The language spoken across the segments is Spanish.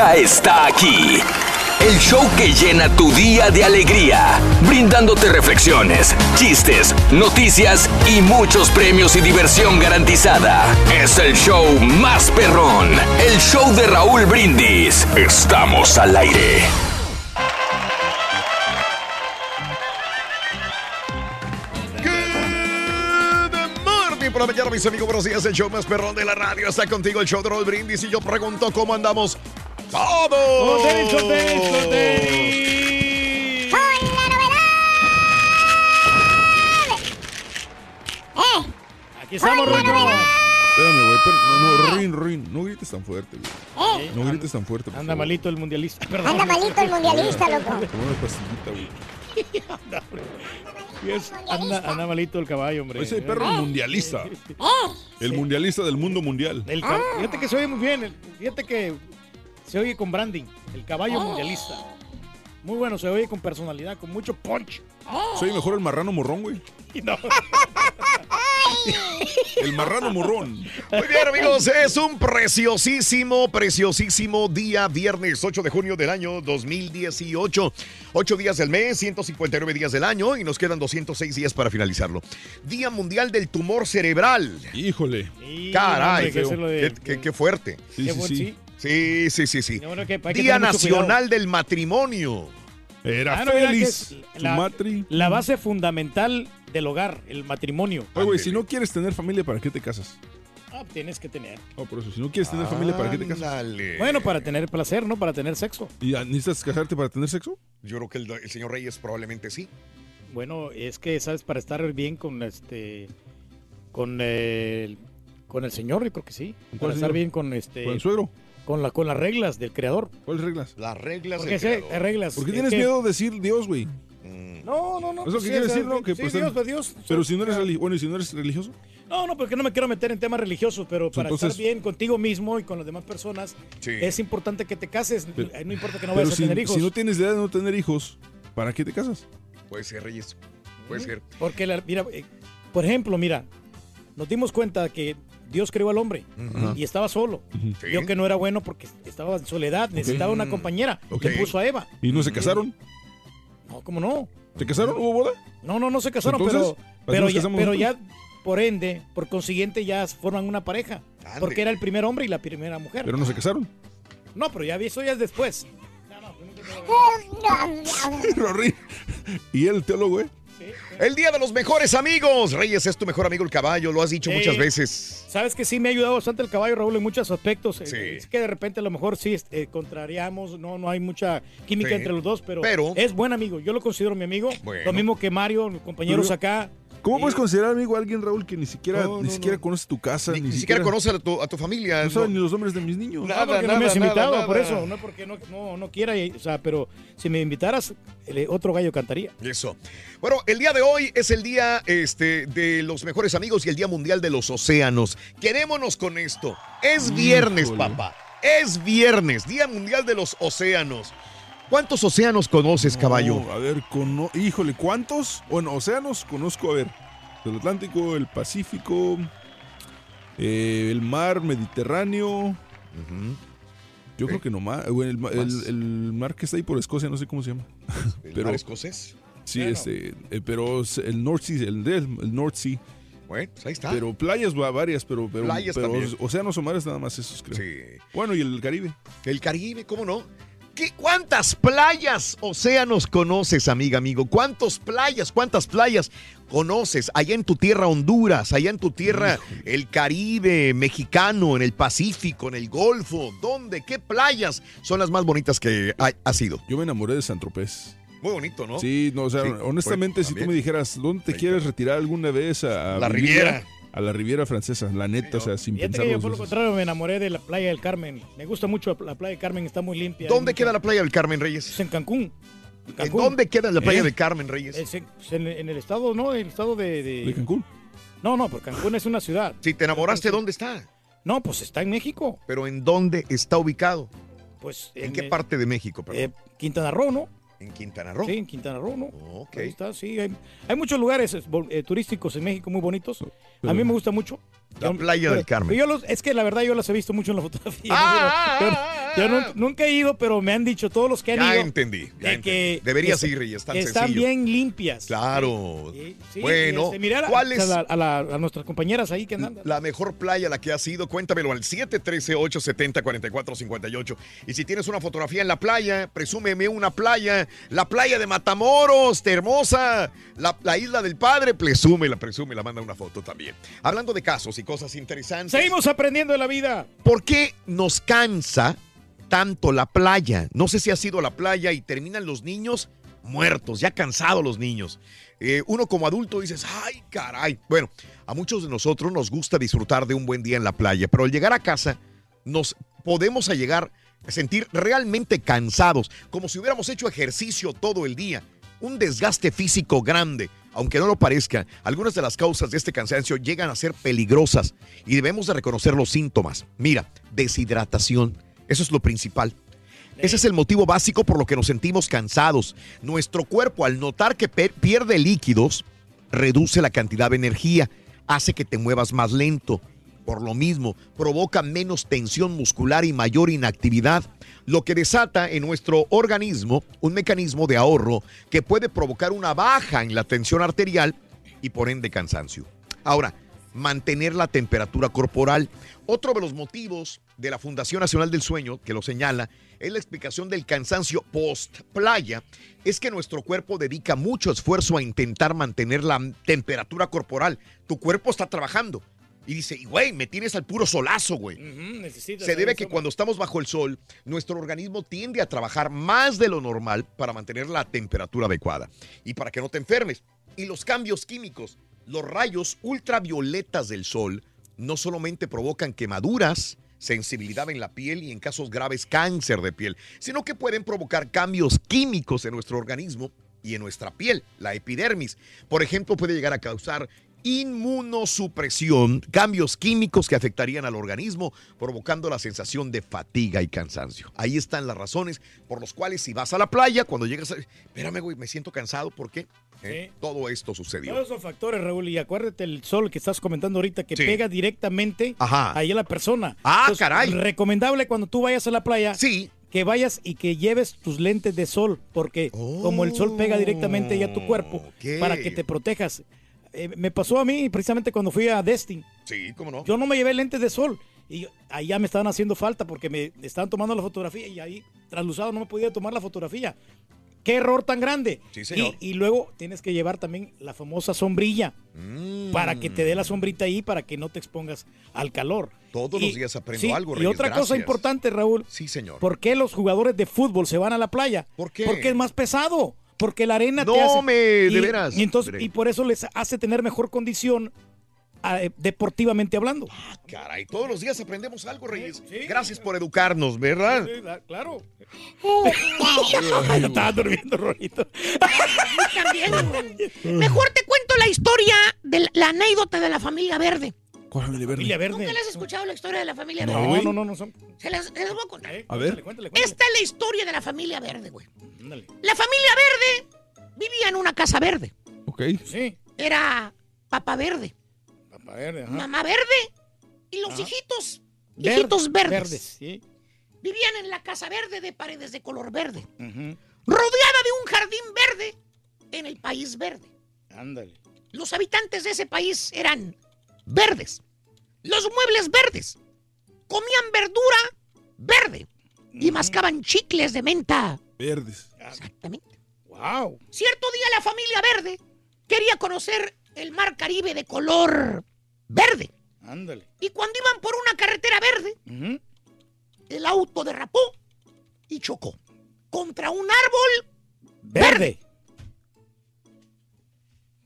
Ya está aquí. El show que llena tu día de alegría, brindándote reflexiones, chistes, noticias y muchos premios y diversión garantizada. Es el show más perrón, el show de Raúl Brindis. Estamos al aire. Por la mañana, mis amigos. Buenos días, el show más perrón de la radio. Está contigo el show de Raúl Brindis. Y yo pregunto cómo andamos todos. ¡Con tenis, con tenis, con tenis! Aquí estamos, Rojo. Espérame, güey, pero no, no, Rin, Rin, no grites tan fuerte, güey. Eh, No grites tan fuerte, por Anda favor. malito el mundialista. Perdón. Anda malito el mundialista, loco. Como una pastillita, güey. Anda, hombre. Anda, anda malito el caballo, hombre. Ese perro es mundialista. Eh, El mundialista del mundo mundial. El cab- Fíjate que se oye muy bien. el- Fíjate que se oye con branding. El caballo mundialista. Muy bueno, se oye con personalidad, con mucho punch. Soy mejor el marrano morrón, güey. Y no, El marrano morrón. Muy bien, amigos, es un preciosísimo, preciosísimo día, viernes 8 de junio del año 2018. 8 días del mes, 159 días del año y nos quedan 206 días para finalizarlo. Día Mundial del Tumor Cerebral. Híjole. Caray, qué, qué- qué fuerte. Sí, qué sí, buen- sí. Sí, sí, sí, sí. Y bueno, que hay que Día. Nacional del Matrimonio. Era Ah, no, feliz. la- matri. La base fundamental del hogar, el matrimonio. Oye, güey, si no quieres tener familia, ¿para qué te casas? Ah, tienes que tener. Oh, por eso, si no quieres tener familia, ¿para qué te casas? Bueno, para tener placer, ¿no? Para tener sexo. ¿Y necesitas casarte para tener sexo? Yo creo que el, el señor Reyes probablemente sí. Bueno, es que, ¿sabes? Para estar bien con este. Con el. Con el señor, yo creo que sí. ¿Con Para estar bien con este. ¿Con el suegro? Con, la, con las reglas del creador. ¿Cuáles reglas? Las reglas Porque del sé, creador. hay reglas. ¿Por qué es tienes que- miedo de decir Dios, güey? Mm. No, no, no. ¿Es lo que sí, quiere decir, no? Que sí, pues, Dios, pues, Dios. Pero si no eres religioso, bueno, y si no eres religioso, No, no, porque no me quiero meter en temas religiosos, pero para Entonces- estar bien contigo mismo y con las demás personas, Sí. es importante que te cases. Pero- no importa que no vayas si, a tener hijos. si no tienes idea de no tener hijos, ¿para qué te casas? Puede ser, Reyes. Puede ser. Porque, la- mira, eh, por ejemplo, mira, nos dimos cuenta que Dios creó al hombre y estaba solo. Vio que no era bueno porque estaba en soledad, necesitaba una compañera. Ok. Le puso a Eva. ¿Y no se casaron? No, ¿cómo no? ¿Se casaron? ¿Hubo boda? No, no, no se casaron, Entonces, pero, ¿para qué pero, nos ya, pero por ende, por consiguiente, ya forman una pareja. Porque era el primer hombre y la primera mujer. Pero no se casaron. No, pero ya eso ya es después. Rory. ¿Y el teólogo, eh? El día de los mejores amigos. Reyes es tu mejor amigo el caballo, lo has dicho Sí. muchas veces. Sabes que sí me ha ayudado bastante el caballo Raúl en muchos aspectos. Eh, Sí. Es que de repente a lo mejor sí eh, contrariamos, no, no hay mucha química Sí. entre los dos, pero, Pero- es buen amigo. Yo lo considero mi amigo. Bueno. Lo mismo que Mario, mis compañeros acá. ¿Cómo puedes considerar amigo a alguien, Raúl, que ni siquiera, No, ni siquiera no. conoce tu casa? Ni, ni siquiera conoce a tu, a tu familia. No sabe no. ni los nombres de mis niños. Nada, No, porque no me has invitado, nada, por nada. eso. No porque no, no, no quiera, o sea, pero si me invitaras, el otro gallo cantaría. Eso. Bueno, el día de hoy es el día este, de los mejores amigos y el Día Mundial de los Océanos. Quedémonos con esto. Es viernes, Híjole. papá. Es viernes, Día Mundial de los Océanos. ¿Cuántos océanos conoces, caballo? A ver, híjole, ¿cuántos? Bueno, océanos conozco, a ver. El Atlántico, el Pacífico, eh, el mar Mediterráneo. Yo creo que nomás. eh, El, el- el mar que está ahí por Escocia, no sé cómo se llama. ¿El pero- mar escocés? Sí, Bueno. este, eh, pero el North Sea, el, el North Sea. Bueno, pues ahí está. Pero playas va- varias, pero, pero, Playas pero océanos o mares nada más esos creo. Sí. Bueno, y el Caribe. El Caribe, ¿cómo no? ¿Qué, ¿Cuántas playas, océanos conoces, amiga, amigo? ¿Cuántas playas, cuántas playas conoces allá en tu tierra Honduras, allá en tu tierra el Caribe mexicano, en el Pacífico, en el Golfo? ¿Dónde? ¿Qué playas son las más bonitas que ha, ha sido? Yo me enamoré de San Tropez. Muy bonito, ¿no? Sí, no, o sea, Sí, honestamente, bueno, si tú me dijeras, ¿dónde te quieres retirar alguna vez a, La? Riviera. A la Riviera Francesa, la neta, o sea, sin pensar que yo por lo contrario me enamoré de la playa del Carmen. Me gusta mucho la playa del Carmen, está muy limpia. ¿Dónde queda mucha- la playa del Carmen Reyes? Es en Cancún. En ¿En Cancún. dónde queda la playa ¿Eh? del Carmen Reyes? Es en, en- en el estado, ¿no? En el estado de, de- ¿De Cancún? No, no, porque Cancún es una ciudad. Si te enamoraste, ¿dónde está? No, pues está en México. Pero ¿en dónde está ubicado? Pues ¿En qué eh, parte de México? perdón? eh, Quintana Roo, ¿no? En Quintana Roo. Sí, en Quintana Roo, ¿no? Ok. Ahí está, sí. Hay, hay muchos lugares eh, turísticos en México muy bonitos. A mí me gusta mucho. La playa del Carmen. yo los- es que la verdad yo las he visto mucho en la fotografía. Ah, Yo- ah, yo- ah, yo nunca he ido, pero me han dicho todos los que han Ya ido. entendí. Ya de entendí. que Deberías est- ir, tan Están sencillo. bien limpias. Claro. Sí, sí, bueno, este, mirar a, ¿cuál es a la- a la- a nuestras compañeras ahí que andan. la mejor playa a la que has ido? Cuéntamelo al 713-870-4458. Y si tienes una fotografía en la playa, presúmeme una playa. La playa de Matamoros, de hermosa. La, la isla del padre, presúmela, presúmela, manda una foto también. Hablando de casos y cosas interesantes. Seguimos aprendiendo de la vida. ¿Por qué nos cansa tanto la playa? No sé si ha sido la playa y terminan los niños muertos, ya cansados los niños. Eh, uno como adulto dices, ay, caray. Bueno, a muchos de nosotros nos gusta disfrutar de un buen día en la playa, pero al llegar a casa nos podemos a llegar a sentir realmente cansados, como si hubiéramos hecho ejercicio todo el día. Un desgaste físico grande. Aunque no lo parezca, algunas de las causas de este cansancio llegan a ser peligrosas y debemos de reconocer los síntomas. Mira, deshidratación, eso es lo principal. Ese es el motivo básico por lo que nos sentimos cansados. Nuestro cuerpo, al notar que pierde líquidos, reduce la cantidad de energía, hace que te muevas más lento. Por lo mismo, provoca menos tensión muscular y mayor inactividad, lo que desata en nuestro organismo un mecanismo de ahorro que puede provocar una baja en la tensión arterial y por ende cansancio. Ahora, mantener la temperatura corporal. Otro de los motivos de la Fundación Nacional del Sueño, que lo señala, es la explicación del cansancio post-playa, es que nuestro cuerpo dedica mucho esfuerzo a intentar mantener la temperatura corporal. Tu cuerpo está trabajando. Y dice, y güey, me tienes al puro solazo, güey. Se debe que cuando estamos bajo el sol, nuestro organismo tiende a trabajar más de lo normal para mantener la temperatura adecuada y para que no te enfermes. Y los cambios químicos, los rayos ultravioletas del sol, no solamente provocan quemaduras, sensibilidad en la piel y en casos graves cáncer de piel, sino que pueden provocar cambios químicos en nuestro organismo y en nuestra piel, la epidermis. Por ejemplo, puede llegar a causar inmunosupresión, cambios químicos que afectarían al organismo, provocando la sensación de fatiga y cansancio. Ahí están las razones por las cuales si vas a la playa, cuando llegas, a, espérame, güey, me siento cansado, ¿por qué? Eh, Sí. Todo esto sucedió. Todos esos factores, Raúl, y acuérdate el sol que estás comentando ahorita que Sí. pega directamente Ajá. ahí a la persona. Ah, caray. Recomendable cuando tú vayas a la playa Sí. que vayas y que lleves tus lentes de sol, porque como el sol pega directamente ahí a tu cuerpo, para que te protejas. Eh, me pasó a mí precisamente cuando fui a Destin. Sí, cómo no. Yo no me llevé lentes de sol y ahí ya me estaban haciendo falta porque me estaban tomando la fotografía y ahí trasluzado no me podía tomar la fotografía. Qué error tan grande. Sí, señor. Y, y luego tienes que llevar también la famosa sombrilla Mm. para que te dé la sombrita ahí para que no te expongas al calor. Todos Y- los días aprendo sí, algo, Y otra cosa importante, Raúl, Sí, señor. ¿por qué los jugadores de fútbol se van a la playa? ¿Por qué? Porque es más pesado. Porque la arena te No, hace... me, de y- veras. Y, entonces, y por eso les hace tener mejor condición ah, eh, deportivamente hablando. Caray, todos los días aprendemos algo, Reyes. Sí. Gracias por educarnos, ¿verdad? Sí, la- claro. Oh, Ay, estaba durmiendo, Rorito. también. Mejor te cuento la historia de la, la anécdota de la familia verde. ¿Cuál familia verde? Familia verde. ¿Nunca le has escuchado la historia de la familia No, verde? No, no, no, no son. Se las, se las voy a contar. Eh, A ver. cuéntale, cuéntale, cuéntale. Esta es la historia de la familia verde, güey. La familia verde vivía en una casa verde. Ok. Sí. Era papá verde, Papá verde, ajá. mamá verde y los Ajá. hijitos, hijitos verdes. Verdes, sí. Vivían en la casa verde de paredes de color verde, rodeada de un jardín verde en el país verde. Ándale. Los habitantes de ese país eran verdes. Los muebles verdes. Comían verdura verde. Y mascaban chicles de menta. Verdes. Exactamente. Wow. Cierto día la familia verde quería conocer el mar Caribe de color verde. Ándale. Y cuando iban por una carretera verde, el auto derrapó y chocó contra un árbol. Verde.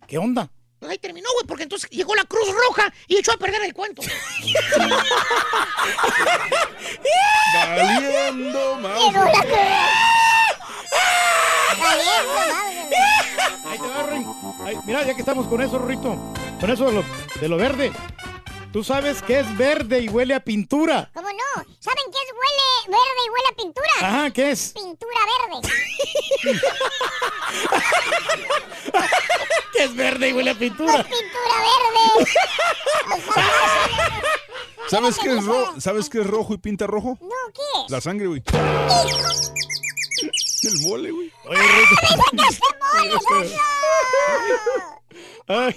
¿Qué onda? Pues ahí terminó, güey, porque entonces llegó la Cruz Roja y echó a perder el cuento. Valiendo. Ahí te va, mira, ya que estamos con eso, Rorrito. Con eso de lo, de lo verde. Tú sabes que es verde y huele a pintura. ¿Cómo no? ¿Saben qué es huele verde y huele a pintura? Ajá, ¿qué es? Pintura verde. ¿Qué es verde y huele a pintura? Pintura verde. ¿Sabes qué es rojo? ¿Sabes qué es rojo y pinta rojo? No, ¿qué? La sangre, güey. El mole, güey. Oye. Ay,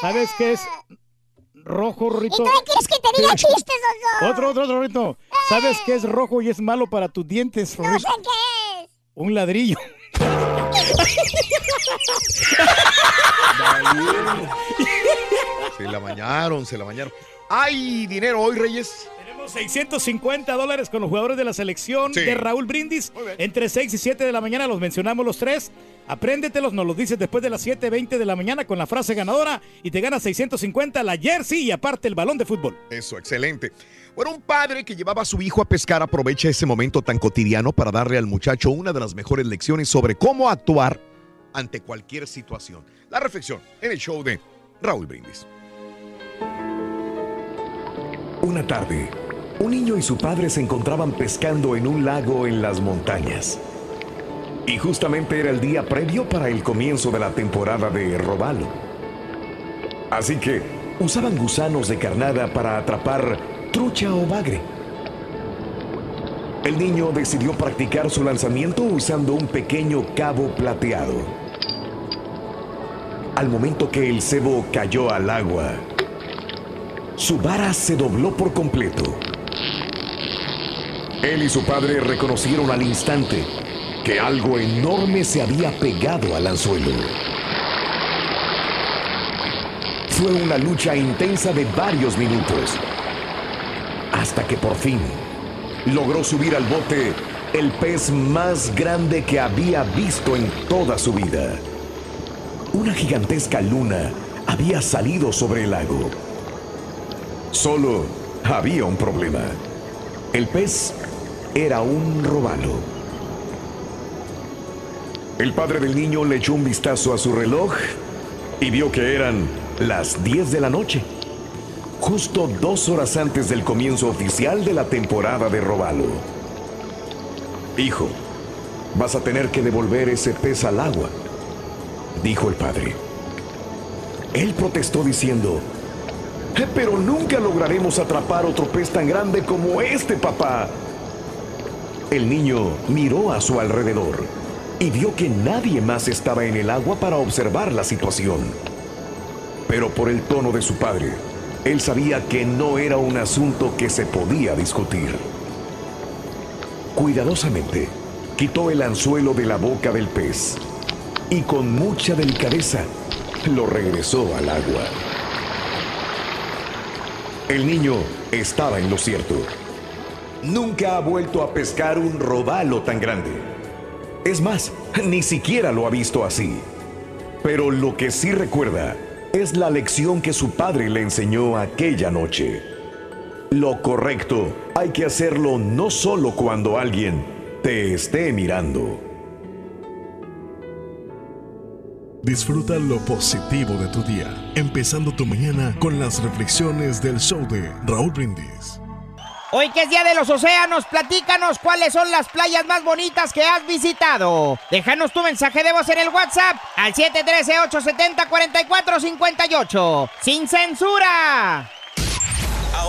¿Sabes qué es rojo, ¿Y Rorrito? tú quieres que te diga chistes, oso? Otro, otro, otro, Rorrito. ¿Sabes qué es rojo y es malo para tus dientes, No Rorrito? sé qué es. Un ladrillo. Se la bañaron, se la bañaron. ¡Ay, dinero hoy, Reyes! Tenemos 650 dólares con los jugadores de la selección Sí. de Raúl Brindis. Entre 6 y 7 de la mañana los mencionamos los tres. Apréndetelos, nos los dices después de las 7.20 de la mañana con la frase ganadora y te ganas 650 la jersey y aparte el balón de fútbol. Eso, excelente. Bueno, un padre que llevaba a su hijo a pescar aprovecha ese momento tan cotidiano para darle al muchacho una de las mejores lecciones sobre cómo actuar ante cualquier situación. La reflexión en el show de Raúl Brindis. Una tarde, un niño y su padre se encontraban pescando en un lago en las montañas. Y justamente era el día previo para el comienzo de la temporada de robalo. Así que usaban gusanos de carnada para atrapar trucha o bagre. El niño decidió practicar su lanzamiento usando un pequeño cabo plateado. Al momento que el cebo cayó al agua, su vara se dobló por completo. Él y su padre reconocieron al instante que algo enorme se había pegado al anzuelo. Fue una lucha intensa de varios minutos, hasta que por fin logró subir al bote el pez más grande que había visto en toda su vida. Una gigantesca luna había salido sobre el lago. Solo había un problema. El pez era un robalo. El padre del niño le echó un vistazo a su reloj y vio que eran las 10 de la noche, justo dos horas antes del comienzo oficial de la temporada de robalo. Hijo, vas a tener que devolver ese pez al agua, dijo el padre. Él protestó diciendo, "Eh, pero nunca lograremos atrapar otro pez tan grande como este, papá. El niño miró a su alrededor y vio que nadie más estaba en el agua para observar la situación. Pero por el tono de su padre, él sabía que no era un asunto que se podía discutir. Cuidadosamente, quitó el anzuelo de la boca del pez y con mucha delicadeza lo regresó al agua. El niño estaba en lo cierto. Nunca ha vuelto a pescar un robalo tan grande. Es más, ni siquiera lo ha visto así. Pero lo que sí recuerda es la lección que su padre le enseñó aquella noche. Lo correcto hay que hacerlo no solo cuando alguien te esté mirando. Disfruta lo positivo de tu día, empezando tu mañana con las reflexiones del show de Raúl Brindis. Hoy que es Día de los Océanos, platícanos cuáles son las playas más bonitas que has visitado. Déjanos tu mensaje de voz en el WhatsApp al 713-870-4458. ¡Sin censura!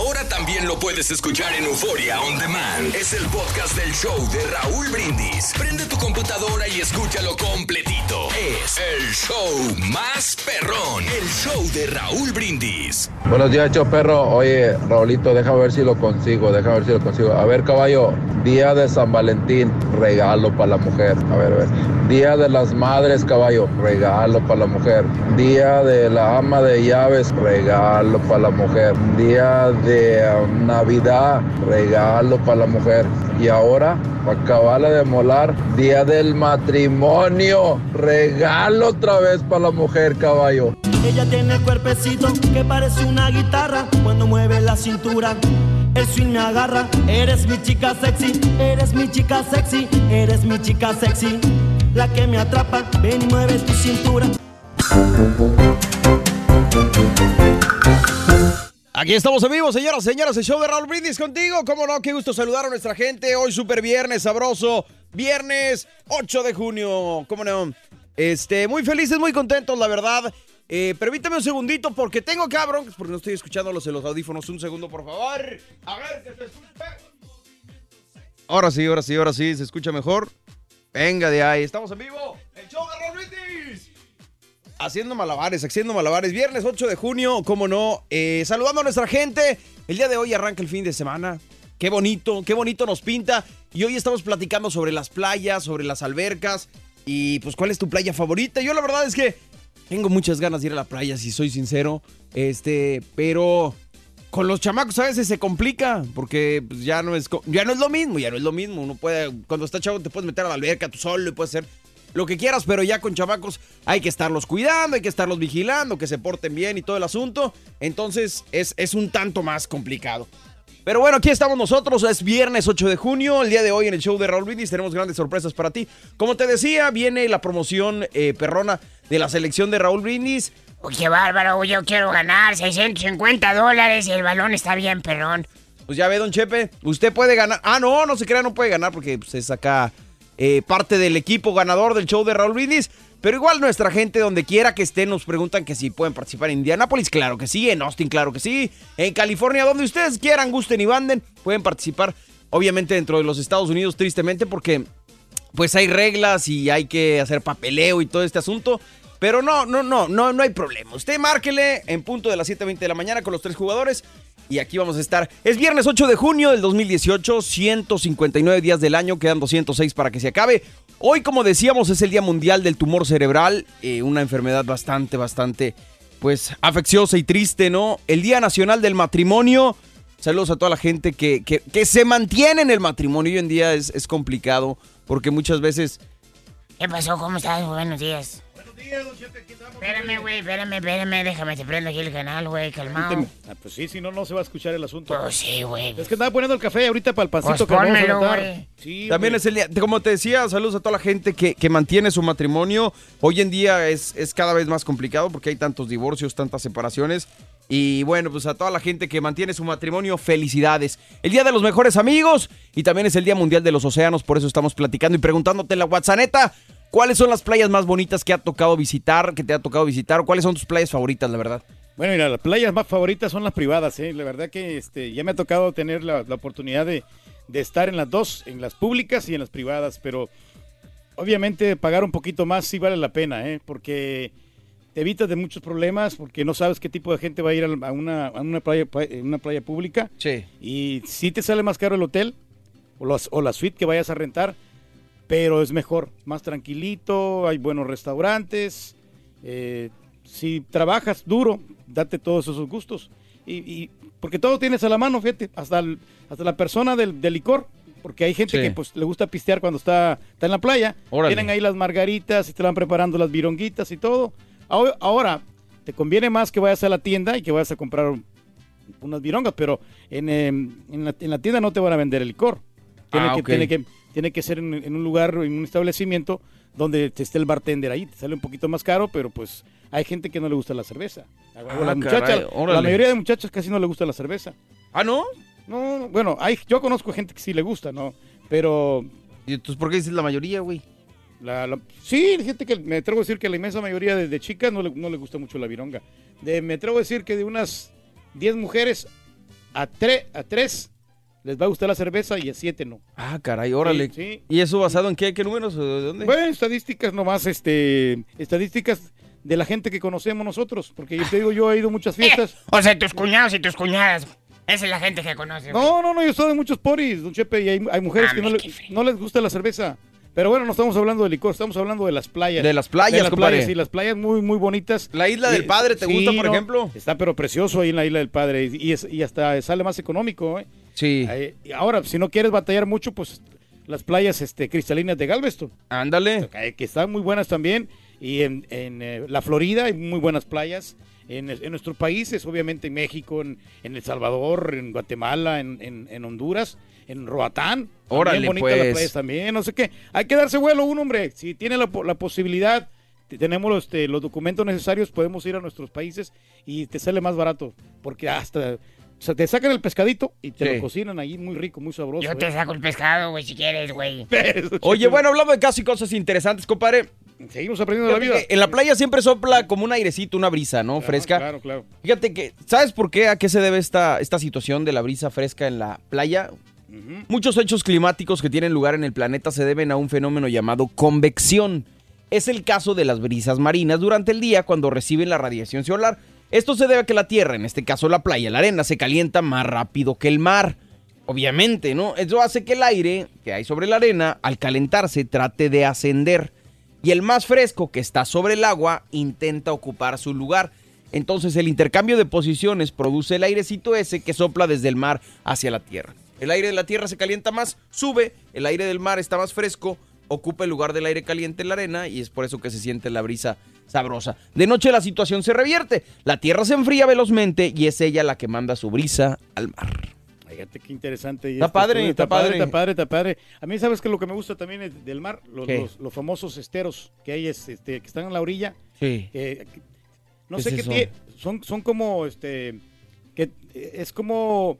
Ahora también lo puedes escuchar en Euforia On Demand. Es el podcast del show de Raúl Brindis. Prende tu computadora y escúchalo completito. Es el show más perrón. El show de Raúl Brindis. Buenos días, perro. Oye, Raulito, deja ver si lo consigo, deja ver si lo consigo. A ver, caballo, día de San Valentín, regalo para la mujer. A ver, a ver. Día de las madres, caballo, regalo para la mujer. Día de la ama de llaves, regalo para la mujer. Día de um, Navidad, regalo para la mujer. Y ahora, para acabarla de molar, día del matrimonio, regalo otra vez para la mujer, caballo. Ella tiene el cuerpecito que parece una guitarra cuando mueve la cintura. El swing me agarra, eres mi chica sexy, eres mi chica sexy, eres mi chica sexy. La que me atrapa, ven y mueve tu cintura. Aquí estamos en vivo, señoras señores, el show de Raúl Brindis contigo. Cómo no, qué gusto saludar a nuestra gente. Hoy super viernes, sabroso. Viernes 8 de junio. ¿Cómo no? Este, muy felices, muy contentos, la verdad. Eh, permítame un segundito porque tengo cabrón, porque no estoy escuchándolos en los audífonos. Un segundo, por favor. A ver, que se escuche. Ahora sí, ahora sí, ahora sí, se escucha mejor. Venga de ahí, estamos en vivo. El show de Raúl Brindis. Haciendo malabares, haciendo malabares. Viernes 8 de junio, cómo no. Eh, saludando a nuestra gente. El día de hoy arranca el fin de semana. Qué bonito, qué bonito nos pinta. Y hoy estamos platicando sobre las playas, sobre las albercas. Y pues, ¿cuál es tu playa favorita? Yo la verdad es que tengo muchas ganas de ir a la playa, si soy sincero. Este, pero con los chamacos a veces se complica porque pues, ya no es ya no es lo mismo, ya no es lo mismo. Uno puede cuando está chavo te puedes meter a la alberca tú solo y puedes hacer lo que quieras, pero ya con chamacos hay que estarlos cuidando, hay que estarlos vigilando, que se porten bien y todo el asunto. Entonces es, es un tanto más complicado. Pero bueno, aquí estamos nosotros, es viernes 8 de junio, el día de hoy en el show de Raúl Brindis tenemos grandes sorpresas para ti. Como te decía, viene la promoción eh, perrona de la selección de Raúl Brindis. Uy, qué bárbaro, yo quiero ganar 650 dólares y el balón está bien, perrón. Pues ya ve, don Chepe, usted puede ganar. Ah, no, no se crea, no puede ganar porque pues, es acá eh, parte del equipo ganador del show de Raúl Brindis. Pero igual nuestra gente, donde quiera que esté, nos preguntan que si pueden participar en Indianápolis. Claro que sí, en Austin, claro que sí. En California, donde ustedes quieran, gusten y banden, pueden participar. Obviamente dentro de los Estados Unidos, tristemente, porque pues hay reglas y hay que hacer papeleo y todo este asunto. Pero no, no, no, no, no hay problema. Usted márquele en punto de las 7.20 de la mañana con los tres jugadores. Y aquí vamos a estar. Es viernes 8 de junio del 2018, 159 días del año, quedan 206 para que se acabe. Hoy, como decíamos, es el Día Mundial del Tumor Cerebral, eh, una enfermedad bastante, bastante, pues, afecciosa y triste, ¿no? El Día Nacional del Matrimonio. Saludos a toda la gente que, que- que se mantiene en el matrimonio. Hoy en día es, es complicado porque muchas veces ¿Qué pasó? ¿Cómo estás? Buenos días. Buenos días, don Espérame, güey, espérame, espérame, déjame, te prendo aquí el canal, güey, calmado. Ah, pues sí, si no, no se va a escuchar el asunto. Pues sí, güey. Es que estaba poniendo el café ahorita para el pancito Pues pónmelo, güey. Sí, También hombre. es el día, como te decía, saludos a toda la gente que, que mantiene su matrimonio. Hoy en día es, es cada vez más complicado porque hay tantos divorcios, tantas separaciones. Y bueno, pues a toda la gente que mantiene su matrimonio, felicidades. El Día de los Mejores Amigos y también es el Día Mundial de los Océanos, por eso estamos platicando y preguntándote en la WhatsApp, ¿cuáles son las playas más bonitas que ha tocado visitar, que te ha tocado visitar? ¿Cuáles son tus playas favoritas, la verdad? Bueno, mira, las playas más favoritas son las privadas, ¿eh? La verdad que este, ya me ha tocado tener la, la oportunidad de, de estar en las dos, en las públicas y en las privadas, pero obviamente pagar un poquito más sí vale la pena, ¿eh? Porque te evitas de muchos problemas, porque no sabes qué tipo de gente va a ir a una, a una, playa, una playa pública. Sí. Y sí te sale más caro el hotel o, o la suite que vayas a rentar, pero es mejor, más tranquilito, hay buenos restaurantes. eh, si trabajas duro, date todos esos gustos. Y, y- porque todo tienes a la mano, fíjate, hasta, el- hasta la persona del, del licor. Porque hay gente Sí. que pues le gusta pistear cuando está, está en la playa. Órale. Tienen ahí las margaritas y te van preparando las vironguitas y todo. Ahora, te conviene más que vayas a la tienda y que vayas a comprar unas virongas, pero en, em, en, la, en la tienda no te van a vender el licor. Tiene, Ah, que, ok. tiene, que, tiene que ser en, en un lugar, en un establecimiento donde esté el bartender ahí. Te sale un poquito más caro, pero pues hay gente que no le gusta la cerveza. Ah, las muchachas- caray, la mayoría de muchachas casi no le gusta la cerveza. ¿Ah, no? No, no, bueno, hay, yo conozco gente que sí le gusta, ¿no? Pero... ¿Y entonces por qué dices la mayoría, güey? La, la- sí, gente que me atrevo a decir que la inmensa mayoría de, de chicas no le, no le gusta mucho la vironga. De, me atrevo a decir que de unas 10 mujeres a, tre- a 3 les va a gustar la cerveza y a 7 no. Ah, caray, órale. Sí, sí. ¿Y eso basado en qué? ¿Qué números? o ¿De dónde? Bueno, estadísticas nomás, este, estadísticas de la gente que conocemos nosotros, porque yo te digo, yo he ido a muchas fiestas. O sea, tus cuñados y tus cuñadas. Esa es la gente que conoce. güey. No, no, no, yo estoy en muchos poris, don Chepe, y hay, hay mujeres Ah, que no, le- no les gusta la cerveza. Pero bueno, no estamos hablando de licor, estamos hablando de las playas. De las playas, De las compadre. playas, sí, las playas muy, muy bonitas. ¿La Isla del Eh, Padre te sí, gusta, por no, ejemplo? Está pero precioso ahí en la Isla del Padre y, y es- y hasta sale más económico, ¿eh? Sí. Y ahora, si no quieres batallar mucho, pues las playas este, cristalinas de Galveston. Ándale. Que, que están muy buenas también. Y en, en, eh, la Florida hay muy buenas playas. En, en nuestros países, obviamente en México, en, en El Salvador, en Guatemala, en, en- Honduras, en Roatán. Órale, bonitas pues. las playas también, no sé qué. Hay que darse vuelo un hombre. Si tiene la, la posibilidad, tenemos los, este, los documentos necesarios, podemos ir a nuestros países y te sale más barato. Porque hasta... O sea, te sacan el pescadito y te Sí. lo cocinan ahí muy rico, muy sabroso. Yo te ¿eh? saco el pescado, güey, si quieres, güey. Oye, bueno, hablando de casos y cosas interesantes, compadre. Seguimos aprendiendo la vida. En la playa siempre sopla como un airecito, una brisa, ¿no? fresca. Claro, claro. Fíjate que, ¿sabes por qué? ¿A qué se debe esta, esta situación de la brisa fresca en la playa? Muchos hechos climáticos que tienen lugar en el planeta se deben a un fenómeno llamado convección. Es el caso de las brisas marinas durante el día cuando reciben la radiación solar. Esto se debe a que la Tierra, en este caso la playa, la arena, se calienta más rápido que el mar. Obviamente, ¿no? Eso hace que el aire que hay sobre la arena, al calentarse, trate de ascender. Y el más fresco, que está sobre el agua, intenta ocupar su lugar. Entonces el intercambio de posiciones produce el airecito ese que sopla desde el mar hacia la tierra. El aire de la tierra se calienta más, sube, el aire del mar está más fresco, ocupa el lugar del aire caliente en la arena y es por eso que se siente la brisa sabrosa. De noche la situación se revierte, la tierra se enfría velozmente y es ella la que manda su brisa al mar. Fíjate qué interesante. y Está este padre, estudio, está padre. Está padre, está padre. A mí, ¿sabes qué? Lo que me gusta también es del mar, los, los- los famosos esteros que hay, es, este, que están en la orilla. Sí. que- que- no ¿Qué sé es qué son, son como, este, que eh, es como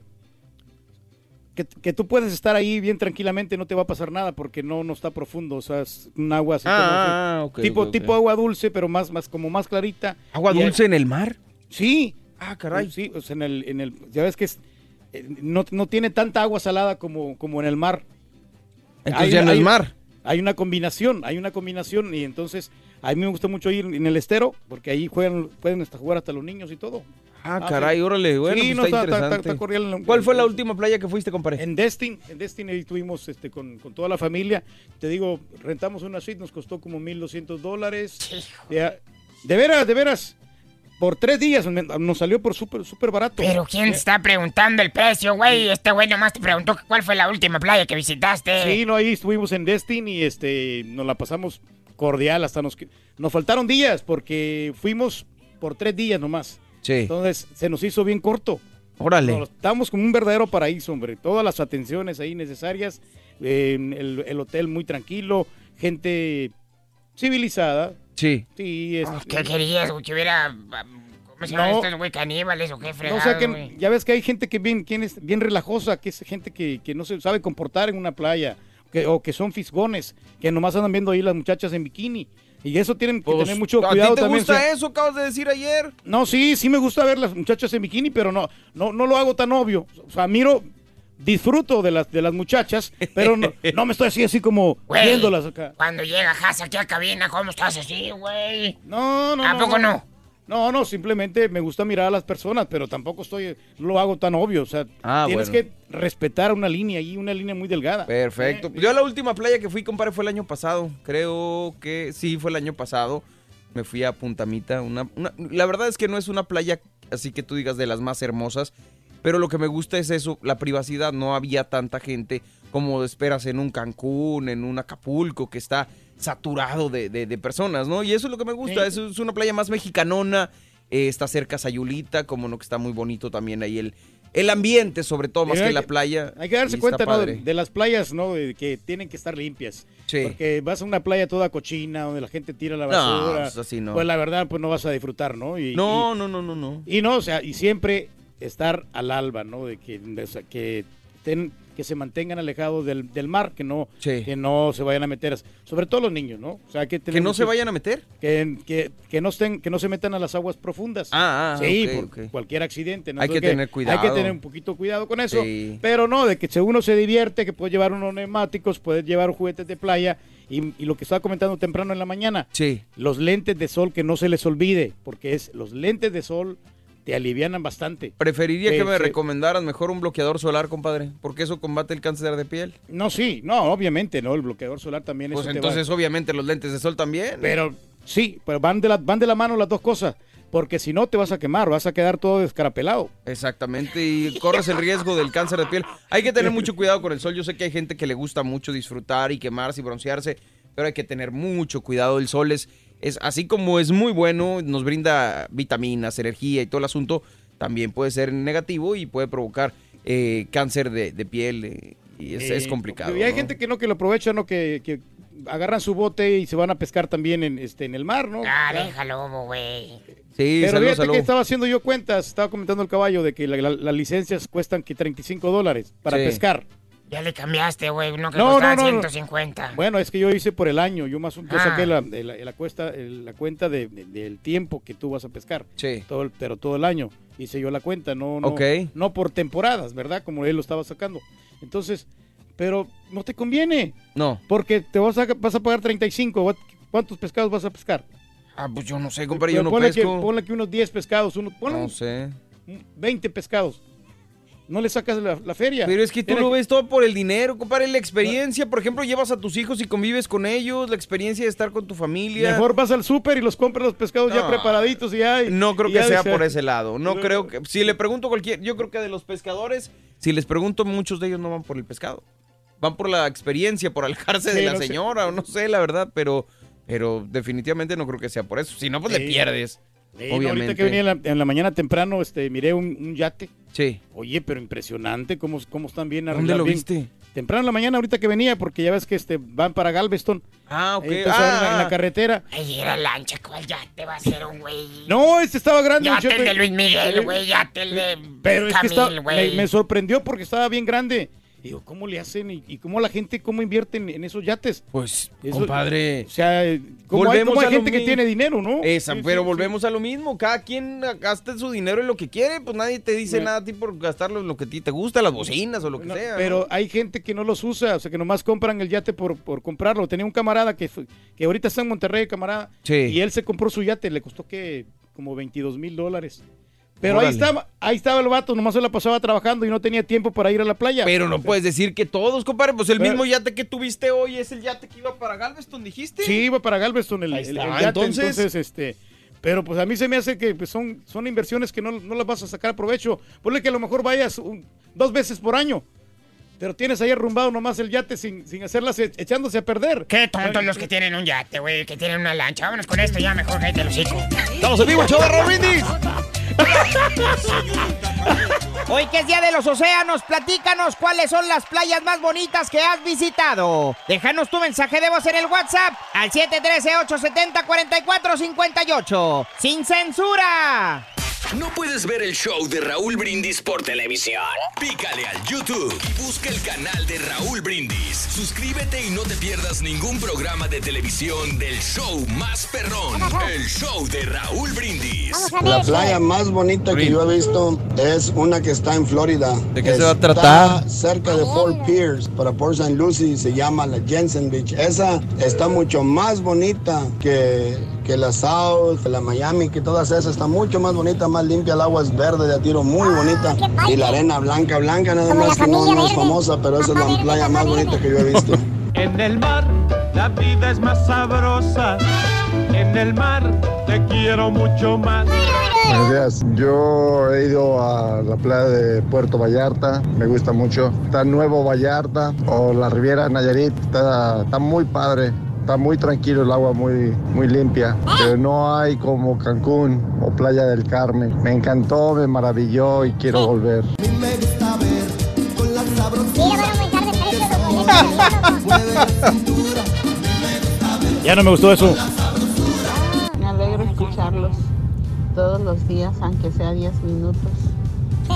que, que tú puedes estar ahí bien tranquilamente, no te va a pasar nada porque no, no está profundo, o sea, es un agua así Ah, como- ok, tipo, ok, ok. tipo agua dulce, pero más, más como más clarita. ¿Agua Y hay- dulce en el mar? Sí. Ah, caray. Sí, o sea, en el, en el, ya ves que es, eh, no, no tiene tanta agua salada como, como en el mar. Entonces ya no es mar. Hay una combinación, hay una combinación y entonces a mí me gusta mucho ir en el estero porque ahí juegan, pueden hasta jugar hasta los niños y todo. Ah, Ah, caray, sí. órale, bueno, Sí, pues no, está, está- interesante. está ¿Cuál fue la última playa que fuiste, compadre? En Destin, en Destin ahí estuvimos este, con, con toda la familia. Te digo, rentamos una suite, nos costó como 1.200 dólares. De, de veras, de veras. Por tres días nos salió por súper súper barato. Pero ¿quién te está preguntando el precio, güey? Este güey nomás te preguntó cuál fue la última playa que visitaste. Sí, no, ahí estuvimos en Destin y este, nos la pasamos cordial hasta nos... Nos faltaron días porque fuimos por tres días nomás. Sí. Entonces se nos hizo bien corto. Órale. Nos- Estábamos como un verdadero paraíso, hombre. Todas las atenciones ahí necesarias. eh, el, el hotel muy tranquilo. Gente civilizada. Sí. Sí, es- ¿Qué querías? Que hubiera... ¿Cómo se No. llaman estos, güey? ¿Caníbales o qué No, o sea que ya ves que hay gente que bien, quien es bien relajosa, que es gente que, que no se sabe comportar en una playa, que, o que son fisgones, que nomás andan viendo ahí las muchachas en bikini. Y eso tienen que Pues, tener mucho ¿A cuidado ti te también. gusta o sea, eso? Acabas de decir ayer. No, sí, sí me gusta ver las muchachas en bikini, pero no, no, no lo hago tan obvio. O sea, miro, disfruto de las, de las muchachas, pero no, no me estoy así, así como Güey, viéndolas acá. Cuando llega Haas aquí a cabina, ¿cómo estás así, güey? No, no, ¿A no, poco no? No, no, simplemente me gusta mirar a las personas, pero tampoco estoy, no lo hago tan obvio. O sea, Ah, tienes bueno. que respetar una línea ahí, una línea muy delgada. Perfecto. Pues Yo la última playa que fui, compadre, fue el año pasado. Creo que sí, fue el año pasado. Me fui a Puntamita. Una, una- la verdad es que no es una playa así que tú digas de las más hermosas. Pero lo que me gusta es eso, la privacidad. No había tanta gente como esperas en un Cancún, en un Acapulco, que está saturado de, de- de personas, ¿no? Y eso es lo que me gusta. Sí. Es una playa más mexicanona. eh, está cerca Sayulita, como no que está muy bonito también ahí el, el ambiente sobre todo, más que la playa. Hay que darse cuenta ¿no? de, de las playas, ¿no? De que tienen que estar limpias. Sí. Porque vas a una playa toda cochina, donde la gente tira la No, basura. pues así no. Pues la verdad, pues no vas a disfrutar, ¿no? Y, No, y- no, no, no, no. Y no, o sea, y siempre estar al alba, ¿no? De que, de- o sea, que, estén- que se mantengan alejados del, del mar, que no, que no se vayan a meter, sobre todo los niños, ¿no? O sea, que, ¿Que no se vayan a meter? Que, que, que no estén, que no se metan a las aguas profundas. Ah, ah, sí, ok, por cualquier accidente. ¿no? Hay que tener cuidado. Hay que tener un poquito cuidado con eso. Sí. Pero no, de que si uno se divierte, que puede llevar unos neumáticos, puede llevar juguetes de playa. Y, y lo que estaba comentando temprano en la mañana, Sí. los lentes de sol que no se les olvide, porque es los lentes de sol te alivianan bastante. Preferiría Sí, que me sí. recomendaras mejor un bloqueador solar, compadre, porque eso combate el cáncer de piel. No, sí, no, obviamente, ¿no? El bloqueador solar también Pues eso te entonces, va- obviamente, los lentes de sol también. Pero sí, pero van de, la, van de la mano las dos cosas, porque si no te vas a quemar, vas a quedar todo descarapelado. Exactamente, y corres el riesgo del cáncer de piel. Hay que tener mucho cuidado con el sol. Yo sé que hay gente que le gusta mucho disfrutar y quemarse y broncearse, pero hay que tener mucho cuidado. El sol es, es así como es muy bueno, nos brinda vitaminas, energía y todo el asunto, también puede ser negativo y puede provocar eh, cáncer de, de piel. eh, y es, es Eh, complicado. Y hay ¿no? gente que no, que lo aprovecha, ¿no? Que, que agarran su bote y se van a pescar también en, este, en el mar, ¿no? Ah, déjalo, güey. Sí, Pero saludos, fíjate que estaba haciendo yo cuentas, estaba comentando el caballo de que la- la- las licencias cuestan que 35 dólares para Sí. pescar. Ya le cambiaste, güey. No que No, costaba no, no, no. 150. Bueno, es que yo hice por el año, yo más yo Ah. saqué la, la- la cuesta, el- la cuenta de- de- del tiempo que tú vas a pescar. Sí. Todo el- pero todo el año hice yo la cuenta, no, no, Ok. no por temporadas, ¿verdad? Como él lo estaba sacando. Entonces, pero no te conviene. No. Porque te vas a, vas a pagar 35. ¿What- ¿Cuántos pescados vas a pescar? Ah, pues yo no sé, compadre, yo no ponle que, pesco. ponle que unos 10 pescados, uno, ponle No un- sé. 20 pescados. No le sacas la, la feria. Pero es que tú lo ves todo por el dinero, compadre. La experiencia, por ejemplo, llevas a tus hijos y convives con ellos, la experiencia de estar con tu familia. Mejor vas al súper y los compras los pescados ya preparaditos y ya. y- No creo y que sea por ese lado. No creo que. Si le pregunto a cualquier. Yo creo que de los pescadores, si les pregunto, muchos de ellos no van por el pescado. Van por la experiencia, por alejarse de la no sé. señora, o no sé, la verdad, pero. Pero definitivamente no creo que sea por eso. Si no, pues le pierdes. Sí, no, obviamente. ahorita que venía en la, en la mañana temprano, este, miré un, un yate. Sí. Oye, pero impresionante cómo, cómo están bien ¿Dónde arreglados. lo bien. viste? Temprano en la mañana, ahorita que venía, porque ya ves que este, van para Galveston. Ah, ok. Entonces, Ah, en, la, en la ah. carretera. Ay, era lancha, ¿cuál ya te va a hacer un güey? No, este estaba grande. Ya muchacho. te el de Luis Miguel, Eh, güey, ya te el de Pero es que está- Camil, me, güey. me sorprendió porque estaba bien grande. Digo, ¿cómo le hacen? ¿Y, y cómo la gente, cómo invierte en, en esos yates? Pues, Eso- compadre. O sea, ¿cómo hay, cómo hay a gente que tiene dinero, no? Esa, Sí, pero sí, volvemos a lo mismo. Cada quien gasta su dinero en lo que quiere. Pues nadie te dice No. nada a ti por gastarlo en lo que a ti te gusta, las bocinas o lo que No, sea. pero ¿no? hay gente que no los usa, o sea, que nomás compran el yate por, por comprarlo. Tenía un camarada que, fue- que ahorita está en Monterrey, camarada, Sí. y él se compró su yate, le costó que como 22 mil dólares. Pero ahí estaba, ahí estaba el vato, nomás se la pasaba trabajando y no tenía tiempo para ir a la playa. Pero no puedes decir que todos, compadre. Pues el Pero- mismo yate que tuviste hoy es el yate que iba para Galveston, dijiste. Sí, iba para Galveston el, Ahí el- está, el yate, entonces- entonces... este, pero pues a mí se me hace que pues, son, son inversiones que no, no las vas a sacar provecho. Ponle que a lo mejor vayas un- dos veces por año. Pero tienes ahí arrumbado nomás el yate sin, sin hacerlas e- echándose a perder. Qué tontos los que tienen un yate, güey, que tienen una lancha. Vámonos con esto ya, mejor cállate el hocico. Estamos en vivo, Brindis. Hoy que es Día de los Océanos, platícanos cuáles son las playas más bonitas que has visitado. Déjanos tu mensaje de voz en el WhatsApp al 713-870-4458. ¡Sin censura! ¿No puedes ver el show de Raúl Brindis por televisión? Pícale al YouTube y busca el canal de Raúl Brindis. Suscríbete y no te pierdas ningún programa de televisión del show más perrón. El show de Raúl Brindis. La playa más bonita que yo he visto es una que está en Florida. ¿De qué se va a Está tratar? cerca de Fort Pierce, para Port St. Lucie, se llama la Jensen Beach. Esa está mucho más bonita que, que la South, que la Miami, que todas esas. Está mucho más bonita, más limpia. El agua es verde de a tiro, muy bonita. Y la arena blanca, blanca, nada más que no, no es famosa, pero esa es la playa más bonita que yo he visto. En el mar la vida es más sabrosa. En el mar te quiero mucho más. Buenos días. Yo he ido a la playa de Puerto Vallarta, me gusta mucho. Está Nuevo Vallarta o la Riviera Nayarit, está, está muy padre. Está muy tranquilo el agua, muy, muy limpia. Pero no hay como Cancún o Playa del Carmen. Me encantó, me maravilló y quiero volver. Ya no me gustó eso. Me alegro escucharlos todos los días, aunque sea 10 minutos.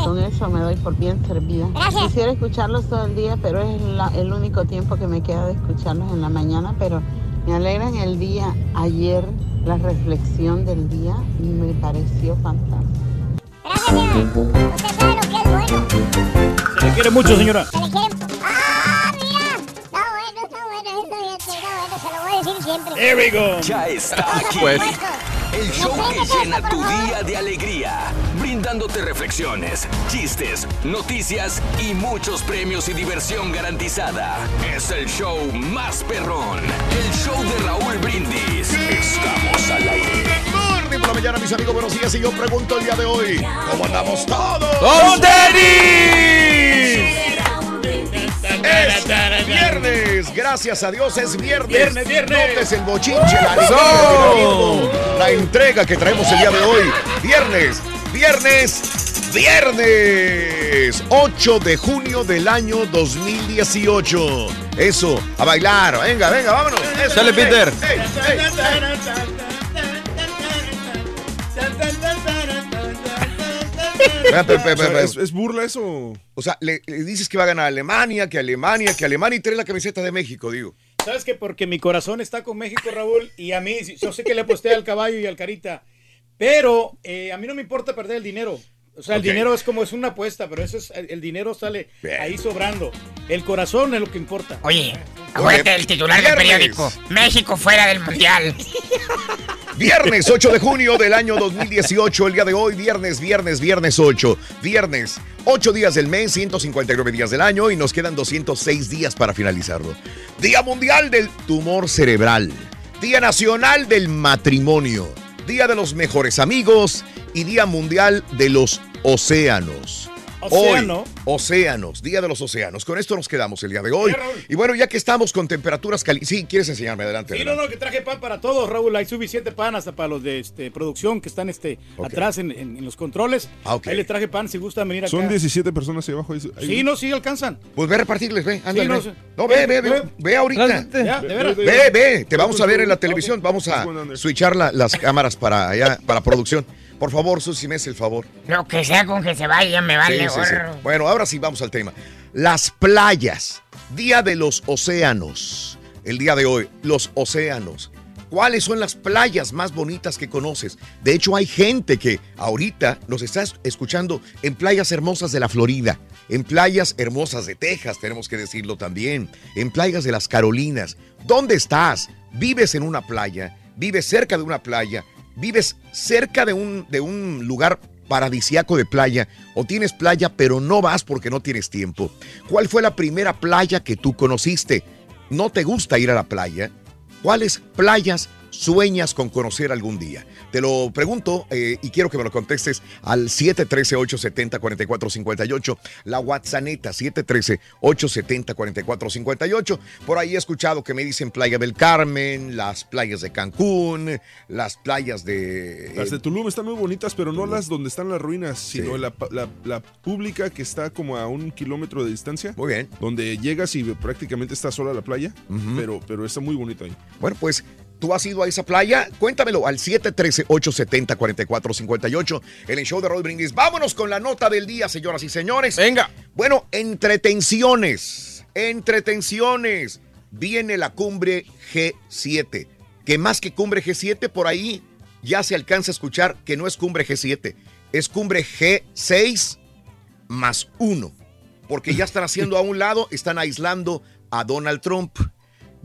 Con eso me doy por bien servida. Quisiera escucharlos todo el día, pero es la- el único tiempo que me queda de escucharlos en la mañana. Pero me alegran el día. Ayer la reflexión del día me pareció fantástica. Se le quiere mucho, señora. There we go. Ya está aquí. Pues. El show que llena tu día de alegría, brindándote reflexiones, chistes, noticias y muchos premios y diversión garantizada. Es el show más perrón, el show de Raúl Brindis. Estamos al aire. Morning por la mañana, mis amigos, buenos días. Y yo pregunto el día de hoy, ¿cómo andamos todos? ¡Con tenis! Es viernes, gracias a Dios es viernes. Viernes, viernes. Notes el bochinche, la entrega que traemos el día de hoy. Viernes, viernes, viernes. 8 de junio del año 2018. Eso, a bailar. Venga, venga, vámonos. Eso, Dale, Peter. ¿es, es burla eso? O sea, le, le dices que va a ganar Alemania, que Alemania, que Alemania y trae la camiseta de México, digo. ¿Sabes qué? Porque mi corazón está con México, Raúl, y a mí, yo sé que le aposté al caballo y al carita, pero eh, a mí no me importa perder el dinero. O sea, el dinero es como es una apuesta, pero eso es, el, dinero sale Bien. ahí sobrando. El corazón es lo que importa. Oye, acuérdate del titular del periódico. México fuera del mundial. Viernes 8 de junio del año 2018, el día de hoy, viernes, viernes, viernes 8. Viernes, 8 días del mes, 159 días del año y nos quedan 206 días para finalizarlo. Día Mundial del Tumor Cerebral. Día Nacional del Matrimonio. Día de los Mejores Amigos y Día Mundial de los Océanos. Océano. Hoy, océanos, Día de los Océanos. Con esto nos quedamos el día de hoy. Y bueno, ya que estamos con temperaturas calientes. Sí, ¿quieres enseñarme? Adelante. Sí, no, adelante. no, que traje pan para todos, Raúl. Hay suficiente pan hasta para los de este, producción que están este, atrás en, en- en los controles. Ah, ok. Ahí le traje pan si gustan venir acá. Son 17 personas ahí abajo. ahí- ahí- Sí, no, sí alcanzan. Pues ve a repartirles, ve, ándale, no ve. sé. No, ve, ve, ve, ve ahorita. Ya, de veras. Ve, ve, te vamos a ver en la televisión. Vamos a switchar la- las cámaras para allá, para producción. Por favor, Susi, me hace el favor. Lo que sea con que se vaya me vale Sí, sí. Bueno, ahora sí vamos al tema. Las playas, Día de los Océanos. El día de hoy, los océanos. ¿Cuáles son las playas más bonitas que conoces? De hecho, hay gente que ahorita nos está es- escuchando en playas hermosas de la Florida, en playas hermosas de Texas, tenemos que decirlo también, en playas de las Carolinas. ¿Dónde estás? ¿Vives en una playa? ¿Vives cerca de una playa? ¿Vives cerca de un, de un lugar paradisiaco de playa o tienes playa pero no vas porque no tienes tiempo? ¿Cuál fue la primera playa que tú conociste? ¿No te gusta ir a la playa? ¿Cuáles playas sueñas con conocer algún día? Te lo pregunto eh, y quiero que me lo contestes al 713-870-4458, la WhatsApp 713-870-4458. Por ahí he escuchado que me dicen Playa del Carmen, las playas de Cancún, las playas de... Las de Tulum están muy bonitas, pero no las donde están las ruinas, sino la- la pública que está como a un kilómetro de distancia. Muy bien. Donde llegas y prácticamente está sola la playa, pero, pero está muy bonito ahí. Bueno, pues tú has ido a esa playa, cuéntamelo al 713-870-4458 en el show de Roll Brindis. Vámonos con la nota del día, señoras y señores. Venga. Bueno, entretenciones, entretenciones. Viene la cumbre G7, que más que cumbre G7, por ahí ya se alcanza a escuchar que no es cumbre G7, es cumbre G6 más uno, porque ya están haciendo a un lado, están aislando a Donald Trump.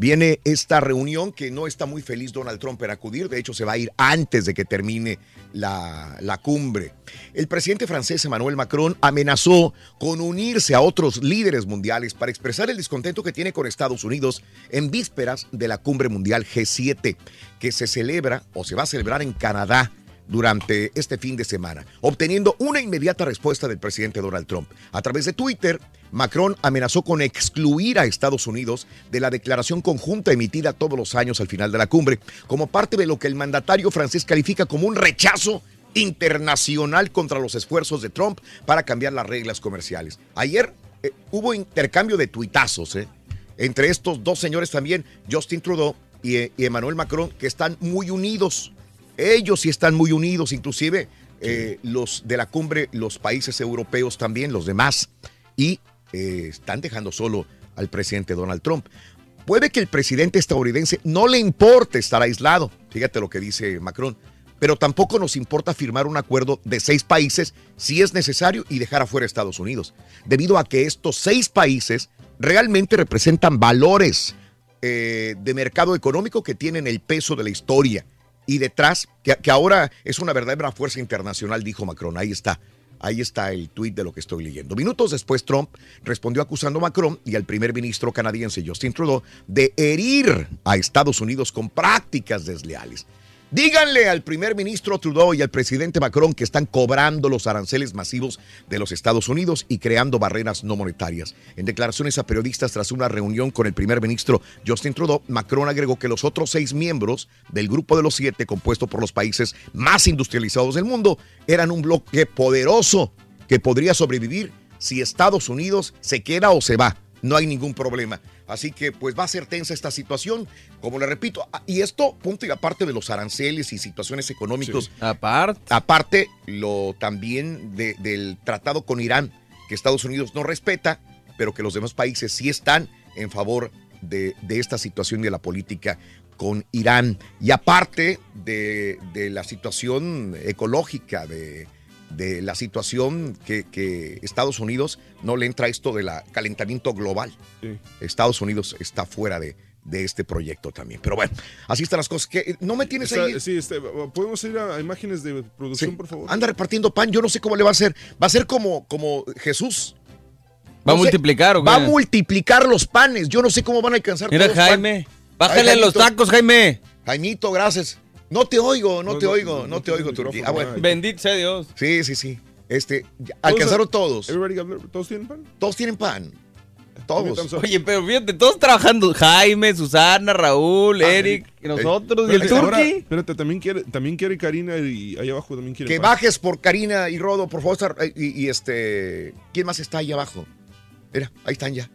Viene esta reunión que no está muy feliz Donald Trump en acudir, de hecho se va a ir antes de que termine la, la cumbre. El presidente francés Emmanuel Macron amenazó con unirse a otros líderes mundiales para expresar el descontento que tiene con Estados Unidos en vísperas de la cumbre mundial G7, que se celebra o se va a celebrar en Canadá durante este fin de semana, obteniendo una inmediata respuesta del presidente Donald Trump. A través de Twitter, Macron amenazó con excluir a Estados Unidos de la declaración conjunta emitida todos los años al final de la cumbre, como parte de lo que el mandatario francés califica como un rechazo internacional contra los esfuerzos de Trump para cambiar las reglas comerciales. Ayer eh, hubo intercambio de tuitazos eh, entre estos dos señores también, Justin Trudeau y, eh, y Emmanuel Macron, que están muy unidos. Ellos sí están muy unidos, inclusive eh, los de la cumbre, los países europeos también, los demás, y eh, están dejando solo al presidente Donald Trump. Puede que el presidente estadounidense no le importe estar aislado, fíjate lo que dice Macron, pero tampoco nos importa firmar un acuerdo de seis países si es necesario y dejar afuera a Estados Unidos, debido a que estos seis países realmente representan valores eh, de mercado económico que tienen el peso de la historia y detrás, que, ahora es una verdadera fuerza internacional, dijo Macron. Ahí está. Ahí está el tuit de lo que estoy leyendo. Minutos después, Trump respondió acusando a Macron y al primer ministro canadiense Justin Trudeau de herir a Estados Unidos con prácticas desleales. Díganle al primer ministro Trudeau y al presidente Macron que están cobrando los aranceles masivos de los Estados Unidos y creando barreras no monetarias. En declaraciones a periodistas tras una reunión con el primer ministro Justin Trudeau, Macron agregó que los otros seis miembros del grupo de los siete, compuesto por los países más industrializados del mundo, eran un bloque poderoso que podría sobrevivir si Estados Unidos se queda o se va. No hay ningún problema. Así que pues va a ser tensa esta situación, como le repito, ah, y esto punto y aparte de los aranceles y situaciones económicos. Aparte. Aparte lo también de- del tratado con Irán, que Estados Unidos no respeta, pero que los demás países sí están en favor de, de esta situación y de la política con Irán. Y aparte de, de la situación ecológica, de, de la situación que, que Estados Unidos no le entra esto del calentamiento global. Estados Unidos está fuera de, de este proyecto también. Pero bueno, así están las cosas. que ¿No me tienes Está- ahí? sí, este, ¿podemos ir a imágenes de producción, Sí. por favor? Anda repartiendo pan, yo no sé cómo le va a hacer. Va a ser como, como Jesús. ¿Va a sé, multiplicar o qué? Va a multiplicar los panes. Yo no sé cómo van a alcanzar Mira, todos Jaime, pan- bájale Ay, los tacos, Jaime. Jaimito, gracias. No te oigo, no, No, te no, oigo, no, no te oigo, Turquía. Ah, bueno. Bendito sea Dios. Sí, sí, sí. Este, ya- alcanzaron todos. ¿Todos tienen pan? Todos tienen pan. Todos. Oye, pero fíjate, todos trabajando. Jaime, Susana, Raúl, Eric, y nosotros y el Turqui. Espérate, también quiere, también quiere Karina y ahí abajo también quiere Que pan. bajes por Karina y Rodo, por favor. eh, Y, y este. ¿Quién más está ahí abajo? Mira, ahí están ya.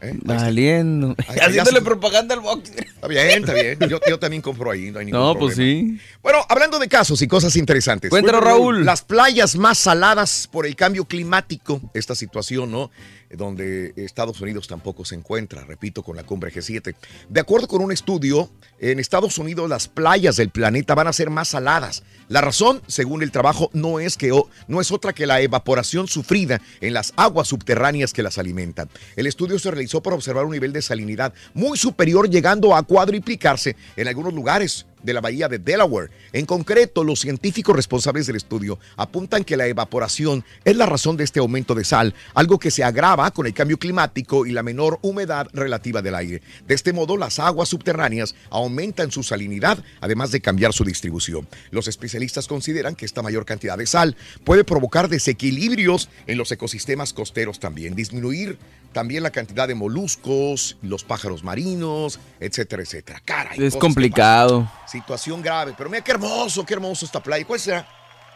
¿Eh? Valiendo. Ahí- Haciéndole propaganda al box. Está bien, está bien. Yo, yo también compro ahí, no hay ningún No, problema. pues sí. Bueno, hablando de casos y cosas interesantes. Cuéntanos, Raúl. Las playas más saladas por el cambio climático, esta situación, ¿no? Donde Estados Unidos tampoco se encuentra, repito, con la cumbre G7. De acuerdo con un estudio, en Estados Unidos las playas del planeta van a ser más saladas. La razón, según el trabajo, no es, que, no es otra que la evaporación sufrida en las aguas subterráneas que las alimentan. El estudio se realizó para observar un nivel de salinidad muy superior, llegando a cuadriplicarse en algunos lugares de la bahía de Delaware. En concreto, los científicos responsables del estudio apuntan que la evaporación es la razón de este aumento de sal, algo que se agrava con el cambio climático y la menor humedad relativa del aire. De este modo, las aguas subterráneas aumentan su salinidad, además de cambiar su distribución. Los especialistas consideran que esta mayor cantidad de sal puede provocar desequilibrios en los ecosistemas costeros también, disminuir también la cantidad de moluscos, los pájaros marinos, etcétera, etcétera. Caray, Es complicado. Situación grave. Pero mira qué hermoso, qué hermoso esta playa. ¿Cuál será?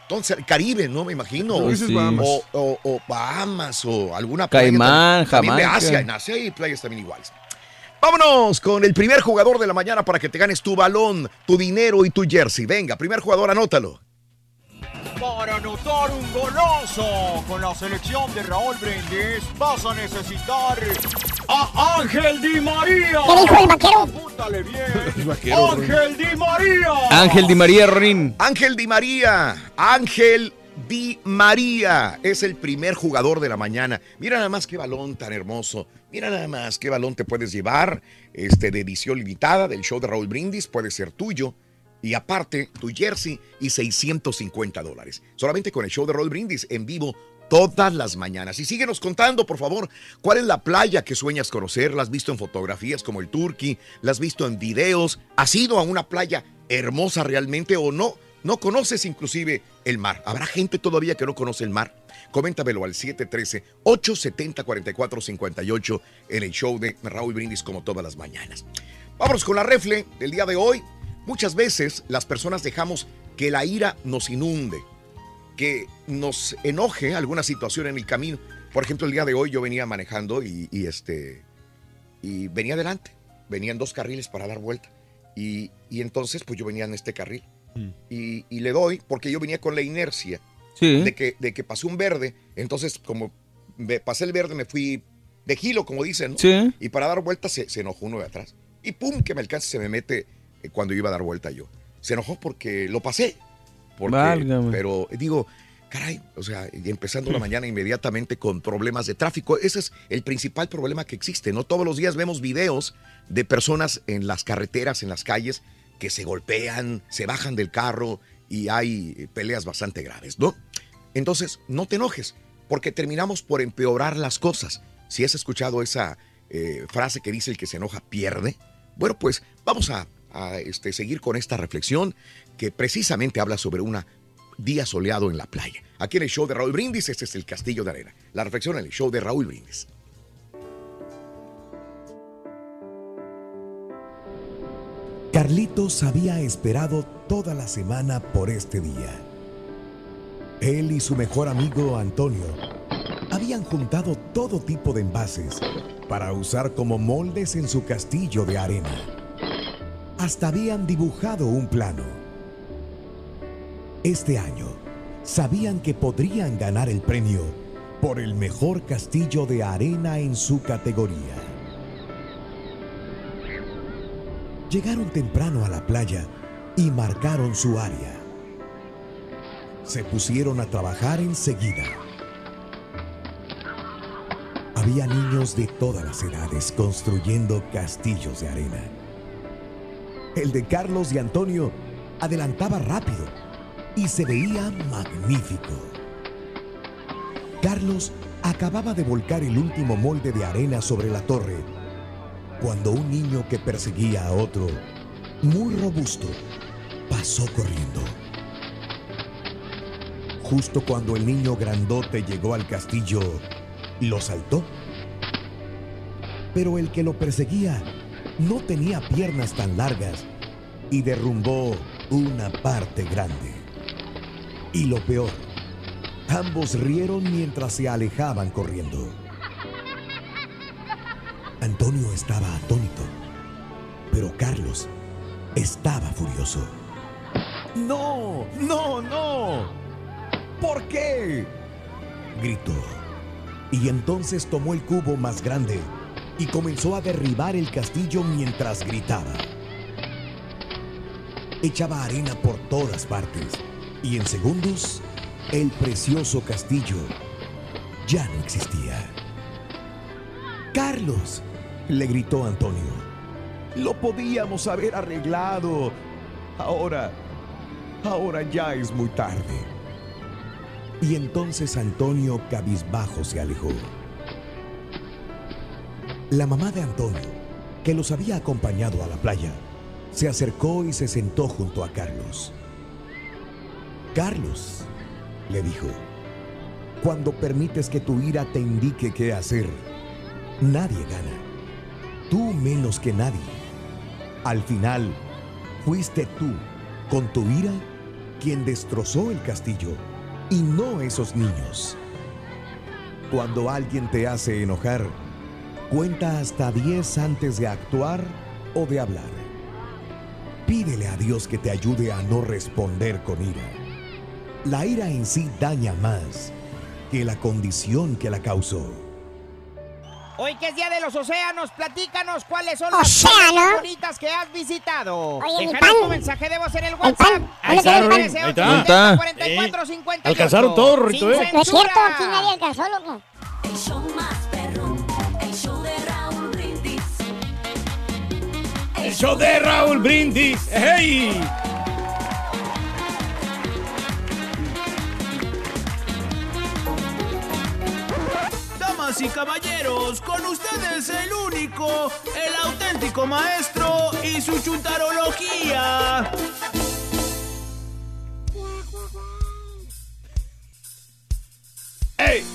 Entonces, el Caribe, ¿no? Me imagino. Sí. O, o- o Bahamas o alguna playa. Caimán, también- también de Jamaica. Asia. En Asia hay playas también iguales. Vámonos con el primer jugador de la mañana para que te ganes tu balón, tu dinero y tu jersey. Venga, primer jugador, anótalo. Para anotar un golazo con la selección de Raúl Brindis vas a necesitar a Ángel Di María. ¿Qué dijo el vaquero? Apúntale bien. El vaquero, Ángel Di María. Ángel Di María Ronin. Ángel Di María. Ángel Di María es el primer jugador de la mañana. Mira nada más qué balón tan hermoso. Mira nada más qué balón te puedes llevar. Este de edición limitada del show de Raúl Brindis puede ser tuyo. Y aparte, tu jersey y 650 dólares. Solamente con el show de Raúl Brindis en vivo todas las mañanas. Y síguenos contando, por favor, cuál es la playa que sueñas conocer. ¿La has visto en fotografías como el Turkey? ¿La has visto en videos? ¿Has ido a una playa hermosa realmente o no? no conoces inclusive el mar. ¿Habrá gente todavía que no conoce el mar? Coméntamelo al 713-870-4458 en el show de Raúl Brindis como todas las mañanas. Vámonos con la refle del día de hoy. Muchas veces las personas dejamos que la ira nos inunde, que nos enoje alguna situación en el camino. Por ejemplo, el día de hoy yo venía manejando y, y este y venía adelante, venían dos carriles para dar vuelta. Y, y entonces, pues yo venía en este carril. Y, y le doy, porque yo venía con la inercia Sí. de, que, de que pasó un verde. Entonces, como me pasé el verde, me fui de gilo, como dicen. ¿no? Sí. Y para dar vuelta se, se enojó uno de atrás. Y pum, que me alcanza, se me mete cuando iba a dar vuelta yo. Se enojó porque lo pasé. Porque, Válgame. pero digo, caray, o sea, empezando la mañana inmediatamente con problemas de tráfico. Ese es el principal problema que existe, ¿no? Todos los días vemos videos de personas en las carreteras, en las calles, que se golpean, se bajan del carro y hay eh, peleas bastante graves, ¿no? Entonces, no te enojes, porque terminamos por empeorar las cosas. Si has escuchado esa eh, frase que dice el que se enoja pierde, bueno, pues vamos a, a, este, seguir con esta reflexión que precisamente habla sobre un día soleado en la playa. Aquí en el show de Raúl Brindis, este es el Castillo de Arena. La reflexión en el show de Raúl Brindis. Carlitos había esperado toda la semana por este día. Él y su mejor amigo Antonio habían juntado todo tipo de envases para usar como moldes en su castillo de arena. Hasta habían dibujado un plano. Este año sabían que podrían ganar el premio por el mejor castillo de arena en su categoría. Llegaron temprano a la playa y marcaron su área. Se pusieron a trabajar enseguida. Había niños de todas las edades construyendo castillos de arena. El de Carlos y Antonio adelantaba rápido y se veía magnífico. Carlos acababa de volcar el último molde de arena sobre la torre cuando un niño que perseguía a otro, muy robusto, pasó corriendo. Justo cuando el niño grandote llegó al castillo, lo saltó. Pero el que lo perseguía no tenía piernas tan largas y derrumbó una parte grande. Y lo peor, ambos rieron mientras se alejaban corriendo. Antonio estaba atónito, pero Carlos estaba furioso. ¡No! ¡No! ¡No! ¿Por qué? gritó. Y entonces tomó el cubo más grande y comenzó a derribar el castillo mientras gritaba. Echaba arena por todas partes y en segundos el precioso castillo ya no existía. Carlos, le gritó Antonio, lo podíamos haber arreglado. Ahora, ahora ya es muy tarde. Y entonces Antonio cabizbajo se alejó. La mamá de Antonio, que los había acompañado a la playa, se acercó y se sentó junto a Carlos. Carlos, le dijo, cuando permites que tu ira te indique qué hacer, nadie gana. Tú menos que nadie. Al final, fuiste tú, con tu ira, quien destrozó el castillo y no esos niños. Cuando alguien te hace enojar, cuenta hasta 10 antes de actuar o de hablar. Pídele a Dios que te ayude a no responder con ira. La ira en sí daña más que la condición que la causó. Hoy que es Día de los Océanos, platícanos cuáles son las Océano. bonitas que has visitado. Oye, mi Déjanos pan. tu mensaje de voz en el WhatsApp. Ahí está, Rui. Ahí está. 44 58. Alcanzaron todo, Sin ¿eh? No es cierto, aquí nadie alcanzó, loco. El show más El show de Raúl Brindis. ¡Hey! Damas y caballeros, con ustedes el único, el auténtico maestro y su chuntarología. ¡Ey!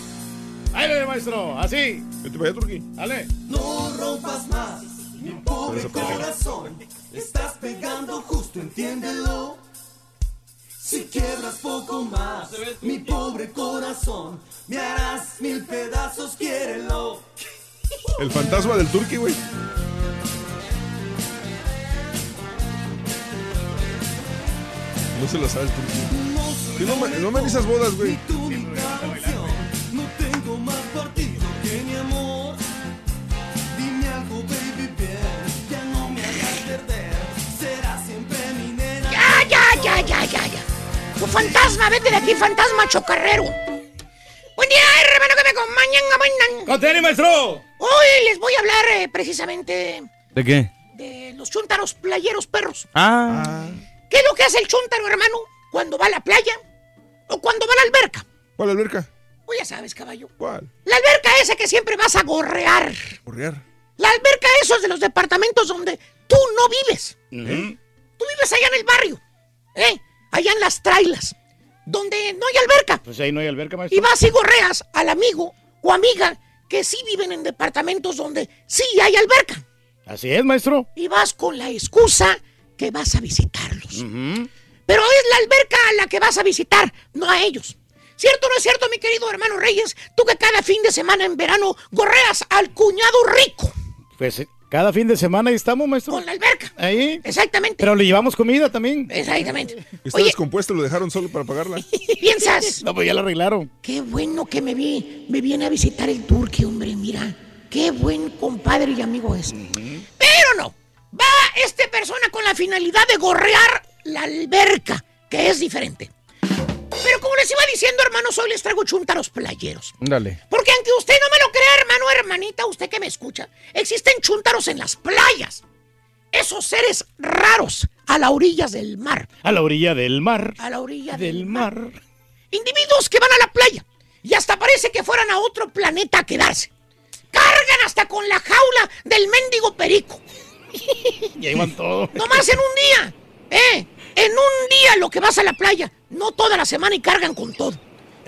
¡Ahí maestro! ¡Así! ¿Qué te pasa, Turquí? ¡Dale! No rompas más pobre corazón. Estás pegando justo, entiéndelo. Si quiebras poco más, mi pobre corazón, me harás mil pedazos, quiérelo. El fantasma del Turqui, güey. No se lo sabes, Turqui. Que no, me- no me avisas bodas, güey. Tu fantasma, vete de aquí, fantasma chocarrero. Buen día, hermano, que me acompañan. ¡Conteni, maestro! Hoy les voy a hablar eh, precisamente ¿De qué? de los chúntaros playeros perros. Ah. ¿Qué es lo que hace el chúntaro, hermano, cuando va a la playa o cuando va a la alberca? ¿Cuál alberca? Pues ya sabes, caballo. ¿Cuál? La alberca esa que siempre vas a gorrear. Correar. La alberca esos de los departamentos donde tú no vives. Tú vives allá en el barrio, ¿eh? Allá en las trailas, donde no hay alberca. Pues ahí no hay alberca, maestro. Y vas y gorreas al amigo o amiga que sí viven en departamentos donde sí hay alberca. Así es, maestro. Y vas con la excusa que vas a visitarlos. Pero es la alberca a la que vas a visitar, no a ellos. ¿Cierto o no es cierto, mi querido hermano Reyes? Tú que cada fin de semana en verano gorreas al cuñado rico Pues cada fin de semana ahí estamos, maestro. con la alberca. Ahí. Exactamente. Pero le llevamos comida también. Exactamente. Está descompuesto, lo dejaron solo para pagarla. ¿Piensas? No, pues ya lo arreglaron. Qué bueno que me vi, me viene a visitar el turque, hombre, mira. Qué buen compadre y amigo es. Pero no. Va esta persona con la finalidad de gorrear la alberca, que es diferente. Pero como les iba diciendo, hermanos, hoy les traigo chuntaros playeros. Dale. Porque aunque usted no me lo crea, hermano hermanita, usted que me escucha, existen chúntaros en las playas. Esos seres raros a las orillas del mar. A la orilla del mar. A la orilla del mar. Individuos que van a la playa y hasta parece que fueran a otro planeta a quedarse. Cargan hasta con la jaula del mendigo perico. Y ahí van todos. Nomás en un día. ¿Eh? En un día lo que vas a la playa. No toda la semana y cargan con todo.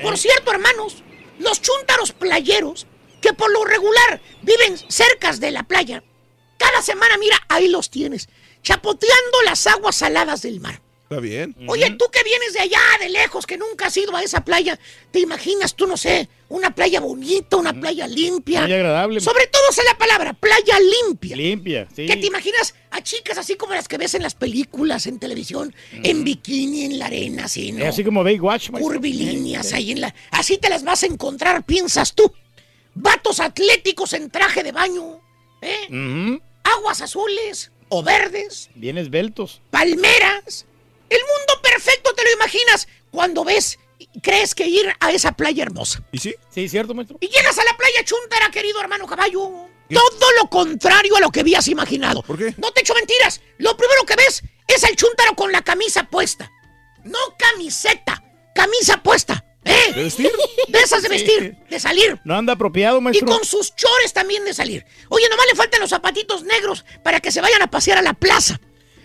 Por cierto, hermanos, los chúntaros playeros, que por lo regular viven cerca de la playa, cada semana, mira, ahí los tienes, chapoteando las aguas saladas del mar. Está bien. Oye, tú que vienes de allá, de lejos, que nunca has ido a esa playa, ¿te imaginas, tú no sé, una playa bonita, una playa limpia? Muy agradable. Sobre todo es la palabra, playa limpia. Limpia, sí. ¿Qué te imaginas a chicas así como las que ves en las películas, en televisión, en bikini, en la arena, así, ¿no? Eh, Así como Baywatch. Curvilíneas ahí en la... Así te las vas a encontrar, piensas tú. Vatos atléticos en traje de baño, ¿eh? Aguas azules o verdes, Bien esbeltos. palmeras. El mundo perfecto te lo imaginas cuando ves y crees que ir a esa playa hermosa. ¿Y sí? Sí, cierto, maestro. Y llegas a la playa Chuntara, querido hermano caballo. Todo lo contrario a lo que habías imaginado. ¿Por qué? No te echo mentiras. Lo primero que ves es el Chuntaro con la camisa puesta. No camiseta, camisa puesta. ¿Eh? ¿De vestir? De esas de vestir, de salir. No anda apropiado, Y maestro. con sus chores también de salir. Oye, nomás le faltan los zapatitos negros para que se vayan a pasear a la plaza.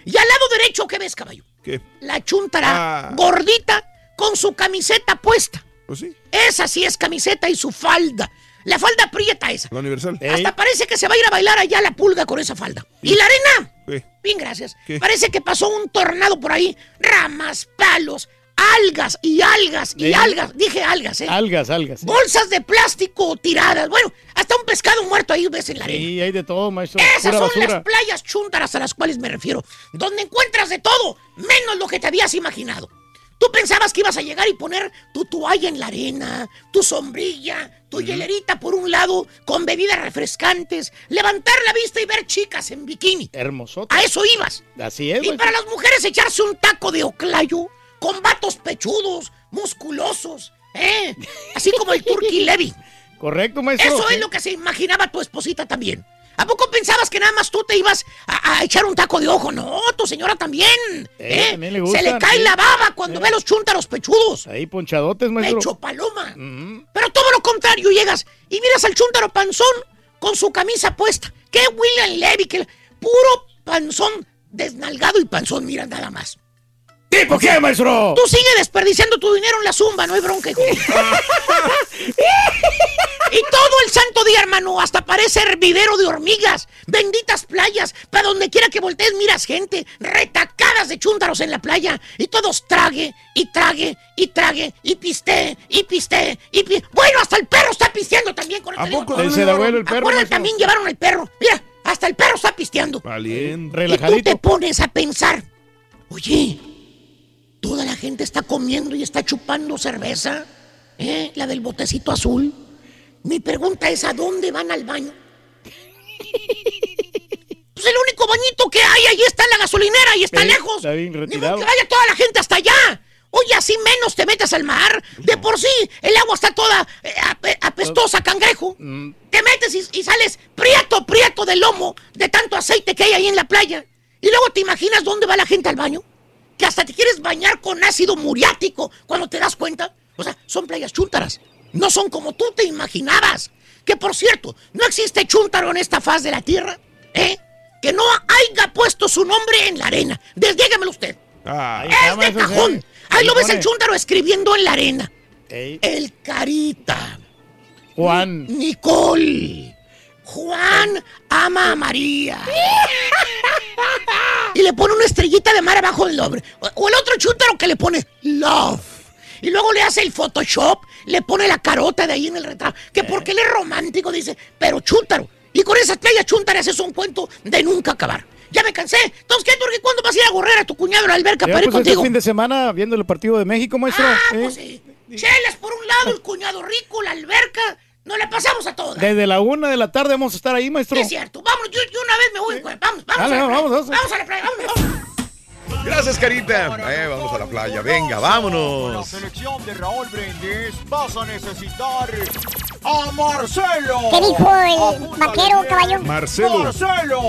Y al lado derecho, ¿qué ves, caballo? ¿Qué? La chuntara Ah. gordita con su camiseta puesta. Pues sí. Esa sí es camiseta y su falda. La falda aprieta esa. La universal. Hasta parece que se va a ir a bailar allá la pulga con esa falda. ¿Y la arena? ¿Qué? Bien, gracias. ¿Qué? Parece que pasó un tornado por ahí. Ramas, palos, algas y algas y ¿Eh? algas. Dije algas, ¿eh? Algas, algas. Bolsas de plástico tiradas. Bueno, hasta un pescado muerto ahí ves en la arena. Sí, hay de todo, maestro. Esas Pura son basura. las playas chúntaras a las cuales me refiero. Donde encuentras de todo, menos lo que te habías imaginado. Tú pensabas que ibas a llegar y poner tu toalla en la arena, tu sombrilla, tu hielerita por un lado, con bebidas refrescantes, levantar la vista y ver chicas en bikini. Hermosote. A eso ibas. Así es, Y para las mujeres echarse un taco de oclayo con vatos pechudos, musculosos, ¿eh? Así como el Turkey Levy. Correcto, maestro. Eso es lo que se imaginaba tu esposita también. ¿A poco pensabas que nada más tú te ibas a, a echar un taco de ojo? No, tu señora también. Eh, ¿eh? también le Se gustan, le cae sí. la baba cuando ve los chúntaros pechudos. Ahí ponchadotes, maestro. Pecho paloma. Pero todo lo contrario, llegas y miras al chúntaro panzón con su camisa puesta. ¡Qué William Levy! Que puro panzón desnalgado y panzón, mira nada más. ¿Tipo qué, maestro? Tú sigue desperdiciando tu dinero en la zumba, no hay bronca, hijo. Y todo el santo día, hermano, hasta parece hervidero de hormigas. Benditas playas. Para donde quiera que voltees, miras gente retacadas de chúntaros en la playa. Y todos trague, y trague, y trague, y piste, y piste, y pi- Bueno, hasta el perro está pisteando también con el ¿A poco El vuelo el perro, también llevaron el perro. Mira, hasta el perro está pisteando. Valiente. Y tú te pones a pensar, oye, toda la gente está comiendo y está chupando cerveza, ¿eh? La del botecito azul. Mi pregunta es, ¿a dónde van al baño? Pues el único bañito que hay ahí está en la gasolinera y está Sí, lejos. está bien Ni retirado. que vaya toda la gente hasta allá. Oye, así menos te metes al mar. De por sí, el agua está toda eh, ape- apestosa, cangrejo. Mm, Te metes y, y sales prieto, prieto del lomo de tanto aceite que hay ahí en la playa. Y luego te imaginas dónde va la gente al baño. Que hasta te quieres bañar con ácido muriático cuando te das cuenta. O sea, son playas chúntaras. No son como tú te imaginabas. Que por cierto, no existe chúntaro en esta faz de la tierra. ¿Eh? Que no haya puesto su nombre en la arena. Desdígamelo usted. Ah, es de cajón. Ahí lo ves el chúntaro escribiendo en la arena. El Carita. Juan. Nicole. Juan ama a María. y le pone una estrellita de mar abajo del nombre. O, el otro chúntaro que le pone love. Y luego le hace el Photoshop, le pone la carota de ahí en el retrato. Que porque él es romántico, dice, pero chúntaro. Y con esas playas chúntaras es un cuento de nunca acabar. Ya me cansé. Entonces, ¿qué? ¿Cuándo vas a ir a correr a tu cuñado a la alberca Ya, para ir pues, este contigo? fin de semana viendo el partido de México, maestro. Ah, ¿eh? pues sí. Chelas por un lado, el cuñado rico, la alberca. Nos la pasamos a todas. Desde la una de la tarde vamos a estar ahí, maestro. Es cierto. Vámonos, yo, yo una vez me voy. güey. Vamos, vamos. Dale, a la playa. vamos, vamos. Vamos a la playa, vamos, vamos. Gracias, Carita. Eh, vamos a la playa. Venga, La vámonos. selección de Raúl Brindis vas a necesitar a Marcelo. ¿Qué dijo el vaquero, caballo? Marcelo. Marcelo.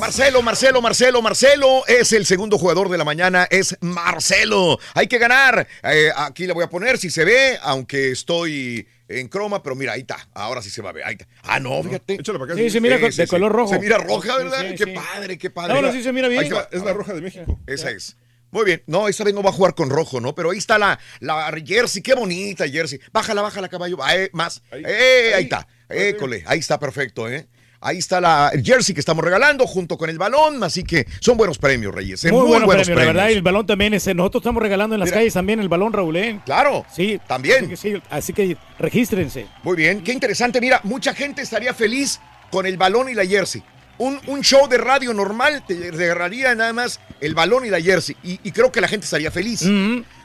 Marcelo, Marcelo, Marcelo, Marcelo es el segundo jugador de la mañana, es Marcelo. Hay que ganar. Eh, aquí le voy a poner si se ve, aunque estoy en croma, pero mira, ahí está. Ahora sí se va a ver. Ahí está. Ah, no, fíjate. Échale para acá. Sí, se mira Sí, con- sí, de sí. color rojo. Se mira roja, ¿verdad? sí, qué sí. padre, qué padre. No, no, sí se mira bien. Es la roja de México. Esa es. Muy bien. No, esta vez no va a jugar con rojo, ¿no? Pero ahí está la, la jersey. Qué bonita jersey. Bájala, bájala, caballo. Eh, más. Ahí. Eh, ahí, Ahí. está. École. Ahí está perfecto, ¿eh? Ahí está la jersey que estamos regalando junto con el balón. Así que son buenos premios, Reyes. ¿eh? Muy, bueno buenos premio, la verdad. Y el balón también es. Nosotros estamos regalando en las Mira. calles también el balón, Raúl. ¿eh? Claro. Sí. También. Así que, sí, así que regístrense. Muy bien. Qué interesante. Mira, mucha gente estaría feliz con el balón y la jersey. Un, un show de radio normal te regalaría nada más el balón y la jersey. Y, y creo que la gente estaría feliz.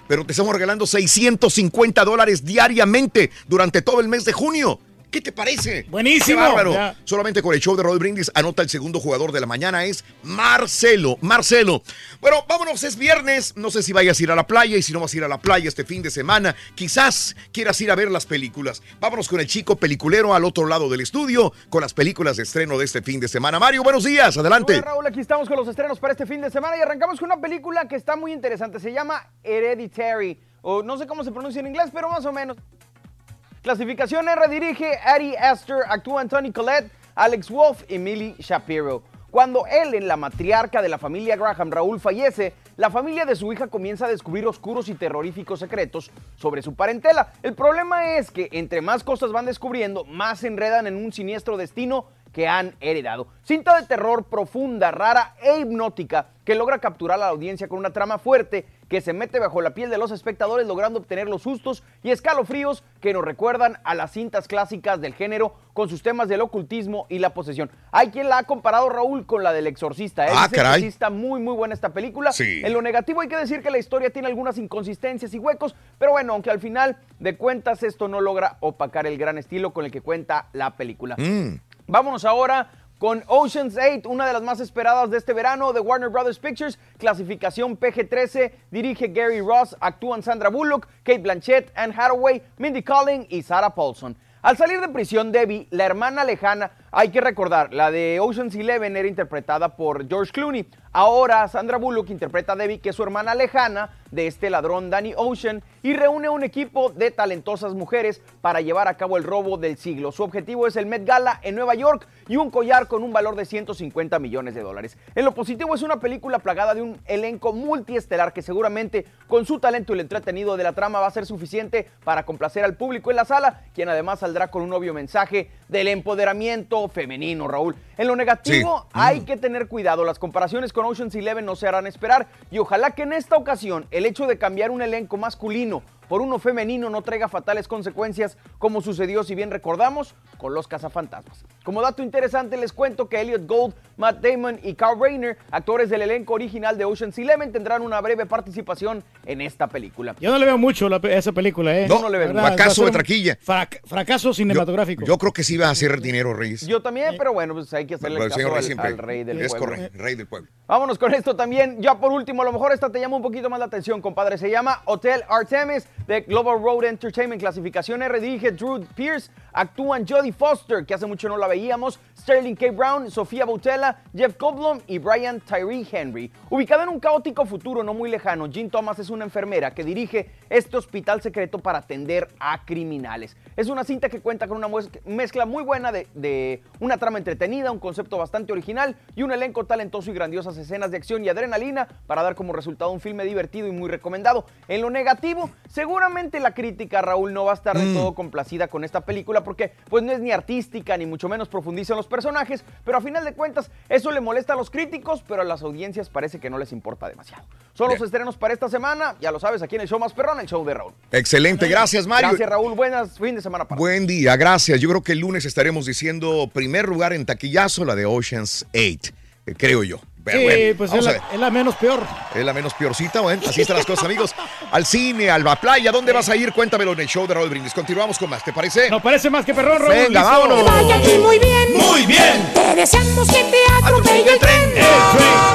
Pero te estamos regalando 650 dólares diariamente durante todo el mes de junio. ¿Qué te parece? Buenísimo. Qué bárbaro. Ya. Solamente con el show de Roy Brindis anota el segundo jugador de la mañana es Marcelo. Marcelo. Bueno, vámonos, es viernes. No sé si vayas a ir a la playa y si no vas a ir a la playa este fin de semana, quizás quieras ir a ver las películas. Vámonos con el chico peliculero al otro lado del estudio con las películas de estreno de este fin de semana. Mario, buenos días. Adelante. Hola Raúl, aquí estamos con los estrenos para este fin de semana y arrancamos con una película que está muy interesante. Se llama Hereditary, o no sé cómo se pronuncia en inglés, pero más o menos. Clasificación R dirige Ari Aster, actúan Tony Collette, Alex Wolf y Millie Shapiro. Cuando Ellen, la matriarca de la familia Graham Raúl, fallece, la familia de su hija comienza a descubrir oscuros y terroríficos secretos sobre su parentela. El problema es que entre más cosas van descubriendo, más se enredan en un siniestro destino que han heredado. Cinta de terror profunda, rara e hipnótica que logra capturar a la audiencia con una trama fuerte que se mete bajo la piel de los espectadores logrando obtener los sustos y escalofríos que nos recuerdan a las cintas clásicas del género con sus temas del ocultismo y la posesión. Hay quien la ha comparado Raúl con la del exorcista. ¿eh? Ah, Dice caray. está muy muy buena esta película. Sí. En lo negativo hay que decir que la historia tiene algunas inconsistencias y huecos, pero bueno, aunque al final de cuentas esto no logra opacar el gran estilo con el que cuenta la película. Mm. Vámonos ahora con Ocean's 8, una de las más esperadas de este verano de Warner Brothers Pictures, clasificación PG-13, dirige Gary Ross, actúan Sandra Bullock, Kate Blanchett, Anne Hathaway, Mindy Kaling y Sarah Paulson. Al salir de prisión, Debbie, la hermana lejana, Hay que recordar, la de Ocean's Eleven era interpretada por George Clooney. Ahora Sandra Bullock interpreta a Debbie, que es su hermana lejana de este ladrón Danny Ocean, y reúne un equipo de talentosas mujeres para llevar a cabo el robo del siglo. Su objetivo es el Met Gala en Nueva York y un collar con un valor de 150 millones de dólares. En lo positivo es una película plagada de un elenco multiestelar que seguramente con su talento y el entretenido de la trama va a ser suficiente para complacer al público en la sala, quien además saldrá con un obvio mensaje del empoderamiento femenino, Raúl. En lo negativo Sí. hay que tener cuidado, las comparaciones con Ocean's Eleven no se harán esperar y ojalá que en esta ocasión el hecho de cambiar un elenco masculino por uno femenino no traiga fatales consecuencias como sucedió, si bien recordamos, con los cazafantasmas. Como dato interesante les cuento que Elliot Gold, Matt Damon y Carl Rayner, actores del elenco original de Ocean's Eleven, tendrán una breve participación en esta película. Yo no le veo mucho la- esa película, ¿eh? No, no le a Fracaso de traquilla. frac- fracaso cinematográfico. Yo creo que sí va a hacer dinero, Reyes. Yo también, pero bueno, pues hay que hacerle el caso al, rey del es pueblo. correcto, rey del pueblo. Vámonos con esto también. Ya por último, a lo mejor esta te llama un poquito más la atención, compadre. Se llama Hotel Artemis de Global Road Entertainment. Clasificación R. Dirige Drew Pierce. Actúan Jodie Foster, que hace mucho no la veíamos. Sterling K. Brown, Sofía Boutella, Jeff Goldblum y Brian Tyree Henry. Ubicada en un caótico futuro no muy lejano, Jean Thomas es una enfermera que dirige este hospital secreto para atender a criminales. Es una cinta que cuenta con una mezcla muy buena de, de una trama entretenida, un concepto bastante original y un elenco talentoso y grandiosas escenas de acción y adrenalina para dar como resultado un filme divertido y muy recomendado. En lo negativo, seguramente la crítica, Raúl, no va a estar de Mm. todo complacida con esta película porque pues no es ni artística ni mucho menos profundiza en los personajes, pero a final de cuentas eso le molesta a los críticos, pero a las audiencias parece que no les importa demasiado. Son los estrenos para esta semana, ya lo sabes, aquí en el show más perrón, el show de Raúl. Excelente, gracias Mario. Gracias Raúl, buenas fin de semana para Buen día, gracias. Yo creo que el lunes estaremos diciendo primer lugar en taquillazo la de Ocean's 8, creo yo. Pero Sí, bueno, pues es la, es la menos peor. Es la menos peorcita, bueno, así están las cosas, amigos. Al cine, a la playa, ¿dónde vas a ir? Cuéntamelo en el show de Raúl Brindis. Continuamos con más, ¿te parece? No parece más que perrón, Raúl. Venga, listo. vámonos. Vaya aquí muy bien. Muy bien. Te deseamos que te atropelle el tren.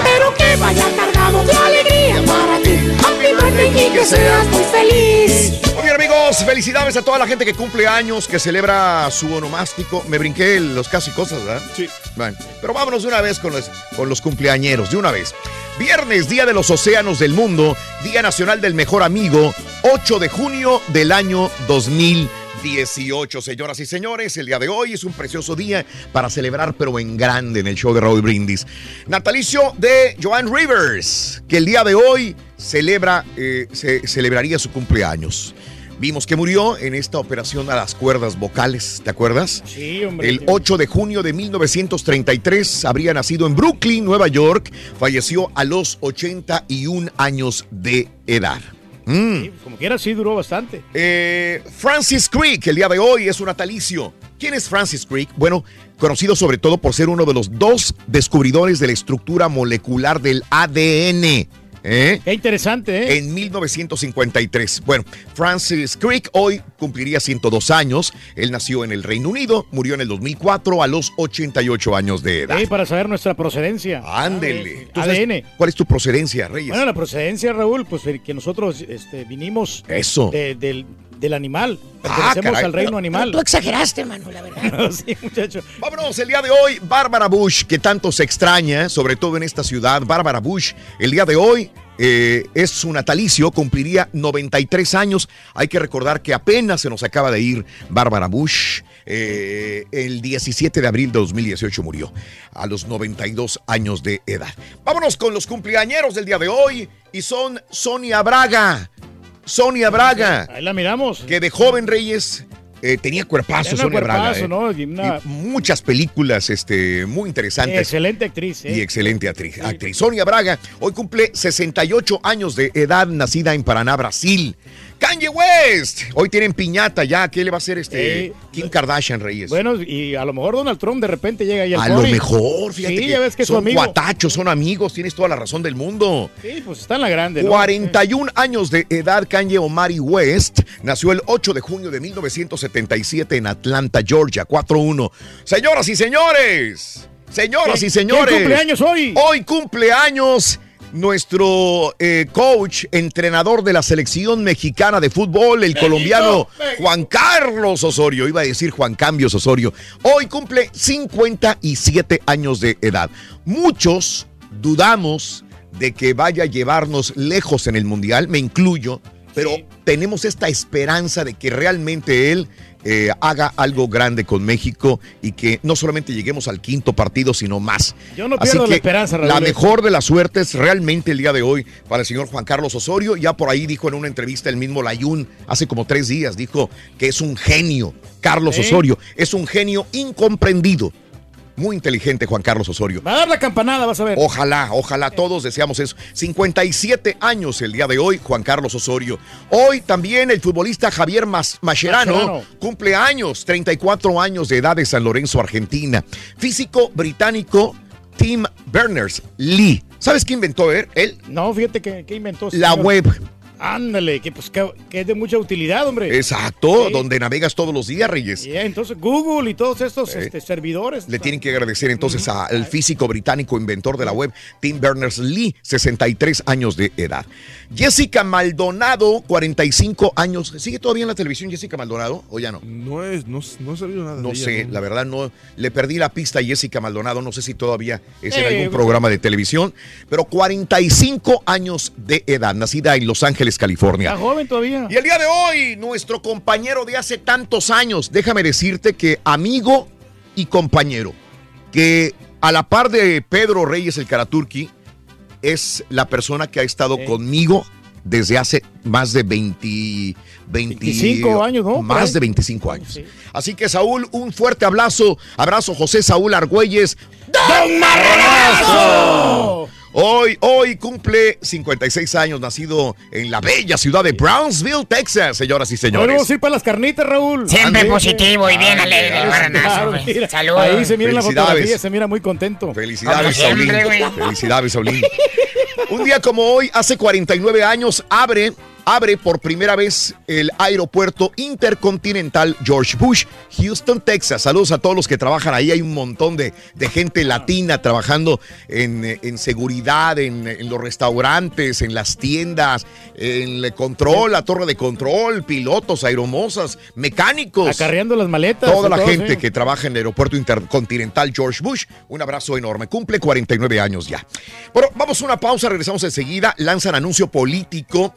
Pero que vaya cargado de alegría para ti. Happy birthday y que seas muy feliz. Muy bien, amigos, felicidades a toda la gente que cumple años, que celebra su onomástico. Me brinqué los casi cosas, ¿verdad? Sí. Bueno, pero vámonos de una vez con los, con los de una vez. Viernes, Día de los Océanos del Mundo, Día Nacional del Mejor Amigo, 8 de junio del año 2018. Señoras y señores, el día de hoy es un precioso día para celebrar, pero en grande, en el show de Raúl Brindis. Natalicio de Joan Rivers, que el día de hoy celebra, eh, se celebraría su cumpleaños. Vimos que murió en esta operación a las cuerdas vocales, ¿te acuerdas? Sí, hombre. El 8 de junio de 1933 habría nacido en Brooklyn, Nueva York. Falleció a los 81 años de edad. Mm. Como quiera, sí duró bastante. Eh, Francis Crick, el día de hoy es un natalicio. ¿Quién es Francis Crick? Bueno, conocido sobre todo por ser uno de los dos descubridores de la estructura molecular del ADN. ¿Eh? Qué interesante, ¿eh? En 1953. Bueno, Francis Crick hoy cumpliría 102 años. Él nació en el Reino Unido, murió en el 2004 a los 88 años de edad. Sí, para saber nuestra procedencia. Ándele. ¿Tú sabes ADN. ¿Cuál es tu procedencia, Reyes? Bueno, la procedencia, Raúl, pues que nosotros este, vinimos Eso. de- del, del animal. Ah, Pertenecemos caray. al reino animal. Tú exageraste, mano, la verdad. sí, muchacho. Vámonos, el día de hoy, Bárbara Bush, que tanto se extraña, sobre todo en esta ciudad. Bárbara Bush, el día de hoy eh, es su natalicio, cumpliría 93 años. Hay que recordar que apenas se nos acaba de ir Bárbara Bush. eh, el 17 de abril de 2018 murió a los 92 años de edad. Vámonos con los cumpleañeros del día de hoy y son Sonia Braga. Sonia Braga. Ahí la miramos. Que de joven Reyes eh, tenía cuerpazo, Sonia Braga. eh. ¿no? Y una- Y muchas películas este, muy interesantes. Excelente actriz, ¿eh? Y excelente actriz, actriz. Sonia Braga hoy cumple 68 años de edad, nacida en Paraná, Brasil. Kanye West, hoy tienen piñata ya. ¿Qué le va a hacer este Eh, Kim Kardashian Reyes? Bueno, y a lo mejor Donald Trump de repente llega ahí al a lo mejor, fíjate Sí, que, ya ves que son amigo. guatachos, son amigos, tienes toda la razón del mundo. Sí, pues está en la grande, ¿no? 41 años de edad, Kanye Omari West nació el 8 de junio de 1977 en Atlanta, Georgia, 4-1. Señoras y señores, señoras ¿Quién- y señores. quién cumple años hoy? Hoy cumpleaños nuestro eh, coach, entrenador de la selección mexicana de fútbol, el colombiano Juan Carlos Osorio, iba a decir Juan Cambios Osorio, hoy cumple 57 años de edad. Muchos dudamos de que vaya a llevarnos lejos en el Mundial, me incluyo, pero tenemos esta esperanza de que realmente él eh, haga algo grande con México y que no solamente lleguemos al quinto partido, sino más. Yo no Así pierdo la que esperanza, Raúl. La mejor de las suertes realmente el día de hoy para el señor Juan Carlos Osorio. Ya por ahí dijo en una entrevista el mismo Layún hace como tres días, dijo que es un genio. Carlos ¿Eh? Osorio es un genio incomprendido. Muy inteligente Juan Carlos Osorio. Va a dar la campanada, vas a ver. Ojalá, ojalá todos deseamos eso. 57 años el día de hoy, Juan Carlos Osorio. Hoy también el futbolista Javier Mas- Mascherano, Mascherano. cumple años, 34 años de edad de San Lorenzo, Argentina. Físico británico Tim Berners-Lee. ¿Sabes qué inventó él? No, fíjate que, que inventó. la señor. web. Ándale, que, pues, que, que es de mucha utilidad, hombre. Exacto, Sí. donde navegas todos los días, Reyes. Ya, entonces Google y todos estos este, servidores. Le tienen que agradecer entonces al físico británico inventor de la web, Tim Berners-Lee, 63 años de edad. Jessica Maldonado, 45 años. ¿Sigue todavía en la televisión Jessica Maldonado o ya no? No es, no, no he sabido nada. No de ella, sé, la verdad no. Le perdí la pista a Jessica Maldonado. No sé si todavía es en Eh, algún programa de televisión. Pero 45 años de edad, nacida en Los Ángeles, California. Está joven todavía. Y el día de hoy, nuestro compañero de hace tantos años, déjame decirte que amigo y compañero, que a la par de Pedro Reyes el Karaturki, es la persona que ha estado conmigo desde hace más de 20, 20 25 años, ¿no? Más de 25 años. Así que Saúl, un fuerte abrazo, abrazo José Saúl Argüelles. ¡Don Marronazo! Hoy, hoy cumple 56 años, nacido en la bella ciudad de Brownsville, Texas, señoras y señores. vamos a ir para las carnitas, Raúl. Siempre positivo y bien alegre, el. Saludos. Ahí se mira en la Felicidades. fotografía, se mira muy contento. Felicidades, Saulín. Felicidades, Saulín. Un día como hoy, hace 49 años, abre, abre por primera vez el aeropuerto intercontinental George Bush, Houston, Texas. Saludos a todos los que trabajan ahí. Hay un montón de, de gente latina trabajando en, en seguridad, en, en los restaurantes, en las tiendas, en el control, la torre de control, pilotos, aeromosas, mecánicos. Acarreando las maletas. Toda la todo, gente sí. que trabaja en el aeropuerto intercontinental George Bush, un abrazo enorme. Cumple 49 años ya. Bueno, vamos a una pausa, regresamos enseguida. Lanzan anuncio político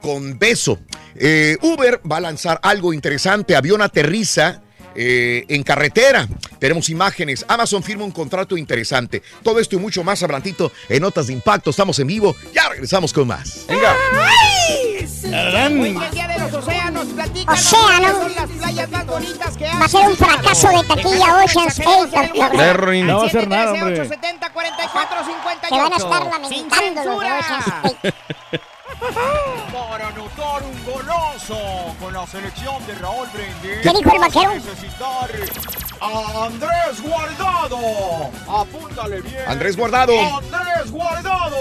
con beso. Eh, Uber va a lanzar algo interesante. Avión aterriza. eh, en carretera. Tenemos imágenes. Amazon firma un contrato interesante. Todo esto y mucho más abrantito en Notas de Impacto. Estamos en vivo. Ya regresamos con más. Venga. El día de los océanos, platícanos Océano. cuáles son las playas más bonitas que has Va a ser un fracaso de taquilla Ocean's. Larry. No va a hacer nada, hombre. 870 44 58. Se van a estar lamentando los de. Ocean's Gate. Para anotar un goloso con la selección de Raúl Brindis. ¿Qué dijo el vaquero? necesitar a Andrés Guardado. Apúntale bien. Andrés Guardado. Andrés Guardado.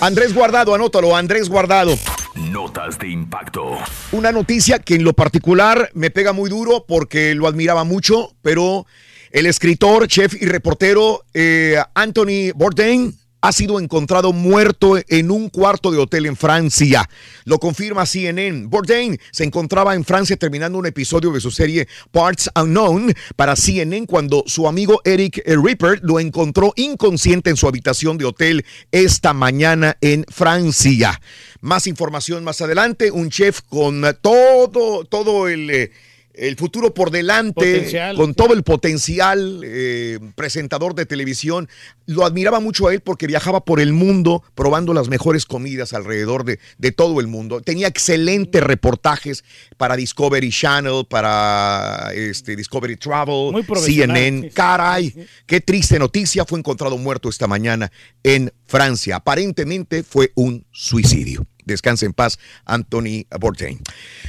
Andrés Guardado, anótalo. Andrés Guardado. Notas de impacto. Una noticia que en lo particular me pega muy duro porque lo admiraba mucho, pero el escritor, chef y reportero eh, Anthony Bourdain ha sido encontrado muerto en un cuarto de hotel en Francia. Lo confirma CNN. Bourdain se encontraba en Francia terminando un episodio de su serie Parts Unknown para CNN cuando su amigo Eric Ripper lo encontró inconsciente en su habitación de hotel esta mañana en Francia. Más información más adelante. Un chef con todo, todo el... eh, el futuro por delante, Potencial. con todo el potencial, eh, presentador de televisión. Lo admiraba mucho a él porque viajaba por el mundo probando las mejores comidas alrededor de, de todo el mundo. Tenía excelentes reportajes para Discovery Channel, para este, Discovery Travel, CNN. Caray, qué triste noticia. Fue encontrado muerto esta mañana en Francia. Aparentemente fue un suicidio. Descanse en paz, Anthony Bourdain.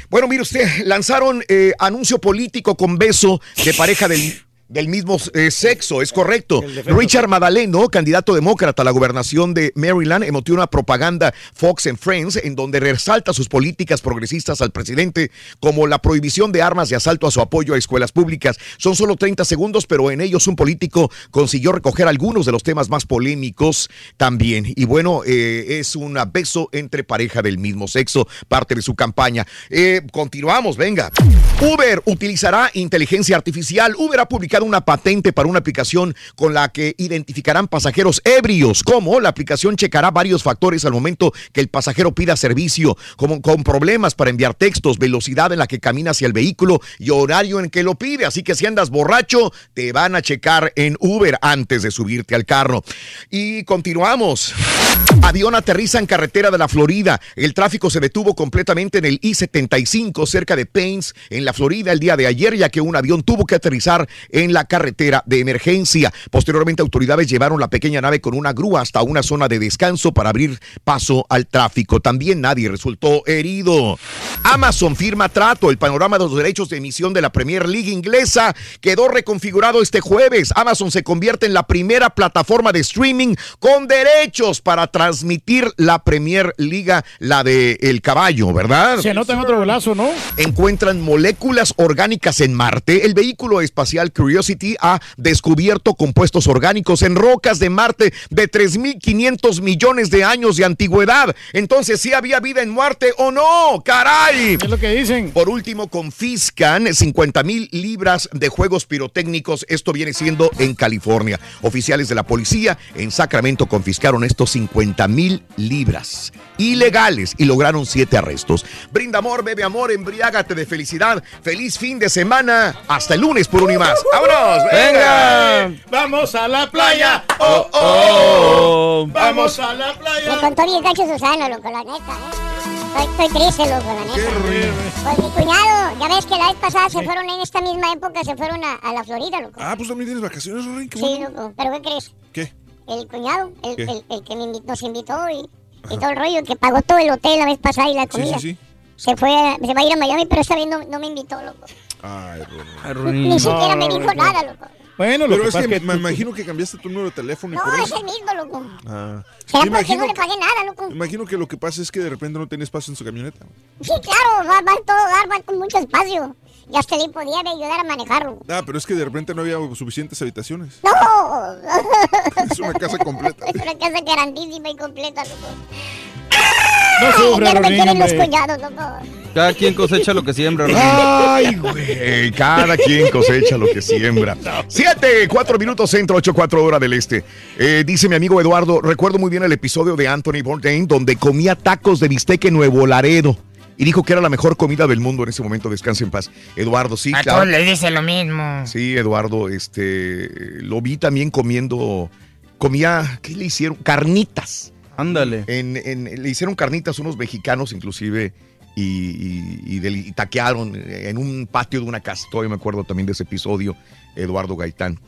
Bueno, mire usted, lanzaron eh, anuncio político con beso de pareja del Del mismo eh, sexo, es correcto. Richard Madaleno, candidato demócrata a la gobernación de Maryland, emitió una propaganda Fox and Friends en donde resalta sus políticas progresistas al presidente, como la prohibición de armas de asalto a su apoyo a escuelas públicas. Son solo 30 segundos, pero en ellos un político consiguió recoger algunos de los temas más polémicos también. Y bueno, eh, es un beso entre pareja del mismo sexo, parte de su campaña. Eh, continuamos, venga. Uber utilizará inteligencia artificial. Uber ha publicado una patente para una aplicación con la que identificarán pasajeros ebrios. ¿Cómo? La aplicación checará varios factores al momento que el pasajero pida servicio, como con problemas para enviar textos, velocidad en la que camina hacia el vehículo y horario en que lo pide. Así que si andas borracho, te van a checar en Uber antes de subirte al carro. Y continuamos. Avión aterriza en carretera de la Florida. El tráfico se detuvo completamente en el I-75 cerca de Paynes, en la Florida, el día de ayer, ya que un avión tuvo que aterrizar en la carretera de emergencia. Posteriormente, autoridades llevaron la pequeña nave con una grúa hasta una zona de descanso para abrir paso al tráfico. También nadie resultó herido. Amazon firma trato. El panorama de los derechos de emisión de la Premier League inglesa quedó reconfigurado este jueves. Amazon se convierte en la primera plataforma de streaming con derechos para transmitir la Premier Liga, la de El Caballo, ¿verdad? Se anota en otro golazo, ¿no? Encuentran moléculas orgánicas en Marte. El vehículo espacial Curiosity ha descubierto compuestos orgánicos en rocas de Marte de 3.500 millones de años de antigüedad. Entonces, ¿sí había vida en Marte o no? ¡Caray! Es lo que dicen. Por último, confiscan 50 mil libras de juegos pirotécnicos. Esto viene siendo en California. Oficiales de la policía en Sacramento confiscaron estos 50 mil libras ilegales y lograron siete arrestos. Brinda amor, bebe amor, embriágate de felicidad. Feliz fin de semana. Hasta el lunes por un y más. ¡Vámonos! ¡Venga! Vamos a la playa. ¡Oh, oh! Vamos a la Me playa. contó bien gacho Susana, loco, la neta, ¿eh? Estoy, estoy triste, loco, la neta. Pues mi cuñado, ya ves que la vez pasada se fueron en esta misma época, se fueron a, a la Florida, loco. Ah, pues también tienes vacaciones, Rorín. qué Sí, bueno. loco, pero ¿qué crees? ¿Qué? El cuñado, el, el, el que me invi- nos invitó y, y todo el rollo, que pagó todo el hotel la vez pasada y la Sí, comida. sí, sí. Se fue, a- se va a ir a Miami, pero esta vez no, no me invitó, loco. Ay, Rorín. Ni siquiera me dijo nada, loco. Bueno, lo Pero que es pasa que, es que me tú- imagino que cambiaste tu número de teléfono y No, por es eso. el mismo, loco. Ah. ¿Será Me porque imagino, no le pagué nada, loco? me imagino que lo que pasa es que de repente no tenía espacio en su camioneta. Sí, claro, va, va en todo dar, va con mucho espacio. Y hasta le podía ayudar a manejarlo. Ah, pero es que de repente no había suficientes habitaciones. ¡No! Es una casa completa. Es una casa grandísima y completa, loco. No ya no me los cuñados, loco. Cada quien cosecha lo que siembra. Rorín. Ay, güey. Cada quien cosecha lo que siembra. Siete, cuatro minutos centro, ocho, cuatro hora del este. Eh, dice mi amigo Eduardo, recuerdo muy bien el episodio de Anthony Bourdain donde comía tacos de bistec en Nuevo Laredo. Y dijo que era la mejor comida del mundo en ese momento. Descanse en paz. Eduardo, sí, A claro. todos les dice lo mismo. Sí, Eduardo, este, lo vi también comiendo, comía, ¿qué le hicieron? Carnitas. Ándale. En, en- le hicieron carnitas unos mexicanos inclusive y, y- y del- y taquearon en un patio de una casa. Todavía me acuerdo también de ese episodio, Eduardo Gaitán.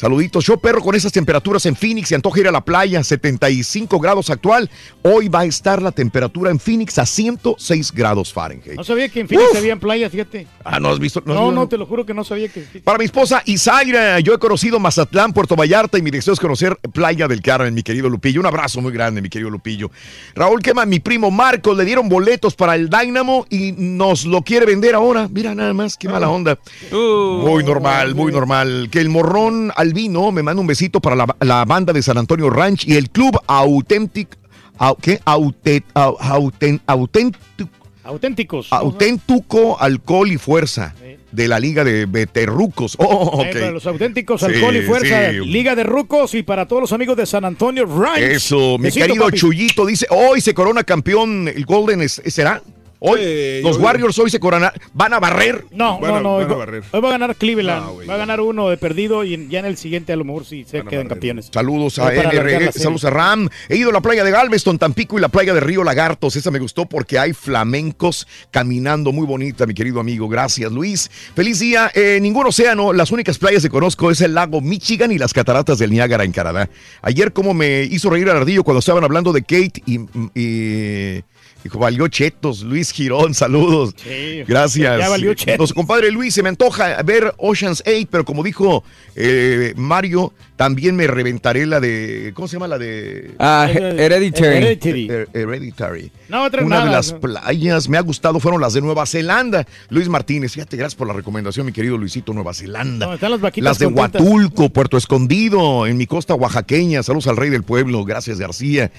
Saluditos, yo perro con esas temperaturas en Phoenix, se antoja ir a la playa, 75 grados actual. Hoy va a estar la temperatura en Phoenix a 106 grados Fahrenheit. No sabía que en Phoenix Uf. habían playas, fíjate. Ah, ¿no has visto? No, has no, visto? te lo juro que no sabía que. Para mi esposa Isaira, yo he conocido Mazatlán, Puerto Vallarta y mi deseo es conocer Playa del Carmen, mi querido Lupillo. Un abrazo muy grande, mi querido Lupillo. Raúl Quema, mi primo Marcos, le dieron boletos para el Dynamo y nos lo quiere vender ahora. Mira nada más, qué mala onda. muy normal, muy normal. Que el morrón albino me manda un besito para la, la banda de San Antonio Ranch y el club Authentic. au- ¿Qué? Aute- au- auten- auténtico. Auténticos. Auténtico Alcohol y Fuerza de la Liga de Veterrucos. Oh, Eh, los auténticos, Sí, alcohol y fuerza, sí. Liga de Rucos y para todos los amigos de San Antonio Ranch. Eso, mi Besito, querido papi. Chuyito dice, hoy se corona campeón el Golden, ¿será? Hoy, los Warriors hoy se coronan, van a barrer. No, Van no, a- no. van a hoy, barrer. hoy va a ganar Cleveland. No, va a ganar uno de perdido y ya en el siguiente a lo mejor sí se quedan campeones. Saludos a NRG, saludos a Ram. He ido a la playa de Galveston, Tampico y la playa de Río Lagartos. Esa me gustó porque hay flamencos caminando muy bonita, mi querido amigo. Gracias, Luis. Feliz día. Eh, ningún océano, las únicas playas que conozco es el lago Michigan y las cataratas del Niágara en Canadá. Ayer como me hizo reír al ardillo cuando estaban hablando de Kate y, y Dijo, valió chetos, Luis Girón, saludos. Sí, Gracias. ya valió chetos. Nos compadre Luis, se me antoja ver Ocean's 8, pero como dijo eh, Mario, también me reventaré la de. ¿Cómo se llama la de? Ah, He- Hereditary. Hereditary. Her- Hereditary. No, otra Una de las no. playas me ha gustado fueron las de Nueva Zelanda. Luis Martínez, fíjate, gracias por la recomendación, mi querido Luisito, Nueva Zelanda. No, están las vaquitas Las de contentas. Huatulco, Puerto Escondido, en mi costa oaxaqueña. Saludos al rey del pueblo. Gracias, García.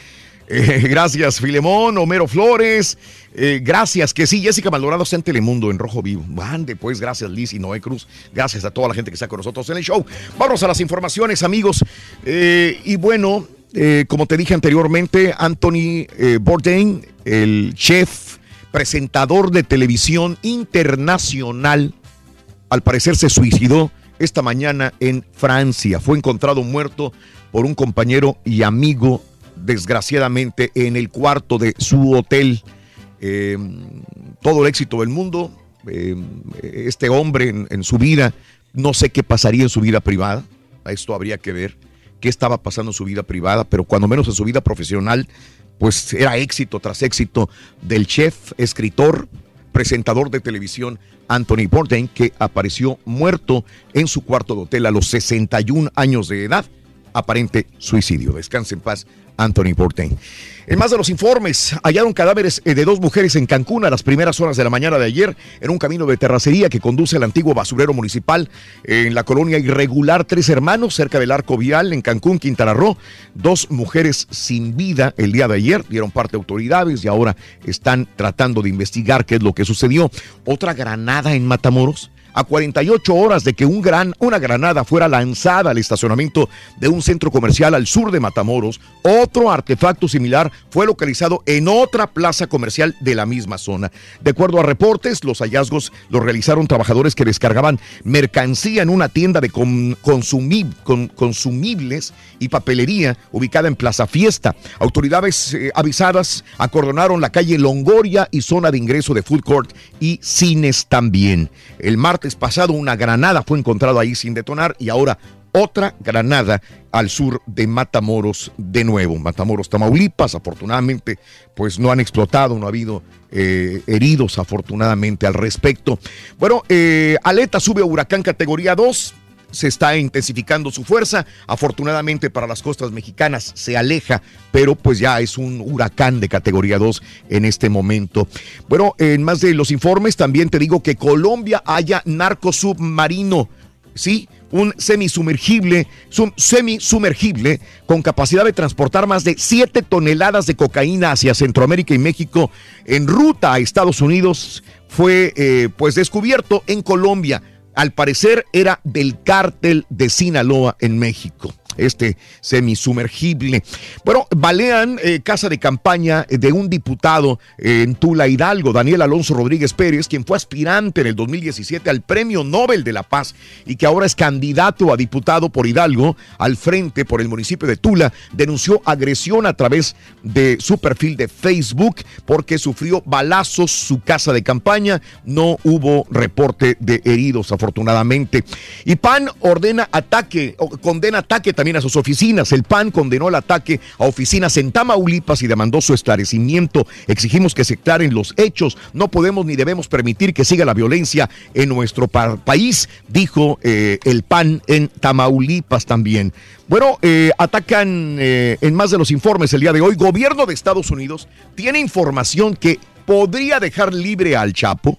Eh, gracias, Filemón, Homero Flores. Eh, gracias, que sí, Jessica Maldonado está en Telemundo, en Rojo Vivo. Ande, pues, gracias, Liz y Noé Cruz. Gracias a toda la gente que está con nosotros en el show. Vamos a las informaciones, amigos. Eh, y bueno, como te dije anteriormente, Anthony Bourdain, el chef, presentador de televisión internacional, al parecer se suicidó esta mañana en Francia. Fue encontrado muerto por un compañero y amigo, desgraciadamente, en el cuarto de su hotel. Eh, todo el éxito del mundo. eh, este hombre en, su vida, no sé qué pasaría en su vida privada. A esto habría que ver qué estaba pasando en su vida privada, pero cuando menos en su vida profesional, pues era éxito tras éxito del chef, escritor, presentador de televisión Anthony Bourdain, que apareció muerto en su cuarto de hotel a los 61 años de edad. Aparente suicidio. Descanse en paz, Anthony Bourdain. En más de los informes, hallaron cadáveres eh, de dos mujeres en Cancún a las primeras horas de la mañana de ayer en un camino de terracería que conduce al antiguo basurero municipal en la colonia irregular Tres Hermanos, cerca del arco vial en Cancún, Quintana Roo. Dos mujeres sin vida el día de ayer, dieron parte autoridades y ahora están tratando de investigar qué es lo que sucedió. Otra granada en Matamoros. A 48 horas de que una granada fuera lanzada al estacionamiento de un centro comercial al sur de Matamoros, otro artefacto similar fue localizado en otra plaza comercial de la misma zona. De acuerdo a reportes, los hallazgos los realizaron trabajadores que descargaban mercancía en una tienda de con- consumi- con- consumibles y papelería ubicada en Plaza Fiesta. Autoridades eh, avisadas acordonaron la calle Longoria y zona de ingreso de food court y cines también. El martes pasado una granada fue encontrada ahí sin detonar y ahora otra granada al sur de Matamoros de nuevo. Matamoros, Tamaulipas, afortunadamente, pues no han explotado, no ha habido eh, heridos afortunadamente al respecto. Bueno, eh, Aleta sube a huracán categoría 2 se está intensificando su fuerza. Afortunadamente para las costas mexicanas se aleja, pero pues ya es un huracán de categoría 2 en este momento. Bueno, en más de los informes también te digo que Colombia haya narco submarino. Sí, un semisumergible, sum- semisumergible con capacidad de transportar más de 7 toneladas de cocaína hacia Centroamérica y México en ruta a Estados Unidos fue eh, pues descubierto en Colombia al parecer era del cártel de Sinaloa en México. Este semisumergible. Bueno, balean eh, casa de campaña de un diputado eh, en Tula Hidalgo, Daniel Alonso Rodríguez Pérez, quien fue aspirante en el 2017 al Premio Nobel de la Paz y que ahora es candidato a diputado por Hidalgo al frente por el municipio de Tula, denunció agresión a través de su perfil de Facebook porque sufrió balazos su casa de campaña. No hubo reporte de heridos, afortunadamente. Y PAN ordena ataque, condena ataque también a sus oficinas. El PAN condenó el ataque a oficinas en Tamaulipas y demandó su esclarecimiento. Exigimos que se aclaren los hechos. No podemos ni debemos permitir que siga la violencia en nuestro pa- país, dijo eh, el PAN en Tamaulipas también. Bueno, eh, atacan eh, en más de los informes el día de hoy. Gobierno de Estados Unidos tiene información que podría dejar libre al Chapo.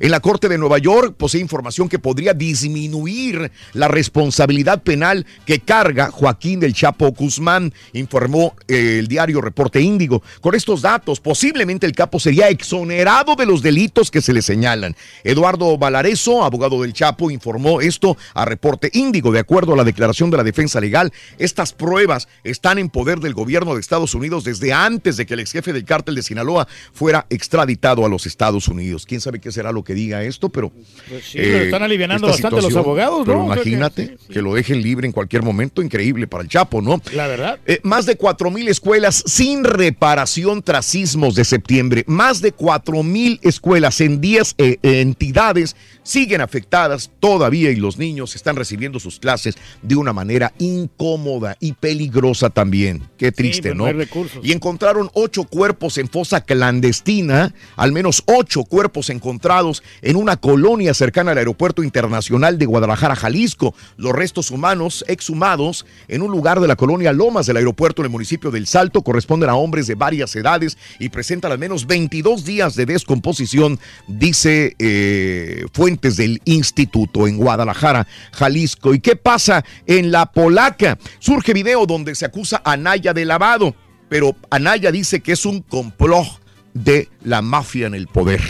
En la Corte de Nueva York posee información que podría disminuir la responsabilidad penal que carga Joaquín del Chapo Guzmán, informó eh, el diario Reporte Índigo. Con estos datos, posiblemente el capo sería exonerado de los delitos que se le señalan. Eduardo Valareso, abogado del Chapo, informó esto a Reporte Índigo. De acuerdo a la declaración de la defensa legal, estas pruebas están en poder del gobierno de Estados Unidos desde antes de que el ex jefe del cártel de Sinaloa fuera extraditado a los Estados Unidos. ¿Quién sabe qué será será lo que diga esto, pero... Pues sí, lo están alivianando esta bastante los abogados, pero ¿no? O sea que- imagínate que, lo dejen libre en cualquier momento, increíble para el Chapo, ¿no? La verdad. Eh, más de 4 mil escuelas sin reparación tras sismos de septiembre. Más de 4 mil escuelas en 10 eh, entidades siguen afectadas todavía y los niños están recibiendo sus clases de una manera incómoda y peligrosa también. Qué triste, ¿no? recursos. Y encontraron ocho cuerpos en fosa clandestina, al menos ocho cuerpos encontrados en una colonia cercana al Aeropuerto Internacional de Guadalajara, Jalisco. Los restos humanos exhumados en un lugar de la colonia Lomas del aeropuerto en el municipio del Salto corresponden a hombres de varias edades y presentan al menos 22 días de descomposición, dice eh, fuentes del instituto en Guadalajara, Jalisco. ¿Y qué pasa en la Polaca? Surge video donde se acusa a Anaya de lavado, pero Anaya dice que es un complot de la mafia en el poder.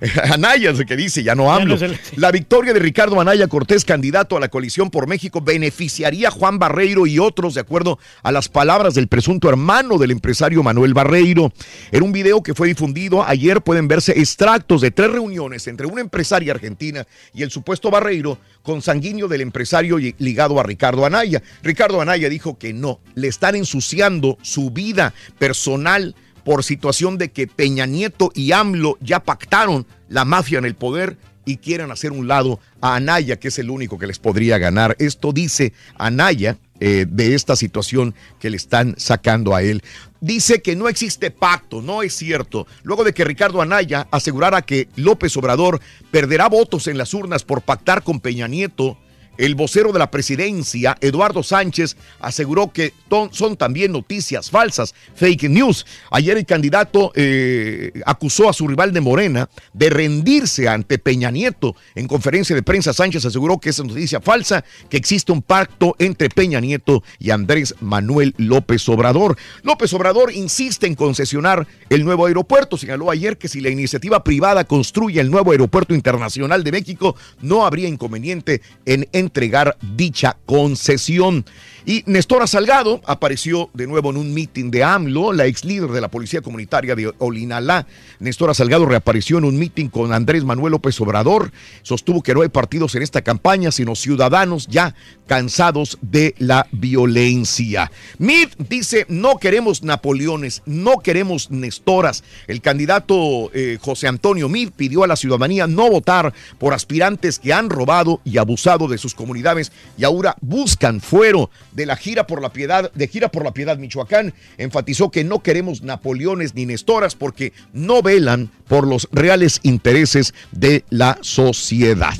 Anaya es el que dice, ya no Ya hablo. no La victoria de Ricardo Anaya Cortés, candidato a la coalición por México, beneficiaría a Juan Barreiro y otros, de acuerdo a las palabras del presunto hermano del empresario Manuel Barreiro. En un video que fue difundido ayer pueden verse extractos de tres reuniones entre una empresaria argentina y el supuesto Barreiro, consanguíneo del empresario ligado a Ricardo Anaya. Ricardo Anaya dijo que no, le están ensuciando su vida personal por situación de que Peña Nieto y AMLO ya pactaron la mafia en el poder y quieren hacer un lado a Anaya, que es el único que les podría ganar. Esto dice Anaya eh, de esta situación que le están sacando a él. Dice que no existe pacto, no es cierto. Luego de que Ricardo Anaya asegurara que López Obrador perderá votos en las urnas por pactar con Peña Nieto, el vocero de la presidencia, Eduardo Sánchez, aseguró que son también noticias falsas, fake news. Ayer el candidato eh, acusó a su rival de Morena de rendirse ante Peña Nieto. En conferencia de prensa, Sánchez aseguró que es noticia falsa, que existe un pacto entre Peña Nieto y Andrés Manuel López Obrador. López Obrador insiste en concesionar el nuevo aeropuerto. Señaló ayer que si la iniciativa privada construye el nuevo aeropuerto internacional de México, no habría inconveniente en entregar dicha concesión. Y Nestora Salgado apareció de nuevo en un mitin de AMLO, la ex líder de la Policía Comunitaria de Olinalá. Nestora Salgado reapareció en un mitin con Andrés Manuel López Obrador. Sostuvo que no hay partidos en esta campaña, sino ciudadanos ya cansados de la violencia. Mid dice, no queremos Napoleones, no queremos Nestoras. El candidato eh, José Antonio Mid pidió a la ciudadanía no votar por aspirantes que han robado y abusado de sus comunidades y ahora buscan fuero de la gira por la piedad, de gira por la piedad Michoacán. Enfatizó que no queremos Napoleones ni Nestoras porque no velan por los reales intereses de la sociedad.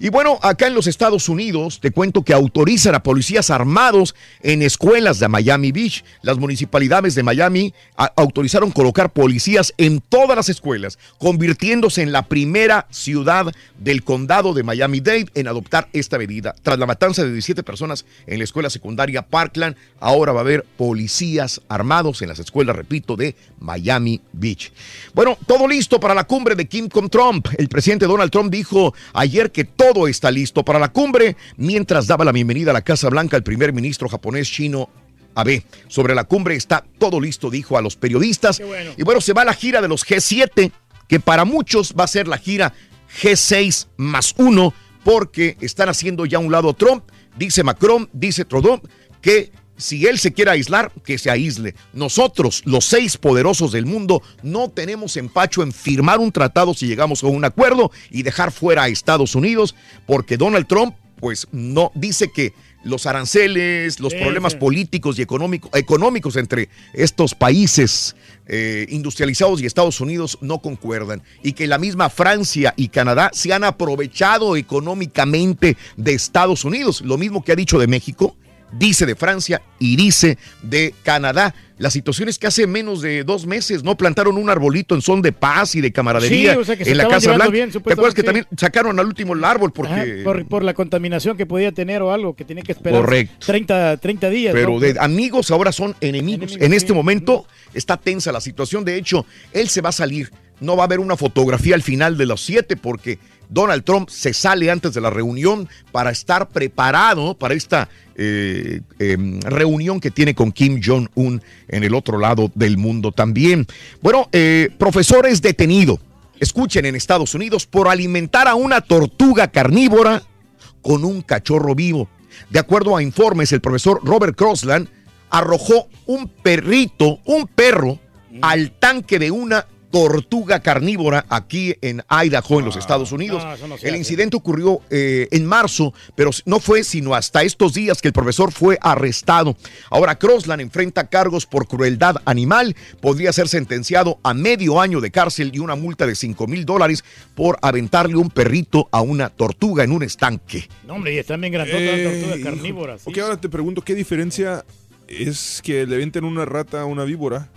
Y bueno, acá en los Estados Unidos te cuento que autorizan a policías armados en escuelas de Miami Beach. Las municipalidades de Miami autorizaron colocar policías en todas las escuelas, convirtiéndose en la primera ciudad del condado de Miami-Dade en adoptar esta medida. Tras la matanza de 17 personas en la escuela secundaria Parkland, ahora va a haber policías armados en las escuelas, repito, de Miami Beach. Bueno, todo listo para la cumbre de Kim con Trump. El presidente Donald Trump dijo ayer que todo está listo para la cumbre, mientras daba la bienvenida a la Casa Blanca al primer ministro japonés chino Abe. Sobre la cumbre está todo listo, dijo a los periodistas. Y bueno, se va la gira de los G7, que para muchos va a ser la gira G6 más uno, porque están haciendo ya a un lado Trump, dice Macron, dice Trudeau, que si él se quiere aislar, que se aísle. Nosotros, los seis poderosos del mundo, no tenemos empacho en firmar un tratado si llegamos a un acuerdo y dejar fuera a Estados Unidos, porque Donald Trump, pues no, dice que los aranceles, los Sí, problemas sí. políticos y económico- económicos entre estos países eh, industrializados y Estados Unidos no concuerdan y que la misma Francia y Canadá se han aprovechado económicamente de Estados Unidos, lo mismo que ha dicho de México, dice de Francia y dice de Canadá. La situación es que hace menos de dos meses no plantaron un arbolito en son de paz y de camaradería Sí, o sea, que se en la Casa Blanca. bien, ¿Te acuerdas que también sacaron al último el árbol porque Ajá, por, por la contaminación que podía tener o algo que tenía que esperar Correcto. 30, 30 días. Pero ¿no? de amigos ahora son enemigos. Enemigos, en sí. este momento está tensa la situación. De hecho, él se va a salir. No va a haber una fotografía al final de los siete porque Donald Trump se sale antes de la reunión para estar preparado para esta eh, em, reunión que tiene con Kim Jong-un en el otro lado del mundo también. Bueno, eh, profesor es detenido escuchen, en Estados Unidos, por alimentar a una tortuga carnívora con un cachorro vivo. De acuerdo a informes, el profesor Robert Crossland arrojó un perrito, un perro, al tanque de una tortuga carnívora aquí en Idaho, en los Estados Unidos. no, no el incidente ocurrió eh, en marzo, pero no fue sino hasta estos días que el profesor fue arrestado. Ahora Crossland enfrenta cargos por crueldad animal, podría ser sentenciado a medio año de cárcel y una multa de 5 mil dólares por aventarle un perrito a una tortuga en un estanque. No, hombre, y están bien grandotas las Eh, tortugas carnívoras. sí. Ok, ahora te pregunto, ¿qué diferencia es que le venten una rata a una víbora?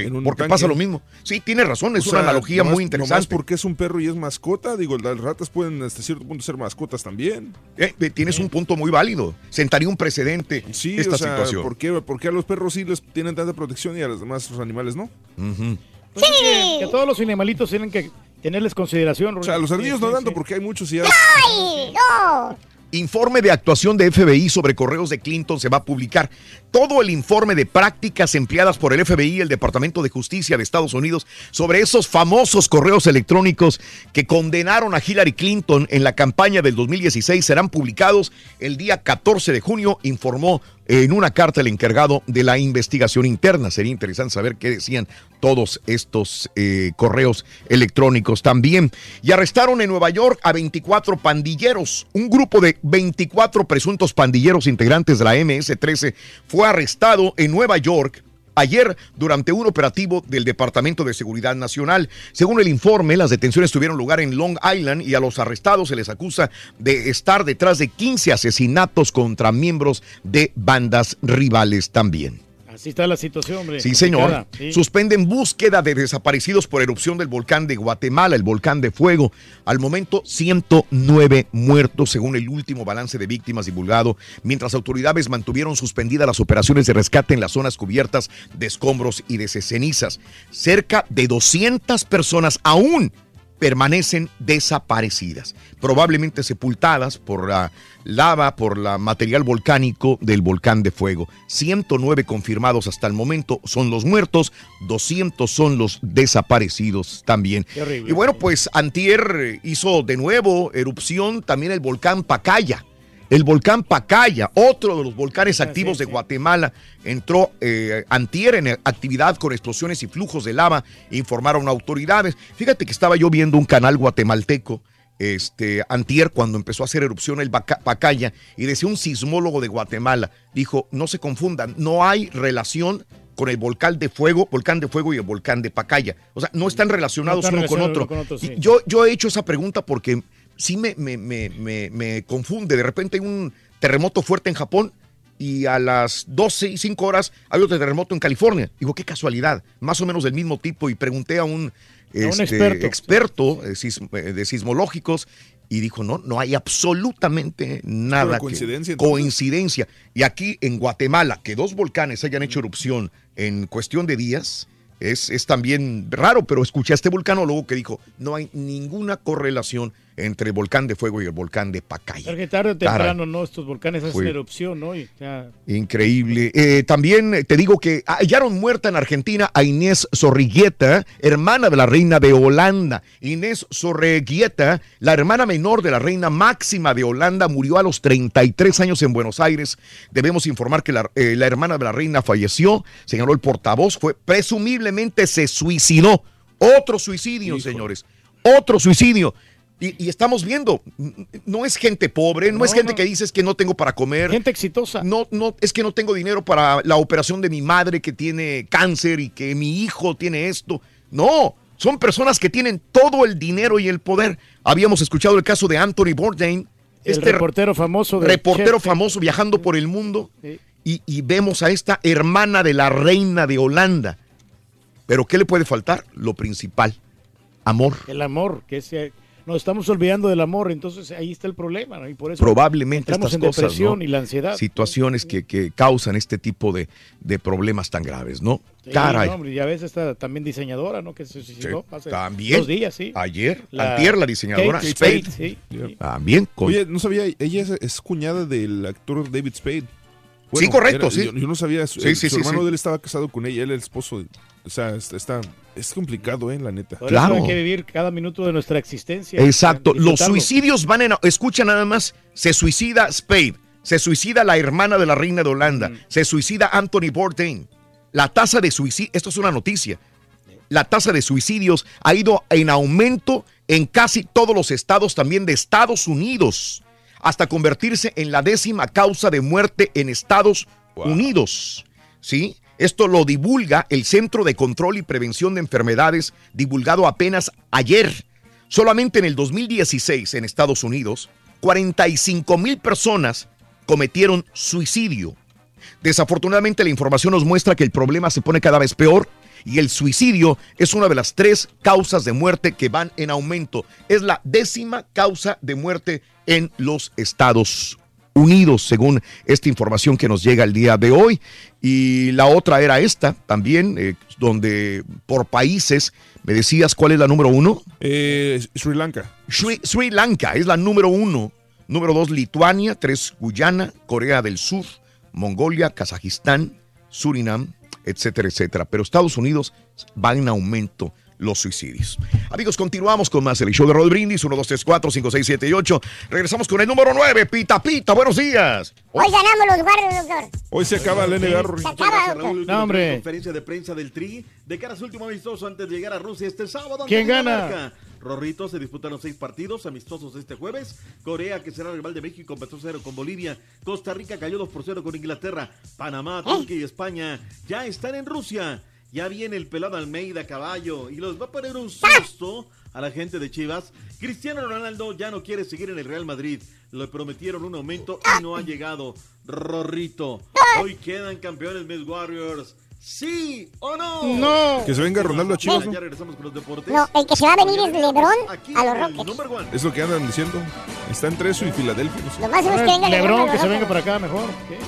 Sí, en un porque tanque? pasa lo mismo. Sí, tiene razón, es O una sea, analogía nomás- muy nomás interesante. porque es un perro y es mascota, digo, las ratas pueden hasta cierto punto ser mascotas también. Eh, eh, tienes un punto muy válido. Sentaría un precedente Sí, esta o sea, situación. ¿por qué, por qué a los perros sí les tienen tanta protección y a los demás los animales no? Pues es que, que todos los animalitos tienen que tenerles consideración. O sea, los ardillos no tanto porque hay muchos y ya... ¡Ay, no! Informe de actuación de FBI sobre correos de Clinton se va a publicar. Todo el informe de prácticas empleadas por el FBI y el Departamento de Justicia de Estados Unidos sobre esos famosos correos electrónicos que condenaron a Hillary Clinton en la campaña del 2016 serán publicados el día 14 de junio, informó en una carta el encargado de la investigación interna. Sería interesante saber qué decían todos estos eh, correos electrónicos también. Y arrestaron en Nueva York a 24 pandilleros. Un grupo de 24 presuntos pandilleros integrantes de la MS-13 fue arrestado en Nueva York ayer durante un operativo del Departamento de Seguridad Nacional. Según el informe, las detenciones tuvieron lugar en Long Island y a los arrestados se les acusa de estar detrás de 15 asesinatos contra miembros de bandas rivales también. Así está la situación, hombre. Sí, señor. sí. Suspenden búsqueda de desaparecidos por erupción del volcán de Guatemala, el volcán de fuego. Al momento, 109 muertos, según el último balance de víctimas divulgado, mientras autoridades mantuvieron suspendidas las operaciones de rescate en las zonas cubiertas de escombros y de cenizas. Cerca de 200 personas aún permanecen desaparecidas, probablemente sepultadas por la lava, por la material volcánico del volcán de fuego. 109 confirmados hasta el momento son los muertos, 200 son los desaparecidos también. Horrible. Y bueno, pues Antier hizo de nuevo erupción también el volcán Pacaya. El volcán Pacaya, otro de los volcanes activos de Guatemala, entró eh, antier en actividad con explosiones y flujos de lava, informaron autoridades. Fíjate que estaba yo viendo un canal guatemalteco, este, antier, cuando empezó a hacer erupción el Pacaya, y decía un sismólogo de Guatemala, dijo, no se confundan, no hay relación con el volcán de fuego, volcán de fuego y el volcán de Pacaya. O sea, no están relacionados No están uno con relacionados uno con otro, yo, yo he hecho esa pregunta porque sí me, me, me, me, me confunde. De repente hay un terremoto fuerte en Japón y a las 12 y 5 horas hay otro terremoto en California. Digo, qué casualidad, más o menos del mismo tipo. Y pregunté a un, A un este, experto. experto de, sis- eh, de sismológicos y dijo, no, no hay absolutamente nada. coincidencia, coincidencia. Y aquí en Guatemala, que dos volcanes hayan hecho erupción en cuestión de días, es, es también raro, pero escuché a este vulcanólogo que dijo, no hay ninguna correlación entre el volcán de fuego y el volcán de Pacaya. Pero que tarde o temprano, ¿no? Estos volcanes hacen Fue- erupción, ¿no? Y ya- Increíble. Eh, también te digo que hallaron muerta en Argentina a Inés Zorrigueta, hermana de la reina de Holanda. Inés Zorrigueta, la hermana menor de la reina máxima de Holanda, murió a los 33 años en Buenos Aires. Debemos informar que la, eh, la hermana de la reina falleció, señaló el portavoz, fue presumiblemente se suicidó. Otro suicidio, señores. Otro suicidio. Y, y estamos viendo, no es gente pobre, no, es gente que dices que no tengo para comer. Gente exitosa. No, no, es que no tengo dinero para la operación de mi madre que tiene cáncer y que mi hijo tiene esto. No, son personas que tienen todo el dinero y el poder. Habíamos escuchado el caso de Anthony Bourdain, El este reportero famoso de reportero Chef. famoso viajando por el mundo. Sí. Y, y vemos a esta hermana de la reina de Holanda. Pero ¿qué le puede faltar? Lo principal, amor. El amor, que es, eh, nos estamos olvidando del amor, entonces ahí está el problema, ¿no? Y por eso probablemente estas en cosas, depresión ¿no? y la ansiedad. Situaciones que, que causan este tipo de, de problemas tan graves, ¿no? Sí, Caray. no, hombre, y a veces está también diseñadora, ¿no? Que se suicidó hace También. dos días, sí. Ayer, La- antier, la diseñadora Kate Spade. Spade, sí. También con... Oye, no sabía, ella es, es cuñada del actor David Spade. Sí, correcto, era- sí. Yo, yo no sabía. Su, Sí, el- sí, su sí, hermano sí. de él estaba casado con ella, él el esposo. de- o sea, está, está- es complicado, ¿eh? La neta. Por eso hay que vivir cada minuto de nuestra existencia. Exacto. Los suicidios van en. Escucha nada más. Se suicida Spade. Se suicida la hermana de la reina de Holanda. Se suicida Anthony Bourdain. La tasa de suicidio. Esto es una noticia. La tasa de suicidios ha ido en aumento en casi todos los estados también de Estados Unidos. Hasta convertirse en la décima causa de muerte en Estados Unidos. ¿Sí? Esto lo divulga el Centro de Control y Prevención de Enfermedades, divulgado apenas ayer. Solamente en el 2016 en Estados Unidos, 45 mil personas cometieron suicidio. Desafortunadamente la información nos muestra que el problema se pone cada vez peor y el suicidio es una de las tres causas de muerte que van en aumento. Es la décima causa de muerte en los Estados Unidos, según esta información que nos llega el día de hoy. Y la otra era esta también, eh, donde por países, ¿me decías cuál es la número uno? Eh, Sri Lanka. Sri, Sri Lanka es la número uno. Número dos, Lituania. Tres, Guyana, Corea del Sur, Mongolia, Kazajistán, Surinam, etcétera, etcétera. Pero Estados Unidos va en aumento los suicidios. Amigos, continuamos con más el show de Rod Brindis, 1, 2, 3, 4, 5, 6, 7 y 8. Regresamos con el número 9, Pita Pita, buenos días. Hoy ganamos los guardias, doctor. Hoy se acaba la NBA. Se acaba, doctor. No, hombre. Conferencia de prensa del Tri de cara a su último amistoso antes de llegar a Rusia este sábado. ¿Quién gana? Rorrito se disputaron seis partidos amistosos este jueves. Corea, que será rival de México, empezó 0 con Bolivia. Costa Rica cayó 2 por 0 con Inglaterra. Panamá, Turquía y España ya están en Rusia. Ya viene el pelado Almeida a caballo y los va a poner un susto a la gente de Chivas. Cristiano Ronaldo ya no quiere seguir en el Real Madrid. Le prometieron un aumento y no ha llegado. Rorrito. Hoy quedan campeones Miss Warriors. ¿Sí o no? No. Que se venga Ronaldo a Chivas, ¿no? Ya regresamos con los deportes. No, el que se va a venir es Lebron a los Rockets. Es lo que andan diciendo. Está entre eso y Filadelfia. no sé. Lo más seguro es que venga Lebron, que se venga para acá mejor. ¿Qué?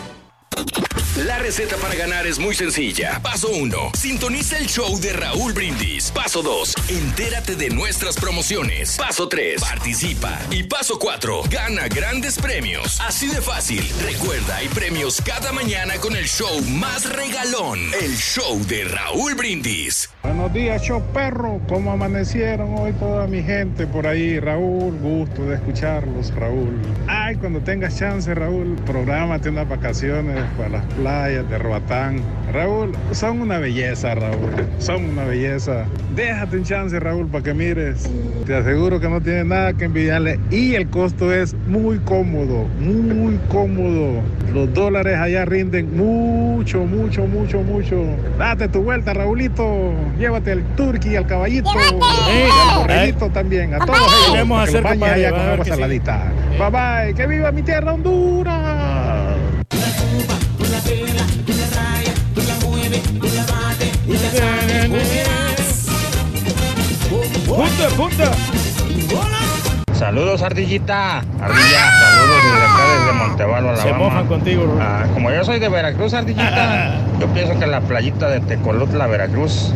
La receta para ganar es muy sencilla. Paso 1. Sintoniza el show de Raúl Brindis. Paso 2. Entérate de nuestras promociones. Paso 3. Participa. Y paso 4. Gana grandes premios. Así de fácil. Recuerda, hay premios cada mañana con el show más regalón. El show de Raúl Brindis. Buenos días, show perro. ¿Cómo amanecieron hoy toda mi gente por ahí? Raúl, gusto de escucharlos, Raúl. Ay, cuando tengas chance, Raúl, prográmate unas vacaciones para playas de Roatán. Raúl, son una belleza, Raúl. Son una belleza. Déjate un chance, Raúl, para que mires. Te aseguro que no tienes nada que envidiarle y el costo es muy cómodo, muy cómodo. Los dólares allá rinden mucho, mucho, mucho, mucho. Date tu vuelta, Raulito. Llévate al turqui, al caballito, y al también. A todos ellos. Queremos hacer allá con agua sí. saladita. Bye bye. Que viva mi tierra Honduras. Punta, punta. Saludos, Ardillita. Ardilla, saludos desde acá, desde Montevalo, Se Alabama. mojan contigo, bro. Ah, como yo soy de Veracruz, Ardillita, yo pienso que la playita de Tecolutla, Veracruz,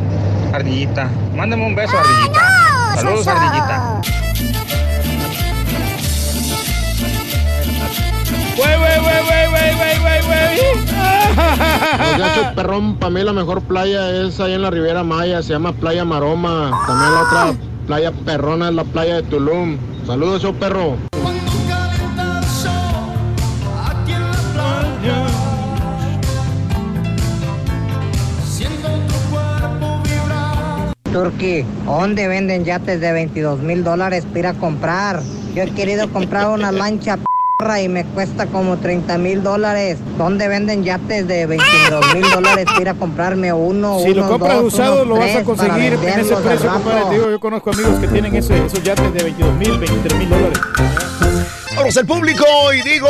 Ardillita. Mándame un beso, Ardillita. Saludos, Ardillita. Güey, güey, güey, güey, güey, güey, güey, güey. Muchacho perrón, para mí la mejor playa es ahí en la Riviera Maya, se llama Playa Maroma. También la otra playa perrona es la playa de Tulum. Saludos, show perro. Turki, ¿dónde venden yates de 22 mil dólares para ir a comprar? Yo he querido comprar una lancha y me cuesta como 30 mil dólares. ¿Dónde venden yates de 22 mil dólares para ir a comprarme uno? Si lo unos compras dos, usado, unos lo vas a conseguir en ese precio, compadre. Te digo, yo conozco amigos que tienen ese- esos yates de 22 mil, 23 mil dólares. Vamos al público y digo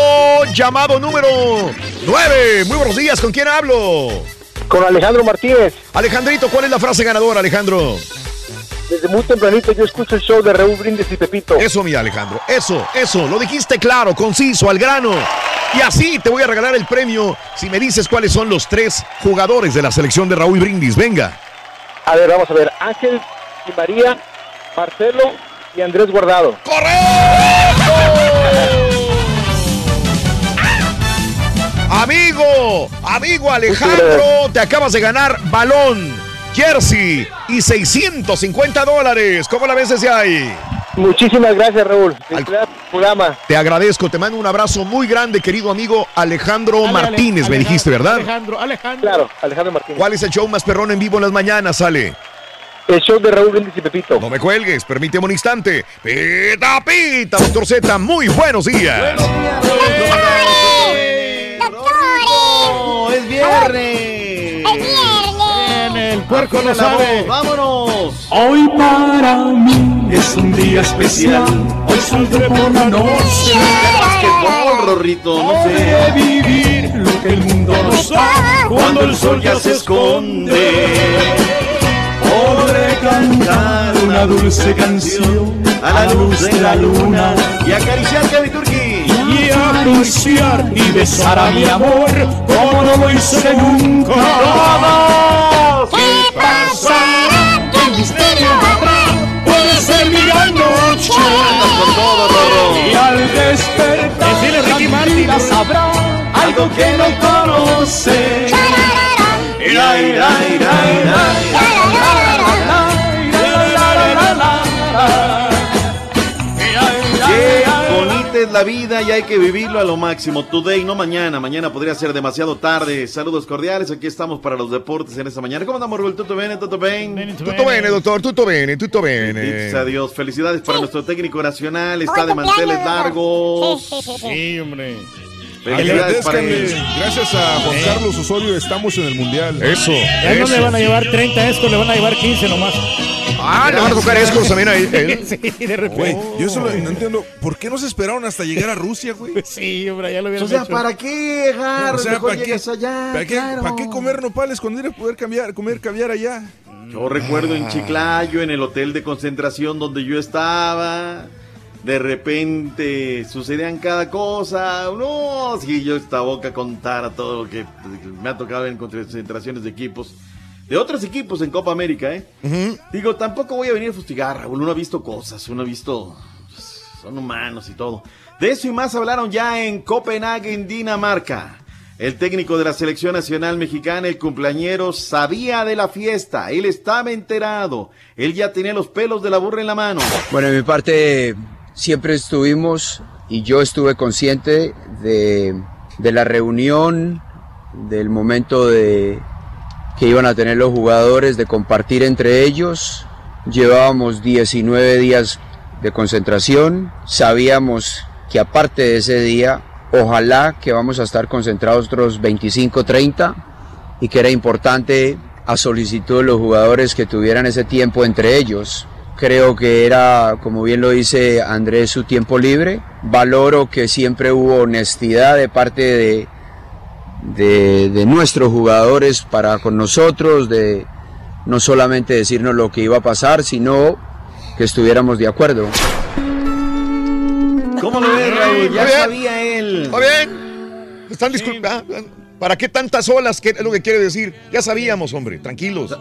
llamado número 9. Muy buenos días, ¿con quién hablo? Con Alejandro Martínez. Alejandrito, ¿cuál es la frase ganadora, Alejandro? Desde muy tempranito yo escucho el show de Raúl Brindis y Pepito. Eso, mi Alejandro, eso, eso, lo dijiste claro, conciso, al grano. Y así te voy a regalar el premio si me dices cuáles son los tres jugadores de la selección de Raúl Brindis. Venga. A ver, vamos a ver. Ángel y María, Marcelo y Andrés Guardado. Amigo, amigo Alejandro, te acabas de ganar balón, jersey y 650 dólares. ¿Cómo la ves desde ahí? Muchísimas gracias, Raúl. El programa. Te agradezco, te mando un abrazo muy grande, querido amigo Alejandro Ale, Martínez, me dijiste, ¿verdad? Alejandro, Alejandro. Claro, Alejandro Martínez. ¿Cuál es el show más perrón en vivo en las mañanas, Ale? El show de Raúl Brindis y Pepito. No me cuelgues, permíteme un instante. Pita, pita, doctor Z, muy buenos días. es viernes. En el puerco Afina no la sabe. ¡Vámonos! Hoy para mí es un día especial. Hoy saldré por la noche. Basquetbol, Rorrito, no sé. Vivir lo que el mundo nos da cuando el sol ya se esconde. Podré cantar una dulce canción A la luz de la luna y acariciar Gaby Turki. y acariciar y besar a mi amor como no lo hice nunca. Y al despertar la vida sabrá algo que no conoce. Es la vida y hay que vivirlo a lo máximo. Today, no mañana. Mañana podría ser demasiado tarde. Saludos cordiales. Aquí estamos para los deportes en esta mañana. ¿Cómo andamos, Rubén? ¿Tutto bene? ¿Tutto bene? Tutto bene, doctor, tutto bene, tutto bene. A Dios. Felicidades para nuestro técnico nacional. Está de manteles largos. Sí, hombre. Felicidades para Agradezcanle. él. Gracias a Juan Carlos Osorio estamos en el Mundial. Eso. Ya no le van a llevar 30 estos, le van a llevar 15 nomás. Ah, le van a tocar escos también a él. Sí, de Güey, repente. yo eso lo- no entiendo. ¿Por qué no se esperaron hasta llegar a Rusia, güey? Sí, hombre, ya lo hubieran O sea, hecho. ¿para qué? O sea, Mejor ¿para qué, llegas allá. ¿para, qué, claro. para qué comer nopales cuando ir a poder cambiar, comer caviar allá? Yo recuerdo en Chiclayo, en el hotel de concentración donde yo estaba. De repente sucedían cada cosa. No, si yo esta boca contara todo lo que me ha tocado en concentraciones de equipos. De otros equipos en Copa América, ¿eh? Digo, tampoco voy a venir a fustigar, Raúl. Uno ha visto cosas, uno ha visto. pues, Son humanos y todo. De eso y más hablaron ya en Copenhague, en Dinamarca. El técnico de la selección nacional mexicana, el cumpleañero, sabía de la fiesta. Él estaba enterado. Él ya tenía los pelos de la burra en la mano. Bueno, en mi parte siempre estuvimos y yo estuve consciente de, de la reunión, del momento de, que iban a tener los jugadores, de compartir entre ellos. Llevábamos 19 días de concentración, sabíamos que aparte de ese día, ojalá que vamos a estar concentrados otros 25, 30 y que era importante a solicitud de los jugadores que tuvieran ese tiempo entre ellos. Creo que era, como bien lo dice Andrés, su tiempo libre. Valoro que siempre hubo honestidad de parte de, de, de nuestros jugadores para con nosotros, de no solamente decirnos lo que iba a pasar, sino que estuviéramos de acuerdo. ¿Cómo lo ves, Raúl? Ya bien. sabía él. Está bien. Están disculpando. ¿Para qué tantas olas? ¿Qué es lo que quiere decir? Ya sabíamos, hombre, tranquilos.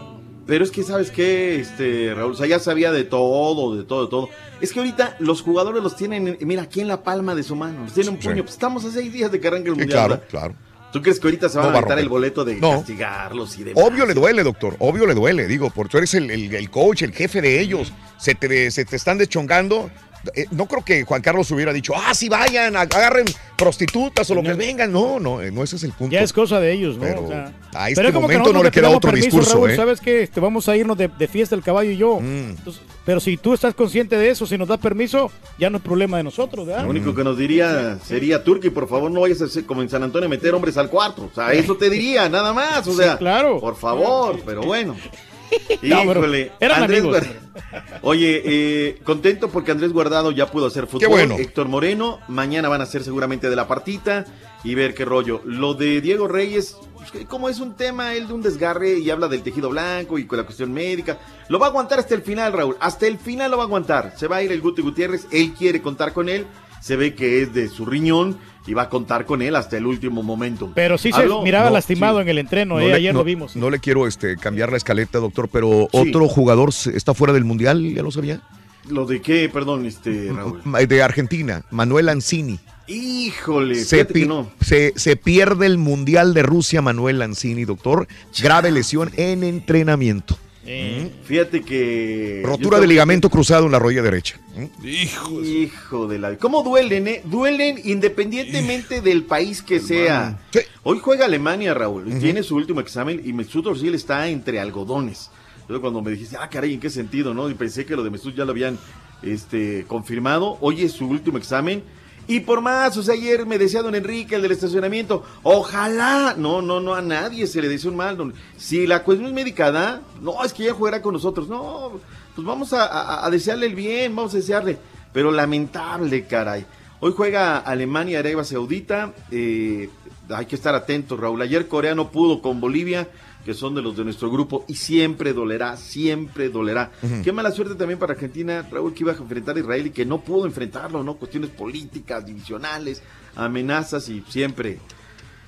Pero es que, ¿sabes qué, este, Raúl? O sea, ya sabía de todo, de todo, de todo. Es que ahorita los jugadores los tienen, mira, aquí en la palma de su mano. Los tienen un Sí. puño. Pues estamos a seis días de que arranque el Sí, Mundial. claro, ¿verdad? claro. ¿Tú crees que ahorita se van No a va a aventar el boleto de No. castigarlos y demás? Obvio le duele, doctor. Obvio le duele. Digo, porque tú eres el, el- el coach, el jefe de ellos. Se te, se te están deschongando. Eh, no creo que Juan Carlos hubiera dicho, ah, sí, vayan, ag- agarren prostitutas o lo que vengan. No, no, eh, no ese es el punto. Ya es cosa de ellos, ¿no? Pero O sea, a este pero como que momento no le queda otro permiso, discurso, Raúl, ¿eh? Mm. ¿Sabes qué? Este, vamos a irnos de, de fiesta el caballo y yo. Entonces, pero si tú estás consciente de eso, si nos das permiso, ya no es problema de nosotros, ¿verdad? Lo único que nos diría sería, Turki, por favor, no vayas a hacer como en San Antonio a meter hombres al cuarto. O sea, eso te diría, nada más. O Sí, sea, claro. por favor, pero bueno. Híjole, eran Andrés amigos. Oye, eh, contento porque Andrés Guardado ya pudo hacer fútbol. bueno. Héctor Moreno, mañana van a ser seguramente de la partita y ver qué rollo. Lo de Diego Reyes, pues, como es un tema, él de un desgarre y habla del tejido blanco y con la cuestión médica, lo va a aguantar hasta el final, Raúl. Hasta el final lo va a aguantar. Se va a ir el Guti Gutiérrez, él quiere contar con él, se ve que es de su riñón y va a contar con él hasta el último momento. Pero sí se miraba no, lastimado sí. en el entreno, No eh, le- ayer no- lo vimos. No le quiero este, cambiar la escaleta, doctor, pero Sí. otro jugador está fuera del mundial, ¿ya lo sabía? ¿Lo de qué? Perdón, este, Raúl. De Argentina, Manuel Ancini. Híjole, Se, que no. se, se pierde el Mundial de Rusia, Manuel Lanzini, doctor. Grave lesión en entrenamiento. Fíjate que. Rotura de ligamento cruzado en la rodilla derecha. Hijo, de la. ¿Cómo duelen, eh? Duelen independientemente del país que sea. Hoy juega Alemania, Raúl. Tiene su último examen y Mesut Özil está entre algodones. Entonces, cuando me dijiste, ah, caray, ¿en qué sentido, no? Y pensé que lo de Mesut ya lo habían este, confirmado. Hoy es su último examen. Y por más, o sea, ayer me decía don Enrique, el del estacionamiento, ojalá, no, no, no, a nadie se le desea un mal. don- Si la cuestión es médica, ¿da? No, es que ella jugará con nosotros. No, pues vamos a desearle el bien, vamos a desearle. Pero lamentable, caray. Hoy juega Alemania, Arabia Saudita. eh, hay que estar atentos, Raúl. Ayer Corea no pudo con Bolivia, que son de los de nuestro grupo, y siempre dolerá, siempre dolerá. Qué mala suerte también para Argentina, Raúl, que iba a enfrentar a Israel y que no pudo enfrentarlo, ¿no? Cuestiones políticas, divisionales, amenazas y siempre,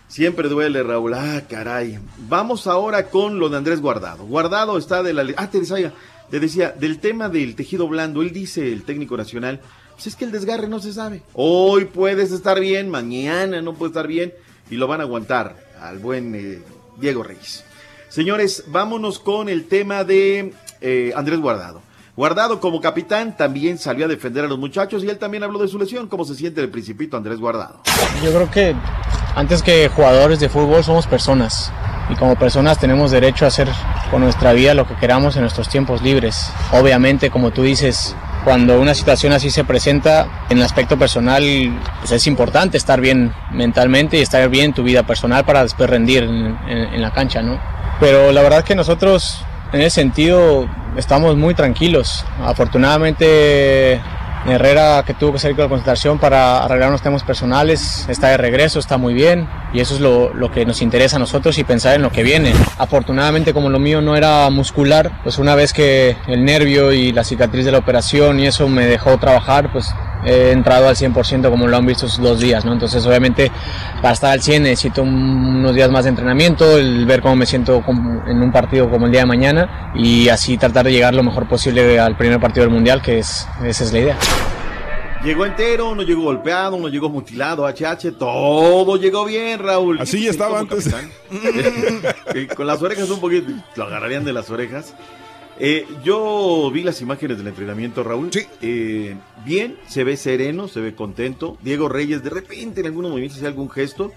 siempre duele, Raúl. Ah, caray. Vamos ahora con lo de Andrés Guardado. Guardado está de la... Ah, te decía, te decía, del tema del tejido blando, él dice, el técnico nacional, pues es que el desgarre no se sabe. Hoy puedes estar bien, mañana no puede estar bien, y lo van a aguantar al buen eh, Diego Reyes. Señores, vámonos con el tema de eh, Andrés Guardado. Guardado como capitán también salió a defender a los muchachos y él también habló de su lesión, cómo se siente el principito Andrés Guardado. Yo creo que antes que jugadores de fútbol somos personas y como personas tenemos derecho a hacer con nuestra vida lo que queramos en nuestros tiempos libres. Obviamente, como tú dices, cuando una situación así se presenta, en el aspecto personal pues es importante estar bien mentalmente y estar bien en tu vida personal para después rendir en, en- en la cancha, ¿no? Pero la verdad que nosotros en ese sentido estamos muy tranquilos. Afortunadamente Herrera, que tuvo que salir con la concentración para arreglar unos temas personales, está de regreso, está muy bien y eso es lo, lo que nos interesa a nosotros y pensar en lo que viene. Afortunadamente, como lo mío no era muscular, pues una vez que el nervio y la cicatriz de la operación y eso me dejó trabajar, pues he entrado al 100% como lo han visto estos dos días, ¿no? Entonces, obviamente, para estar al 100 necesito un- unos días más de entrenamiento, el ver cómo me siento como- en un partido como el día de mañana y así tratar de llegar lo mejor posible al primer partido del Mundial, que es, esa es la idea. Llegó entero, no llegó golpeado, no llegó mutilado, HH, todo llegó bien, Raúl. Así ya estaba antes. Con las orejas un poquito, lo agarrarían de las orejas. Eh, yo vi las imágenes del entrenamiento, Raúl. Eh, bien, se ve sereno, se ve contento. Diego Reyes, de repente en algunos movimientos hace algún gesto.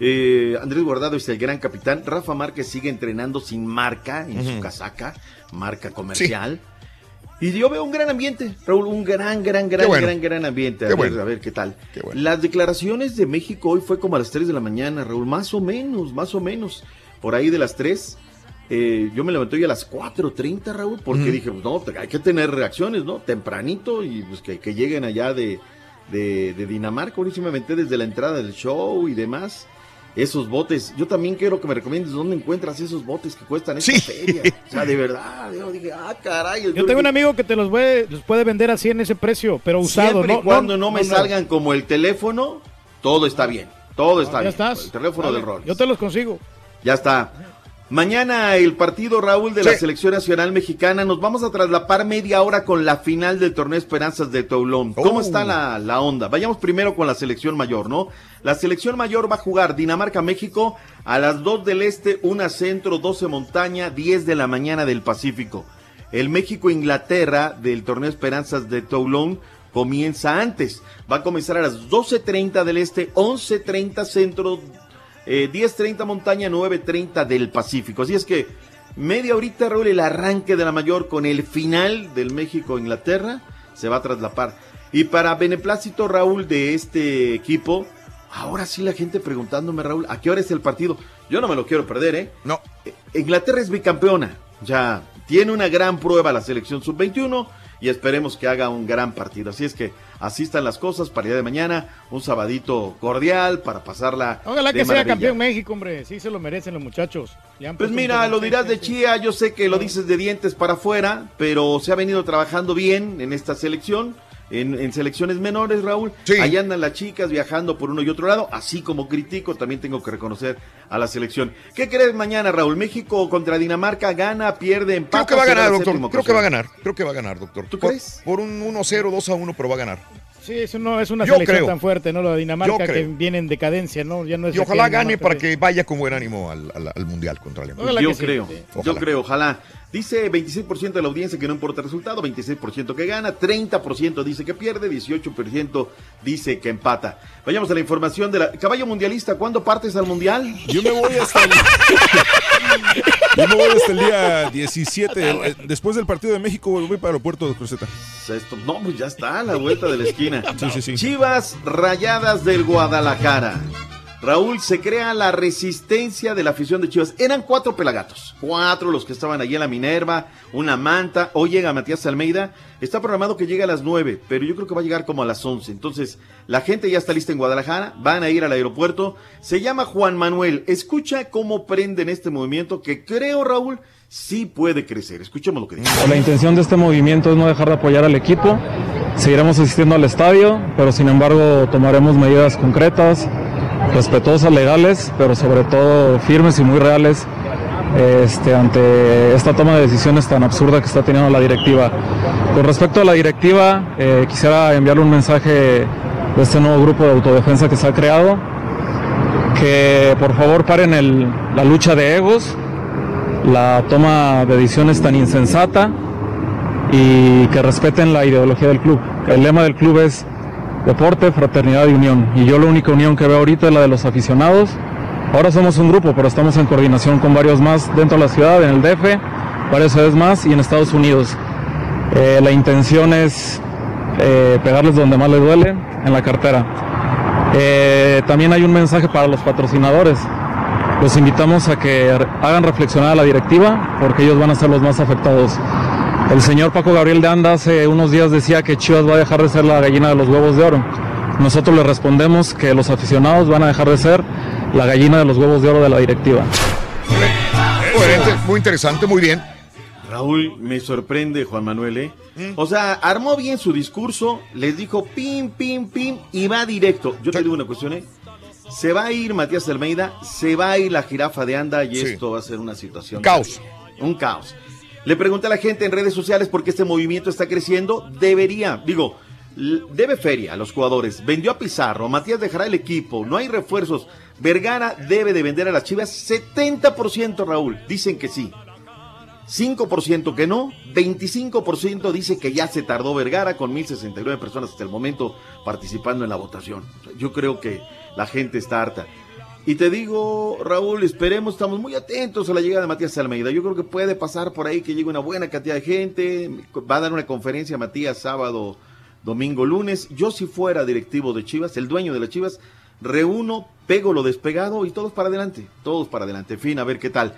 Eh, Andrés Guardado es el gran capitán. Rafa Márquez sigue entrenando sin marca en su casaca, marca comercial. Y yo veo un gran ambiente, Raúl, un gran, gran, gran, bueno. gran, gran ambiente. A Qué ver, bueno. a ver qué tal. Qué bueno. Las declaraciones de México hoy fue como a las 3 de la mañana, Raúl, más o menos, más o menos. Por ahí de las 3. Eh, yo me levanté hoy a las 4.30, Raúl, porque dije, pues no, hay que tener reacciones, ¿no? Tempranito y pues que, que lleguen allá de, de, de Dinamarca. Ahorita sí me aventé desde la entrada del show y demás. Esos botes, yo también quiero que me recomiendes dónde encuentras esos botes que cuestan esta feria. O sea, de verdad, yo dije, ah, caray. Yo tengo un amigo que te los puede, los puede vender así en ese precio, pero usado, Siempre ¿no? y cuando no, me salgan como el teléfono, todo está bien. Todo está ya bien. estás. El teléfono Dale, del rol. Yo te los consigo. Ya está. Mañana el partido, Raúl, de la selección nacional mexicana. Nos vamos a traslapar media hora con la final del torneo Esperanzas de Toulon. ¿Cómo Oh. está la, la onda? Vayamos primero con la selección mayor, ¿no? La selección mayor va a jugar Dinamarca-México a las 2 del Este, una centro, 12 montaña, 10 de la mañana del Pacífico. El México-Inglaterra del torneo Esperanzas de Toulon comienza antes. Va a comenzar a las 12.30 del Este, 11.30 centro, eh, 10.30 montaña, 9.30 del Pacífico. Así es que media horita, Raúl, el arranque de la mayor con el final del México-Inglaterra se va a traslapar. Y para beneplácito, Raúl, de este equipo, ahora sí la gente preguntándome, Raúl, ¿a qué hora es el partido? Yo no me lo quiero perder, ¿eh? No. Inglaterra es bicampeona. Ya tiene una gran prueba la selección sub-21 y esperemos que haga un gran partido. Así es que así están las cosas para el día de mañana. Un sabadito cordial para pasarla. Ojalá de que sea campeón México, hombre. Sí se lo merecen los muchachos. Pues mira, lo dirás de Chía, yo sé que lo dices de dientes para afuera, pero se ha venido trabajando bien en esta selección, en, en selecciones menores, Raúl. Ahí andan las chicas viajando por uno y otro lado, así como critico, también tengo que reconocer a la selección. ¿Qué crees mañana, Raúl? ¿México contra Dinamarca gana, pierde, empata? Creo que va a ganar, doctor. Creo que va a ganar. Creo que va a ganar, doctor. ¿Tú Por- crees? Por un 1-0, 2-1, pero va a ganar. Sí, eso no es una Yo selección creo. tan fuerte, ¿no? Lo de Dinamarca que viene en decadencia, ¿no? Ya no es Y ojalá gane para que vaya con buen ánimo al, al- al Mundial contra Alemania. Ojalá yo creo, sí. yo creo, ojalá. Dice 26% de la audiencia que no importa el resultado, 26% que gana, 30% dice que pierde, 18% dice que empata. Vayamos a la información de la caballo mundialista. ¿Cuándo partes al mundial? Yo me voy hasta el, yo me voy hasta el día 17. eh, Después del partido de México voy para el aeropuerto de Cruceta. Esto- no, pues ya está a la vuelta de la esquina. Sí, sí, sí. Chivas Rayadas del Guadalajara. Raúl, se crea la resistencia de la afición de Chivas. Eran cuatro pelagatos. Cuatro los que estaban allí en la Minerva, una manta. Hoy llega Matías Almeida. Está programado que llegue a las nueve, pero yo creo que va a llegar como a las once. Entonces, la gente ya está lista en Guadalajara. Van a ir al aeropuerto. Se llama Juan Manuel. Escucha cómo prenden este movimiento que creo, Raúl, sí puede crecer. Escuchemos lo que dice. La intención de este movimiento es no dejar de apoyar al equipo. Seguiremos asistiendo al estadio, pero sin embargo tomaremos medidas concretas, respetuosas, legales, pero sobre todo firmes y muy reales este, ante esta toma de decisiones tan absurda que está teniendo la directiva. Con respecto a la directiva, eh, quisiera enviarle un mensaje de este nuevo grupo de autodefensa que se ha creado, que por favor paren el- la lucha de egos, la toma de decisiones tan insensata y que respeten la ideología del club. El lema del club es deporte, fraternidad y unión. Y yo la única unión que veo ahorita es la de los aficionados. Ahora somos un grupo, pero estamos en coordinación con varios más dentro de la ciudad, en el DF, varias ciudades más y en Estados Unidos. Eh, la intención es eh, pegarles donde más les duele, en la cartera. Eh, también hay un mensaje para los patrocinadores. Los invitamos a que hagan reflexionar a la directiva porque ellos van a ser los más afectados. El señor Paco Gabriel de Anda hace unos días decía que Chivas va a dejar de ser la gallina de los huevos de oro. Nosotros le respondemos que los aficionados van a dejar de ser la gallina de los huevos de oro de la directiva. Coherente, muy interesante, muy bien. Raúl, me sorprende Juan Manuel, ¿eh? O sea, armó bien su discurso, les dijo pim, pim, pim y va directo. Yo te digo una cuestión, ¿eh? Se va a ir Matías Almeida, se va a ir la jirafa de Anda y Sí. esto va a ser una situación. Caos. Un caos. Le pregunté a la gente en redes sociales por qué este movimiento está creciendo. Debería, digo, debe feria a los jugadores. Vendió a Pizarro, Matías dejará el equipo, no hay refuerzos. Vergara debe de vender a las Chivas 70%, Raúl. Dicen que sí. 5% que no, 25% dice que ya se tardó Vergara con 1069 personas hasta el momento participando en la votación. Yo creo que la gente está harta. Y te digo, Raúl, esperemos, estamos muy atentos a la llegada de Matías Almeida. Yo creo que puede pasar por ahí que llegue una buena cantidad de gente. Va a dar una conferencia Matías sábado, domingo, lunes. Yo si fuera directivo de Chivas, el dueño de las Chivas, reúno, pego lo despegado y todos para adelante. Todos para adelante. En fin, a ver qué tal.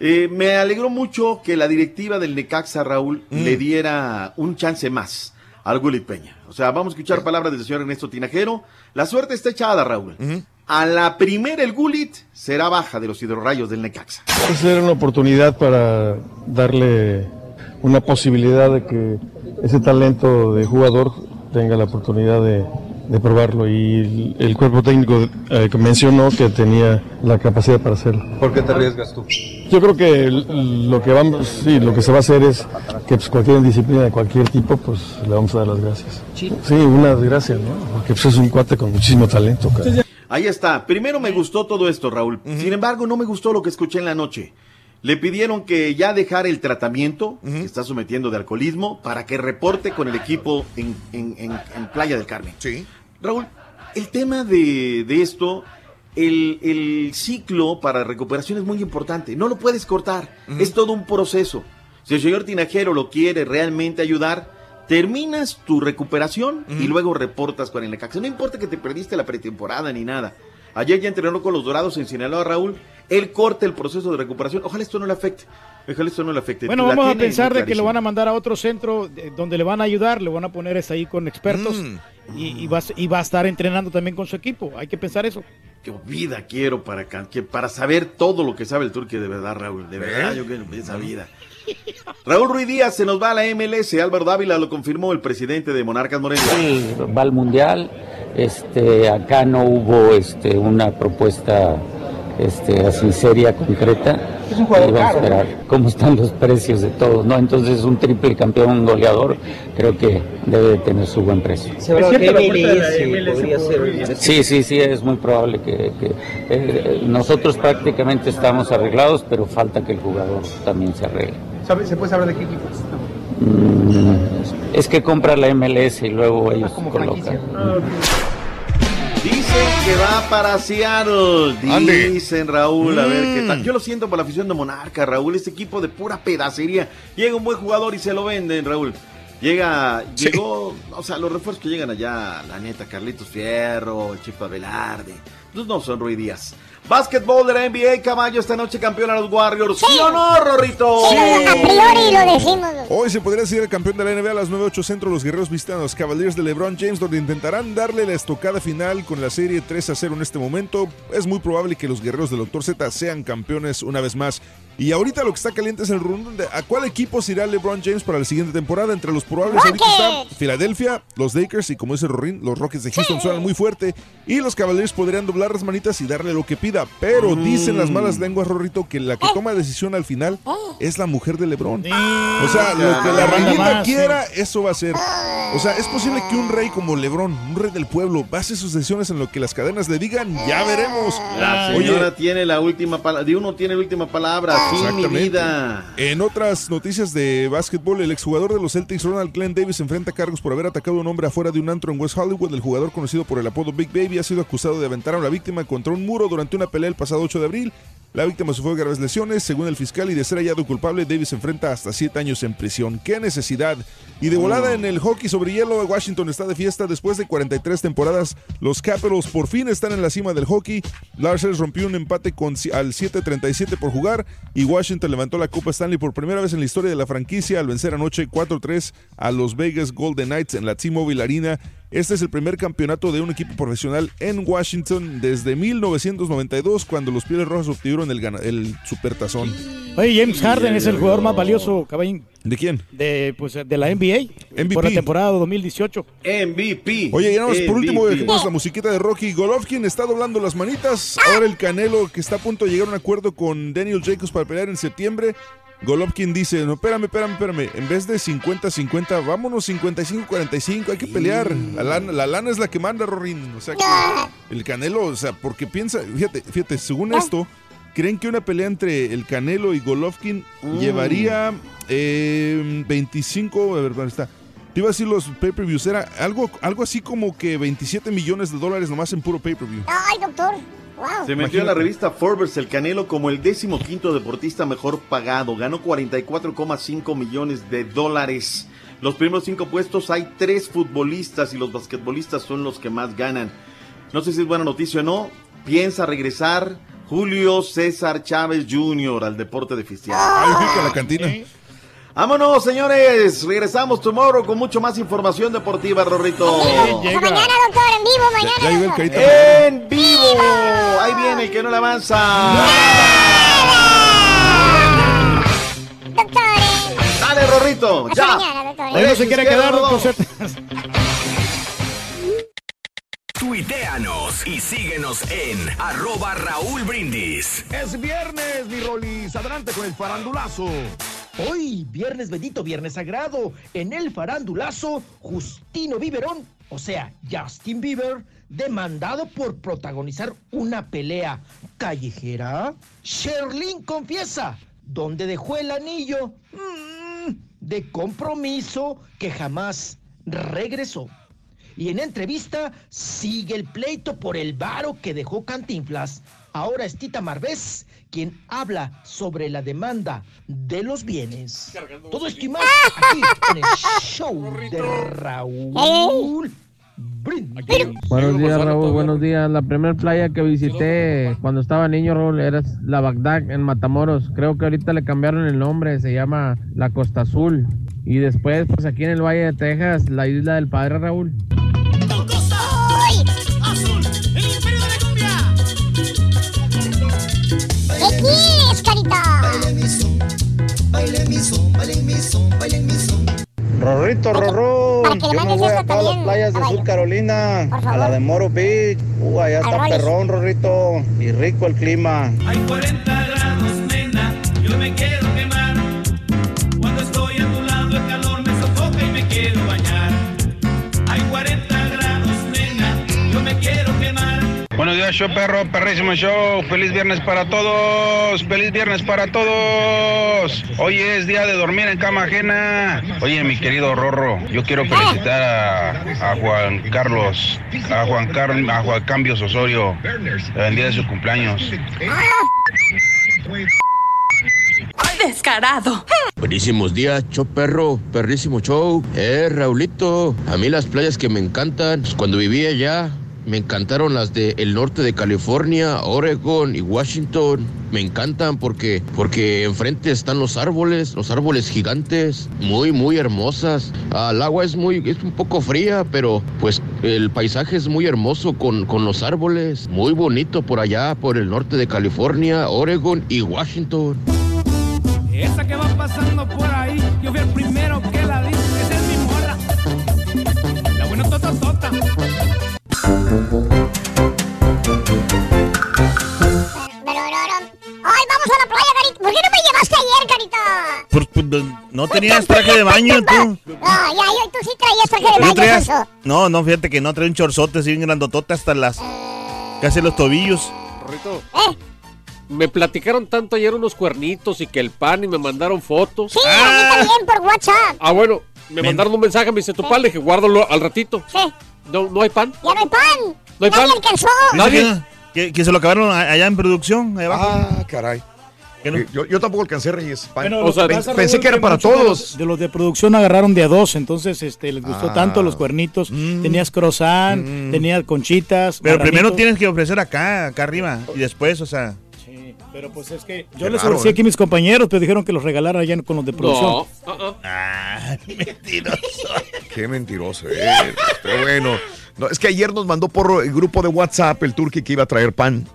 Eh, me alegró mucho que la directiva del Necaxa, Raúl, le diera un chance más al Gullit Peña. O sea, vamos a escuchar palabras del señor Ernesto Tinajero. La suerte está echada, Raúl. A la primera el Gullit será baja de los hidrorrayos del Necaxa. Pues era una oportunidad para darle una posibilidad de que ese talento de jugador tenga la oportunidad de, de probarlo y el, el cuerpo técnico eh, mencionó que tenía la capacidad para hacerlo. ¿Por qué te arriesgas tú? Yo creo que lo que vamos, sí, lo que se va a hacer es que pues, cualquier disciplina de cualquier tipo, pues le vamos a dar las gracias. Sí, una desgracia, ¿no? Porque pues, es un cuate con muchísimo talento. cara. Ahí está. Primero me gustó todo esto, Raúl. Sin embargo, no me gustó lo que escuché en la noche. Le pidieron que ya dejara el tratamiento que está sometiendo de alcoholismo para que reporte con el equipo en, en- en- en Playa del Carmen. Sí. Raúl, el tema de, de esto, el, el ciclo para recuperación es muy importante. No lo puedes cortar. Es todo un proceso. Si el señor Tinajero lo quiere realmente ayudar, terminas tu recuperación y luego reportas con el Necaxa. No importa que te perdiste la pretemporada ni nada. Ayer ya entrenó con los Dorados en Sinaloa, Raúl. Él corta el proceso de recuperación. Ojalá esto no le afecte. Ojalá esto no le afecte. Bueno, La vamos a pensar de que lo van a mandar a otro centro eh, donde le van a ayudar, le van a poner ahí con expertos y, y va, y va a estar entrenando también con su equipo. Hay que pensar eso. Qué vida quiero para, que- para saber todo lo que sabe el turque de verdad, Raúl. De verdad, yo quiero esa vida. Raúl Ruiz Díaz se nos va a la MLS. Álvaro Dávila lo confirmó el presidente de Monarcas Morelia. va al mundial. Este, acá no hubo este, una propuesta este, así seria, concreta. Es un y a caro, esperar cómo están los precios de todos, ¿no? Entonces un triple campeón goleador creo que debe de tener su buen precio. Que MLS podría ser. Sí, sí, sí, es muy probable que, que, eh, nosotros prácticamente estamos arreglados, pero falta que el jugador también se arregle. ¿Sabe- ¿Se puede saber de qué equipo? Mm, es que compra la MLS y luego ellos Como colocan. Dicen que va para Seattle. Dicen Raúl, a ver qué Mm. tal. Yo lo siento por la afición de Monarca, Raúl. Este equipo de pura pedacería. Llega un buen jugador y se lo venden, Raúl. Llega, llegó, o sea, los refuerzos que llegan allá, la neta, Carlitos Fierro, Chipa Velarde, pues no son Rui Díaz. Básquetbol de la NBA, caballo, esta noche campeón a los Warriors. ¿Sí, o no, Rorrito? A priori lo decimos. Hoy se podría decir el campeón de la NBA a las 9-8 centro. Los guerreros visitan a los Cavaliers de LeBron James, donde intentarán darle la estocada final con la serie 3 a 0 en este momento. Es muy probable que los guerreros del Dr. Z sean campeones una vez más. Y ahorita lo que está caliente es el de a cuál equipo se irá LeBron James para la siguiente temporada. Entre los probables ahorita están Filadelfia, los Lakers y como dice Rorín, los Rockets de Houston suenan muy fuerte. Y los Cavaliers podrían doblar las manitas y darle lo que pida. Pero dicen las malas lenguas, Rorrito, que la que toma decisión al final es la mujer de LeBron. O sea, lo que la más, quiera, eso va a ser. O sea, es posible que un rey como LeBron, un rey del pueblo, base sus decisiones en lo que las cadenas le digan. Ya veremos. La Oye, señora tiene la última palabra, de uno tiene la última palabra, sí, mi vida. En otras noticias de básquetbol, el exjugador de los Celtics, Ronald Glenn Davis, enfrenta cargos por haber atacado a un hombre afuera de un antro en West Hollywood. El jugador conocido por el apodo Big Baby ha sido acusado de aventar a la víctima contra un muro durante una pelea el pasado 8 de abril. La víctima sufrió graves lesiones, según el fiscal, y de ser hallado culpable, Davis enfrenta hasta 7 años en prisión. ¡Qué necesidad! Y de volada en el hockey sobre hielo, Washington está de fiesta después de 43 temporadas. Los Capitals por fin están en la cima del hockey. Larsen rompió un empate con, al 7-37 por jugar y Washington levantó la Copa Stanley por primera vez en la historia de la franquicia al vencer anoche 4-3 a los Vegas Golden Knights en la T-Mobile Arena. Este es el primer campeonato de un equipo profesional en Washington desde 1992 cuando los Pieles Rojas obtuvieron el, el supertazón. Oye, James Harden es el jugador más valioso, caballín. ¿De quién? De, pues, de la NBA. MVP. Por la temporada 2018. MVP. Oye, ya nada más por último dejemos la musiquita de Rocky. Golovkin está doblando las manitas. Ahora el Canelo que está a punto de llegar a un acuerdo con Daniel Jacobs para pelear en septiembre. Golovkin dice, no, espérame, espérame, espérame. En vez de 50-50, vámonos 55-45. Hay que pelear. La lana, la lana es la que manda, Rorin. O sea, que el Canelo, o sea, porque piensa, fíjate, fíjate, según esto, creen que una pelea entre el Canelo y Golovkin Mm. llevaría eh, 25, a ver, ¿dónde está? Te iba a decir los pay-per-views, era algo, algo así como que 27 millones de dólares nomás en puro pay-per-view. Ay, doctor. Wow. Se metió en la revista Forbes el Canelo como el décimo quinto deportista mejor pagado. Ganó 44,5 millones de dólares. Los primeros cinco puestos hay tres futbolistas y los basquetbolistas son los que más ganan. No sé si es buena noticia o no. Piensa regresar Julio César Chávez Jr. al deporte de oficial. Ay, fui que a la cantina. Vámonos, señores. Regresamos tomorrow con mucho más información deportiva, Rorrito. Mañana, doctor, en vivo, mañana. Ya llegó el doctor. carita. En vivo. Ahí viene el que no le avanza. Dale, Rorrito. Hasta Ya. mañana, doctor. Hoy no se quiere quedar, doctor. Tuiteanos y síguenos en arroba Raúl Brindis. Es viernes, mi Rolis. Adelante con el farandulazo. Hoy, viernes bendito, viernes sagrado, en el farandulazo, Justino Biberón, o sea, Justin Bieber, demandado por protagonizar una pelea callejera. Sherlyn confiesa dónde dejó el anillo mm, de compromiso que jamás regresó. Y en entrevista sigue el pleito por el varo que dejó Cantinflas. Ahora es Tita Marvés quien habla sobre la demanda de los bienes. Todo esto y más aquí en el show de Raúl. Buenos días, Raúl. Buenos días. La primera playa que visité cuando estaba niño, Raúl, era la Bagdad en Matamoros. Creo que ahorita le cambiaron el nombre. Se llama la Costa Azul. Y después, pues aquí en el Valle de Texas, la isla del Padre Raúl. Rorrito, Rorró, Para que le Yo me voy esta a todas las playas de Sur Carolina, a la de Moro Beach. Uh, allá está perrón, Rorrito, y rico el clima. Hay 40 Buenos días, show perro, perrísimo show. Feliz viernes para todos. Feliz viernes para todos. Hoy es día de dormir en cama ajena. Oye, mi querido Rorro, yo quiero felicitar a, a Juan Carlos, a Juan Carlos, a Juan Cambios Osorio, el día de su cumpleaños. Descarado. Buenísimos días, show perro, perrísimo show. Eh, Raulito, a mí las playas que me encantan, pues, cuando vivía allá, me encantaron las del norte de California, Oregon y Washington. Me encantan porque, porque enfrente están los árboles, los árboles gigantes, muy, muy hermosas. Ah, el agua es muy, es un poco fría, pero pues el paisaje es muy hermoso con, con los árboles. Muy bonito por allá, por el norte de California, Oregon y Washington. Esa que va pasando por ahí, yo fui el primero que la vi. Ay, vamos a la playa, Carita. ¿Por qué no me llevaste ayer, Carita? Pues, pues, no tenías traje de baño tú. Ah, ya, yo, tú sí traías traje de ¿Tú baño, traías? No, no, fíjate que no trae un chorzote así bien grandotote hasta las. casi los tobillos. Rorrito, ¿Eh? Me platicaron tanto ayer unos cuernitos y que el pan y me mandaron fotos. Sí, a mí también por WhatsApp. Ah, bueno, me mandaron un mensaje, me dice tu pan, le dije, guárdalo al ratito. Sí. No, no hay pan. Ya no hay pan. No hay Nadie pan. alcanzó. Nadie. Que, que se lo acabaron allá en producción, ahí abajo. Ah, caray. Eh, Yo, yo tampoco alcancé, Reyes. Pan. Bueno, pensé Raúl, que era para de todos. De los de producción agarraron de a dos, entonces este, les gustó Ah. tanto los cuernitos. Tenías croissant, tenías conchitas. Pero primero tienes que ofrecer acá, acá arriba. Y después, o sea. Pero pues es que Qué yo les ofrecí ¿eh? aquí a mis compañeros, pero dijeron que los regalara allá con los de producción. No. uh-uh. Ah, mentiroso. Qué mentiroso eres. Pero bueno. No, es que ayer nos mandó por el grupo de WhatsApp el turqui que iba a traer pan.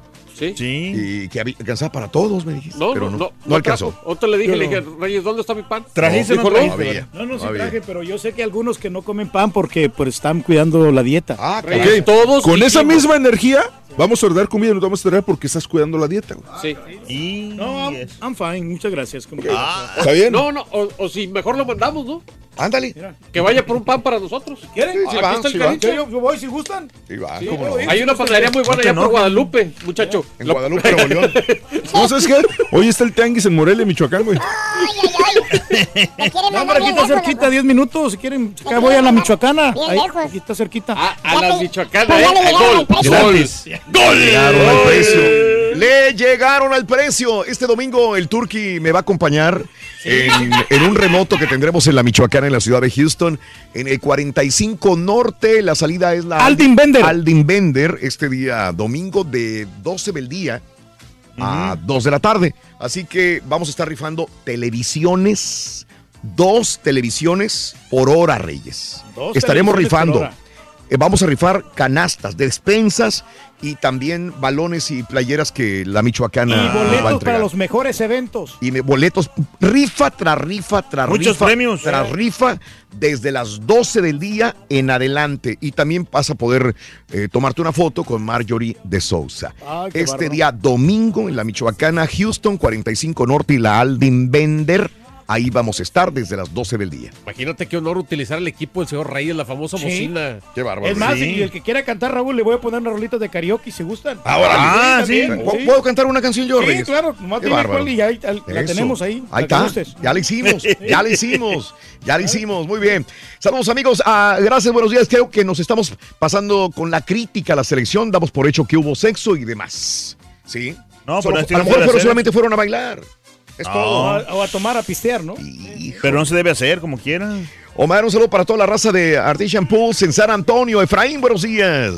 Sí. Y que había- alcanzaba para todos, me dijiste. No, pero no, no, no. no alcanzó. trajo. Otro le dije, le no. dije, Reyes, ¿dónde está mi pan? ¿Trajiste no trajiste? había. No, no, sí No había. traje, pero yo sé que algunos que no comen pan porque pues están cuidando la dieta. Ah, Ok, Todos Con esa misma energía, vamos a ordenar comida y nos vamos a traer porque estás cuidando la dieta. güey. Sí. Y... No, I'm, I'm fine, muchas gracias. como- ¿Está bien? No, no, o, o si mejor lo mandamos, ¿no? Ándale. Que vaya por un pan para nosotros. ¿Quieren? Aquí está el cariño. Yo, yo voy si gustan. Sí, va, Sí. cómo no. Hay una panadería muy buena No allá por. Guadalupe, muchacho. En Lo- Guadalupe, Nuevo León. No, ¿sabes qué? Hoy está el tianguis en Morelia, Michoacán, güey. Te quieren No, mandar hombre, aquí está cerquita, loco. 10 minutos. Si quieren, acá voy a la Michoacana. Ahí, aquí está cerquita. A, a pues ya ¿eh? Gol. al precio. Gratis. Le llegaron al precio. Este domingo el Turqui me va a acompañar en, en un remoto que tendremos en la Michoacana, en la ciudad de Houston, en el 45 Norte. La salida es la Aldin Bender. Aldin Bender, este día domingo de 12 del día a 2 de la tarde. Así que vamos a estar rifando televisiones, dos televisiones por hora, Reyes. Dos Estaremos rifando. Eh, vamos a rifar canastas, despensas y también balones y playeras que la Michoacana Y nos va a boletos para los mejores eventos. Y me- boletos, rifa tras rifa tras Muchos rifa. premios. Tras rifa desde las 12 del día en adelante. Y también vas a poder eh, tomarte una foto con Marjorie de Sousa. Ay, este día domingo en la Michoacana, Houston, 45 Norte y la Aldin Bender. Ahí vamos a estar desde las 12 del día. Imagínate qué honor utilizar el equipo del señor Reyes, la famosa Sí. bocina. Qué bárbaro. Es más, Sí. y el que quiera cantar, Raúl, le voy a poner una rolita de karaoke si gustan. Ahora, Ah, sí. también, ¿Puedo- ¿Puedo cantar una canción yo, Sí, Reyes? claro, dime bárbaro. cuál y ya ahí- la Eso. tenemos ahí. Ahí está. Ya la hicimos. Ya la hicimos. Ya la hicimos. Muy bien. Saludos, amigos. Ah, gracias, buenos días. Creo que nos estamos pasando con la crítica a la selección. Damos por hecho que hubo sexo y demás. ¿Sí? No, Solo- a lo mejor fueron- solamente fueron a bailar. Es No. O a, o a tomar, a pistear, ¿no? Pero no se debe hacer como quieran. Omar, un saludo para toda la raza de Artisan Pools en San Antonio. Efraín, buenos días.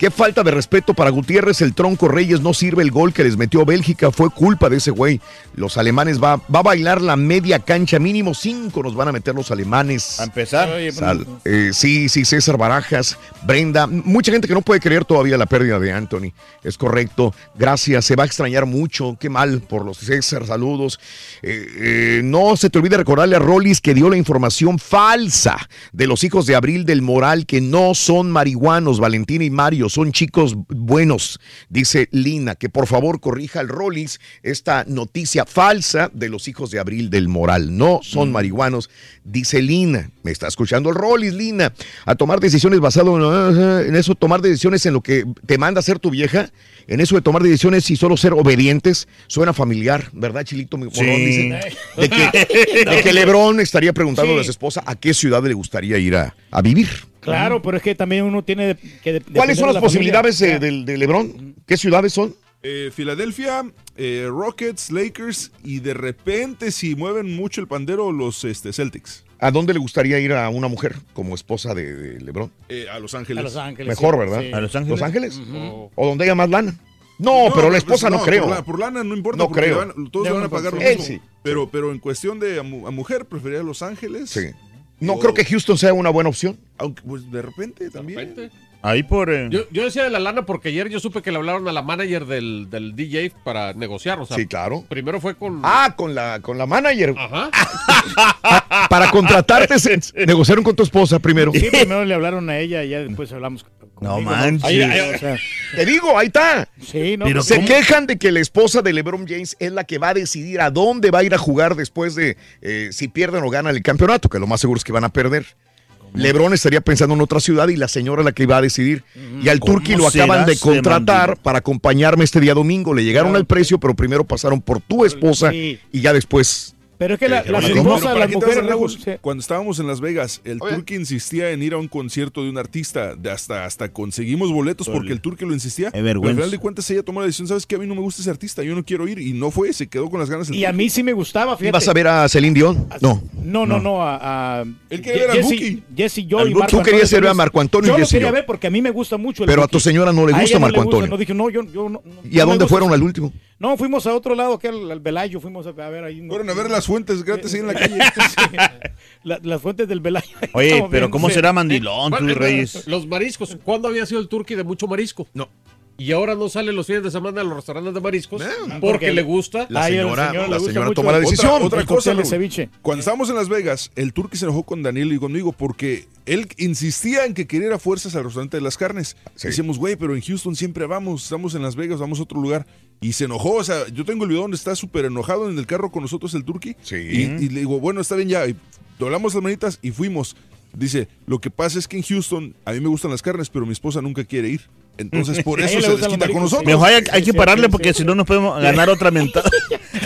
Qué falta de respeto para Gutiérrez. El tronco Reyes no sirve el gol que les metió Bélgica. Fue culpa de ese güey. Los alemanes va, va a bailar la media cancha. Mínimo cinco nos van a meter los alemanes. A empezar. Sal- eh, sí, sí, César Barajas, Brenda, mucha gente que no puede creer todavía la pérdida de Anthony. Es correcto. Gracias, se va a extrañar mucho. Qué mal por los César, saludos. Eh, eh, no se te olvide recordarle a Rollis que dio la información falsa de los hijos de Abril del Moral que no son marihuanos, Valentina y Mario, son chicos buenos, dice Lina, que por favor corrija al Rollis esta noticia falsa de los hijos de Abril del Moral. No son marihuanos, dice Lina. Me está escuchando el Rollis, Lina. A tomar decisiones basado en, en eso, tomar decisiones en lo que te manda hacer tu vieja, en eso de tomar decisiones y solo ser obedientes, suena familiar, ¿verdad, Chilito? Mi? Sí. Dice, de que, de que Lebrón estaría preguntando Sí. a su esposa a qué ciudad le gustaría ir a, a vivir. Claro, pero es que también uno tiene de- que. de- ¿Cuáles son las la posibilidades familia. de, del- de Lebrón? ¿Qué ciudades son? Eh, Filadelfia, eh, Rockets, Lakers y de repente si mueven mucho el pandero los este, Celtics. ¿A dónde le gustaría ir a una mujer como esposa de, de Lebrón? Eh, a Los Ángeles. A Los Ángeles. Mejor, sí, ¿verdad? sí. ¿A Los Ángeles? ¿Los Ángeles? ¿O donde haya más lana? No, pero la esposa no, creo. Por, la- por lana no importa. No porque creo. van- todos van a pagar lo mismo. sí. Pero, pero en cuestión de a, mu- a mujer, preferiría Los Ángeles. Sí. No creo que Houston sea una buena opción. Aunque, pues de repente también. Ahí por. eh, Yo, yo decía de la lana porque ayer yo supe que le hablaron a la manager del, del DJ para negociar. O sea, Sí, claro. primero fue con. Ah, con la, con la manager. Ajá. Para contratarte, se- negociaron con tu esposa primero. Sí, primero le hablaron a ella y ya después hablamos. No manches. Ahí- ahí, o sea, Te digo, ahí está. sí, no. Pero Se ¿cómo? quejan de que la esposa de LeBron James es la que va a decidir a dónde va a ir a jugar después de eh, si pierden o ganan el campeonato, que lo más seguro es que van a perder. LeBron estaría pensando en otra ciudad y la señora es la que iba a decidir. Y al ¿Cómo Turqui lo acaban de contratar para acompañarme este día domingo. Le llegaron Claro. al precio, pero primero pasaron por tu esposa Sí. y ya después. Pero es que la- las esposas, mujeres. lejos, sí. Cuando estábamos en Las Vegas, el Oye. Turqui insistía en ir a un concierto de un artista. De hasta, hasta conseguimos boletos porque el Turqui lo insistía. Pero al vergüenza. final de cuentas ella tomó la decisión, ¿sabes qué? A mí no me gusta ese artista, yo no quiero ir. Y no fue, se quedó con las ganas. el Y a mí sí me gustaba, fíjate. ¿Ibas a ver a Celine Dion? No. No, no, no, a, a Él quería ver al Jesse. Jesse, yo Al y. Marco Tú querías Antonio ir a. Marco Antonio y Yo lo Jesse quería ver porque a mí me gusta mucho el Pero a tu señora no le A gusta Marco Antonio. No, dije, no, yo, ¿Y a dónde fueron al último? No, fuimos a otro lado, que era al Velayo, fuimos a, a ver ahí. Fueron a ver las fuentes gratis ahí en la calle. La- las fuentes del Velayo. Oye, pero ¿cómo sí. será mandilón, tú, eh, Reyes? Los mariscos. ¿Cuándo había sido el turqui de mucho marisco? No. Y ahora no sale los fines de semana a los restaurantes de mariscos porque, porque le gusta. La señora, la gusta señora mucho toma la el- decisión. Otra, cosa, Raúl. ceviche. Cuando estábamos en Las Vegas, el Turqui se enojó con Daniel y conmigo porque él insistía en que quería ir a fuerzas al restaurante de las carnes. Sí. Decíamos, güey, pero en Houston siempre vamos, estamos en Las Vegas, vamos a otro lugar. Y se enojó, o sea, yo tengo el video donde está súper enojado en el carro con nosotros el Turqui. Sí. Y, y le digo, bueno, está bien ya. Y doblamos las manitas y fuimos. Dice, lo que pasa es que en Houston a mí me gustan las carnes, pero mi esposa nunca quiere ir. Entonces por eso se desquita con nosotros. Mejor hay, que pararle porque si no nos podemos ganar otra mentada.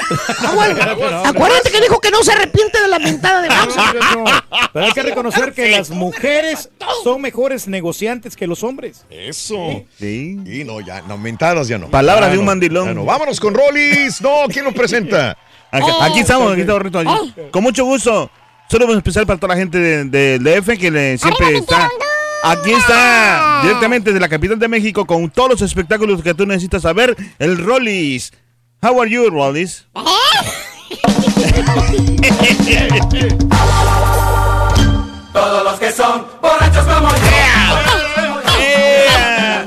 Acuérdate que dijo que no se arrepiente de la mentada de Max. Pero hay que reconocer que las mujeres son mejores negociantes que los hombres. Eso. Sí. Y no, ya, no, mentadas ya no. Palabras Ya de un no, mandilón. Vámonos con Rollis. No, ¿quién nos presenta? Aquí, aquí estamos, aquí estamos, Rito, aquí. Con mucho gusto. Solo un especial para toda la gente del de, DF que le, siempre está. Aquí está, directamente de la capital de México, con todos los espectáculos que tú necesitas saber. El Rollis. How are you, Rollis? Todos los que son borrachos como yo. Yeah.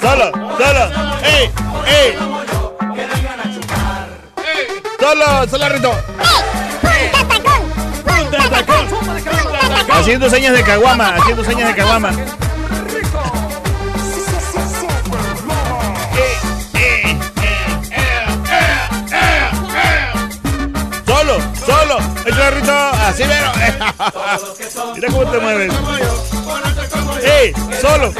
Solo, solo. ¡Ey! ¡Ey! Solo, solo, Rito. Haciendo señas de caguama, haciendo señas de caguama. Solo, solo, el carrito, así mero. Mira cómo te mueves. ¡Ey! ¡Solo!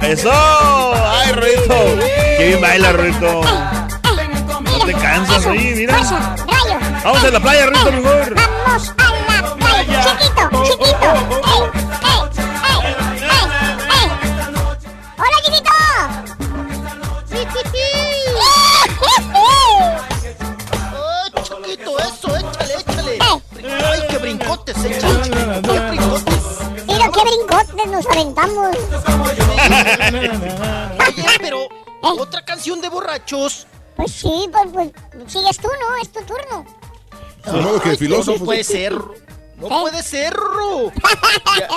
¡Eso! ¡Ay, Rito! ¡Qué bien baila, Rito! No te cansas ahí, mira. Vamos a la playa, Rito, mejor. Vamos a la playa. Chiquito, chiquito. Ey, ey, ey, ey, ey. Hola, chiquito. Oh, chiquito, eso, échale, échale. Ay, qué brincotes, échale. Qué brincotes. aventamos. Oye, pero otra canción de borrachos. Pues sí, pues, pues sigues tú, ¿no? Es tu turno. De modo que filósofo. No puede ser. No puede ser. Ya,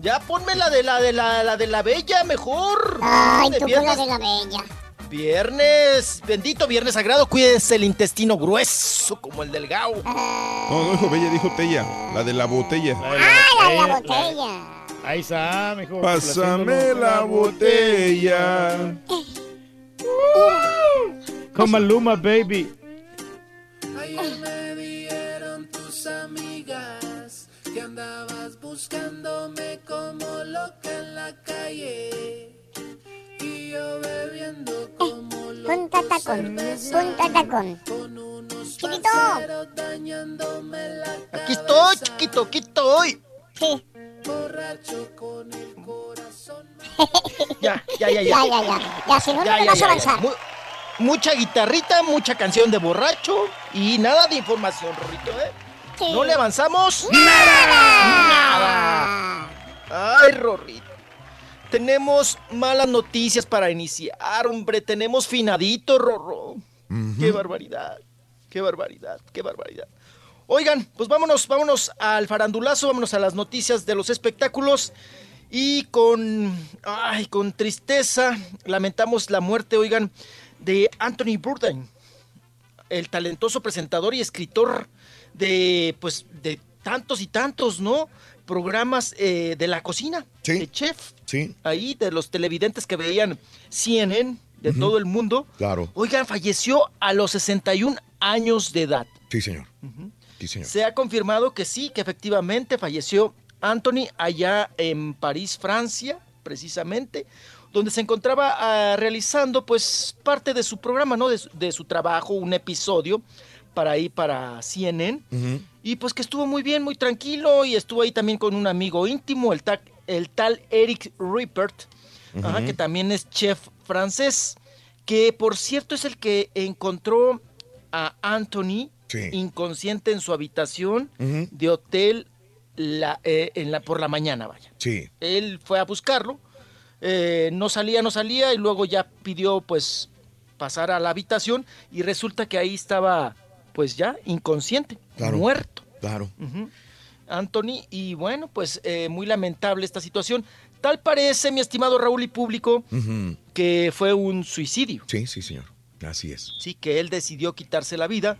ya ponme la de la de la, la de la bella mejor. Ay, tú con la viernes. de la bella. Viernes, bendito viernes sagrado, cuídese el intestino grueso como el del Gao. No, no dijo Bella, dijo Tella. La de la botella. Ah, la de la botella. Ahí está, mejor. Pásame la botella. Con Maluma, baby. Ayer me dijeron tus amigas que andabas buscándome como loca en la calle. Y yo bebiendo como loco. Punta tacón, punta tacón. Chiquito. dañándome la Aquí estoy, chiquito, aquí estoy. Sí. Borracho con el corazón. Ya, ya, ya, ya. Ya, ya, ya. Ya, si no, no vas a avanzar. Mu- mucha guitarrita, mucha canción de borracho y nada de información, Rorrito, ¿eh? ¿No le avanzamos? ¡Nada! Ay, Rorrito. Tenemos malas noticias para iniciar, hombre. Tenemos finadito, Rorro. Qué barbaridad. Qué barbaridad, qué barbaridad. Oigan, pues vámonos, vámonos al farandulazo, vámonos a las noticias de los espectáculos. Y con, ay, con tristeza lamentamos la muerte, oigan, de Anthony Bourdain, el talentoso presentador y escritor de, pues, de tantos y tantos, ¿no? Programas eh, de la cocina, de chef, Sí, ahí de los televidentes que veían CNN de todo el mundo. claro. Oigan, falleció a los 61 años de edad. Sí, señor. Sí, señor. Se ha confirmado que sí, que efectivamente falleció Anthony allá en París, Francia, precisamente, donde se encontraba ah, realizando pues parte de su programa, ¿no? De, su- de su trabajo, un episodio para ahí para CNN. Y pues que estuvo muy bien, muy tranquilo y estuvo ahí también con un amigo íntimo, el, ta- el tal Eric Rippert, ajá, que también es chef francés, que por cierto es el que encontró a Anthony inconsciente en su habitación de hotel la, eh, en la, por la mañana, vaya. Sí. Él fue a buscarlo, eh, no salía, no salía y luego ya pidió pues pasar a la habitación y resulta que ahí estaba pues ya inconsciente, Claro. muerto. Claro. Anthony, y bueno, pues eh, muy lamentable esta situación. Tal parece, mi estimado Raúl y público, que fue un suicidio. Sí, sí, señor. Así es. Sí, que él decidió quitarse la vida.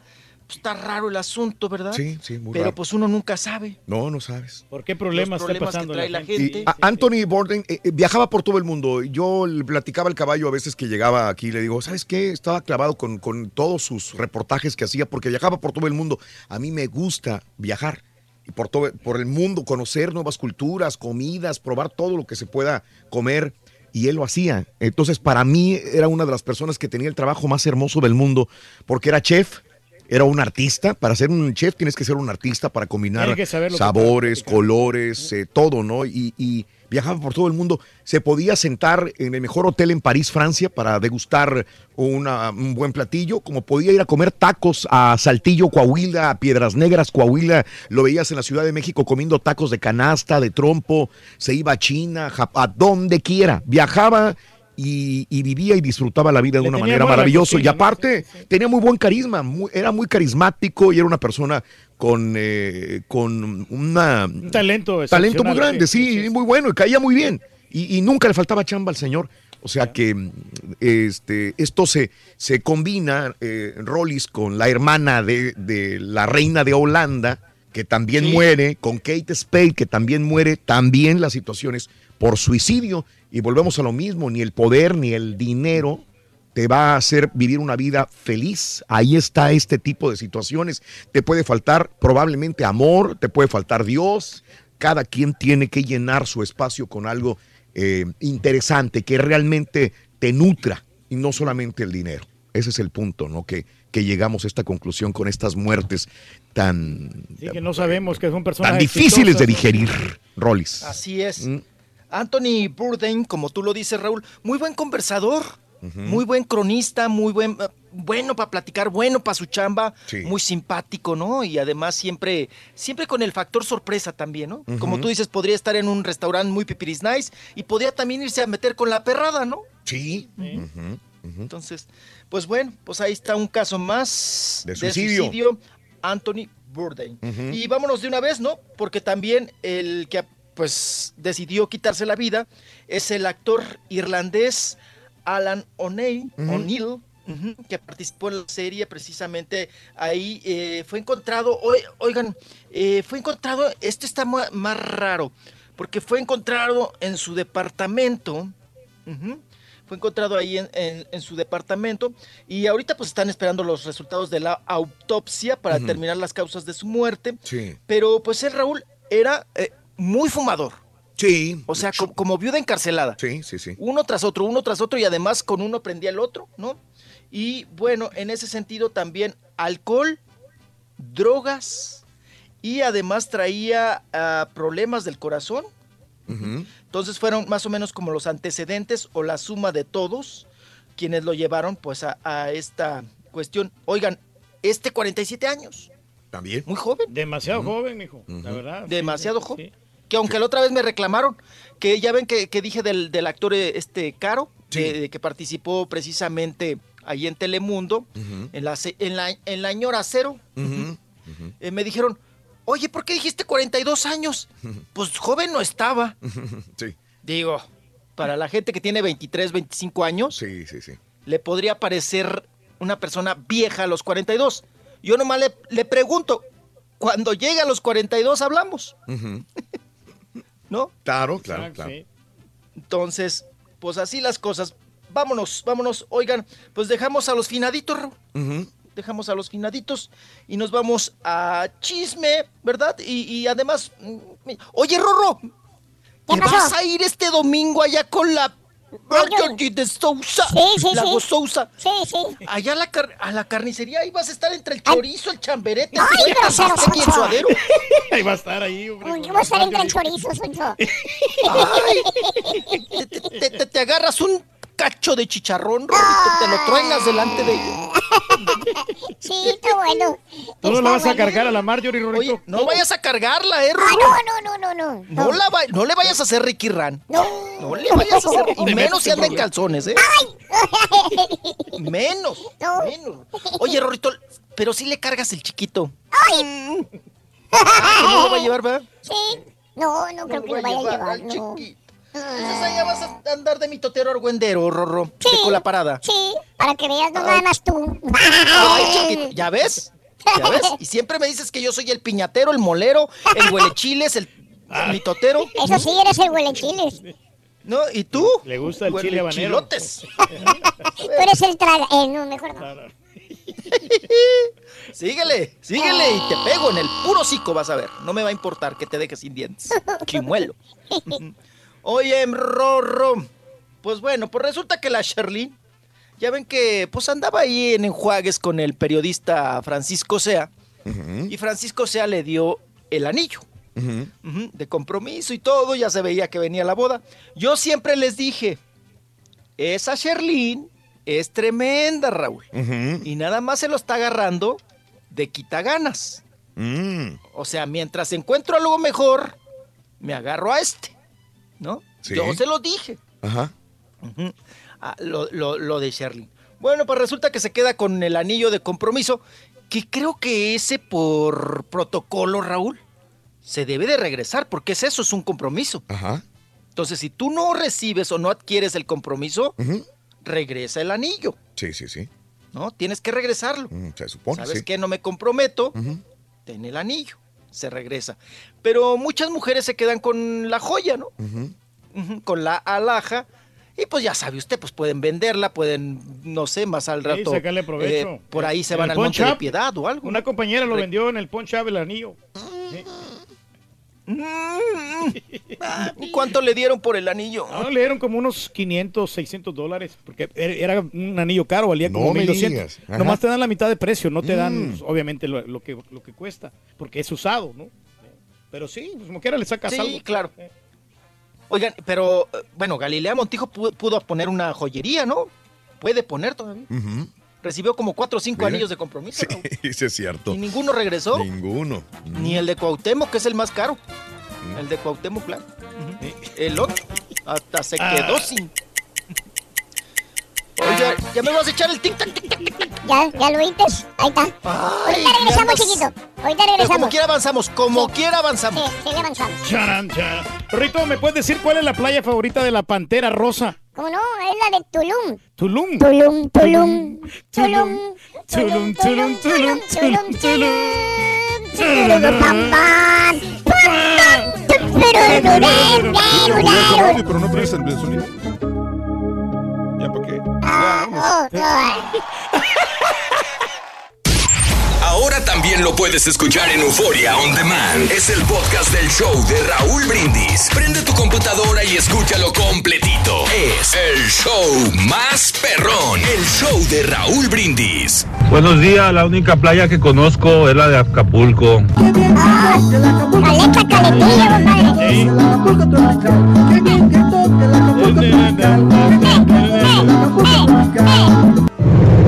Pues está raro el asunto, ¿verdad? Sí, sí, muy Pero raro. pues uno nunca sabe. No, no sabes. ¿Por qué problemas, Los problemas está pasando que trae la gente? A- Anthony Bourdain eh, eh, viajaba por todo el mundo. Yo le platicaba al caballo a veces que llegaba aquí. Le digo, ¿sabes qué? Estaba clavado con, con todos sus reportajes que hacía porque viajaba por todo el mundo. A mí me gusta viajar y por, todo, por el mundo, conocer nuevas culturas, comidas, probar todo lo que se pueda comer. Y él lo hacía. Entonces, para mí era una de las personas que tenía el trabajo más hermoso del mundo porque era chef. Era un artista. Para ser un chef tienes que ser un artista para combinar sabores, colores, eh, todo, ¿no? Y, y viajaba por todo el mundo. Se podía sentar en el mejor hotel en París, Francia, para degustar una- un buen platillo, como podía ir a comer tacos a Saltillo, Coahuila, a Piedras Negras, Coahuila. Lo veías en la Ciudad de México comiendo tacos de canasta, de trompo. Se iba a China, Jap- a donde quiera. Viajaba. Y, y vivía y disfrutaba la vida de Le una manera maravillosa. Y aparte, tenía muy buen carisma, muy- era muy carismático y era una persona con, eh, con una, Un talento talento muy grande, sí, sí, muy bueno y caía muy bien. Y, y nunca le faltaba chamba al señor. O sea que este, esto se, se combina, eh, Rollis, con la hermana de, de la reina de Holanda, que también Sí. muere, con Kate Spade, que también muere, también las situaciones por suicidio. Y volvemos a lo mismo, ni el poder ni el dinero te va a hacer vivir una vida feliz. Ahí está este tipo de situaciones. Te puede faltar probablemente amor, te puede faltar Dios. Cada quien tiene que llenar su espacio con algo eh, interesante, que realmente te nutra y no solamente el dinero. Ese es el punto, ¿no? Que, que llegamos a esta conclusión con estas muertes tan, Sí, que no sabemos que son personas tan difíciles de digerir, Rollis. Así es. Mm. Anthony Bourdain, como tú lo dices, Raúl, muy buen conversador, muy buen cronista, muy buen... eh, bueno para platicar, bueno para su chamba, Sí. muy simpático, ¿no? Y además siempre, siempre con el factor sorpresa también, ¿no? Como tú dices, podría estar en un restaurante muy pipiris nice y podría también irse a meter con la perrada, ¿no? Sí. Entonces, pues bueno, pues ahí está un caso más De suicidio. suicidio, Anthony Bourdain. Y vámonos de una vez, ¿no? Porque también el que pues decidió quitarse la vida es el actor irlandés Alan O'Neill, ujú, que participó en la serie precisamente ahí eh, fue encontrado, oi- oigan, eh, fue encontrado, esto está ma- más raro, porque fue encontrado en su departamento, fue encontrado ahí en, en- en su departamento y ahorita pues están esperando los resultados de la autopsia para determinar las causas de su muerte. Sí. Pero pues él, Raúl, era eh, muy fumador. Sí. O sea, co- como viuda encarcelada. Sí, sí, sí. Uno tras otro, uno tras otro y además con uno prendía el otro, ¿no? Y bueno, en ese sentido también alcohol, drogas y además traía ah, problemas del corazón. Entonces fueron más o menos como los antecedentes o la suma de todos quienes lo llevaron pues a, a esta cuestión. Oigan, este 47 años, También. muy joven. Demasiado joven, hijo. La verdad. sí, Demasiado sí, joven. Que aunque la otra vez me reclamaron, que ya ven que, que dije del, del actor eh, este Caro, de- de que participó precisamente ahí en Telemundo, en, la, en, la, en la ñora cero, eh, me dijeron, oye, ¿por qué dijiste 42 años? Pues joven no estaba. Sí. Digo, para la gente que tiene 23, 25 años, Sí, sí, sí. le podría parecer una persona vieja a los 42. Yo nomás le, le pregunto, cuando llega a los 42 hablamos. ¿No? Claro, claro, Exacto, claro. sí. Entonces, pues así las cosas. Vámonos, vámonos. Oigan, pues dejamos a los finaditos. Dejamos a los finaditos y nos vamos a chisme, ¿verdad? Y, y además, mm, oye, Rorro, ¿te vas a ir este domingo allá con la Marjorie de Sousa? Sí, sí, la sí. Sousa. Sí, sí. Allá a la, car- a la carnicería, ahí vas a estar entre el chorizo, el chamberete, el Ay, el grosero, y el suadero. Ahí va a estar ahí, hombre. Uy, Yo voy a estar entre el chorizo, Sonso. Ay, te, te- te- te agarras un cacho de chicharrón, Rorrito, te lo truenas delante de ella. Sí, está bueno. Tú no la vas a cargar a la Marjorie, Rorito. Oye, no vayas a cargarla, eh, Ah, Rorro. no, no, no, no, no. No, la va- no le vayas a hacer Ricky Ran. No. No le vayas a hacer. Y menos si anda en calzones, ¿eh? Menos. Menos. Oye, Rorrito, pero si le cargas el chiquito. ¡Ay! Ah, que no lo va a llevar, ¿verdad? Sí. No, no creo que lo vaya a llevar, al no. Entonces allá vas a andar de mitotero argüendero, Rorro. De con la parada. Sí, para que veas, no nada más tú. Ay, chiquito, ¿ya ves? ¿Ya ves? Y siempre me dices que yo soy el piñatero, el molero, el huelechiles, el mitotero. Eso sí, eres el huelechiles. ¿No? ¿Y tú? Le gusta el chile habanero. Chilotes. Tú eres el traga... Eh, no, mejor no. Síguele, síguele y te pego en el puro hocico, vas a ver. No me va a importar que te dejes sin dientes. Chimuelo. Oye, Rorro. Pues bueno, pues resulta que la Sherlyn, ya ven que pues andaba ahí en enjuagues con el periodista Francisco Sea. Y Francisco Sea le dio el anillo. De compromiso y todo, ya se veía que venía la boda. Yo siempre les dije, esa Sherlyn es tremenda, Raúl. Y nada más se lo está agarrando de quitaganas. Mm. O sea, mientras encuentro algo mejor, me agarro a este, ¿no? Sí. Yo se lo dije. Ajá. Ah, lo, lo- lo de Sherlyn. Bueno, pues resulta que se queda con el anillo de compromiso, que creo que ese por protocolo, Raúl, se debe de regresar, porque es eso, es un compromiso. Ajá. Entonces, si tú no recibes o no adquieres el compromiso, regresa el anillo, Sí, sí, sí. ¿no? Tienes que regresarlo. Mm, Se supone, ¿Sabes sí. qué? No me comprometo, ten el anillo, se regresa. Pero muchas mujeres se quedan con la joya, ¿no? Con la alhaja. Y pues ya sabe usted, pues pueden venderla, pueden, no sé, más al Sí, rato. sacarle provecho. eh, por ahí se van al monte de piedad o algo. Una compañera lo Re- vendió en el Punch Up el anillo. Sí. ¿Y cuánto le dieron por el anillo? No, le dieron como unos 500, 600 dólares, porque era era un anillo caro, valía como No me 1200. digas. Ajá. Nomás te dan la mitad de precio, no te dan, Mm. obviamente, lo, lo que, lo que cuesta, porque es usado, ¿no? Pero sí, pues, como quiera le sacas Sí, algo. claro. Oigan, pero, eh, bueno, Galilea Montijo pudo, pudo poner una joyería, ¿no? Puede poner todavía. Ujú. Recibió como cuatro o cinco anillos de compromiso. Raúl. Ese es cierto. Y ninguno regresó. Ninguno. Ni el de Cuauhtémoc, que es el más caro. El de Cuauhtémoc Blanco. El otro. Hasta se quedó Ah. sin. Oiga, ya me vas a echar el tic tac tic tac tic tac. Ya, ya lo oítes. Ahí está. Ahorita regresamos, andas- chiquito. Ahorita Pero como regresamos. quiera avanzamos, como quiera avanzamos. Sí, sí, le avanzamos. Charan, charan. Rito, ¿me puedes decir cuál es la playa favorita de la Pantera Rosa? ¿Cómo no? Es la de Tulum. Tulum. Tulum, Tulum, Tulum, Tulum, Tulum, Tulum, Tulum, Tulum. Pero no prestas el sonido. ¿Ya para qué? Ahora también lo puedes escuchar en Euforia On Demand. Es el podcast del show de Raúl Brindis. Prende tu computadora y escúchalo completito. Es el show más perrón. El show de Raúl Brindis. Buenos días, la única playa que conozco es la de Acapulco. Caleta,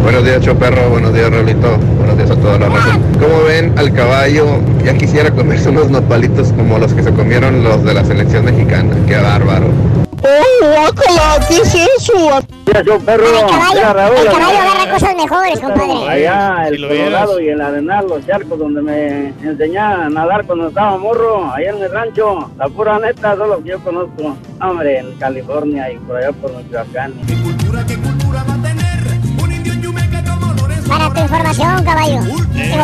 Buenos días, Choperro. Buenos días, Raulito. Buenos días a toda la raza. ¿Cómo ven al caballo? Ya quisiera comerse unos nopalitos como los que se comieron los de la selección mexicana. Qué bárbaro. ¡Oh, guácala! ¿Qué es eso? Mira, yo, perro. El caballo, Mira, Raúl, el caballo allá- agarra cosas mejores, compadre. Allá, el lo Colorado y el Arenal, los charcos donde me enseñaba a nadar cuando estaba morro, allá en el rancho. La pura neta, son los que yo conozco. Hombre, en California y por allá por Michoacán. Para tu información, caballo. Digo,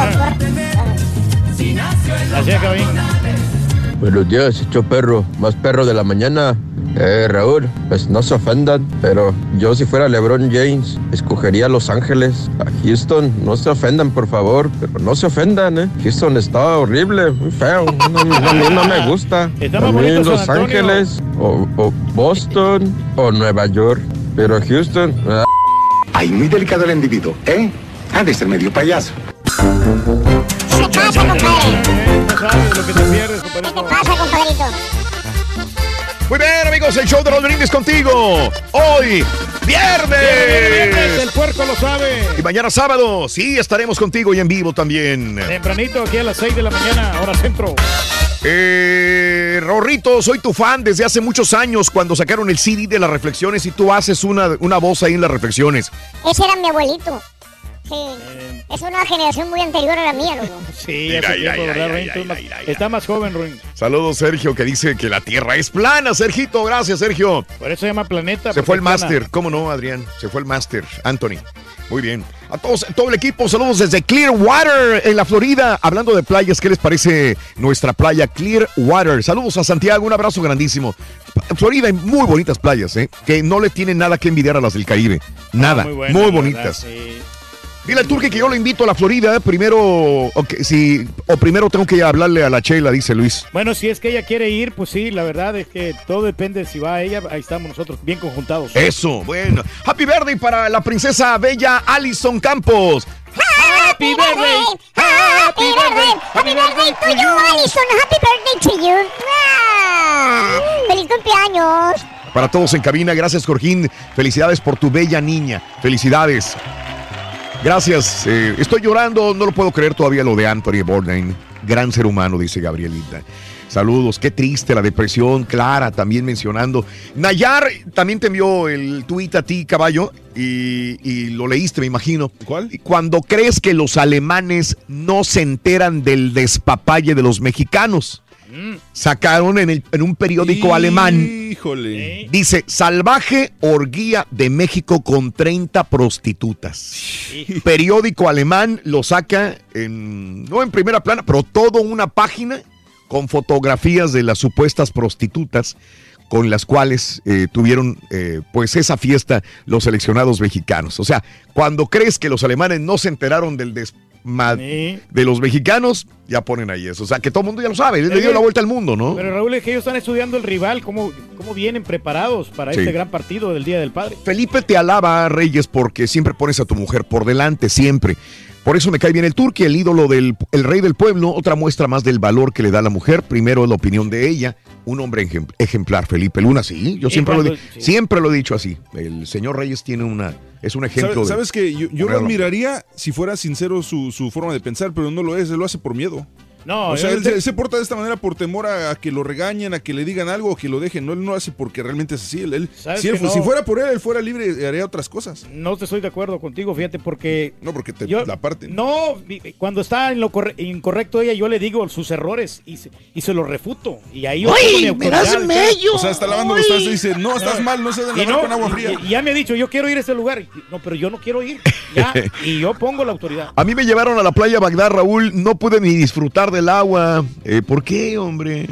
Gracias, cabín. Buenos días, hecho perro, más perro de la mañana. Eh, Raúl, pues no se ofendan, pero yo si fuera LeBron James, escogería Los Ángeles. A Houston, no se ofendan, por favor, pero no se ofendan, ¿eh? Houston está horrible, muy feo, no, no, a me gusta. Está a Los. Ángeles, o, o Boston, o Nueva York, pero Houston... ah, Ay, muy delicado el individuo, ¿eh? Ha de ser medio payaso. ¿Qué pasa, compadre? No sabes lo que te pierdes. ¿Qué pasa, compadrito? Muy bien, amigos, el show de los brindis contigo. Hoy, Viernes, viernes. El puerco lo sabe. Y mañana sábado, sí, estaremos contigo y en vivo también. Tempranito, aquí a las 6 de la mañana, hora centro. Eh, Rorrito, soy tu fan desde hace muchos años cuando sacaron el CD de las reflexiones y tú haces una, una voz ahí en las reflexiones. Ese era mi abuelito. Sí. Es una generación muy anterior a la mía, loco. Sí, Mira, hace mira, tiempo, mira, ¿verdad, mira, Ruin? Tú mira, más- Está más joven, Ruin. Saludos, Sergio, que dice que la Tierra es plana. Sergito, gracias, Sergio. Por eso se llama planeta. Se fue el máster. ¿Cómo no, Adrián? Se fue el máster. Anthony. Muy bien. A todos, a todo el equipo, saludos desde Clearwater, en la Florida. Hablando de playas, ¿qué les parece nuestra playa Clearwater? Saludos a Santiago, un abrazo grandísimo. Florida hay muy bonitas playas, ¿eh? Que no le tienen nada que envidiar a las del Caribe. Nada. Ah, muy muy, verdad, bonitas. sí. Dile al Turque que yo lo invito a la Florida. Primero, ok, si, o primero tengo que hablarle a la Chela, dice Luis. Bueno, si es que ella quiere ir, pues sí, la verdad es que todo depende de si va ella. Ahí estamos nosotros, bien conjuntados. Eso, bueno. Happy birthday para la princesa bella Alison Campos. Happy birthday, happy birthday, happy birthday to you, Alison. Happy birthday to you. Ah, ¡Feliz cumpleaños! Para todos en cabina, gracias Jorgín. Felicidades por tu bella niña. Felicidades. Gracias. eh, estoy llorando, no lo puedo creer todavía lo de Anthony Bourdain. Gran ser humano, dice Gabrielita. Saludos, qué triste la depresión, Clara también mencionando. Nayar también te envió el tuit a ti, caballo, y, y lo leíste, me imagino. ¿Cuál? Cuando crees que los alemanes no se enteran del despapalle de los mexicanos. Sacaron en, el- en un periódico alemán Híjole. Dice, salvaje orgía de México con 30 prostitutas. Periódico alemán lo saca en, no en primera plana, pero toda una página con fotografías de las supuestas prostitutas con las cuales eh, tuvieron eh, pues esa fiesta los seleccionados mexicanos. O sea, cuando crees que los alemanes no se enteraron del desma- de los mexicanos, ya ponen ahí eso. O sea, que todo el mundo ya lo sabe, le dio la vuelta al mundo, ¿no? Pero Raúl, es que ellos están estudiando el rival, cómo, cómo vienen preparados para Sí. este gran partido del Día del Padre. Felipe te alaba, Reyes, porque siempre pones a tu mujer por delante, siempre. Por eso me cae bien el turqui, el ídolo del el rey del pueblo, otra muestra más del valor que le da a la mujer. Primero la opinión de ella, un hombre ejem- ejemplar, Felipe Luna, sí. Yo siempre, lo, cuando- di- siempre lo he dicho así. El señor Reyes tiene una, es un ejemplo. ¿Sabes, de sabes que yo, yo lo admiraría si fuera sincero su, su forma de pensar, pero no lo es, él lo hace por miedo. No, o sea, él, te- se- porta de esta manera por temor a, a que lo regañen, a que le digan algo o que lo dejen. No, él no lo hace porque realmente es así. Él, él- ¿Sabes si, él no? si fuera por él, él fuera libre, haría otras cosas. No te estoy de acuerdo contigo, fíjate, porque... No, porque te yo- la parte. No, cuando está en lo corre- incorrecto ella, yo le digo sus errores y se, y se los refuto. Y ahí yo ¡Ay, tengo mi me das mello! O sea, está lavando los trastes y dice, no, estás mal, no se lavar con agua fría. Y, y ya me ha dicho, yo quiero ir a ese lugar. Y- No, pero yo no quiero ir. Ya, y yo pongo la autoridad. A mí me llevaron a la playa Bagdad, Raúl. No pude ni disfrutar del agua. Eh, ¿Por qué, hombre?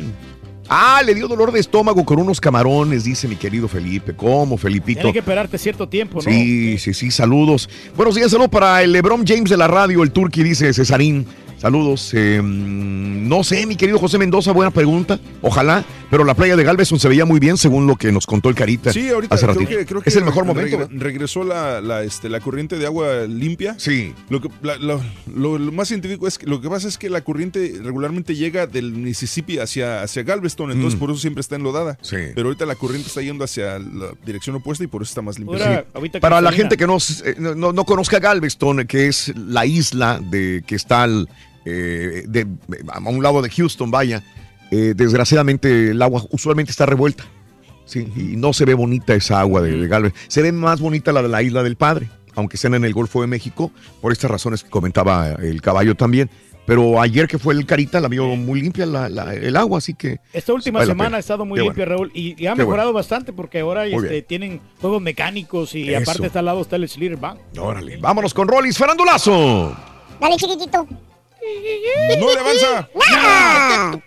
Ah, le dio dolor de estómago con unos camarones, dice mi querido Felipe. ¿Cómo, Felipito? Tiene que esperarte cierto tiempo, ¿no? Sí, sí, sí, saludos. Buenos días, saludos para el LeBron James de la radio, el Turqui, dice Cesarín. Saludos. eh, mm, no sé, mi querido José Mendoza, buena pregunta. Ojalá, pero la playa de Galveston se veía muy bien según lo que nos contó el Carita. Sí, ahorita hace creo que, creo que es el mejor re- momento. regre- regresó la, la, este, la corriente de agua limpia. Sí. Lo, que, la- lo, lo- lo más científico es que lo que pasa es que la corriente regularmente llega del Mississippi hacia, hacia Galveston, entonces Mm. por eso siempre está enlodada. Sí. Pero ahorita la corriente está yendo hacia la dirección opuesta y por eso está más limpia. Sí. Para la gente que no, eh, no, no- no conozca Galveston, que es la isla de que está al, eh, de- a un lado de Houston, vaya, eh, desgraciadamente el agua usualmente está revuelta. Sí, y no se ve bonita esa agua de, de Galveston. Se ve más bonita la de la isla del Padre, aunque estén en el Golfo de México, por estas razones que comentaba el caballo también. Pero ayer que fue el Carita, la vio muy limpia la- la- el agua, así que... Esta última vale semana ha estado muy Qué limpia, bueno. Raúl, y, y ha Qué mejorado bueno. bastante porque ahora este, tienen juegos mecánicos y Eso. aparte está al lado está el Slater Bank. Órale, vámonos con Rollis Farandulazo. Dale, chiquitito. ¡No le avanza! ¡Nada!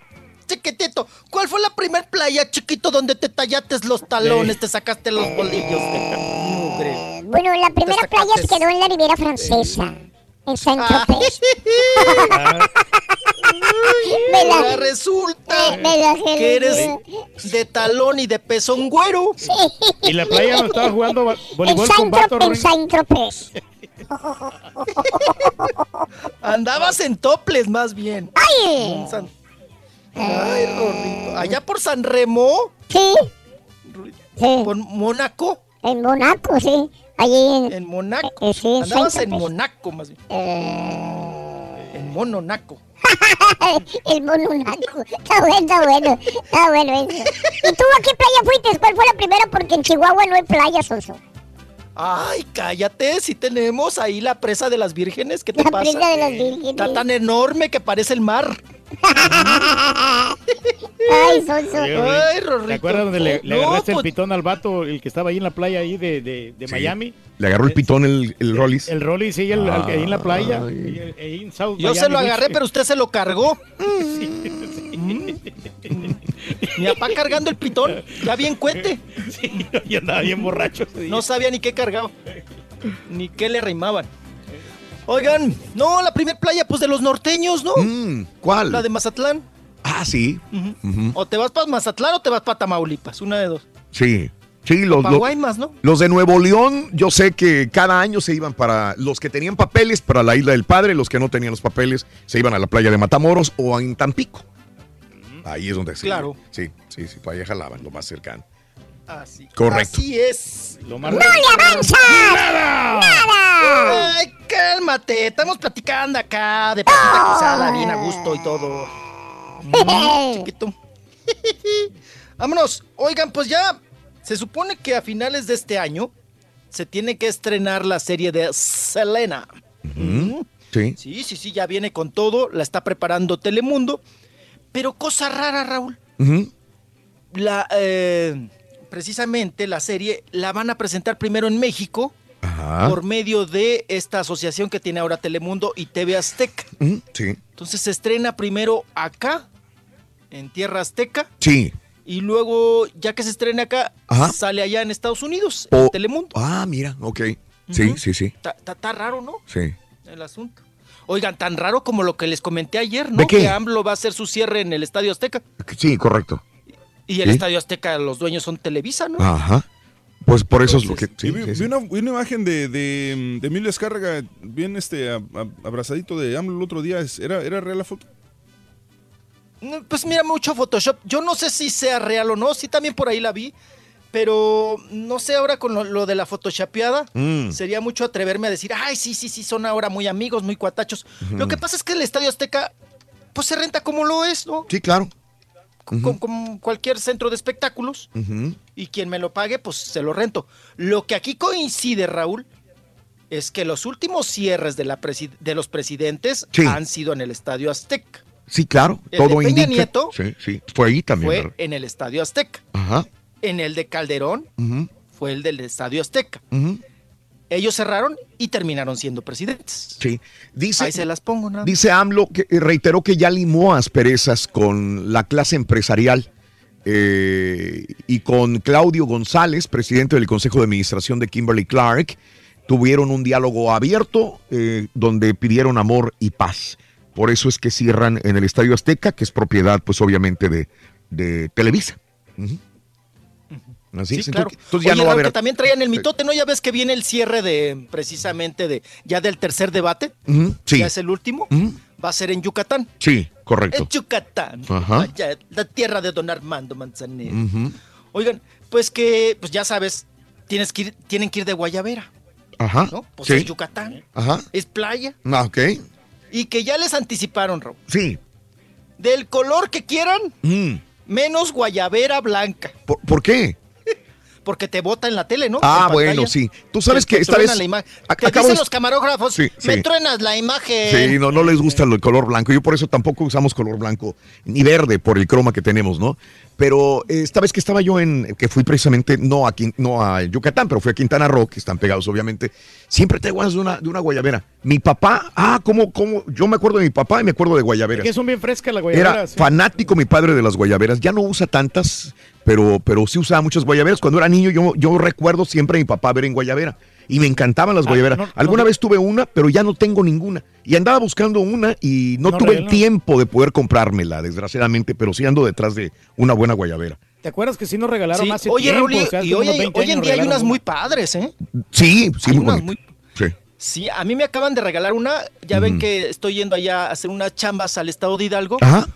Chiquitito, ¿cuál fue la primer playa, chiquito, donde te tallates los talones, te sacaste los bolillos de mugre? Bueno, la primera playa quedó en la Riviera Francesa, en Saint-Tropez. Me la- Ahora resulta me- me la gelé. que eres de talón y de pezón güero. Y la playa donde estaba jugando voleibol con en Ring. Saint-Tropez. Andabas en toples más bien. ¡Ay! Ay, Rorrito. Allá por San Remo. Sí. Sí. ¿Por Mónaco? En Monaco, sí. Allí en... En Monaco. Eh, sí, Andabas en. Monaco más bien. En Mononaco. El mononaco. Está bueno, está bueno. Está bueno eso. ¿Y tú a qué playa fuiste? ¿Cuál fue la primera? Porque en Chihuahua no hay playas, Soso. Ay, cállate, si tenemos ahí la presa de las vírgenes, ¿qué te La pasa? presa de las vírgenes. Está tan enorme que parece el mar. Ay, Soso. Ay, Rorrito. ¿Te acuerdas donde le, le No, agarraste el pues- pitón al vato, el que estaba ahí en la playa ahí de, de, de Sí. Miami? Le agarró el pitón el, el Rollis. El Rolly sí, el, al- ahí en la playa. Ay. ahí- en South Yo se lo agarré, pero usted se lo cargó. Mm. Mi papá cargando el pitón, ya bien cuete. Sí, y andaba bien borracho ese día. No sabía ni qué cargaba, ni qué le rimaban. Oigan, no, la primer playa, pues de los norteños, ¿no? Mm, ¿Cuál? La de Mazatlán. Ah, sí. O te vas para Mazatlán o te vas para Tamaulipas, una de dos. Sí. Sí, los, los- Guaymas, ¿no? los de Nuevo León, yo sé que cada año se iban para los que tenían papeles para la Isla del Padre, los que no tenían los papeles se iban a la playa de Matamoros o en Tampico. Ahí es donde se Claro. Sí, sí, sí, para allá jalaban, lo más cercano. Así. Correcto. Así es. Lo más ¡No le avanzas! ¡Nada! Ay, cálmate, estamos platicando acá de patita cruzada, bien a gusto y todo. Mm, chiquito. Vámonos. Oigan, pues ya se supone que a finales de este año se tiene que estrenar la serie de Selena. Ujú. Sí. Sí, sí, sí, ya viene con todo, la está preparando Telemundo. Pero cosa rara, Raúl. La, eh, precisamente la serie la van a presentar primero en México Ajá. por medio de esta asociación que tiene ahora Telemundo y TV Azteca. Sí. Entonces se estrena primero acá, en Tierra Azteca, Sí. y luego, ya que se estrena acá, Ajá. sale allá en Estados Unidos, en O- Telemundo. Ah, mira, ok. Sí, sí, sí. Está está raro, ¿no? Sí. El asunto. Oigan, tan raro como lo que les comenté ayer, ¿no? ¿De qué? Que AMLO va a hacer su cierre en el Estadio Azteca. Sí, correcto. Y el ¿Sí? Estadio Azteca, los dueños son Televisa, ¿no? Ajá. Pues por eso es lo que. Sí, vi, sí, vi sí. una, vi una imagen de, de, de Emilio Escárraga bien este, a- a- abrazadito de AMLO el otro día. Es- ¿Era, ¿Era real la foto? No, Pues mira, mucho Photoshop. Yo no sé si sea real o no, sí también por ahí la vi. Pero no sé ahora con lo, lo de la photoshopeada, Mm. sería mucho atreverme a decir, ay, sí, sí, sí, son ahora muy amigos, muy cuatachos. Lo que pasa es que el Estadio Azteca, pues se renta como lo es, ¿no? Sí, claro. Con, con cualquier centro de espectáculos. Y quien me lo pague, pues se lo rento. Lo que aquí coincide, Raúl, es que los últimos cierres de, la presi- de los presidentes Sí. han sido en el Estadio Azteca. Sí, claro. El Todo de Peña indica. Nieto Sí, sí. Fue ahí también. Fue ¿verdad? en el Estadio Azteca. Ajá. En el de Calderón fue el del Estadio Azteca. Ellos cerraron y terminaron siendo presidentes. Sí. Dice, Ahí se las pongo, ¿no? Dice AMLO que eh, reiteró que ya limó asperezas con la clase empresarial eh, y con Claudio González, presidente del Consejo de Administración de Kimberly Clark. Tuvieron un diálogo abierto eh, donde pidieron amor y paz. Por eso es que cierran en el Estadio Azteca, que es propiedad, pues obviamente, de, de Televisa. Ujú. Así Sí, es. claro. Entonces, entonces ya Oye, no va a haber. también traían el mitote, ¿no? Ya ves que viene el cierre de, precisamente, de ya del tercer debate. Sí. Ya es el último. Va a ser en Yucatán. Sí, correcto. En Yucatán. Ajá. Allá, la tierra de don Armando Manzanero. Ujú. Oigan, pues que, pues ya sabes, tienes que ir, tienen que ir de Guayabera, Ajá. ¿no? Pues sí. es Yucatán. Ajá. Es playa. Ah, ok. Y que ya les anticiparon, Raúl. Sí. Del color que quieran, Mm. menos Guayabera blanca. ¿Por, por qué? Porque te bota en la tele, ¿no? Ah, En bueno, sí. Tú sabes Te- que esta vez- la Te dicen los camarógrafos, Sí, me sí. truenas la imagen. Sí, no, no les gusta el color blanco. Yo por eso tampoco usamos color blanco ni verde por el croma que tenemos, ¿no? Pero eh, esta vez que estaba yo en, que fui precisamente, no a, no a Yucatán, pero fui a Quintana Roo, que están pegados obviamente, siempre te guardas de una, de una guayabera. Mi papá, ah, ¿cómo, cómo? Yo me acuerdo de mi papá y me acuerdo de guayaberas. Que son bien frescas las guayaberas. Era sí. fanático mi padre de las guayaberas. Ya no usa tantas, pero, pero sí usaba muchas guayaberas. Cuando era niño yo, yo recuerdo siempre a mi papá ver en guayabera. Y me encantaban las Ah, guayaberas. no, no, Alguna no. vez tuve una, pero ya no tengo ninguna. Y andaba buscando una y no, No tuve el tiempo de poder comprármela, desgraciadamente, pero sí ando detrás de una buena guayabera. ¿Te acuerdas que sí nos regalaron Sí, hace Oye, tiempo? O sea, y hoy, unos hay- 20 hoy en día hay unas muy padres, ¿eh? Sí, sí, Hay muy unas. Sí. Sí, a mí me acaban de regalar una. Ya ven que estoy yendo allá a hacer unas chambas al estado de Hidalgo. Ajá.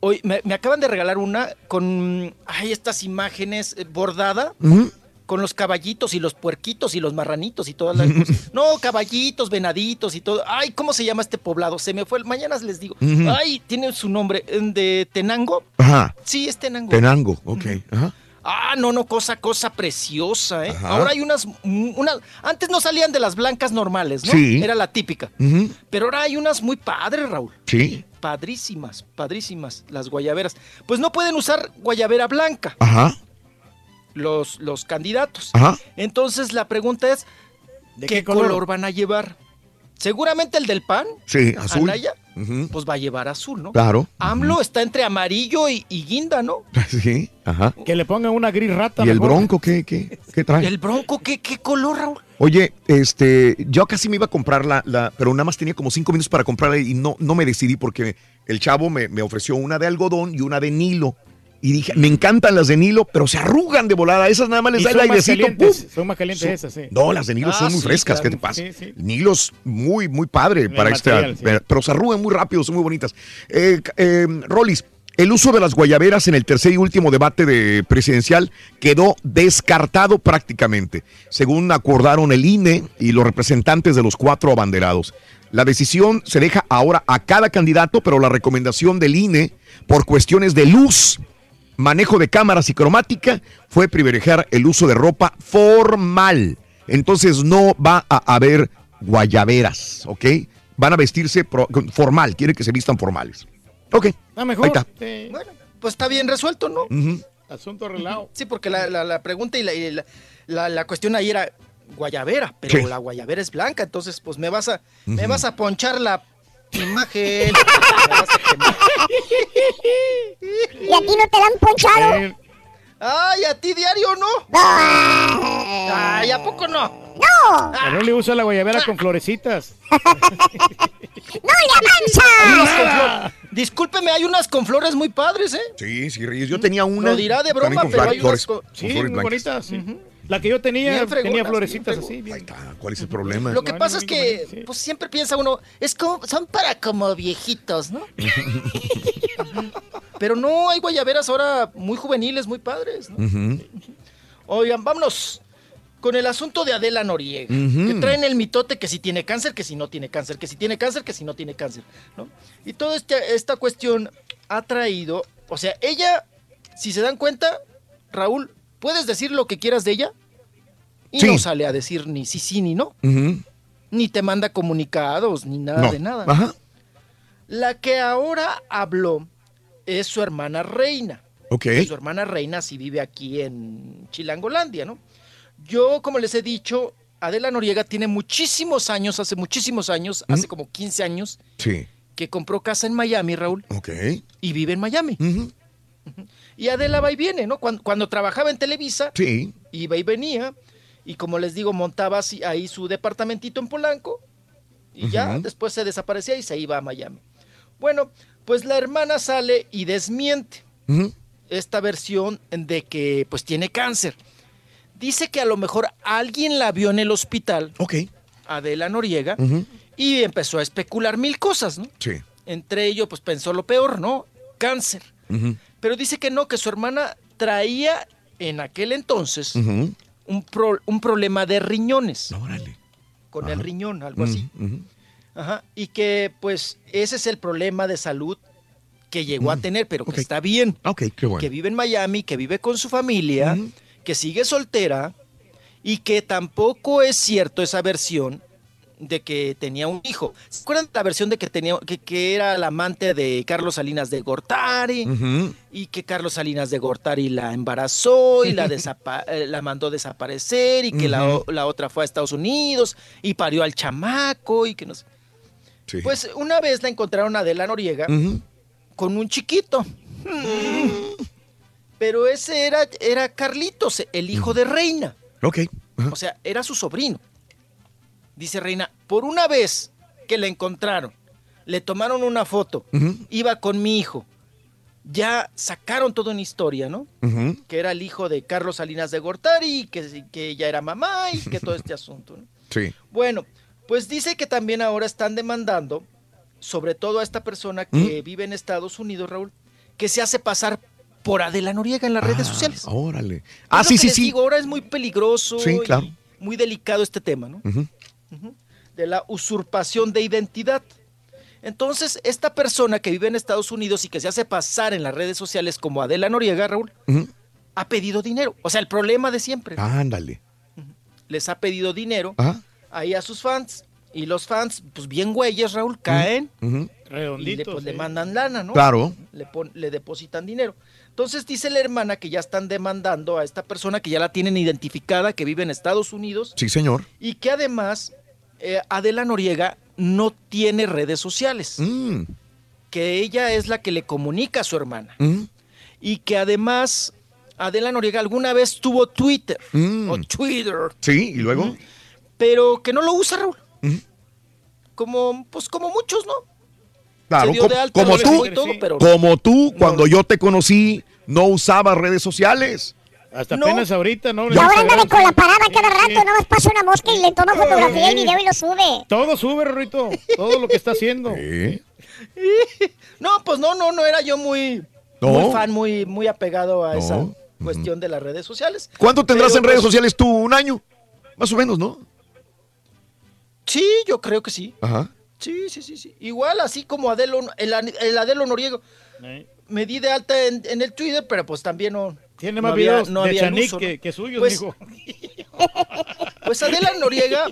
Hoy me, me acaban de regalar una con ay, estas imágenes eh, bordada Ujú. Con los caballitos y los puerquitos y los marranitos y todas las cosas. No, caballitos, venaditos y todo. Ay, ¿cómo se llama este poblado? Se me fue. el- Mañana les digo. Ay, tiene su nombre. ¿De Tenango? Ajá. Sí, es Tenango. Tenango, ok. Ajá. Ah, no, no, cosa, cosa preciosa, ¿eh? Ajá. Ahora hay unas, mm, unas, antes no salían de las blancas normales, ¿no? Sí. Era la típica. Pero ahora hay unas muy padres, Raúl. Sí. Padrísimas, padrísimas, las guayaberas. Pues no pueden usar guayabera blanca, Ajá. Los, los candidatos. Ajá. Entonces la pregunta es, ¿De ¿qué, qué color? color? van a llevar? Seguramente el del PAN, Sí, azul. Anaya, Ujú. pues va a llevar azul, ¿no? Claro. AMLO está entre amarillo y, y guinda, ¿no? Sí, ajá. Que le pongan una gris rata. ¿Y el bronco qué, qué, qué trae? El bronco, ¿qué, qué color, Raúl? Oye, este, yo casi me iba a comprar la, la- pero nada más tenía como cinco minutos para comprarla y no, no me decidí porque el chavo me, me ofreció una de algodón y una de Nilo. Y dije, me encantan las de Nilo, pero se arrugan de volada. Esas nada más les Y da el airecito. son más calientes Son- esas, sí. No, las de Nilo Ah, son muy sí, frescas. claro. ¿Qué te pasa? Sí, sí. Nilo es muy, muy padre para este. material, sí. Pero se arrugan muy rápido, son muy bonitas. Eh, eh, Rolis, el uso de las guayaberas en el tercer y último debate de presidencial quedó descartado prácticamente, según acordaron el INE y los representantes de los cuatro abanderados. La decisión se deja ahora a cada candidato, pero la recomendación del INE por cuestiones de luz, manejo de cámaras y cromática fue privilegiar el uso de ropa formal. Entonces no va a haber guayaberas, ¿ok? Van a vestirse pro- formal, quiere que se vistan formales. Ok. Ah, mejor. Ahí está. Bueno, pues está bien resuelto, ¿no? Asunto arreglado. Sí, porque la, la- la pregunta y, la, y la- la- la cuestión ahí era guayabera, pero Sí. la guayabera es blanca, entonces pues me vas a, me vas a ponchar la imagen. ¿Y a ti no te la han ponchado? Ay, a ti diario no. ¡No! Ay, ¿a poco no? ¡No! a Rolly usa la guayabera con florecitas. ¡No le avanza! Discúlpeme, hay unas con flores muy padres, ¿eh? Sí, sí, Reyes. Yo tenía una. Lo dirá de broma, pero hay unas flores, con- con Sí, flores muy bonitas. sí. La que yo tenía tenía florecitas así. bien. ¿Cuál es el problema? Lo que No, pasa no, es que, sí. pues siempre piensa uno, es como, son para como viejitos, ¿no? Pero no, hay guayaberas ahora muy juveniles, muy padres, ¿no? Oigan, vámonos con el asunto de Adela Noriega, que traen el mitote que si tiene cáncer, que si no tiene cáncer, que si tiene cáncer, que si no tiene cáncer, ¿no? Y toda este- esta cuestión ha traído, o sea, ella, si se dan cuenta, Raúl, puedes decir lo que quieras de ella y Sí. no sale a decir ni sí, sí, ni no, ni te manda comunicados, ni nada No. de nada. Ajá. La que ahora habló es su hermana Reina. Ok. Su hermana Reina sí vive aquí en Chilangolandia, ¿no? Yo, como les he dicho, Adela Noriega tiene muchísimos años, hace muchísimos años, hace como 15 años, Sí. que compró casa en Miami, Raúl, Ok. y vive en Miami. Ujú. Y Adela va y viene, ¿no? Cuando, cuando trabajaba en Televisa, Sí. iba y venía, y como les digo, montaba así- ahí su departamentito en Polanco, y ya después se desaparecía y se iba a Miami. Bueno, pues la hermana sale y desmiente esta versión de que pues tiene cáncer. Dice que a lo mejor alguien la vio en el hospital, Ok. Adela Noriega, y empezó a especular mil cosas, ¿no? Sí. Entre ello, pues pensó lo peor, ¿no? Cáncer. Pero dice que no, que su hermana traía en aquel entonces un, pro- un problema de riñones. Órale. Con el riñón, algo así. Ajá. Y que pues ese es el problema de salud que llegó a Mm, tener, pero que está bien. Ok, qué bueno. Que vive en Miami, que vive con su familia, que sigue soltera y que tampoco es cierto esa versión de que tenía un hijo. ¿Se acuerdan de la versión de que tenía que, que era la amante de Carlos Salinas de Gortari y que Carlos Salinas de Gortari la embarazó y la, eh, la mandó desaparecer y que la, la otra fue a Estados Unidos y parió al chamaco y que no sé. Sí. Pues una vez la encontraron a Adela Noriega con un chiquito. Pero ese era, era Carlitos, el hijo de Reina. Ok. O sea, era su sobrino. Dice Reina, por una vez que la encontraron, le tomaron una foto, iba con mi hijo. Ya sacaron toda una historia, ¿no? Que era el hijo de Carlos Salinas de Gortari, que, que ella era mamá y que todo este asunto, ¿no? Sí. Bueno, pues dice que también ahora están demandando, sobre todo a esta persona que vive en Estados Unidos, Raúl, que se hace pasar por Adela Noriega en las redes sociales. Órale. Es Ah, lo sí, que sí, les sí. digo, ahora es muy peligroso Sí, claro. muy delicado este tema, ¿no? Ujú. De la usurpación de identidad. Entonces, esta persona que vive en Estados Unidos y que se hace pasar en las redes sociales como Adela Noriega, Raúl, ha pedido dinero. O sea, el problema de siempre. Ándale. Les ha pedido dinero ahí a sus fans. Y los fans, pues bien güeyes, Raúl, caen Ujú. y le, Redonditos. pues, le eh. mandan lana, ¿no? Claro. Le, pon- le depositan dinero. Entonces dice la hermana que ya están demandando a esta persona que ya la tienen identificada, que vive en Estados Unidos Sí, señor. y que además eh, Adela Noriega no tiene redes sociales, Mm. que ella es la que le comunica a su hermana Mm. y que además Adela Noriega alguna vez tuvo Twitter Mm. o Twitter, Sí, y luego. pero que no lo usa Raúl. Como, pues como muchos, ¿no? Claro, Se dio co- de alta, como tú, todo, pero como tú, cuando yo te conocí, no usabas redes sociales. Hasta No. apenas ahorita, ¿no? Y ahora Instagram, con la parada cada rato, Sí. nada más pasa una mosca y le toma fotografía y video y lo sube. Todo sube, Rorrito. Todo lo que está haciendo. ¿Eh? No, pues no, no, no era yo muy, No. muy fan, muy, muy apegado a No. esa cuestión de las redes sociales. ¿Cuánto tendrás Pero, en redes pues, sociales tú? ¿Un año? Más o menos, ¿no? Sí, yo creo que sí. Ajá. Sí, sí, sí, sí. Igual así como Adelo, el, el Adelo Noriego. Eh. Me di de alta en, en el Twitter, pero pues también no. Tiene no más había- videos no de había Chanik uso, ¿no? que, que suyos, Pues- mijo. Pues Adela Noriega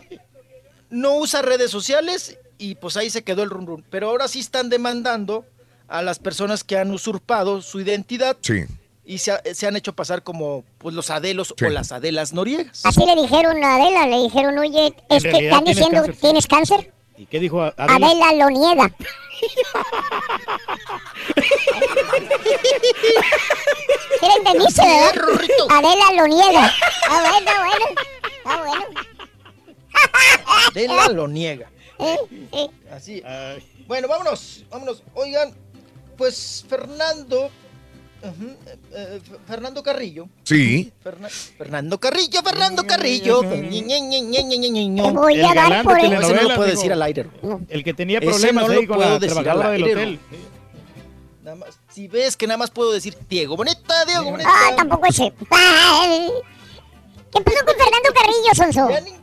no usa redes sociales y pues ahí se quedó el run run. Pero ahora sí están demandando a las personas que han usurpado su identidad Sí. y se, ha- se han hecho pasar como pues los Adelos Sí. o las Adelas Noriegas. Así le dijeron a Adela, le dijeron, oye, es que están diciendo, cáncer. ¿tienes cáncer? ¿Y qué dijo Adela? Adela lo niega. ¿Sí le entendiste, verdad? Adela lo niega. Ah, bueno, bueno. Ah, bueno. Adela lo niega. Eh, eh. Así. Ay. Bueno, vámonos, vámonos. Oigan, pues Fernando, eh, eh, Fernando Carrillo. Sí. Ferna- Fernando Carrillo, Fernando Carrillo. Te voy El a dar por el... No lo puedo decir al aire. El que tenía problemas no ahí con puedo la trabajadora del aire, hotel. Nada más, si ves que nada más puedo decir Diego Boneta, Diego Boneta. Ah, tampoco ese. Ay, ¿Qué pasó con Fernando Carrillo, Sonso? Ni-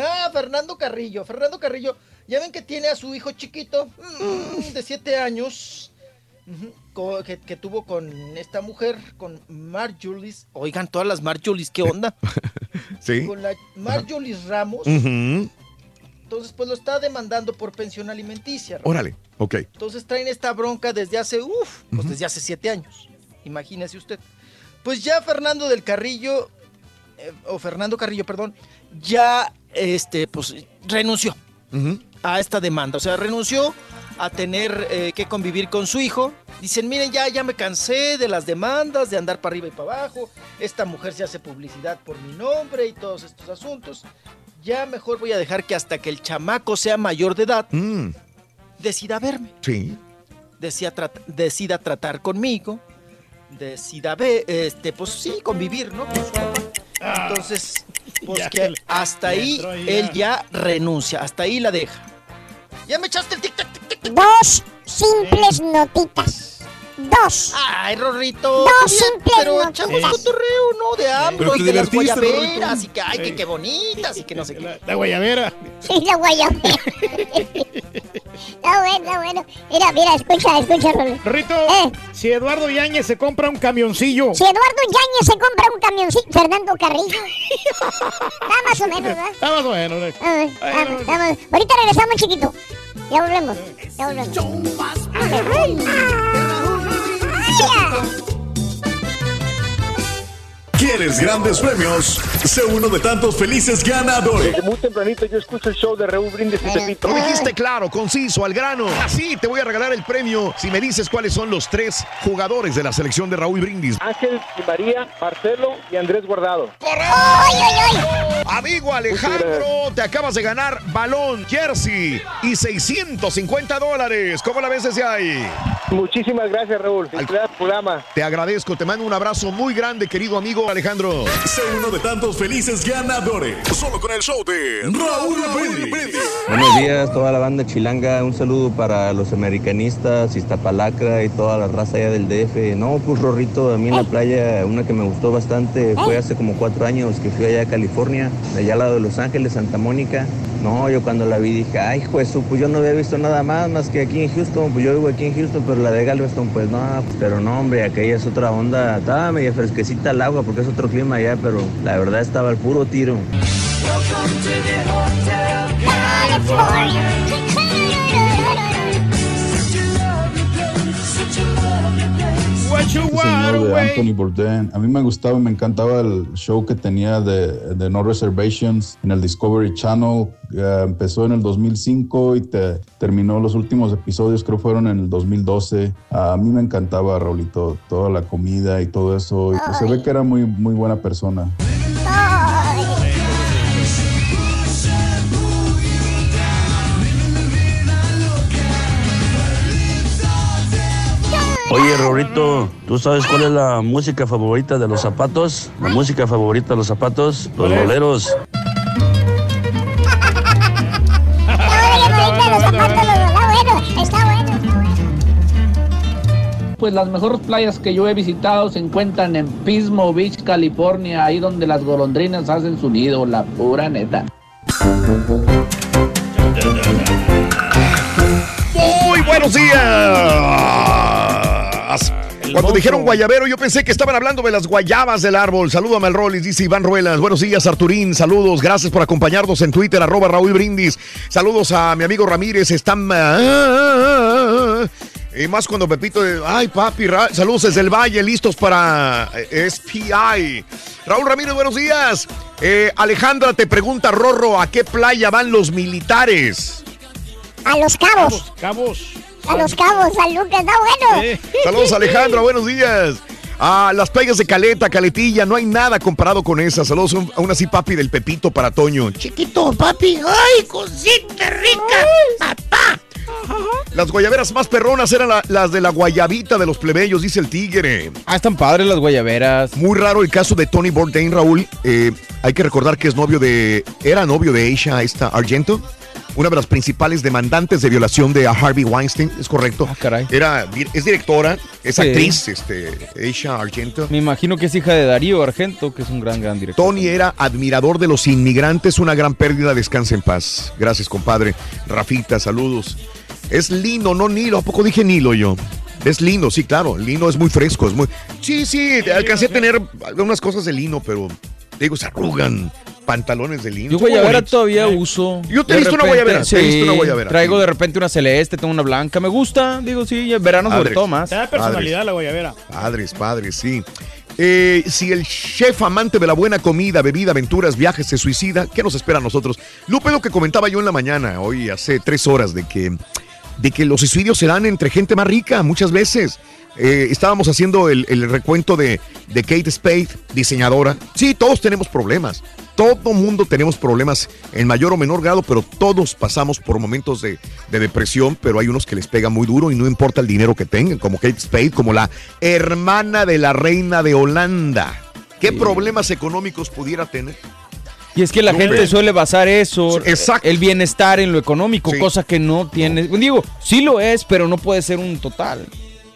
Ah, Fernando Carrillo. Fernando Carrillo, ya ven que tiene a su hijo chiquito mm, de siete años. Que, que tuvo con esta mujer, con Marjulis. Oigan, todas las Marjulis, ¿qué onda? Sí. Con la Marjulis Ramos. Entonces, pues lo está demandando por pensión alimenticia. Órale, ok. Entonces traen esta bronca desde hace, uff, pues desde hace siete años. Imagínese usted. Pues ya Fernando del Carrillo, eh, o Fernando Carrillo, perdón, ya este, pues renunció a esta demanda. O sea, renunció a tener eh, que convivir con su hijo. Dicen, miren, ya, ya me cansé de las demandas, de andar para arriba y para abajo. Esta mujer se hace publicidad por mi nombre y todos estos asuntos. Ya mejor voy a dejar que hasta que el chamaco sea mayor de edad, Mm, decida verme sí. decida, trat- decida tratar conmigo, decida ver, este, pues sí, convivir, ¿no? Entonces, pues Ya que hasta ahí él ya. ya renuncia, hasta ahí la deja. Ya me echaste el tic tac. Dos simples notitas. Dos. Ay, Rorrito. Dos bien, simples Pero echamos cotorreo, ¿no? De ambos, te de las guayaberas, Rorrito. y que, ay, que qué bonitas, y que no sé qué. La guayabera. Sí, la guayabera. Está bueno, está bueno. Mira, mira, escucha, escucha, Rolo. Rito, si Eduardo Yáñez se compra un camioncillo. Si Eduardo Yañez se compra un camioncito, Fernando Carrillo. Está más o menos, ¿verdad? Está más o menos. ¿eh? Está más- Ahorita regresamos, chiquito. Ya volvemos. Ya volvemos. Ay. ¿Quieres grandes premios? Sé uno de tantos felices ganadores. Desde muy tempranito yo escucho el show de Raúl Brindis y Pepito. Lo dijiste claro, conciso, al grano. Así te voy a regalar el premio si me dices cuáles son los tres jugadores de la selección de Raúl Brindis. Ángel y María, Marcelo y Andrés Guardado. Amigo Alejandro, te acabas de ganar balón, jersey y 650 dólares. ¿Cómo la ves desde ahí? Muchísimas gracias, Raúl. Al programa. Te agradezco, te mando un abrazo muy grande, querido amigo Alejandro. Sé uno de tantos felices ganadores. Solo con el show de Raúl Brindis. Buenos días, toda la banda chilanga. Un saludo para los americanistas, Iztapalacra y toda la raza allá del DF. No, pues Rorrito, a mí en la playa, una que me gustó bastante fue hace como cuatro años que fui allá a California, de allá al lado de Los Ángeles, Santa Mónica. No, yo cuando la vi dije, ay, de su, pues yo no había visto nada más más que aquí en Houston. Pues yo vivo aquí en Houston, pero la de Galveston, pues no, pues, pero no, hombre, aquella es otra onda. Estaba media fresquecita el agua porque es otro clima allá, pero la verdad estaba al puro tiro. Señor de Anthony Bourdain. A mí me gustaba, me encantaba el show que tenía de, de No Reservations en el Discovery Channel. Eh, empezó en el 2005 y te, terminó los últimos episodios, creo fueron en el 2012. a mí me encantaba, Raulito, toda la comida y todo eso. Y pues se ve que era muy, muy buena persona. Oye, Rorito, ¿tú sabes cuál es la música favorita de los zapatos? La música favorita de los zapatos, los boleros. Está bueno. Pues las mejores playas que yo he visitado se encuentran en Pismo Beach, California, ahí donde las golondrinas hacen su nido, la pura neta. Muy buenos días. Cuando dijeron guayabero, yo pensé que estaban hablando de las guayabas del árbol. Salúdame al Rollis, dice Iván Ruelas. Buenos días, Arturín. Saludos. Gracias por acompañarnos en Twitter, arroba Raúl Brindis. Saludos a mi amigo Ramírez. Están. Y más cuando Pepito. Ay, papi. Ra- Saludos desde el Valle, listos para eh, SPI. Raúl Ramírez, buenos días. Eh, Alejandra te pregunta, Rorro, ¿a qué playa van los militares? A los cabos. Cabos. A los cabos, San Lucas. Está bueno. Saludos Alejandro, buenos días. A las playas de Caleta, Caletilla, no hay nada comparado con esas. Saludos aún así, papi, del Pepito para Toño. Chiquito, papi. ¡Ay, cosita rica! ¡Papá! Las guayaberas más perronas eran la- las de la guayabita de los plebeyos, dice el tigre. Ah, están padres las guayaberas. Muy raro el caso de Tony Bourdain, Raúl. Eh, hay que recordar que es novio de. Era novio de Aisha, esta Argento. Una de las principales demandantes de violación de Harvey Weinstein, es correcto. Era, es directora, es Ah, Sí. actriz, este, Aisha Argento. Me imagino que es hija de Darío Argento, que es un gran, gran director. Tony era admirador de los inmigrantes, una gran pérdida, descansa en paz. Gracias, compadre. Rafita, saludos. Es Lino, no Nilo, ¿a poco dije Nilo yo? Es lino, sí, claro. Lino es muy fresco, es muy. Sí, sí, alcancé a tener algunas cosas de lino, pero digo, se arrugan pantalones de lino. Yo guayabera todavía uso. Yo te he visto una guayabera, te he visto una sí, guayabera. Traigo de repente una celeste, tengo una blanca. Me gusta, digo, sí, verano sobre todo más. Te da personalidad la guayabera. Padres, padres, sí. Eh, si el chef amante de la buena comida, bebida, aventuras, viajes se suicida, ¿qué nos espera a nosotros? Lupe, lo que comentaba yo en la mañana, hoy hace tres horas, de que, de que los suicidios se dan entre gente más rica muchas veces. Eh, estábamos haciendo el, el recuento de, de Kate Spade, diseñadora. Sí, todos tenemos problemas. Todo mundo tenemos problemas en mayor o menor grado, pero todos pasamos por momentos de, de depresión, pero hay unos que les pega muy duro y no importa el dinero que tengan, como Kate Spade, como la hermana de la reina de Holanda. ¿Qué problemas económicos pudiera tener? Y es que la No, gente suele basar eso, Exacto. el bienestar en lo económico, Sí. cosa que no tiene. Digo, sí lo es, pero no puede ser un total.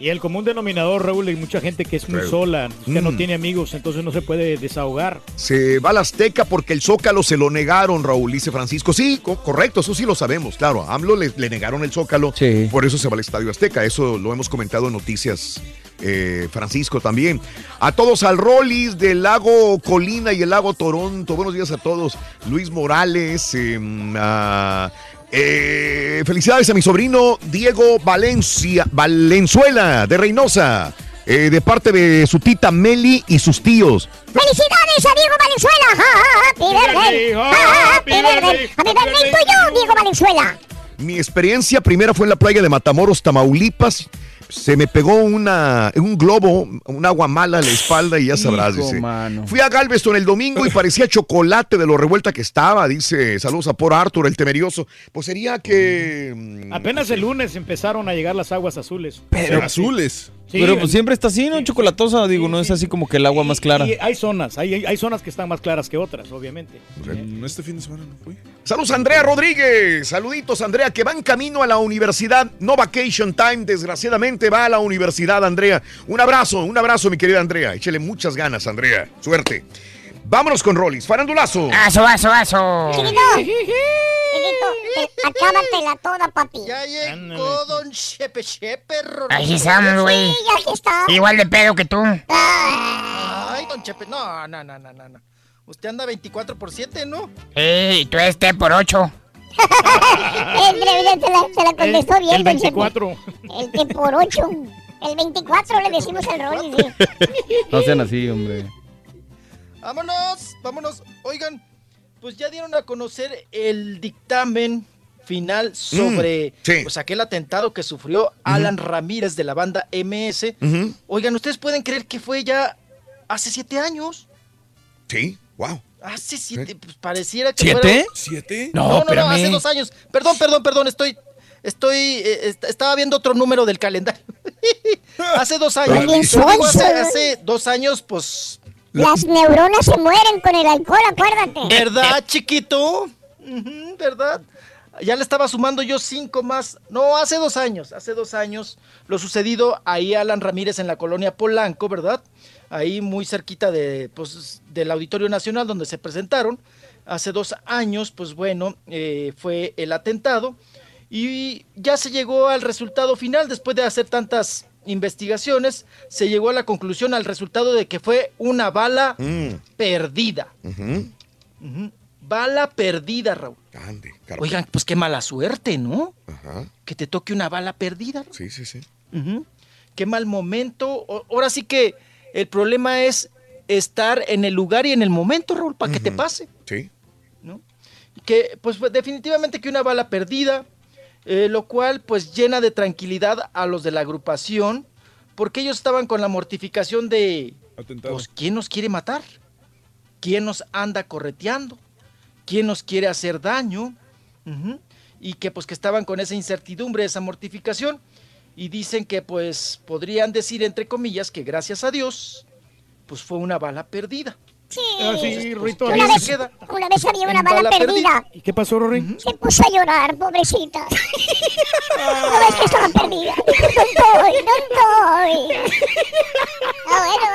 Y el común denominador, Raúl, hay mucha gente que es muy Raúl. sola, que no Mm. tiene amigos, entonces no se puede desahogar. Se va a la Azteca porque el Zócalo se lo negaron, Raúl, dice Francisco. Sí, co- correcto, eso sí lo sabemos, claro. A AMLO le, le negaron el Zócalo, por eso se va al Estadio Azteca. Eso lo hemos comentado en noticias, eh, Francisco también. A todos al Rollis del lago Colina y el lago Toronto. Buenos días a todos. Luis Morales, em, a- eh, felicidades a mi sobrino Diego Valencia, Valenzuela de Reynosa. eh, de parte de su tita Meli y sus tíos. ¡Felicidades a Diego Valenzuela! ¡Happy birthday! ¡Happy birthday! ¡Happy birthday you, Diego Valenzuela! Mi experiencia primera fue en la playa de Matamoros, Tamaulipas. Se me pegó una, un globo, un agua mala a la espalda y ya sabrás, Hijo, dice. mano. Fui a Galveston el domingo y parecía chocolate de lo revuelta que estaba, dice. Saludos a por Arthur, el temerioso. Pues sería que... mm, Apenas el lunes empezaron a llegar las aguas azules. Pero- azules. Sí, pero pues siempre está así, ¿no? Chocolatosa, digo, no es así como que el agua más clara. Y hay zonas, hay, hay- zonas que están más claras que otras, obviamente. No, Este fin de semana no fui. Saludos a Andrea Rodríguez. Saluditos, Andrea, que va en camino a la universidad. No vacation time, desgraciadamente va a la universidad, Andrea. Un abrazo, un abrazo, mi querida Andrea. Échele muchas ganas, Andrea. Suerte. Vámonos con Rollis. Farandulazo. Aso, aso, aso. Te- acábatela toda, papi. Ya llegó Don Chepe Chepe. Aquí estamos, güey. Sí, aquí está. Igual de pedo que tú. Ay, Don Chepe. No, no, no, no, no. Usted anda 24 por 7, ¿no? Ey, tú este por ocho. El breve se la, se la contestó bien, el don Chepe. 24. El que por ocho. El 24 le decimos al Rolly, sí. No sean así, hombre. Vámonos, vámonos. Oigan, pues ya dieron a conocer el dictamen final sobre sí. pues, aquel atentado que sufrió Alan Ramírez de la banda MS. Oigan, ¿ustedes pueden creer que fue ya hace siete años? Sí, wow. Hace siete, pues pareciera que ¿Siete? fueron- ¿Siete? No, no, no, espérame. hace dos años. Perdón, perdón, perdón, estoy, estoy, eh, est- estaba viendo otro número del calendario. hace dos años. Digo, hace dos años, pues, Las neuronas se mueren con el alcohol, acuérdate. ¿verdad, chiquito? ¿Verdad? Ya le estaba sumando yo cinco más. No, hace dos años, hace dos años, lo sucedido ahí a Alan Ramírez en la colonia Polanco, ¿verdad? Ahí muy cerquita de, pues, del Auditorio Nacional donde se presentaron. Hace dos años, pues bueno, eh, fue el atentado y ya se llegó al resultado final después de hacer tantas investigaciones, se llegó a la conclusión, al resultado de que fue una bala Mm, perdida. Bala perdida, Raúl. Ande. Oigan, pues qué mala suerte, ¿no? Ajá. Que te toque una bala perdida. Sí, sí, sí. Ujú. Qué mal momento. O- ahora sí que el problema es estar en el lugar y en el momento, Raúl, para que te pase. Sí. Que, pues definitivamente que una bala perdida, eh, lo cual pues llena de tranquilidad a los de la agrupación, porque ellos estaban con la mortificación de, Atentado. pues, ¿quién nos quiere matar? ¿Quién nos anda correteando? ¿Quién nos quiere hacer daño? Y que pues que estaban con esa incertidumbre, esa mortificación, y dicen que pues podrían decir entre comillas que gracias a Dios, pues fue una bala perdida. Sí. Ah, sí, Rito. Una vez, una vez había una bala, bala perdida. ¿Y qué pasó, Rory? Se puso a llorar, pobrecita. ¿No ves que estaba perdida? ¿Dónde estoy? ¿Dónde estoy? Ah, bueno,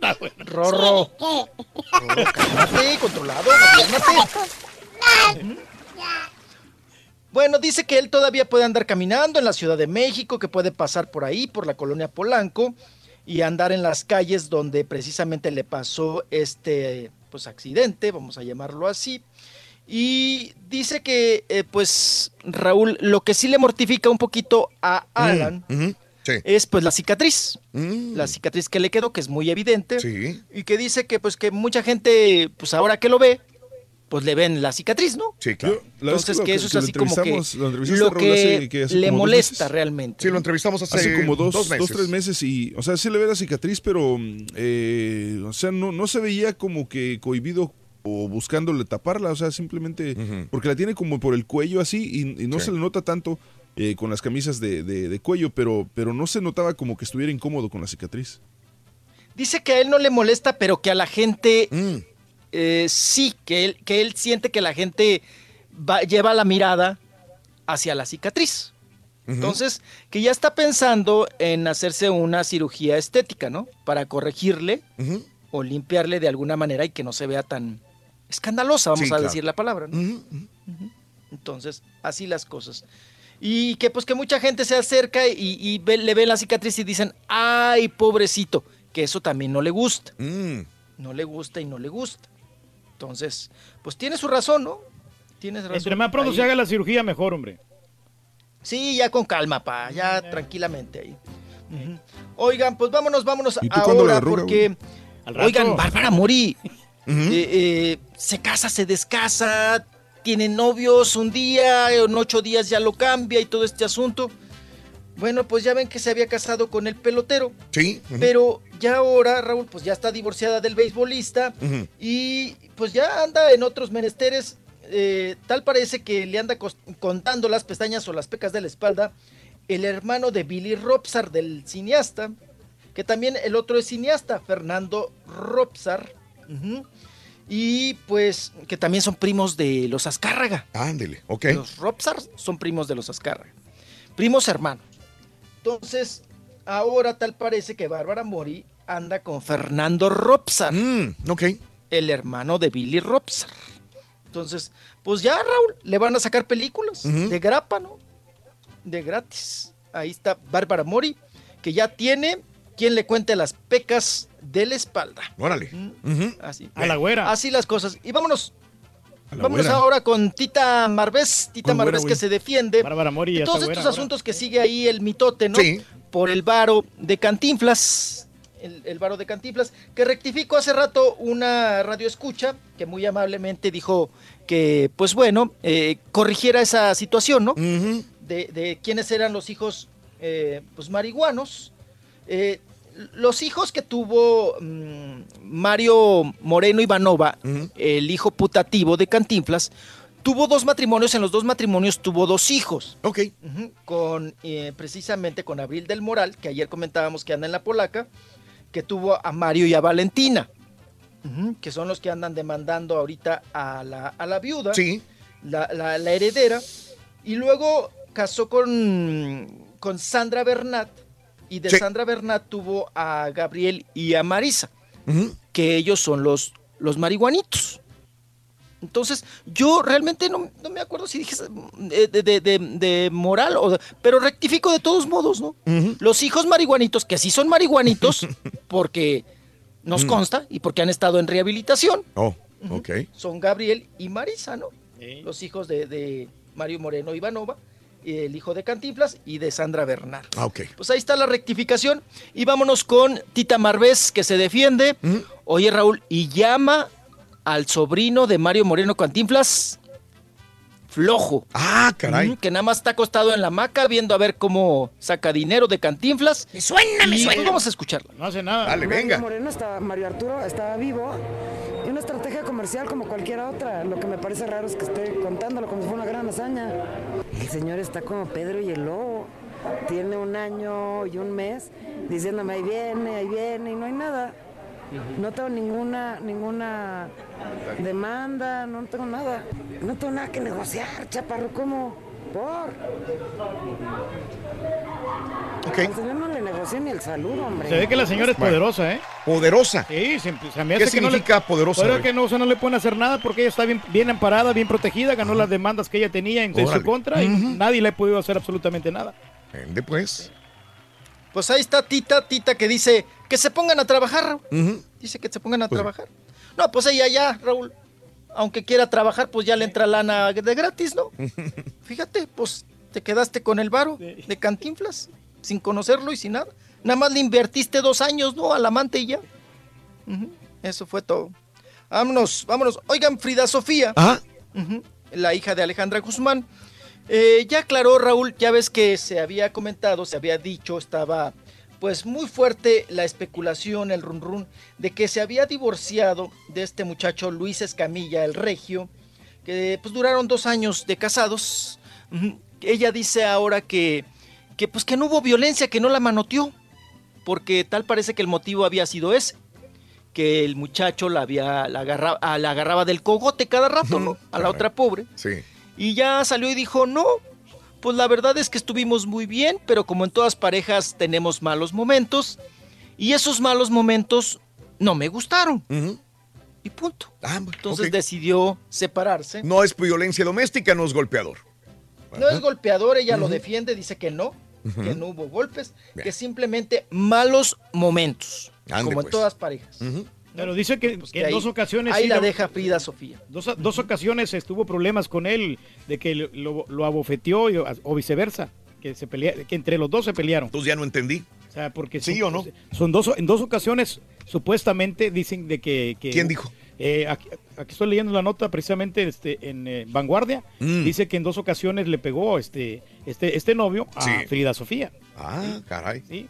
¿va? Rorro. ¿Qué? Cálmate, controlado. Bueno, dice que él todavía puede andar caminando en la Ciudad de México, que puede pasar por ahí, por la colonia Polanco, y andar en las calles donde precisamente le pasó este pues accidente, vamos a llamarlo así. Y dice que, eh, pues, Raúl, lo que sí le mortifica un poquito a Alan Mm, Sí. es pues la cicatriz. Mm. La cicatriz que le quedó, que es muy evidente. Y que dice que pues que mucha gente, pues ahora que lo ve, pues le ven la cicatriz, ¿no? Sí, claro. Entonces que eso es lo así como que entrevistamos- lo entrevistaste, lo que hace- que hace le dos molesta realmente. Sí, lo entrevistamos hace, Hace como dos, dos dos, meses. tres meses y, o sea, sí le ve la cicatriz, pero, mm, eh, o sea, no, no se veía como que cohibido o buscándole taparla, o sea, simplemente porque la tiene como por el cuello así y, y no Sí. se le nota tanto eh, con las camisas de, de- de cuello, pero, pero no se notaba como que estuviera incómodo con la cicatriz. Dice que a él no le molesta, pero que a la gente Mm. Eh, sí, que él, que él siente que la gente va- lleva la mirada hacia la cicatriz. Entonces, que ya está pensando en hacerse una cirugía estética, ¿no? Para corregirle o limpiarle de alguna manera y que no se vea tan escandalosa, vamos Sí, a claro. decir la palabra, ¿no? Entonces, así las cosas. Y que pues que mucha gente se acerca y, y ve- le ven la cicatriz y dicen, ay, pobrecito, que eso también no le gusta. Mm. No le gusta y no le gusta. Entonces, pues tiene su razón, ¿no? Tienes razón. Entre más pronto Ahí. se haga la cirugía, mejor, hombre. Sí, ya con calma, pa, ya tranquilamente ahí. Oigan, pues vámonos, vámonos ¿Y tú ahora arruga, porque, Al rato. oigan, Bárbara Mori eh, eh, se casa, se descasa, tiene novios un día, en ocho días ya lo cambia y todo este asunto. Bueno, pues ya ven que se había casado con el pelotero, Sí. pero ya ahora, Raúl, pues ya está divorciada del beisbolista y pues ya anda en otros menesteres. eh, tal parece que le anda contando las pestañas o las pecas de la espalda el hermano de Billy Robsar, del cineasta, que también el otro es cineasta, Fernando Robsar. Y pues que también son primos de los Azcárraga. Ándele, ok. Los Robsar son primos de los Azcárraga. Primos hermanos. Entonces, ahora tal parece que Bárbara Mori anda con Fernando Robsar. Mm, ok. El hermano de Billy Robsar. Entonces, pues ya, Raúl, le van a sacar películas de grapa, ¿no? De gratis. Ahí está Bárbara Mori, que ya tiene quien le cuente las pecas de la espalda. Órale. Mm. Así. A la güera. Así las cosas. Y vámonos. Vámonos ahora con Tita Marvés. Tita ¿Cuál güera, Marvés güey? que se defiende. Bárbara Mori de todos estos ahora. asuntos que sigue ahí el mitote, ¿no? Sí. Por el varo de Cantinflas. El, el varo de Cantinflas, que rectificó hace rato una radio escucha, que muy amablemente dijo que, pues bueno, eh, corrigiera esa situación, ¿no? De, de quiénes eran los hijos eh, pues marihuanos. Eh, los hijos que tuvo mm, Mario Moreno Ivanova, el hijo putativo de Cantinflas, tuvo dos matrimonios, en los dos matrimonios tuvo dos hijos. Ok. Con eh, precisamente con Abril del Moral, que ayer comentábamos que anda en la polaca, que tuvo a Mario y a Valentina, que son los que andan demandando ahorita a la, a la viuda Sí. la, la- la heredera, y luego casó con, con Sandra Bernat, y de Sí. Sandra Bernat tuvo a Gabriel y a Marisa, que ellos son los, los marihuanitos. Entonces, yo realmente no, no me acuerdo si dije de, de- de- de- de moral, o, pero rectifico de todos modos, ¿no? Los hijos marihuanitos, que sí son marihuanitos, porque nos Mm. consta y porque han estado en rehabilitación, Oh, ok. son Gabriel y Marisa, ¿no? Los hijos de, de Mario Moreno Ivanova, el hijo de Cantinflas y de Sandra Bernal. Ah, ok. Pues ahí está la rectificación. Y vámonos con Tita Marvés, que se defiende. Oye, Raúl, y llama al sobrino de Mario Moreno Cantinflas flojo. Ah, caray. Que nada más está acostado en la hamaca viendo a ver cómo saca dinero de Cantinflas. Me suena, me Y suena. vamos a escucharla. No hace nada. Dale, venga. Moreno estaba, Mario Arturo estaba vivo y una estrategia comercial como cualquiera otra. Lo que me parece raro es que esté contándolo como si fuera una gran hazaña. El señor está como Pedro y el lobo. Tiene un año y un mes diciéndome ahí viene, ahí viene y no hay nada. No tengo ninguna, ninguna demanda, no tengo nada. No tengo nada que negociar, chaparro, ¿cómo? ¿Por? Al señor no le negocié ni el saludo, hombre. Se ve que la señora es poderosa, ¿eh? Poderosa. Sí, se, se me ¿Qué hace que no le- significa poderosa, Pero que no, o sea, no le pueden hacer nada porque ella está bien, bien amparada, bien protegida, ganó las demandas que ella tenía en, en su contra y nadie le ha podido hacer absolutamente nada. Vende, pues. Pues ahí está Tita, Tita que dice que se pongan a trabajar, Raúl. Dice que se pongan a Pues- trabajar. No, pues ella ya, Raúl. Aunque quiera trabajar, pues ya le entra lana de gratis, ¿no? Fíjate, pues te quedaste con el varo de cantinflas, sin conocerlo y sin nada. Nada más le invertiste dos años, ¿no? Al amante y ya. Eso fue todo. Vámonos, vámonos. Oigan, Frida Sofía, la hija de Alejandra Guzmán, eh, ya aclaró Raúl, ya ves que se había comentado, se había dicho, estaba pues muy fuerte la especulación, el run run, de que se había divorciado de este muchacho Luis Escamilla, el regio, que pues duraron dos años de casados. Ella dice ahora que, que pues que no hubo violencia, que no la manoteó, porque tal parece que el motivo había sido ese, que el muchacho la había, la agarraba, ah, la agarraba del cogote cada rato, ¿no? A la otra pobre. Sí. Y ya salió y dijo, no, pues la verdad es que estuvimos muy bien, pero como en todas parejas tenemos malos momentos, y esos malos momentos no me gustaron. Y punto. Entonces ok. decidió separarse. No es violencia doméstica, no es golpeador. No es golpeador, ella lo defiende, dice que no, que no hubo golpes, Bien. que simplemente malos momentos, Ande, como en pues. todas parejas. Pero dice que, Pues que que en ahí- dos ocasiones... ahí sí la lo- deja Frida Sofía. Dos, dos ocasiones estuvo problemas con él, de que lo, abofeteó y- o viceversa, que, se pelea, que entre los dos se pelearon. Entonces ya no entendí. O sea, porque ¿Sí son, o no? Son dos, en dos ocasiones, supuestamente dicen de que... que- ¿Quién dijo? Eh, aquí, aquí estoy leyendo la nota precisamente este, en eh, Vanguardia. Mm. Dice que en dos ocasiones le pegó este, este, este novio a Sí. Frida Sofía. Ah, caray. Sí.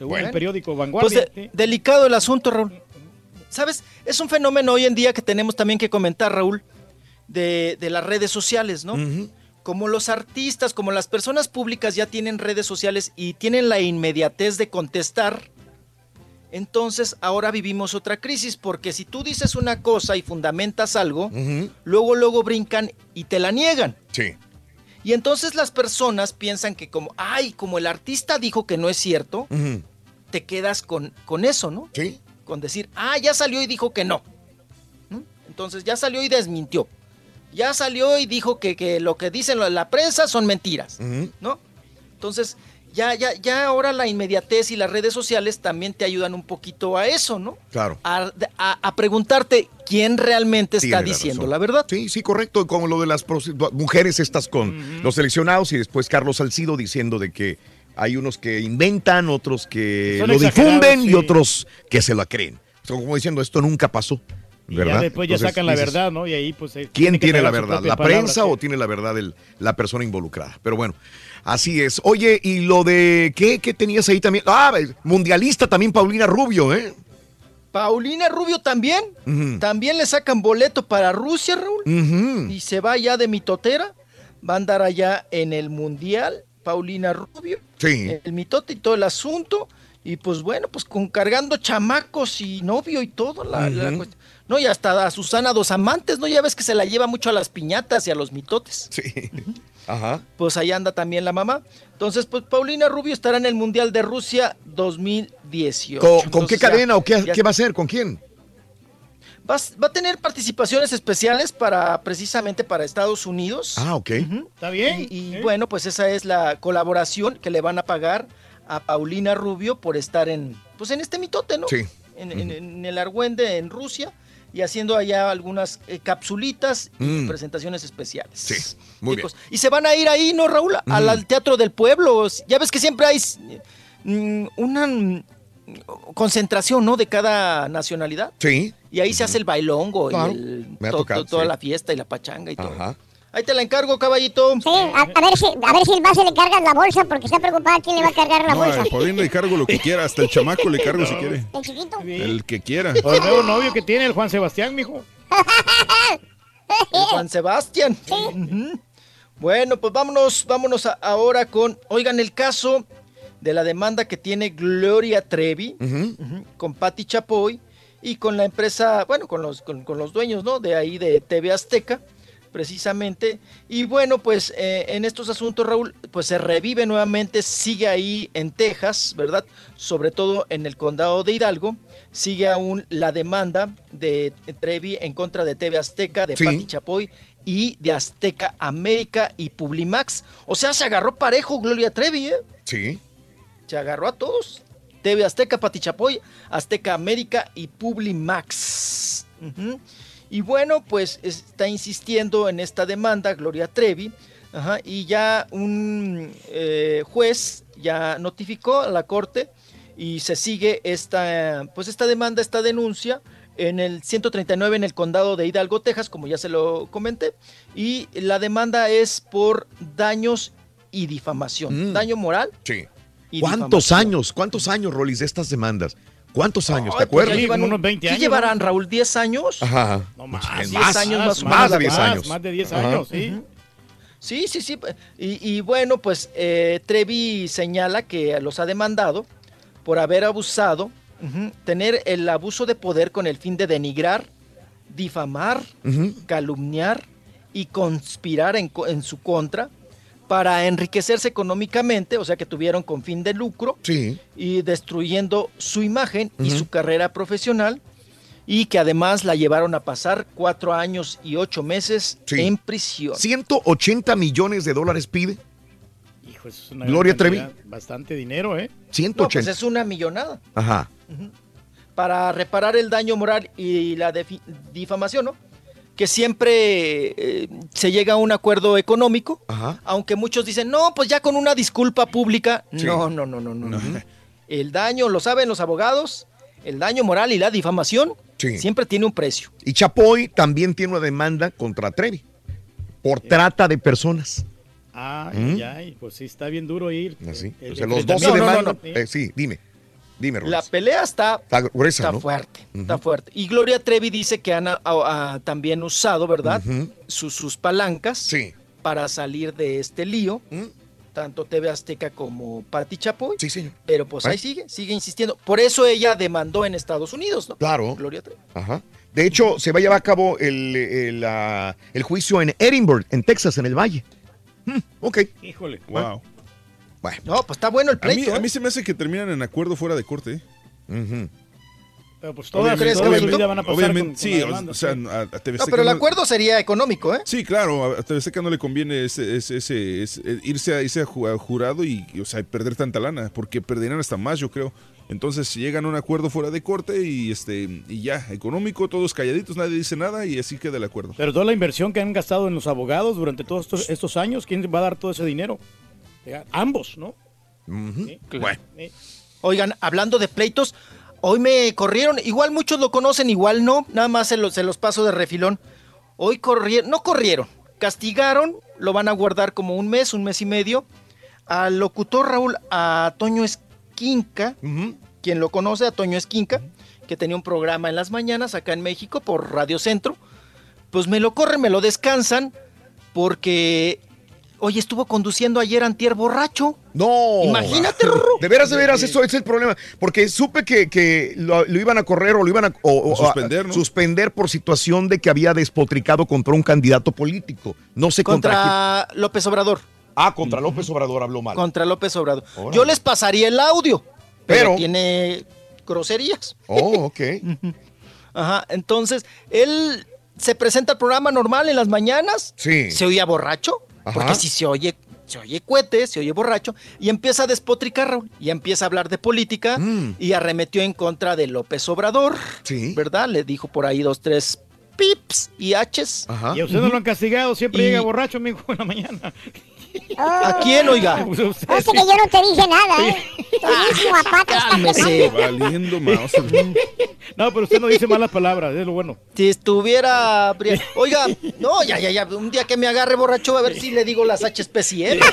Según Bueno. el periódico Pues Vanguardia. de- sí. delicado el asunto, Raúl. ¿Sabes? Es un fenómeno hoy en día que tenemos también que comentar, Raúl, de, de las redes sociales, ¿no? Como los artistas, como las personas públicas ya tienen redes sociales y tienen la inmediatez de contestar, entonces ahora vivimos otra crisis, porque si tú dices una cosa y fundamentas algo, luego, luego brincan y te la niegan. Sí. Y entonces las personas piensan que como, ay, como el artista dijo que no es cierto, Ujú. Te quedas con, con eso, ¿no? Sí. Con decir, ah, ya salió y dijo que no. Entonces ya salió y desmintió. Ya salió y dijo que, que lo que dicen la- prensa son mentiras. ¿no? Entonces, ya, ya, ya ahora la inmediatez y las redes sociales también te ayudan un poquito a eso, ¿no? Claro. A, a- a preguntarte quién realmente está Tiene diciendo la verdad. Sí, sí, correcto. Como lo de las mujeres estas con los seleccionados y después Carlos Salcido diciendo de que hay unos que inventan, otros que Son lo difunden y otros que se la creen. O sea, como diciendo, esto nunca pasó. Y ¿Verdad? ya después ya Entonces, sacan la dices, verdad, ¿no? Y ahí pues... eh, ¿Quién tiene la verdad? ¿La palabra, prensa sí. o tiene la verdad el- la persona involucrada? Pero bueno, así es. Oye, y lo de ¿qué, qué tenías ahí también? Ah, mundialista también Paulina Rubio, ¿eh? Paulina Rubio también. También le sacan boleto para Rusia, Raúl. Y se va ya de mitotera. Va a andar allá en el Mundial. Paulina Rubio. Sí. El mitote y todo el asunto. Y pues bueno, pues con cargando chamacos y novio y todo. La, cuestión. No, y hasta a Susana dos amantes, ¿no? Ya ves que se la lleva mucho a las piñatas y a los mitotes. Sí. Ajá. Pues ahí anda también la mamá. Entonces, pues Paulina Rubio estará en el Mundial de Rusia 2018. ¿Con, con qué Entonces, ya- cadena o qué, ya qué va a hacer? ¿Con quién? Va, va a tener participaciones especiales para precisamente para Estados Unidos. Ah, ok. Está bien. Y, y bueno, pues esa es la colaboración que le van a pagar a Paulina Rubio por estar en, pues en este mitote, ¿no? Sí. En, en- en el Argüende, en Rusia, y haciendo allá algunas eh, capsulitas y Mm. presentaciones especiales. Sí, muy Y bien. pues- Y se van a ir ahí, ¿no, Raúl? Al, Ujú. al Teatro del Pueblo. Ya ves que siempre hay mm, una mm, concentración, ¿no? De cada nacionalidad. Sí. Y ahí se hace el bailongo Claro, y el- me ha to- tocado, to- toda sí. la fiesta y la pachanga y todo. Ajá. Ahí te la encargo, caballito. Sí, a, a ver si, a ver si el base le cargas la bolsa porque está preocupada quién le va a cargar la No, bolsa. a Paulina le cargo lo que quiera, hasta el chamaco le cargo si quiere. ¿El chiquito? El que quiera. O el nuevo novio que tiene el Juan Sebastián, mijo. El Juan Sebastián. Ujú. Bueno, pues vámonos, vámonos a- ahora con, oigan, el caso de la demanda que tiene Gloria Trevi con Patti Chapoy y con la empresa, bueno, con los, con, con los dueños, ¿no? De ahí de TV Azteca, precisamente. Y bueno, pues eh, en estos asuntos, Raúl, pues se revive nuevamente, sigue ahí en Texas, ¿verdad? Sobre todo en el condado de Hidalgo, sigue aún la demanda de Trevi en contra de TV Azteca, de Sí. Patti Chapoy y de Azteca América y Publimax. O sea, se agarró parejo Gloria Trevi, ¿eh? Sí. Se agarró a todos. TV Azteca, Pati Chapoy, Azteca América y Publimax. Ujú. Y bueno, pues está insistiendo en esta demanda Gloria Trevi. ajá, y ya un eh, juez ya notificó a la corte y se sigue esta, pues esta demanda, esta denuncia en el 139 en el condado de Hidalgo, Texas, como ya se lo comenté. Y la demanda es por daños y difamación. Daño moral Sí. Y ¿Cuántos años? ¿Cuántos años, Rolis, de estas demandas? ¿Cuántos años? ¿Te Ay, pues acuerdas? ya llevan ¿Qué llevarán, Raúl? ¿10 años? Ajá. No más, más, más, 10 años más más menos de la 10 verdad. años. Más de 10 Ajá. años, sí. Ujú. Sí, sí, sí. Y, y bueno, pues eh, Trevi señala que los ha demandado por haber abusado, ujú, tener el abuso de poder con el fin de denigrar, difamar, Ujú. calumniar y conspirar en, co- en su contra para enriquecerse económicamente, o sea que tuvieron con fin de lucro Sí. y destruyendo su imagen y su carrera profesional y que además la llevaron a pasar cuatro años y ocho meses Sí. en prisión. 180 millones de dólares pide. Hijo, eso es una Gloria Trevi. Bastante dinero, ¿eh? No, pues 180. es una millonada Ajá. para reparar el daño moral y la difamación, ¿no? Que siempre eh, se llega a un acuerdo económico, Ajá. aunque muchos dicen, no, pues ya con una disculpa pública. Sí. No, no, no, no, no. no. El daño, lo saben los abogados, el daño moral y la difamación Sí. siempre tiene un precio. Y Chapoy también tiene una demanda contra Trevi por trata de personas. Ay, ¿Mm? ay, pues sí, está bien duro ir. Así. El O sea, los dos se No, no, no, demandan. no. Eh, sí, dime. Dime. La pelea está, Está gruesa, está ¿no? fuerte, está fuerte. Y Gloria Trevi dice que han ah, ah, también usado, ¿verdad? Sus, sus palancas Sí. para salir de este lío, ¿Mm? tanto TV Azteca como Pati Chapoy. Sí, señor. Pero pues ¿Eh? ahí sigue, sigue insistiendo. Por eso ella demandó en Estados Unidos, ¿no? Claro. Gloria Trevi. Ajá. De hecho, se va a llevar a cabo el, el, el juicio en Edinburgh, en Texas, en el Valle. Hmm, ok. Híjole. Wow. Bueno. No, pues está bueno el A mí, pleito. a ¿eh? mí se me hace que terminan en acuerdo fuera de corte. ¿eh? Pero pues Obviamente, con- con sí. la o- demanda, o sea, sí. a, a TV No, Azteca pero el no- acuerdo sería económico, ¿eh? Sí, claro, a TV Azteca no le conviene ese, ese, ese- ese- eh, irse, a, irse a ju- a jurado y, o sea, perder tanta lana, porque perderían hasta más, yo creo. Entonces llegan a un acuerdo fuera de corte y este y ya, económico, todos calladitos, nadie dice nada y así queda el acuerdo. Pero toda la inversión que han gastado en los abogados durante todos estos, estos años, ¿quién va a dar todo ese dinero? Ambos, ¿no? Sí. Bueno. Sí. Oigan, hablando de pleitos, hoy me corrieron, igual muchos lo conocen, igual no, nada más se los, se los paso de refilón. Hoy corrieron, no corrieron, castigaron, lo van a guardar como un mes, un mes y medio, al locutor Raúl, a Toño Esquinca, quien lo conoce, a Toño Esquinca, que tenía un programa en las mañanas acá en México por Radio Centro, pues me lo corren, me lo descansan, porque, oye, estuvo conduciendo ayer antier borracho. No. Imagínate, De veras, de veras, eso es el problema. Porque supe que, que lo, lo iban a correr o lo iban a, o- o- Suspender, a- ¿no? suspender por situación de que había despotricado contra un candidato político. No sé contra, quién. contra López Obrador. Ah, contra López Obrador habló mal. Contra López Obrador. Órale. Yo les pasaría el audio, pero, Pero- tiene groserías. Oh, ok. Ajá, entonces, él se presenta al programa normal en las mañanas. Sí. Se oía borracho, Ajá. porque si se oye, se oye cuete, se oye borracho, y empieza a despotricar, Raúl, y empieza a hablar de política, Mm. y arremetió en contra de López Obrador, Sí. ¿verdad? Le dijo por ahí dos, tres pips y h's. Ajá. Y a usted no lo han castigado, siempre Y- llega borracho, amigo, en la mañana. ¿A quién, oiga? Pues usted que yo no te dije nada, ¿eh? Cálmese. Valiendo mouse. No, pero usted no dice malas palabras, es lo bueno. Si estuviera. Oiga, no, ya, ya, ya. Un día que me agarre borracho, a ver si le digo las HPs y Ms.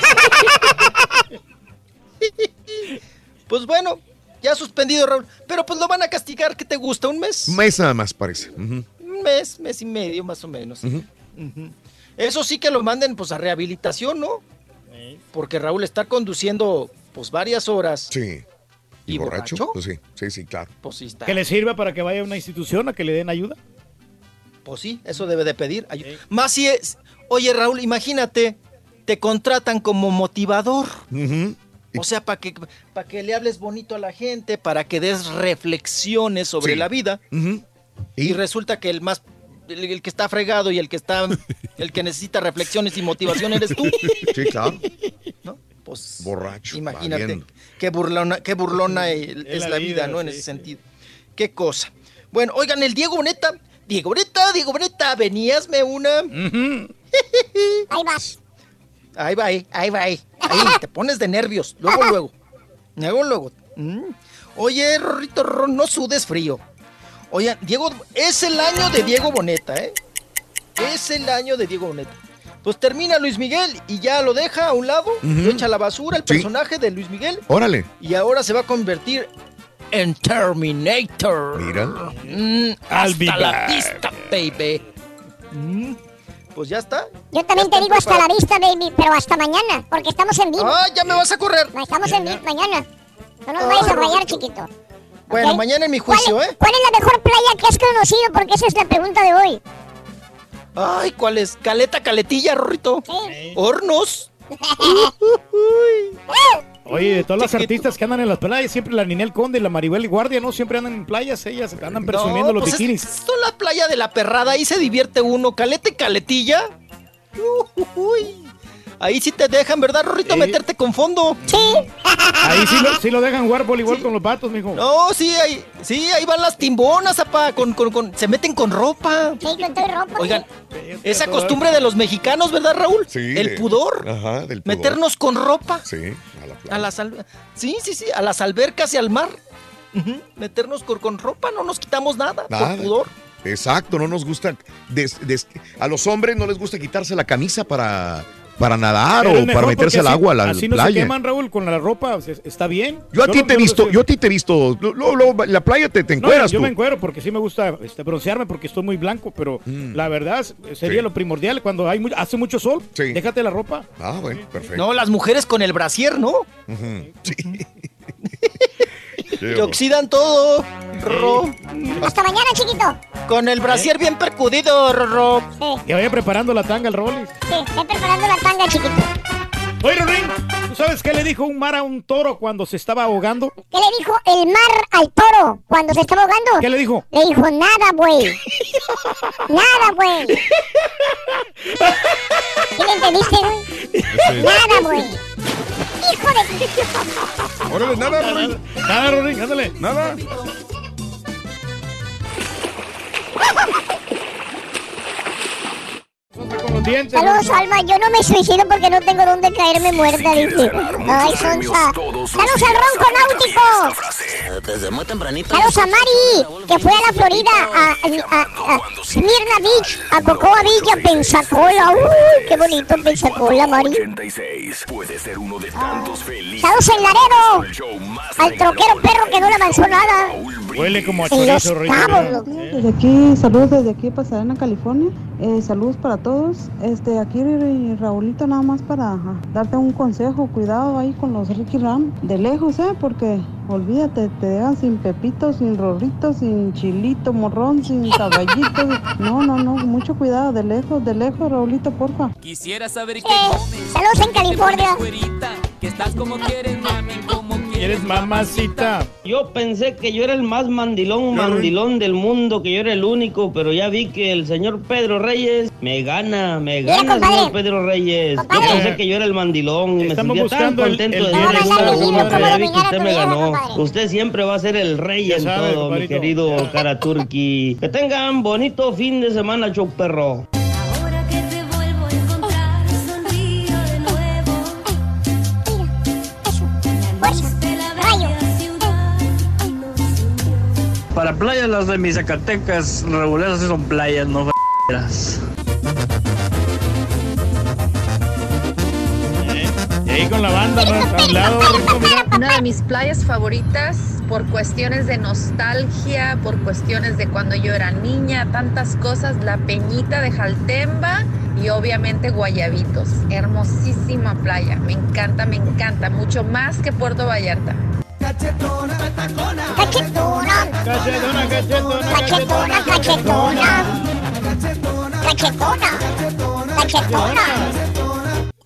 Pues bueno, ya suspendido, Raúl. Pero pues lo van a castigar, ¿qué te gusta? ¿Un mes? Un mes nada más, parece. Ujú. Un mes, mes y medio, más o menos. Ujú. Eso sí que lo manden pues a rehabilitación, ¿no? Porque Raúl estar conduciendo pues varias horas. Sí. ¿Y, ¿Y borracho? borracho? Pues sí, sí, sí, claro. Pues sí está. Que le sirva para que vaya a una institución a que le den ayuda. Pues sí, eso debe de pedir. ayu- Más si es. Oye, Raúl, imagínate, te contratan como motivador. O sea, para que, para que le hables bonito a la gente, para que des reflexiones sobre Sí. la vida. Y resulta que el más. El, el que está fregado y el que está. el que necesita reflexiones y motivación eres tú. Sí, claro. Pues. Borracho. Imagínate valiendo. qué burlona, qué burlona es, la la vida, vida, ¿no? En ese sí. sentido. Qué cosa. Bueno, oigan, el Diego Boneta. Diego Boneta, Diego Boneta, veníasme una. Ahí vas. Ahí va, ahí, ahí va, ahí. Ahí, te pones de nervios. Luego, luego. Luego, luego. Mm. Oye, Rorrito, no sudes frío. Oye, Diego, es el año de Diego Boneta, ¿eh? Es el año de Diego Boneta. Pues termina Luis Miguel y ya lo deja a un lado, Ujú. lo echa a la basura el Sí. personaje de Luis Miguel Órale. y ahora se va a convertir en Terminator. Mira. Mm, I'll be hasta la back. vista, baby. Mm, Pues ya está. Yo también te digo hasta la vista, baby, pero hasta mañana, porque estamos en vivo. Ah, ya me vas a correr. No, estamos en vivo mañana. No nos vayas a rayar, chiquito. Bueno, mañana en mi juicio, ¿Cuál, ¿eh? ¿Cuál es la mejor playa que has conocido? Porque esa es la pregunta de hoy. Ay, ¿cuál es? Caleta, caletilla, Rorrito. Hornos. Oye, de todas las artistas que andan en las playas, siempre la Ninel Conde y la Maribel Guardia, ¿no? Siempre andan en playas, ellas andan presumiendo No, los pues es- bikinis. Esto es la playa de la perrada, ahí se divierte uno. Caleta y caletilla. Uy. Ahí sí te dejan, ¿verdad, Rorrito? Sí. Meterte con fondo. Sí. Ahí sí lo, sí lo dejan jugar voleibol con los vatos, mijo. No, sí, ahí, sí, ahí van las timbonas, apa, con, con, con- se meten con ropa. Sí, con todo ropa. Oigan, esa costumbre de los mexicanos, ¿verdad, Raúl? Sí. El de- pudor. Ajá, del pudor. Meternos con ropa. Sí, a la playa. A las al- sí, sí, sí, a las albercas y al mar. Ujú, Meternos con, con ropa, no nos quitamos nada, Nada. por pudor. Exacto, no nos gusta. des- des- a los hombres no les gusta quitarse la camisa para, para nadar o para meterse al agua, a la Así no se queman, Raúl, con la ropa, o sea, está bien. yo a ti te he visto, yo a ti te he visto. lo- lo- lo- la playa te, te No, encueras yo tú. me encuero porque sí me gusta este, broncearme porque estoy muy blanco, pero la verdad sería Sí. lo primordial cuando hay mu- hace mucho sol. Sí. Déjate la ropa. Ah, bueno, perfecto. No, las mujeres con el brasier, ¿no? Sí. Que oxidan todo, Rorro. Hasta mañana, chiquito. Con el brasier bien percudido, Rorro. Sí, Que vaya preparando la tanga al Rollis. sí, estoy preparando la tanga, chiquito. Oye, Rorín, ¿tú sabes qué le dijo un mar a un toro cuando se estaba ahogando? ¿Qué le dijo el mar al toro cuando se estaba ahogando? ¿Qué le dijo? Le dijo, nada, güey. nada, güey. ¿Sí le entendiste, güey? Nada, güey. Hijo de... Órale, nada, Rory. Nada, Rorín, ándale. Nada. Con los dientes. Saludos, Alma. Yo no me suicido porque no tengo dónde caerme muerta, dice. Ay, sonsa. Saludos al Ronco Náutico. Desde muy tempranito. Saludos a Mari, que fue a la Florida, a, a, a, a Smyrna Beach, a Cocoa Beach, a Pensacola. Uy, qué bonito Pensacola, Mari. 86 puede ser uno de tantos felices. Saludos en Laredo, al troquero perro que no le avanzó nada. Huele como a chorizo, loco. Desde aquí, saludos desde aquí, Pasadena, California. Eh, saludos para todos. Este, aquí Raulito nada más para ajá, darte un consejo. Cuidado ahí con los Ricky Ram. De lejos, ¿eh? Porque olvídate, te dejan sin pepito, sin rorrito, sin chilito, morrón, sin caballito. No, no, no, mucho cuidado. De lejos, de lejos, Raulito, porfa. Quisiera saber qué Eh, saludos en California. que estás como quieres, mami, como Eres mamacita. Yo pensé que yo era el más mandilón, mandilón del mundo, que yo era el único, pero ya vi que el señor Pedro Reyes me gana, me gana, compadre. señor Pedro Reyes. Yo pensé que yo era el mandilón y me Estamos sentía tan contento el de ser el número uno pero ya vi que usted me ganó. Usted siempre va a ser el rey Ya en sabe, todo, mi querido cara turqui. Que tengan bonito fin de semana, show perro. Para playas las de mis Zacatecas, regulares son playas, no Y ahí con la banda, ¿no? A un lado, Rorín, mira. Una de mis playas favoritas por cuestiones de nostalgia, por cuestiones de cuando yo era niña, tantas cosas, la Peñita de Jaltemba y obviamente Guayabitos. Hermosísima playa. Me encanta, me encanta. Mucho más que Puerto Vallarta. Cachetona, Cachetona. Cachetona, cachetona. Cachetona. Cachetona.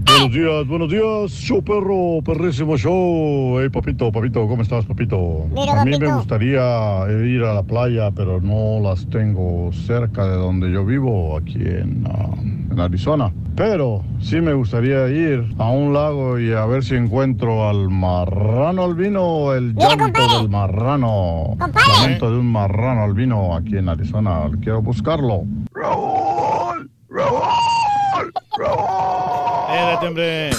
Buenos días, buenos días, show perro, perrísimo show. Hey, papito, papito, ¿cómo estás, papito? Mira, a mí me papito. gustaría ir a la playa, pero no las tengo cerca de donde yo vivo, aquí en, ah, en Arizona. Pero sí me gustaría ir a un lago y a ver si encuentro al marrano albino o el llanto del marrano. Lamento de un marrano albino aquí en Arizona. Quiero buscarlo. Espérate, hombre.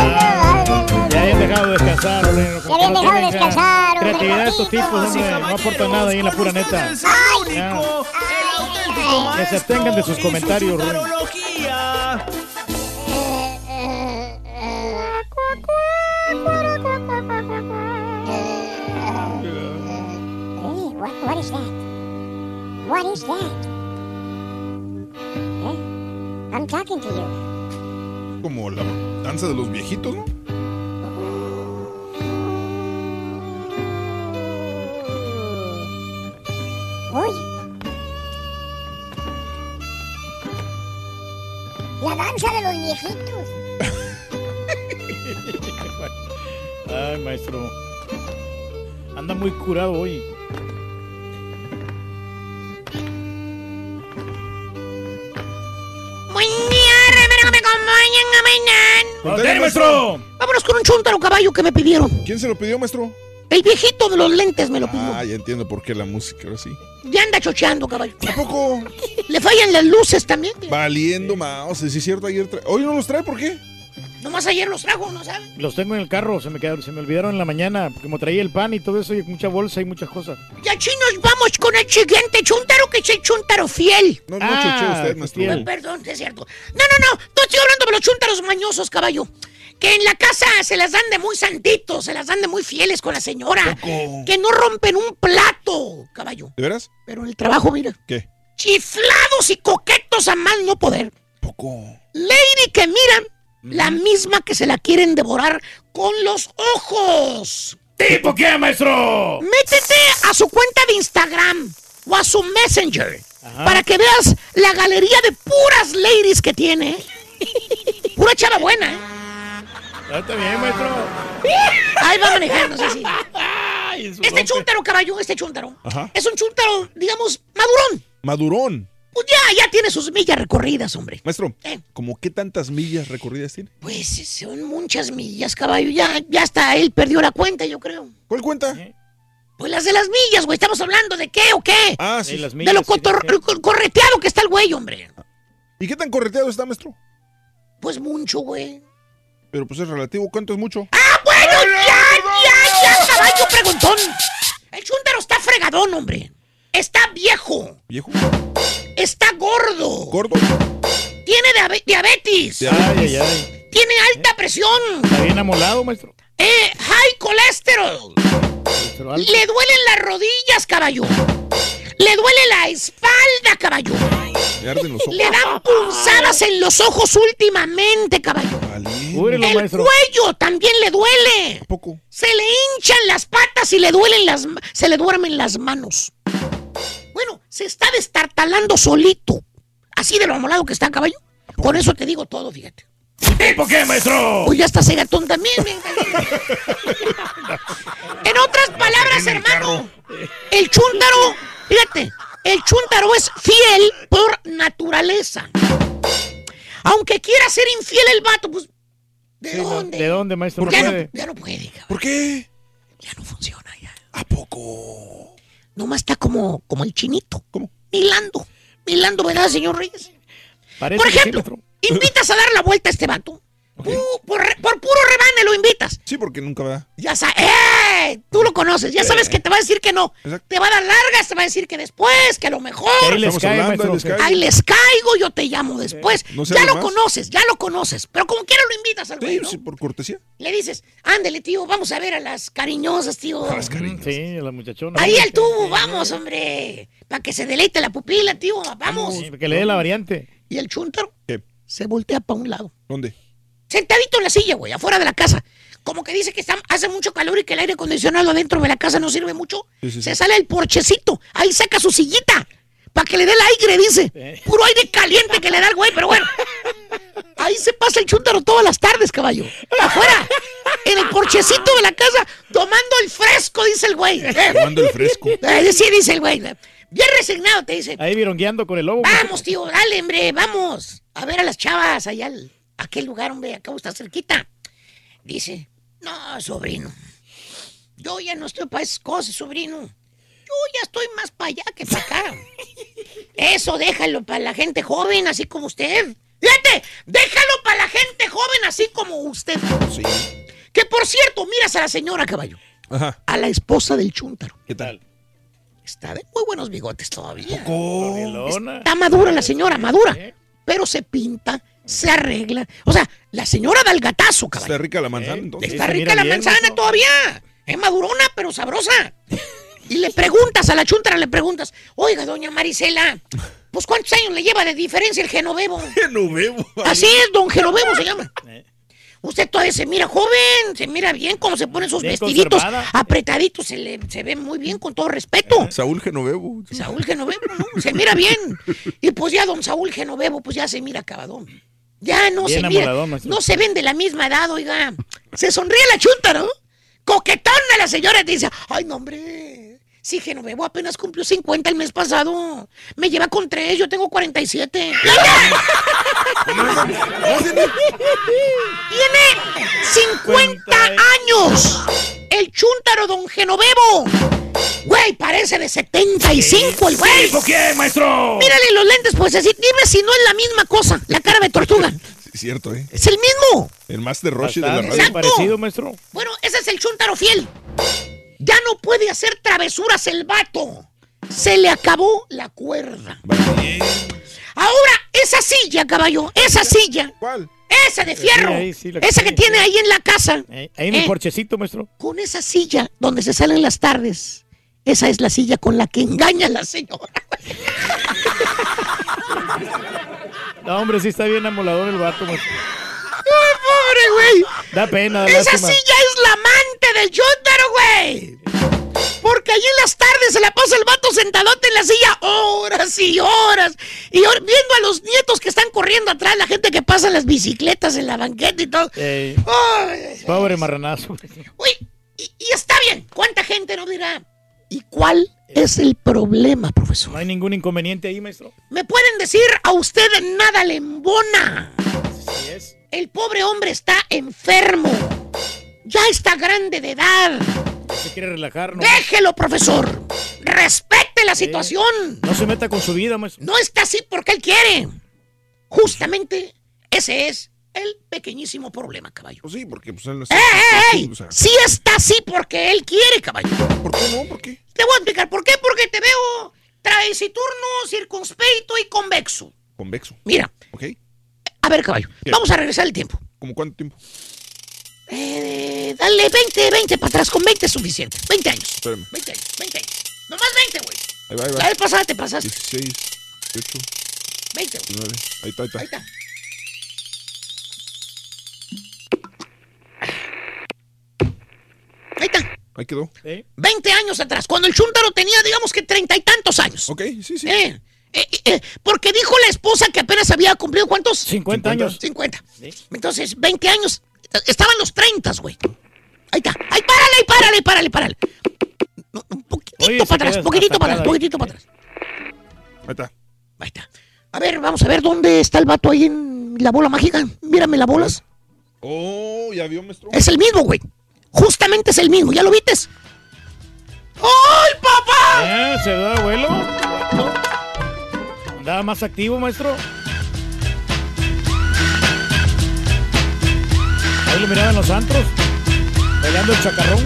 Ah, ya habían dejado de descansar, hombre. Ya habían dejado de descansar, hombre. Creatividad de estos tipos, hombre. No aportan nada ahí en la pura neta. Ya. Que se abstengan de sus comentarios, Rubén. What is that? Eh? I'm talking to you. Como la danza de los viejitos, ¿no? Oye. La danza de los viejitos. Ay, maestro. Anda muy curado hoy. Maestro. Vámonos con un chuntaro caballo que me pidieron. ¿Quién se lo pidió, maestro? El viejito de los lentes me lo pidió. Ah, ya entiendo por qué la música, ahora sí. Ya anda chocheando, caballo. ¿A poco? Le fallan las luces también. Valiendo mouse, sí es cierto, ayer trae... Hoy no los trae, ¿por qué? Nomás ayer los trajo, ¿no sabes? Los tengo en el carro, se me quedaron, se me olvidaron en la mañana, porque me traía el pan y todo eso, y mucha bolsa y muchas cosas. Y aquí nos vamos con el siguiente chuntaro, que es el chuntaro fiel. No, no usted, maestro. Ah, perdón, es cierto. No, no, no, no estoy hablando de los chuntaros mañosos, caballo. Que en la casa se las dan de muy santitos, se las dan de muy fieles con la señora. Que no rompen un plato, caballo. ¿De veras? Pero en el trabajo, mira. ¿Qué? Chiflados y coquetos a más no poder. Poco. Lady que miran, la misma que se la quieren devorar con los ojos. ¿Tipo qué, maestro? Métete a su cuenta de Instagram o a su Messenger para que veas la galería de puras ladies que tiene. Pura chava buena, ¿eh? Ah, Está bien, maestro. Ahí va manejando, sí, sí. su Este rompe. chúntaro, caballo, este chúntaro. Ajá. Es un chúntaro, digamos, madurón. Madurón. Pues ya, ya tiene sus millas recorridas, hombre. Maestro, Eh. ¿cómo qué tantas millas recorridas tiene? Pues son muchas millas, caballo. Ya, ya hasta él perdió la cuenta, yo creo. ¿Cuál cuenta? Pues las de las millas, güey. Estamos hablando de qué o qué. Ah, sí. las de lo correteado que está el güey, hombre. ¿Y qué tan correteado está, maestro? Pues mucho, güey. Pero pues es relativo, ¿cuánto es mucho? ¡Ah, bueno! ¡Ya, ya, ya, caballo preguntón! El chúntaro está fregadón, hombre. Está viejo. ¿Viejo? Está gordo. ¿Gordo? Tiene diabe- diabetes. Ay, ay, ay. Tiene alta presión. Está bien amolado, maestro. Eh, high cholesterol. Le duelen las rodillas, caballo. Le duele la espalda, caballo. Le dan punzadas en los ojos últimamente, caballo. El maestro. cuello también le duele. poco? Se le hinchan las patas y le duelen las se le duermen las manos. Bueno, se está destartalando solito. Así de lo amolado que está, caballo. Con eso te digo todo, fíjate. ¿Tipo qué, maestro? Pues ya está cegatón también. en otras palabras, hermano, el chúntaro, fíjate, el chúntaro es fiel por naturaleza. Aunque quiera ser infiel el vato, pues, ¿de Sí, dónde? ¿De dónde, maestro? Ya, no, ya no puede, cabrón. ¿Por qué? Ya no funciona ya. ¿A poco? Nomás está como, como el chinito. ¿Cómo? Milando. Milando, ¿verdad, señor Reyes? Parece Por ejemplo, invitas a dar la vuelta a este vato. Por, puro rebane lo invitas. Sí, porque nunca va. Ya sabes, ¡eh! Tú lo conoces, ya sabes que te va a decir que no. Exacto. Te va a dar largas, te va a decir que después, que a lo mejor. Ahí les cae, hablando, les. Ahí les caigo, yo te llamo después. No ya lo más. conoces, ya lo conoces. Pero como quiera lo invitas al güey, Sí, ¿no? sí, por cortesía. Le dices, ándele, tío, vamos a ver a las cariñosas, tío. A las cariñosas. Sí, la muchachona. Ahí al tubo, vamos, hombre. Para que se deleite la pupila, tío. Vamos. Sí, que le dé la variante. Y el chúntaro ¿Qué? se voltea para un lado. ¿Dónde? Sentadito en la silla, güey, afuera de la casa. Como que dice que está- hace mucho calor y que el aire acondicionado adentro de la casa no sirve mucho. Sí, sí, Se sale el porchecito. Ahí saca su sillita. Para que le dé el aire, dice. Puro aire caliente que le da el güey, pero bueno. Ahí se pasa el chúntaro todas las tardes, caballo. Afuera. En el porchecito de la casa, tomando el fresco, dice el güey. Tomando el fresco. Eh, sí, dice el güey. Bien resignado, te dice. Ahí virongueando con el lobo. Vamos, tío, dale, hombre, vamos. A ver a las chavas allá al a aquel lugar, hombre, acá está cerquita. Dice, no, sobrino. Yo ya no estoy para esas cosas, sobrino. Yo ya estoy más para allá que para acá. Eso déjalo para la gente joven, así como usted. Fíjate, déjalo para la gente joven, así como usted. Sí. Que por cierto, miras a la señora caballo, Ajá. a la esposa del chúntaro. ¿Qué tal? Está de muy buenos bigotes todavía. Está madura la señora, madura. Pero se pinta, se arregla. O sea, la señora da el gatazo, caballo. Está rica la manzana, entonces. Está rica la manzana todavía. Es madurona, pero sabrosa. Y le preguntas a la chuntara, le preguntas, oiga, doña Marisela, pues ¿cuántos años le lleva de diferencia el Genovevo? Genovevo. Así es, don Genovevo se llama. Usted todavía se mira joven, se mira bien, cómo se ponen sus Bien vestiditos conservada. apretaditos, se, le, se ve muy bien, con todo respeto. Saúl Genovevo. Saúl Genovevo, ¿no? Se mira bien. Y pues ya don Saúl Genovevo, pues ya se mira acabadón. Ya no Bien se mira, no se ven de la misma edad, oiga. Se sonríe la chunta, ¿no? Coquetona la señora y te dice, ay, no, hombre. Sí, Genovevo apenas cumplió 50 el mes pasado. Me lleva con 3, yo tengo 47. Tiene 50 años. El chúntaro don Genovevo. Güey, parece de 75 el güey. ¿Tipo quién, maestro? Mírale los lentes, pues así. Dime si no es la misma cosa. La cara de tortuga. Cierto, ¿eh? Es el mismo. El Master Roshi de la radio. parecido, maestro. Bueno, ese es el chúntaro fiel. Ya no puede hacer travesuras el vato. Se le acabó la cuerda. Ahora, esa silla, caballo, esa silla. ¿Cuál? Esa de fierro. Sí, ahí sí, la- esa que tiene ahí en la casa. Ahí en el Eh, porchecito, maestro. Con esa silla donde se salen las tardes. Esa es la silla con la que engaña a la señora. No, hombre, sí está bien amolador el vato, maestro. ¡Ay, pobre, güey! Da pena, da Esa lástima. silla es la del chúntaro, güey. Porque allí en las tardes se la pasa el vato sentadote en la silla horas y horas. Y viendo a los nietos que están corriendo atrás, la gente que pasa en las bicicletas en la banqueta y todo. Ey, Ay, pobre marranazo. uy, y, y está bien. ¿Cuánta gente no dirá? ¿Y cuál es el problema, profesor? No hay ningún inconveniente ahí, maestro. Me pueden decir a usted nada le embona. Así es. El pobre hombre está enfermo. Ya está grande de edad. Se quiere relajar, ¿no? Déjelo, profesor. Respete la situación. No se meta con su vida, maestro. No está así porque él quiere. Justamente ese es el pequeñísimo problema, caballo. Pues sí, porque pues él no ¡Ey, ey, ey! o sea, Sí está así porque él quiere, caballo. ¿Por qué no? ¿Por qué? Te voy a explicar por qué. Porque te veo taciturno, circunspecto y convexo. Convexo. Mira, ¿Ok? a ver, caballo. ¿Qué? Vamos a regresar el tiempo. ¿Cómo cuánto tiempo? Eh, dale 20, 20 para atrás. Con 20 es suficiente. 20 años. Espérame. 20 años, 20 años. Nomás 20, güey. Ahí va, ahí La va. vez pasada te pasaste. 16, 18, 20, güey. 19. Ahí está, ahí está. Ahí está. Ahí está. Ahí quedó. 20 años atrás, cuando el chúntaro tenía, digamos que treinta y tantos años. Ok, sí, sí. Eh, eh, eh, porque dijo la esposa que apenas había cumplido ¿cuántos? 50 años. 50. Entonces, 20 años. Estaban los 30, güey. Ahí está. Ahí párale, ahí párale, párale, párale. No, un poquitito Oye, para atrás, poquitito para atrás, poquitito para atrás. Ahí está. Ahí está. A ver, vamos a ver dónde está el vato ahí en la bola mágica. Mírame las bolas. Oh, ya vio, maestro. Es el mismo, güey. Justamente es el mismo, ¿ya lo vistes? ¡Ay, papá! Eh, ¿Se da abuelo? Andaba más activo, maestro. Ahí lo miraban los antros. Bailando el chacarrón.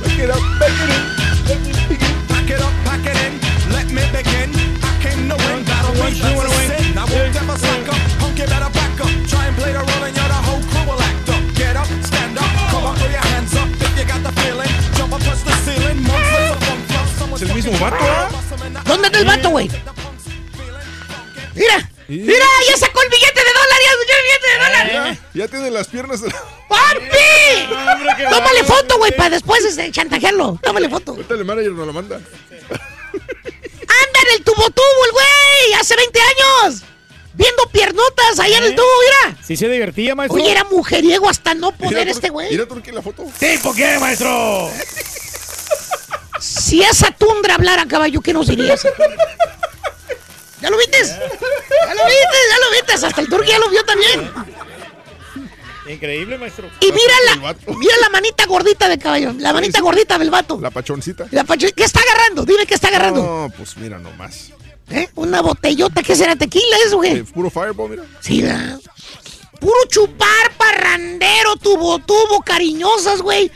Back it up, back it in. Let me begin. Pack it up, pack it in, let me begin. I came to win, battle me, that's a sin. I won't ever slack up, punk, you better back up. Try and play the role and you're the whole crew will act up. Get up, stand up, come on, throw your hands up if you got the feeling. Jump up, touch the ceiling, monsters of funk, funk, someone's Es el mismo vato, ¿ah? ¿Dónde está el vato, güey? Mira, ¡Mira! ¡Ya sacó el billete de dólar! ¡Ya el billete de dólar! Ya, tiene las piernas. De... ¡Tómale foto, güey! Para después este, chantajearlo. Tómale foto. Ahorita el manager nos lo manda. ¡Anda en el tubo tubo, el güey! ¡Hace 20 años! Viendo piernotas ahí en el ¿Eh? tubo, mira. Sí se divertía, maestro. Oye, era mujeriego hasta no poder este güey. Mira, Turquía, la foto. Sí, ¿por qué, maestro? Si esa tundra hablara, caballo, ¿qué nos dirías? ¿Ya lo viste? ¿Ya lo viste? ¿Ya lo viste? Hasta el turco ya lo vio también. Increíble, maestro. Y mira la, mira la manita gordita del caballo. La manita gordita del vato. La pachoncita. La pacho- ¿Qué está agarrando? Dime qué está agarrando. No, pues mira nomás. ¿Eh? Una botellota, ¿qué será? ¿Tequila eso, güey? Eh, puro fireball, mira. Sí, ¿verdad? Puro chupar, parrandero, tubo, tubo, cariñosas, güey.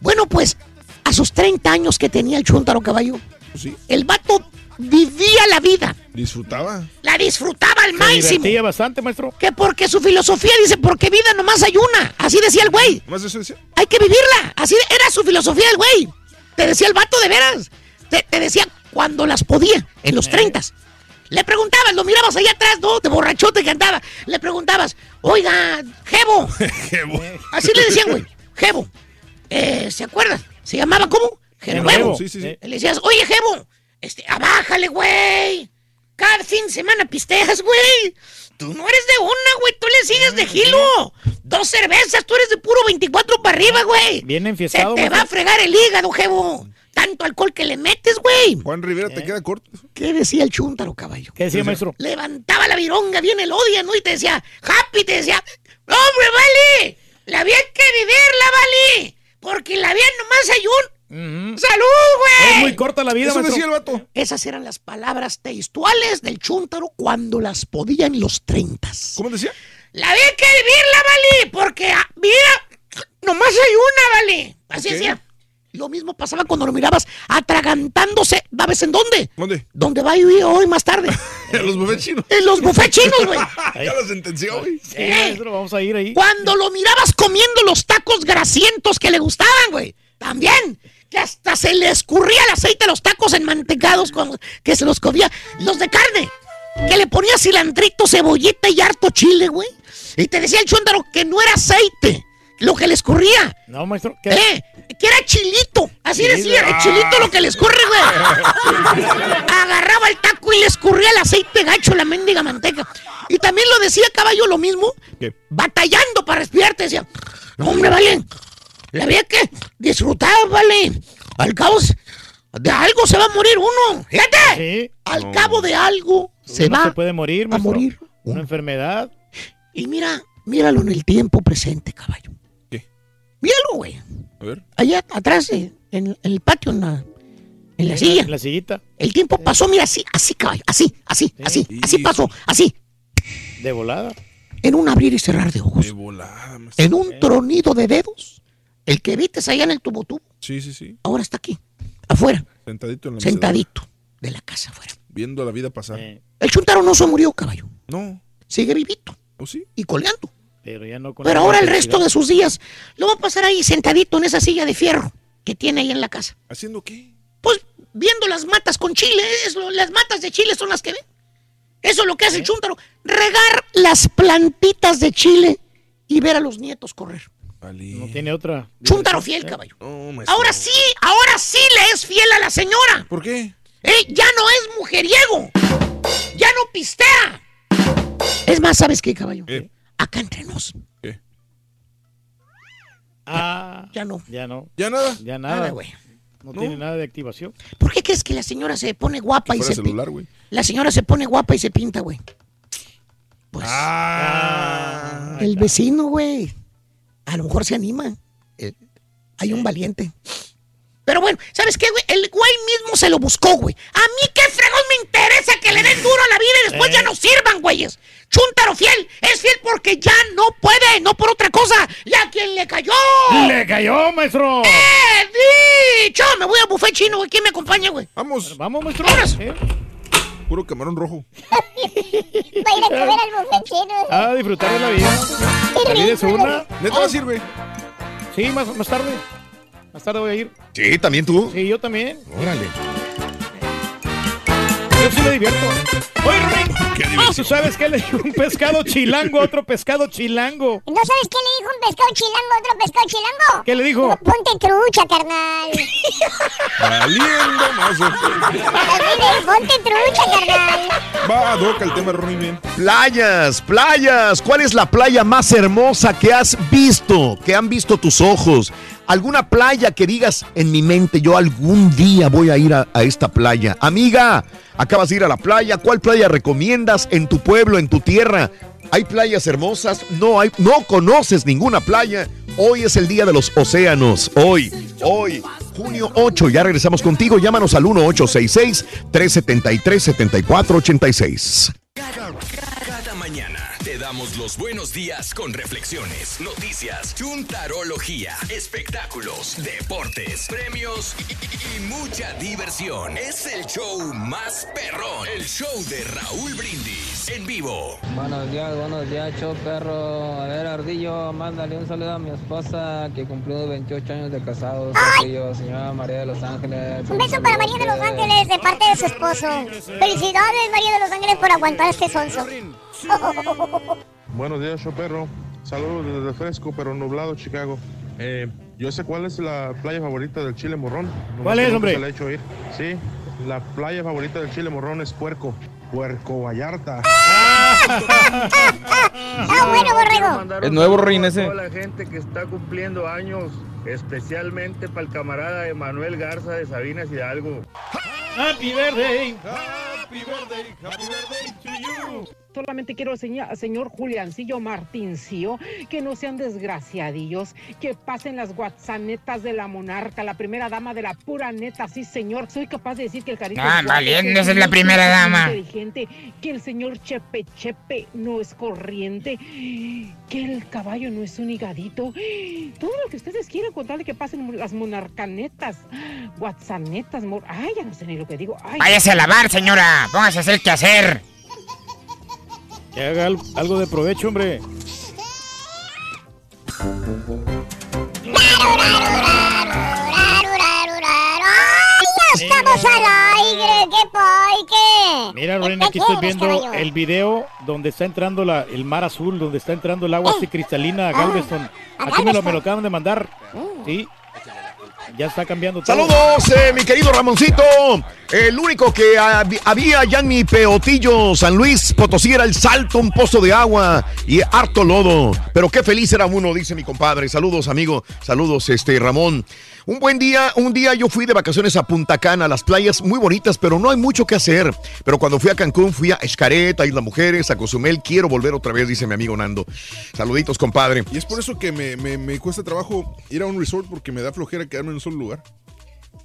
Bueno, pues, a sus 30 años que tenía el chuntaro caballo, Sí. el vato vivía la vida. Disfrutaba. La disfrutaba al Se máximo. divertía bastante, maestro. Que porque su filosofía dice, porque vida nomás hay una. Así decía el güey. ¿Más eso decía? Hay que vivirla. Así era su filosofía del güey. Te decía el vato de veras. Te, te decía cuando las podía, en los 30. Le preguntabas, lo mirabas allá atrás, ¿no? De borrachote que andaba. Le preguntabas, oiga, Jebo. Así le decían, güey. Jebo. Eh, ¿Se acuerdan? ¿Se llamaba cómo? Genuevo. Genuevo, sí, sí, sí. Le decías, oye, Jebo, este, abájale, güey. Cada fin de semana pisteas, güey. Tú no eres de una, güey. Tú le sigues de gilo. Dos cervezas, tú eres de puro 24 para arriba, güey. Bien Se enfiestado, te va a fregar el hígado, Jebo. Tanto alcohol que le metes, güey. Juan Rivera te queda corto. ¿Qué decía el chúntaro, caballo? ¿Qué decía, maestro? Levantaba la vironga bien el odia, ¿no? Y te decía, Happy, te decía, ¡Hombre, vale! La hay que vivirla, vale. Porque la vida nomás hay un... ¡Salud, güey! Es muy corta la vida, Eso maestro. decía el vato. Esas eran las palabras textuales del chúntaro cuando las podía en los treintas. ¿Cómo decía? La vida hay que vivirla, vale. Porque ah, vida nomás hay una, vale. Así Ok. decía. Lo mismo pasaba cuando lo mirabas atragantándose. ¿Sabes en dónde? ¿Dónde? ¿Dónde va a ir hoy más tarde? En los buffets chinos. En los buffets chinos, güey. ya lo sentenció, güey. Sí, maestro, vamos a ir ahí. Cuando lo mirabas comiendo los tacos grasientos que le gustaban, güey. También. Que hasta se le escurría el aceite a los tacos enmantecados cuando, que se los comía. Los de carne. Que le ponía cilantrito, cebollita y harto chile, güey. Y te decía el chúndaro que no era aceite lo que le escurría. No, maestro. ¿qué? ¿Eh? Que era chilito. Así Sí, decía, el ah. chilito lo que le escurre, güey. Agarraba el taco y le escurría el aceite gacho, la mendiga manteca. Y también lo decía caballo lo mismo, ¿Qué? batallando para respirar. Te decía, no, hombre, vale. La había que disfrutar, vale. Al cabo, de algo se va a morir uno. Fíjate. Sí. Al No. cabo de algo se Uno va se puede morir, a morir. Una enfermedad. Y mira, míralo en el tiempo presente, caballo. ¿Qué? Míralo, güey. A ver. allá atrás, eh, en, en el patio, en la, en la silla. En la sillita. El tiempo pasó, mira, así, así, caballo, así, así, así, así pasó, así, De volada. en un abrir y cerrar de ojos, De volada, maestro. en un tronido de dedos. El que vites allá en el tubo tubo, Sí, sí, sí. ahora está aquí, afuera, Sentadito en la mecedora, sentadito de la casa afuera. Viendo la vida pasar. Eh, El chuntaro no se murió, caballo, No. sigue vivito ¿O sí? y coleando. pero ya no con Pero ahora el resto de sus días lo va a pasar ahí sentadito en esa silla de fierro que tiene ahí en la casa. ¿Haciendo qué? Pues viendo las matas con chile, es lo- las matas de chile son las que ven. Eso es lo que hace el chúntaro, regar las plantitas de chile y ver a los nietos correr. Vale. No tiene otra. Chúntaro fiel, caballo. No, maestro. Ahora sí, ahora sí le es fiel a la señora. ¿Por qué? ¿Eh? Ya no es mujeriego. Ya no pistea. Es más, ¿sabes qué, caballo? ¿Qué? Acá entre nos. ¿Qué? Ah, Ya no. ya no. ¿Ya nada? Ya Nada, nada. güey. No, No. tiene nada de activación. ¿Por qué crees que la señora se pone guapa y se pinta? celular, güey. La señora se pone guapa y se pinta, güey. Pues Ah. el vecino, güey. A lo mejor se anima. Eh, hay un valiente. Pero bueno, ¿sabes qué, güey? El güey mismo se lo buscó, güey. A mí qué fregón me interesa que le den duro a la vida y después ya no sirvan, güeyes. Chúntaro fiel, es fiel porque ya no puede, no por otra cosa. ¿Y a quién le cayó? ¡Le cayó, maestro! ¡Eh, dicho! Me voy al buffet chino, güey. ¿Quién me acompaña, güey? Vamos. Vamos, maestro. ¿Eh? Puro camarón rojo. Va a ir a comer al buffet chino. A disfrutar de la vida. La vida es una. ¿Neta va sirve? Sí, más, más tarde. Más tarde voy a ir. Sí, también tú. Sí, yo también. Órale. Yo sí me divierto. ¿Tú sabes qué le dijo un pescado chilango a otro pescado chilango? ¿No sabes qué le dijo un pescado chilango a otro pescado chilango? ¿Qué le dijo? Ponte trucha, carnal. Valiendo más. Ponte trucha, carnal. Va, Doc, el tema Ronnie Man. Playas, playas. ¿Cuál es la playa más hermosa que has visto? Que han visto tus ojos. ¿Alguna playa que digas en mi mente, yo algún día voy a ir a, esta playa? Amiga, acabas de ir a la playa. ¿Cuál playa recomiendas en tu pueblo, en tu tierra? ¿Hay playas hermosas? No hay, no conoces ninguna playa. Hoy es el día de los océanos. Hoy, hoy, junio 8. Ya regresamos contigo. Llámanos al 1-866-373-7486. Cada mañana te damos los buenos días con reflexiones, noticias, chuntarología, espectáculos, deportes, premios y, y- y mucha diversión. Es el show más perrón, el show de Raúl Brindis en vivo. Buenos días, buenos días, show perro. A ver, Ardillo, mándale un saludo a mi esposa que cumplió 28 años de casados. Ardillo, señora María de Los Ángeles. Un beso para María de Los Ángeles de parte de su esposo. Felicidades, María de Los Ángeles, por aguantar este sonso. Buenos días, show perro. Saludos desde fresco pero nublado Chicago. Eh, yo sé cuál es la playa favorita del Chile Morrón. Nomás ¿Cuál es, hombre? Se le ha hecho ir. Sí, la playa favorita del Chile Morrón es Puerco. Puerco Vallarta. Ah, bueno, borrego. Es nuevo, Rin, ese. Toda la gente que está cumpliendo años, especialmente para el camarada Emanuel Garza de Sabinas Hidalgo. Happy birthday. Happy birthday. Happy birthday to you. Solamente quiero señor, señor Juliancillo Martincillo que no sean desgraciadillos, que pasen las guatzanetas de la monarca, la primera dama de la pura neta, sí señor. Soy capaz de decir que el carito Ah, esa es la primera dama. inteligente, que el señor Chepe Chepe no es corriente, que el caballo no es un higadito. Todo lo que ustedes quieran contarle que pasen las monarcanetas, guatzanetas, mor- ay, ya no sé ni lo que digo. Ay. Váyase a lavar, señora. Póngase a hacer qué hacer. Que haga al- algo de provecho, hombre. ¡Ay, ya estamos al aire! ¡Qué poi, qué! Mira, Lorena, aquí ¿Qué estoy viendo caballo? el video donde está entrando la, el mar azul, donde está entrando el agua así cristalina a Galveston. Eh. a Aquí me lo, Galveston. me lo acaban de mandar. Mm. Sí. Ya está cambiando todo. Saludos, eh, mi querido Ramoncito. El único que hab- había ya en mi peotillo San Luis Potosí era el salto, un pozo de agua y harto lodo. Pero qué feliz era uno, dice mi compadre. Saludos, amigo. Saludos, este Ramón. Un buen día, un día yo fui de vacaciones a Punta Cana, las playas muy bonitas, pero no hay mucho que hacer. Pero cuando fui a Cancún, fui a Escaret, a Isla Mujeres, a Cozumel. Quiero volver otra vez, dice mi amigo Nando. Saluditos, compadre. Y es por eso que me, me- me cuesta trabajo ir a un resort porque me da flojera quedarme en un solo lugar.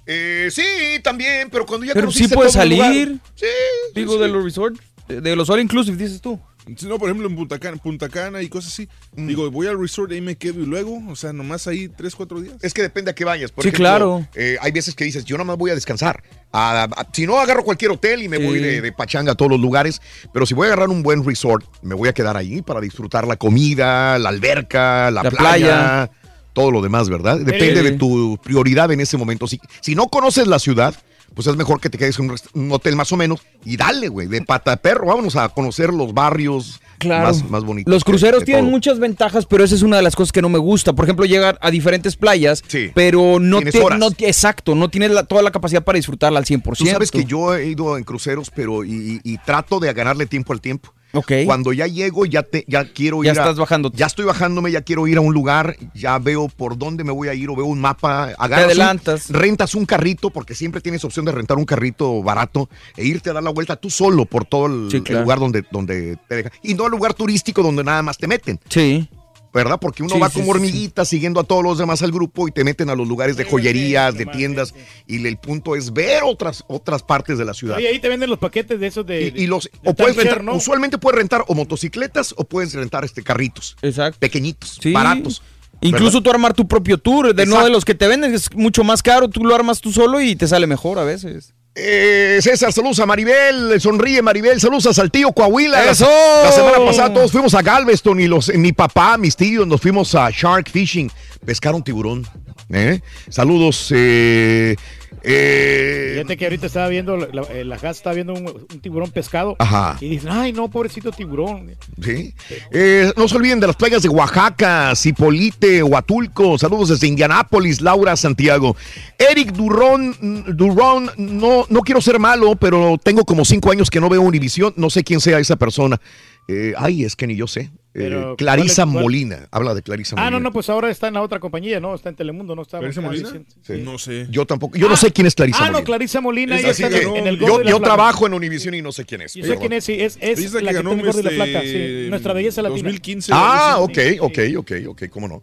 Eh, sí, también, pero cuando ya Pero sí lugar- salir. Sí. Digo, sí. de los resort, de los all inclusive, dices tú. No, por ejemplo, en Punta Cana, Punta Cana y cosas así. Mm. Digo, voy al resort y ahí me quedo y luego, o sea, nomás ahí tres, cuatro días. Es que depende a qué vayas. Por Sí, ejemplo, claro. eh, hay veces que dices, yo nada más voy a descansar. A- a- si no, agarro cualquier hotel y me voy de, de pachanga a todos los lugares. Pero si voy a agarrar un buen resort, me voy a quedar ahí para disfrutar la comida, la alberca, la, La playa, playa. Todo lo demás, ¿verdad? Depende de tu prioridad en ese momento. Si, si no conoces la ciudad, pues es mejor que te quedes en un, un hotel más o menos y dale, güey, de pata de perro. Vámonos a conocer los barrios Claro. más, más bonitos. Los cruceros de tienen todo. muchas ventajas, pero esa es una de las cosas que no me gusta. Por ejemplo, llegar a diferentes playas, Sí. pero no, Tienes te- no- exacto, no tienes la- toda la capacidad para disfrutarla al 100%. Tú sabes que yo he ido en cruceros, pero y, y- y trato de ganarle tiempo al tiempo. Ok. Cuando ya llego, ya te, ya quiero ir. Ya a- estás bajando. Ya estoy bajándome, ya quiero ir a un lugar, ya veo por dónde me voy a ir o veo un mapa. un- adelantas. rentas un carrito, porque siempre tienes opción de rentar un carrito barato e irte a dar la vuelta tú solo por todo el, Sí, el claro. lugar donde, donde te dejan. Y no al lugar turístico donde nada más te meten. Sí. ¿Verdad? Porque uno Sí, va sí, como sí, hormiguita siguiendo a todos los demás al grupo y te meten a los lugares de joyerías, de tiendas. Y el punto es ver otras, otras partes de la ciudad. Oye, ahí te venden los paquetes de esos de. Y, y los, de o puedes rentar, ¿no? usualmente puedes rentar o motocicletas o puedes rentar este carritos. Exacto. Pequeñitos, Sí. baratos. Incluso ¿verdad? tú armar tu propio tour, de no Exacto. de los que te venden, es mucho más caro, tú lo armas tú solo y te sale mejor a veces. Eh, César, saludos a Maribel, sonríe Maribel, saludos a Saltillo, Coahuila. La- ¡Eso! La, semana pasada todos fuimos a Galveston y los, mi papá, mis tíos, nos fuimos a Shark Fishing, pescar un tiburón. ¿eh? Saludos. Eh, eh, Fíjate que ahorita estaba viendo, la, la, eh, la casa estaba viendo un, un tiburón pescado. Ajá. Y dicen, ay, no, pobrecito tiburón. Sí. Eh, no se olviden de las playas de Oaxaca, Cipolite, Huatulco. Saludos desde Indianápolis, Laura Santiago. Eric Durón, Durón, no, no quiero ser malo, pero tengo como cinco años que no veo Univisión. No sé quién sea esa persona. Eh, ay, es que ni yo sé. Eh, Pero, Clarisa ¿cuál es- cuál? Molina. Habla de Clarisa Ah, Molina. no, no, pues ahora está en la otra compañía, ¿no? Está en Telemundo, no está. ¿Clarisa Molina? Sí. No sé. Yo tampoco. Yo no sé quién es Clarisa Ah, Molina. no, Clarisa Molina, ella está que en el yo yo trabajo en Univisión y no sé quién es. Yo sé Perdón. quién es, sí, es, es la que, ganó tiene el gordo y la este, sí. Nuestra belleza latina. 2015. Ah, ok, ok, ok, ok, cómo no.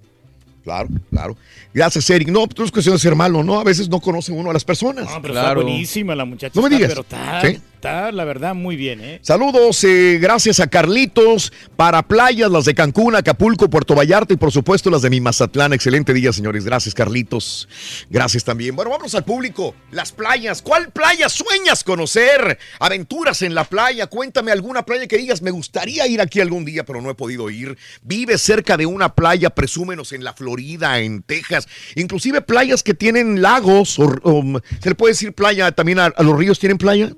Claro, claro. Gracias, Eric. No, pues es cuestión de ser malo, ¿no? A veces no conoce uno a las personas. No, pero está buenísima la muchacha. No me está, digas. Pero está, ¿Sí? La verdad, muy bien, ¿eh? Saludos, eh, gracias a Carlitos, para playas, las de Cancún, Acapulco, Puerto Vallarta y por supuesto las de mi Mazatlán. Excelente día, señores. Gracias, Carlitos. Gracias también. Bueno, vamos al público. Las playas. ¿Cuál playa sueñas conocer? Aventuras en la playa. Cuéntame alguna playa que digas, me gustaría ir aquí algún día, pero no he podido ir. Vives cerca de una playa, presúmenos en la Florida, en Texas. Inclusive playas que tienen lagos. O, ¿Se le puede decir playa también a los ríos? ¿Tienen playa?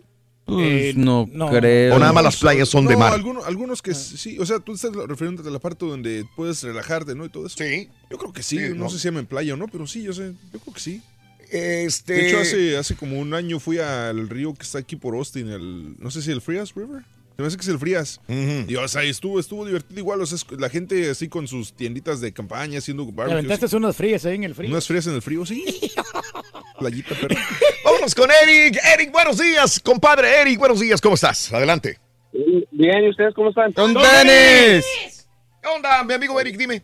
Pues no, no. creo. O nada más las playas son de No, mar. Algunos, algunos que sí, o sea, tú estás refiriéndote a la parte donde puedes relajarte, ¿no? Y todo eso. Sí. Yo creo que sí, Sí, no, ¿no? sé si llaman playa o no, pero sí, yo sé, yo creo que sí. Este... De hecho, hace, hace como un año fui al río que está aquí por Austin, el, no sé si el Frias River. Se me hace que es el Frías. Y o sea, estuvo, estuvo divertido igual. O sea, es- la gente así con sus tienditas de campaña haciendo Te barbecues. aventaste unas frías ahí en el frío. Unas frías en el frío, sí. Playita, pero. Vámonos con Eric. Eric, buenos días, compadre. Eric, buenos días. ¿Cómo estás? Adelante. Bien, ¿y ustedes cómo están? ¡Con tenis! ¿Qué onda, mi amigo Eric? Dime.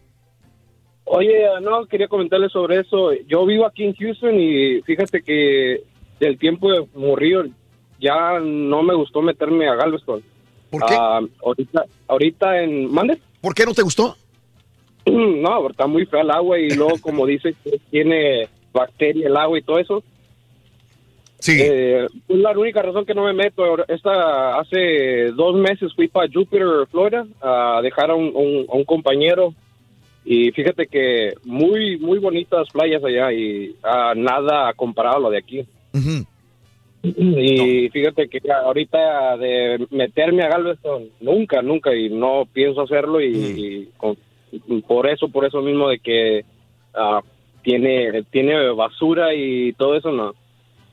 Oye, no, quería comentarles sobre eso. Yo vivo aquí en Houston y fíjate que del tiempo de Morrillo ya no me gustó meterme a Galveston. ¿Por qué? Ah, ahorita, ahorita en... ¿Mande? ¿Por qué no te gustó? No, está muy fea el agua y luego como dice tiene bacteria el agua y todo eso. Sí. Eh, la única razón que no me meto. Esta, hace dos meses fui para Jupiter, Florida, a dejar a un, un- a un compañero. Y fíjate que muy, muy bonitas playas allá y ah, nada comparado a lo de aquí. Y fíjate que ahorita de meterme a Galveston, nunca, nunca, y no pienso hacerlo. Y, y con- por eso, por eso mismo de que ah, tiene, tiene basura y todo eso, no.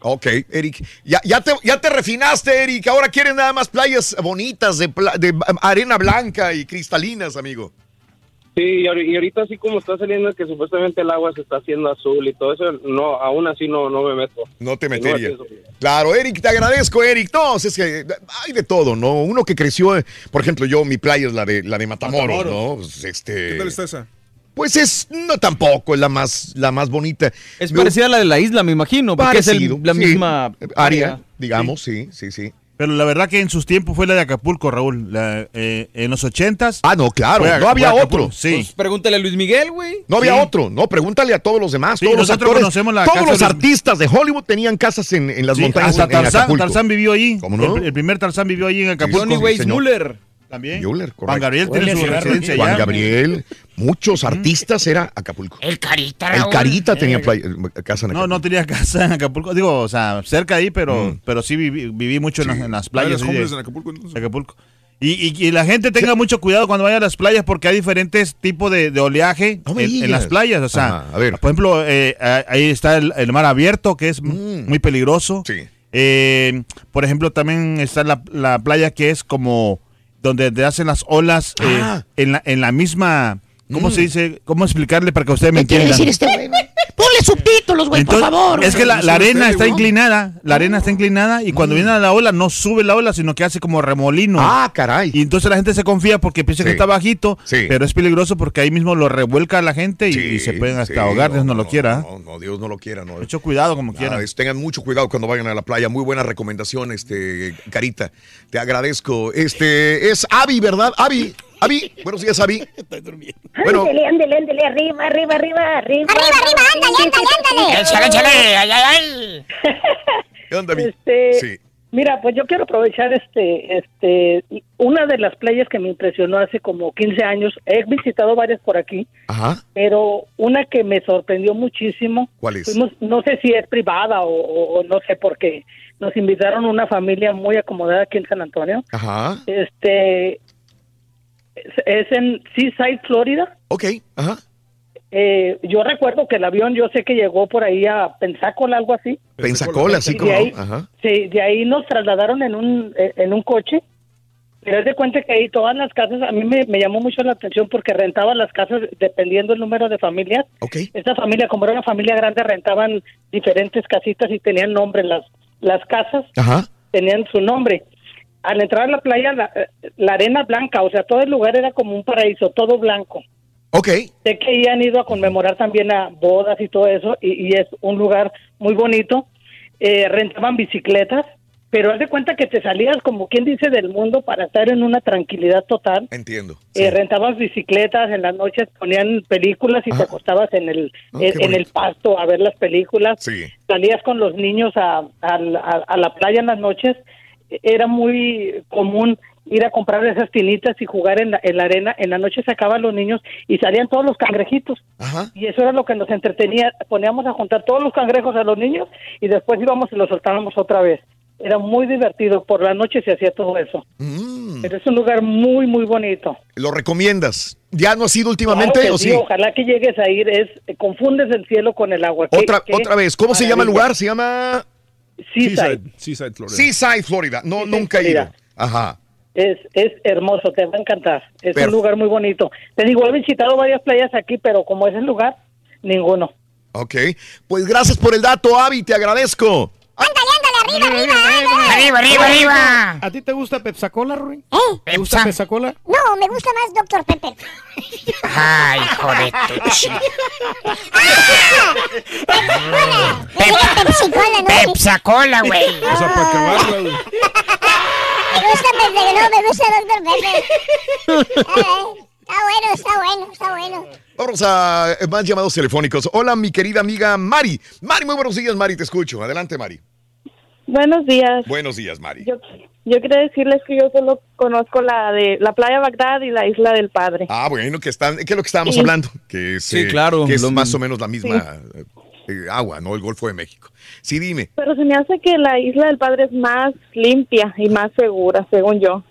Ok, Eric. Ya, ya, te, ya te refinaste, Eric. Ahora quieres nada más playas bonitas de, pla- de arena blanca y cristalinas, amigo. Sí, y ahori- y ahorita así como está saliendo que supuestamente el agua se está haciendo azul y todo eso, no, aún así no, no me meto. No te Y no. Claro, Eric, te agradezco, Eric. No, es que hay de todo, ¿no? Uno que creció, por ejemplo, yo, mi playa es la de, la de Matamoros, Matamoros. ¿no? Pues, este, ¿Qué tal está esa? Pues es, no tampoco, es la más, la más bonita. Es Me- parecida a la de la isla, me imagino, porque Parecido, es el- la sí. misma área, digamos, sí, sí, sí. Pero la verdad que en sus tiempos fue la de Acapulco, Raúl. La, eh, en los ochentas. Ah, no, claro, fue no había otro. Sí. Pues pregúntale a Luis Miguel, güey. No había Sí. otro, no, pregúntale a todos los demás, Sí, todos los nosotros actores, conocemos la todos casa los artistas de Hollywood tenían casas en, en las Sí, montañas hasta en, en Tarzán, Acapulco. Tarzán vivió ahí. ¿Cómo no? El, el primer Tarzán vivió ahí en Acapulco. Johnny Weissmuller. También. Müller, Juan correcto. Gabriel tiene su residencia allá. Juan Gabriel, muchos artistas era Acapulco. El Carita, El Raúl. Carita tenía Eh, playa- casa en No, Acapulco. no tenía casa en Acapulco. Digo, o sea, cerca de ahí, pero, Mm. pero sí viví, viví mucho en, las, en las playas. ¿Eres ahí de- homeless en Acapulco, entonces? Acapulco. Y, y- y la gente tenga mucho cuidado cuando vaya a las playas porque hay diferentes tipos de, de oleaje No en, las playas. O sea, Ajá, a ver. por ejemplo, eh, ahí está el, el mar abierto, que es Mm. muy peligroso. Eh, por ejemplo, también está la, la playa que es como donde te hacen las olas eh, Ah. en, la, en la misma... ¿Cómo Mm. se dice? ¿Cómo explicarle para que ustedes me ¿Qué quiere entiendan? decir este güey? Ponle subtítulos, güey, por favor. Es que la, la arena está inclinada, la Mm. arena está inclinada y cuando viene la ola no sube la ola, sino que hace como remolino. Ah, caray. Y entonces la gente se confía porque piensa que está bajito, Sí. pero es peligroso porque ahí mismo lo revuelca a la gente y, y se pueden hasta sí, ahogar, no, Dios no, lo quiera. No, no, Dios no lo quiera, no. Mucho cuidado como Nada, quiera. es- tengan mucho cuidado cuando vayan a la playa. Muy buena recomendación, este, Carita. Te agradezco. Este, es Avi, ¿verdad? Avi, Avi, buenos días, Avi. Estoy durmiendo. Bueno. Ándale, ándale, ándale, arriba, arriba, arriba, arriba. Arriba, arriba, ándale, ándale, ándale. Échale, échale, ay, ay, ay. ¿Qué onda, Avi? Este, Sí. Mira, pues yo quiero aprovechar este, este, una de las playas que me impresionó hace como 15 años. He visitado varias por aquí, Ajá. pero una que me sorprendió muchísimo. ¿Cuál es? Fuimos, no sé si es privada o, o- o no sé por qué. Nos invitaron una familia muy acomodada aquí en San Antonio. Ajá. Este, es, en Seaside, Florida. Ok, ajá. Eh, yo recuerdo que el avión, yo sé que llegó por ahí a Pensacola, algo así. Pensacola, sí, Y como ahí-. Ajá. Sí, de ahí nos trasladaron en un, eh, en un coche. Pero es de cuenta que ahí todas las casas, a mí me, me llamó mucho la atención porque rentaban las casas dependiendo del número de familias. Ok. Esta familia, como era una familia grande, rentaban diferentes casitas y tenían nombre. Las, las casas Ajá. tenían su nombre. Al entrar a la playa, la, eh, la arena blanca, o sea, todo el lugar era como un paraíso, todo blanco. Ok. Sé que ahí han ido a conmemorar también a bodas y todo eso, y, y es un lugar muy bonito. Eh, rentaban bicicletas, pero haz de cuenta que te salías, como quien dice, del mundo para estar en una tranquilidad total. Entiendo. Eh, rentabas bicicletas, en las noches ponían películas y te acostabas en el, Ah, en, en el pasto a ver las películas. Sí. Salías con los niños a, a la- a la playa en las noches. Era muy común ir a comprar esas tinitas y jugar en la, en la arena. En la noche sacaban los niños y salían todos los cangrejitos. Y eso era lo que nos entretenía. Poníamos a juntar todos los cangrejos a los niños y después íbamos y los soltábamos otra vez. Era muy divertido. Por la noche se hacía todo eso. Mm. Pero es un lugar muy, muy bonito. ¿Lo recomiendas? ¿Ya no has ido últimamente Claro o sí? Ojalá que llegues a ir. Es confundes el cielo con el agua. Qué- Otra, qué otra vez, ¿cómo se llama el lugar? Se llama Seaside. Seaside, Florida. Seaside, Florida. No, nunca he ido. Ajá. Es, es hermoso, te va a encantar. Es un lugar muy bonito. Te digo, he visitado varias playas aquí, pero como es el lugar, ninguno. Ok. Pues gracias por el dato, Avi, te agradezco. Arriba, arriba, arriba. ¿A ti te gusta Pepsacola, Rui? ¿Eh? ¿Te gusta Pepsacola? No, me gusta más Dr. Pepper. Ay, hijo de tu chi- Pepsi-Cola, ¿no? Pepsacola, güey. O sea, para acabarla, güey. Me gusta Pepsi, no, me gusta Dr. Pepper. Ay, Está bueno, está bueno, está bueno. Vamos a eh, más llamados telefónicos. Hola, mi querida amiga Mari. Mari, muy buenos días, Mari, te escucho. Adelante, Mari. Buenos días. Buenos días, Mari. Yo, yo quería decirles que yo solo conozco la de la playa Bagdad y la isla del Padre. Ah, bueno, que están, ¿qué es lo que estábamos Sí. hablando? Que es, Sí, eh, claro, Que es lo más o menos la misma eh, eh, agua, ¿no? El Golfo de México. Sí, dime. Pero se me hace que la isla del Padre es más limpia y más segura, según yo.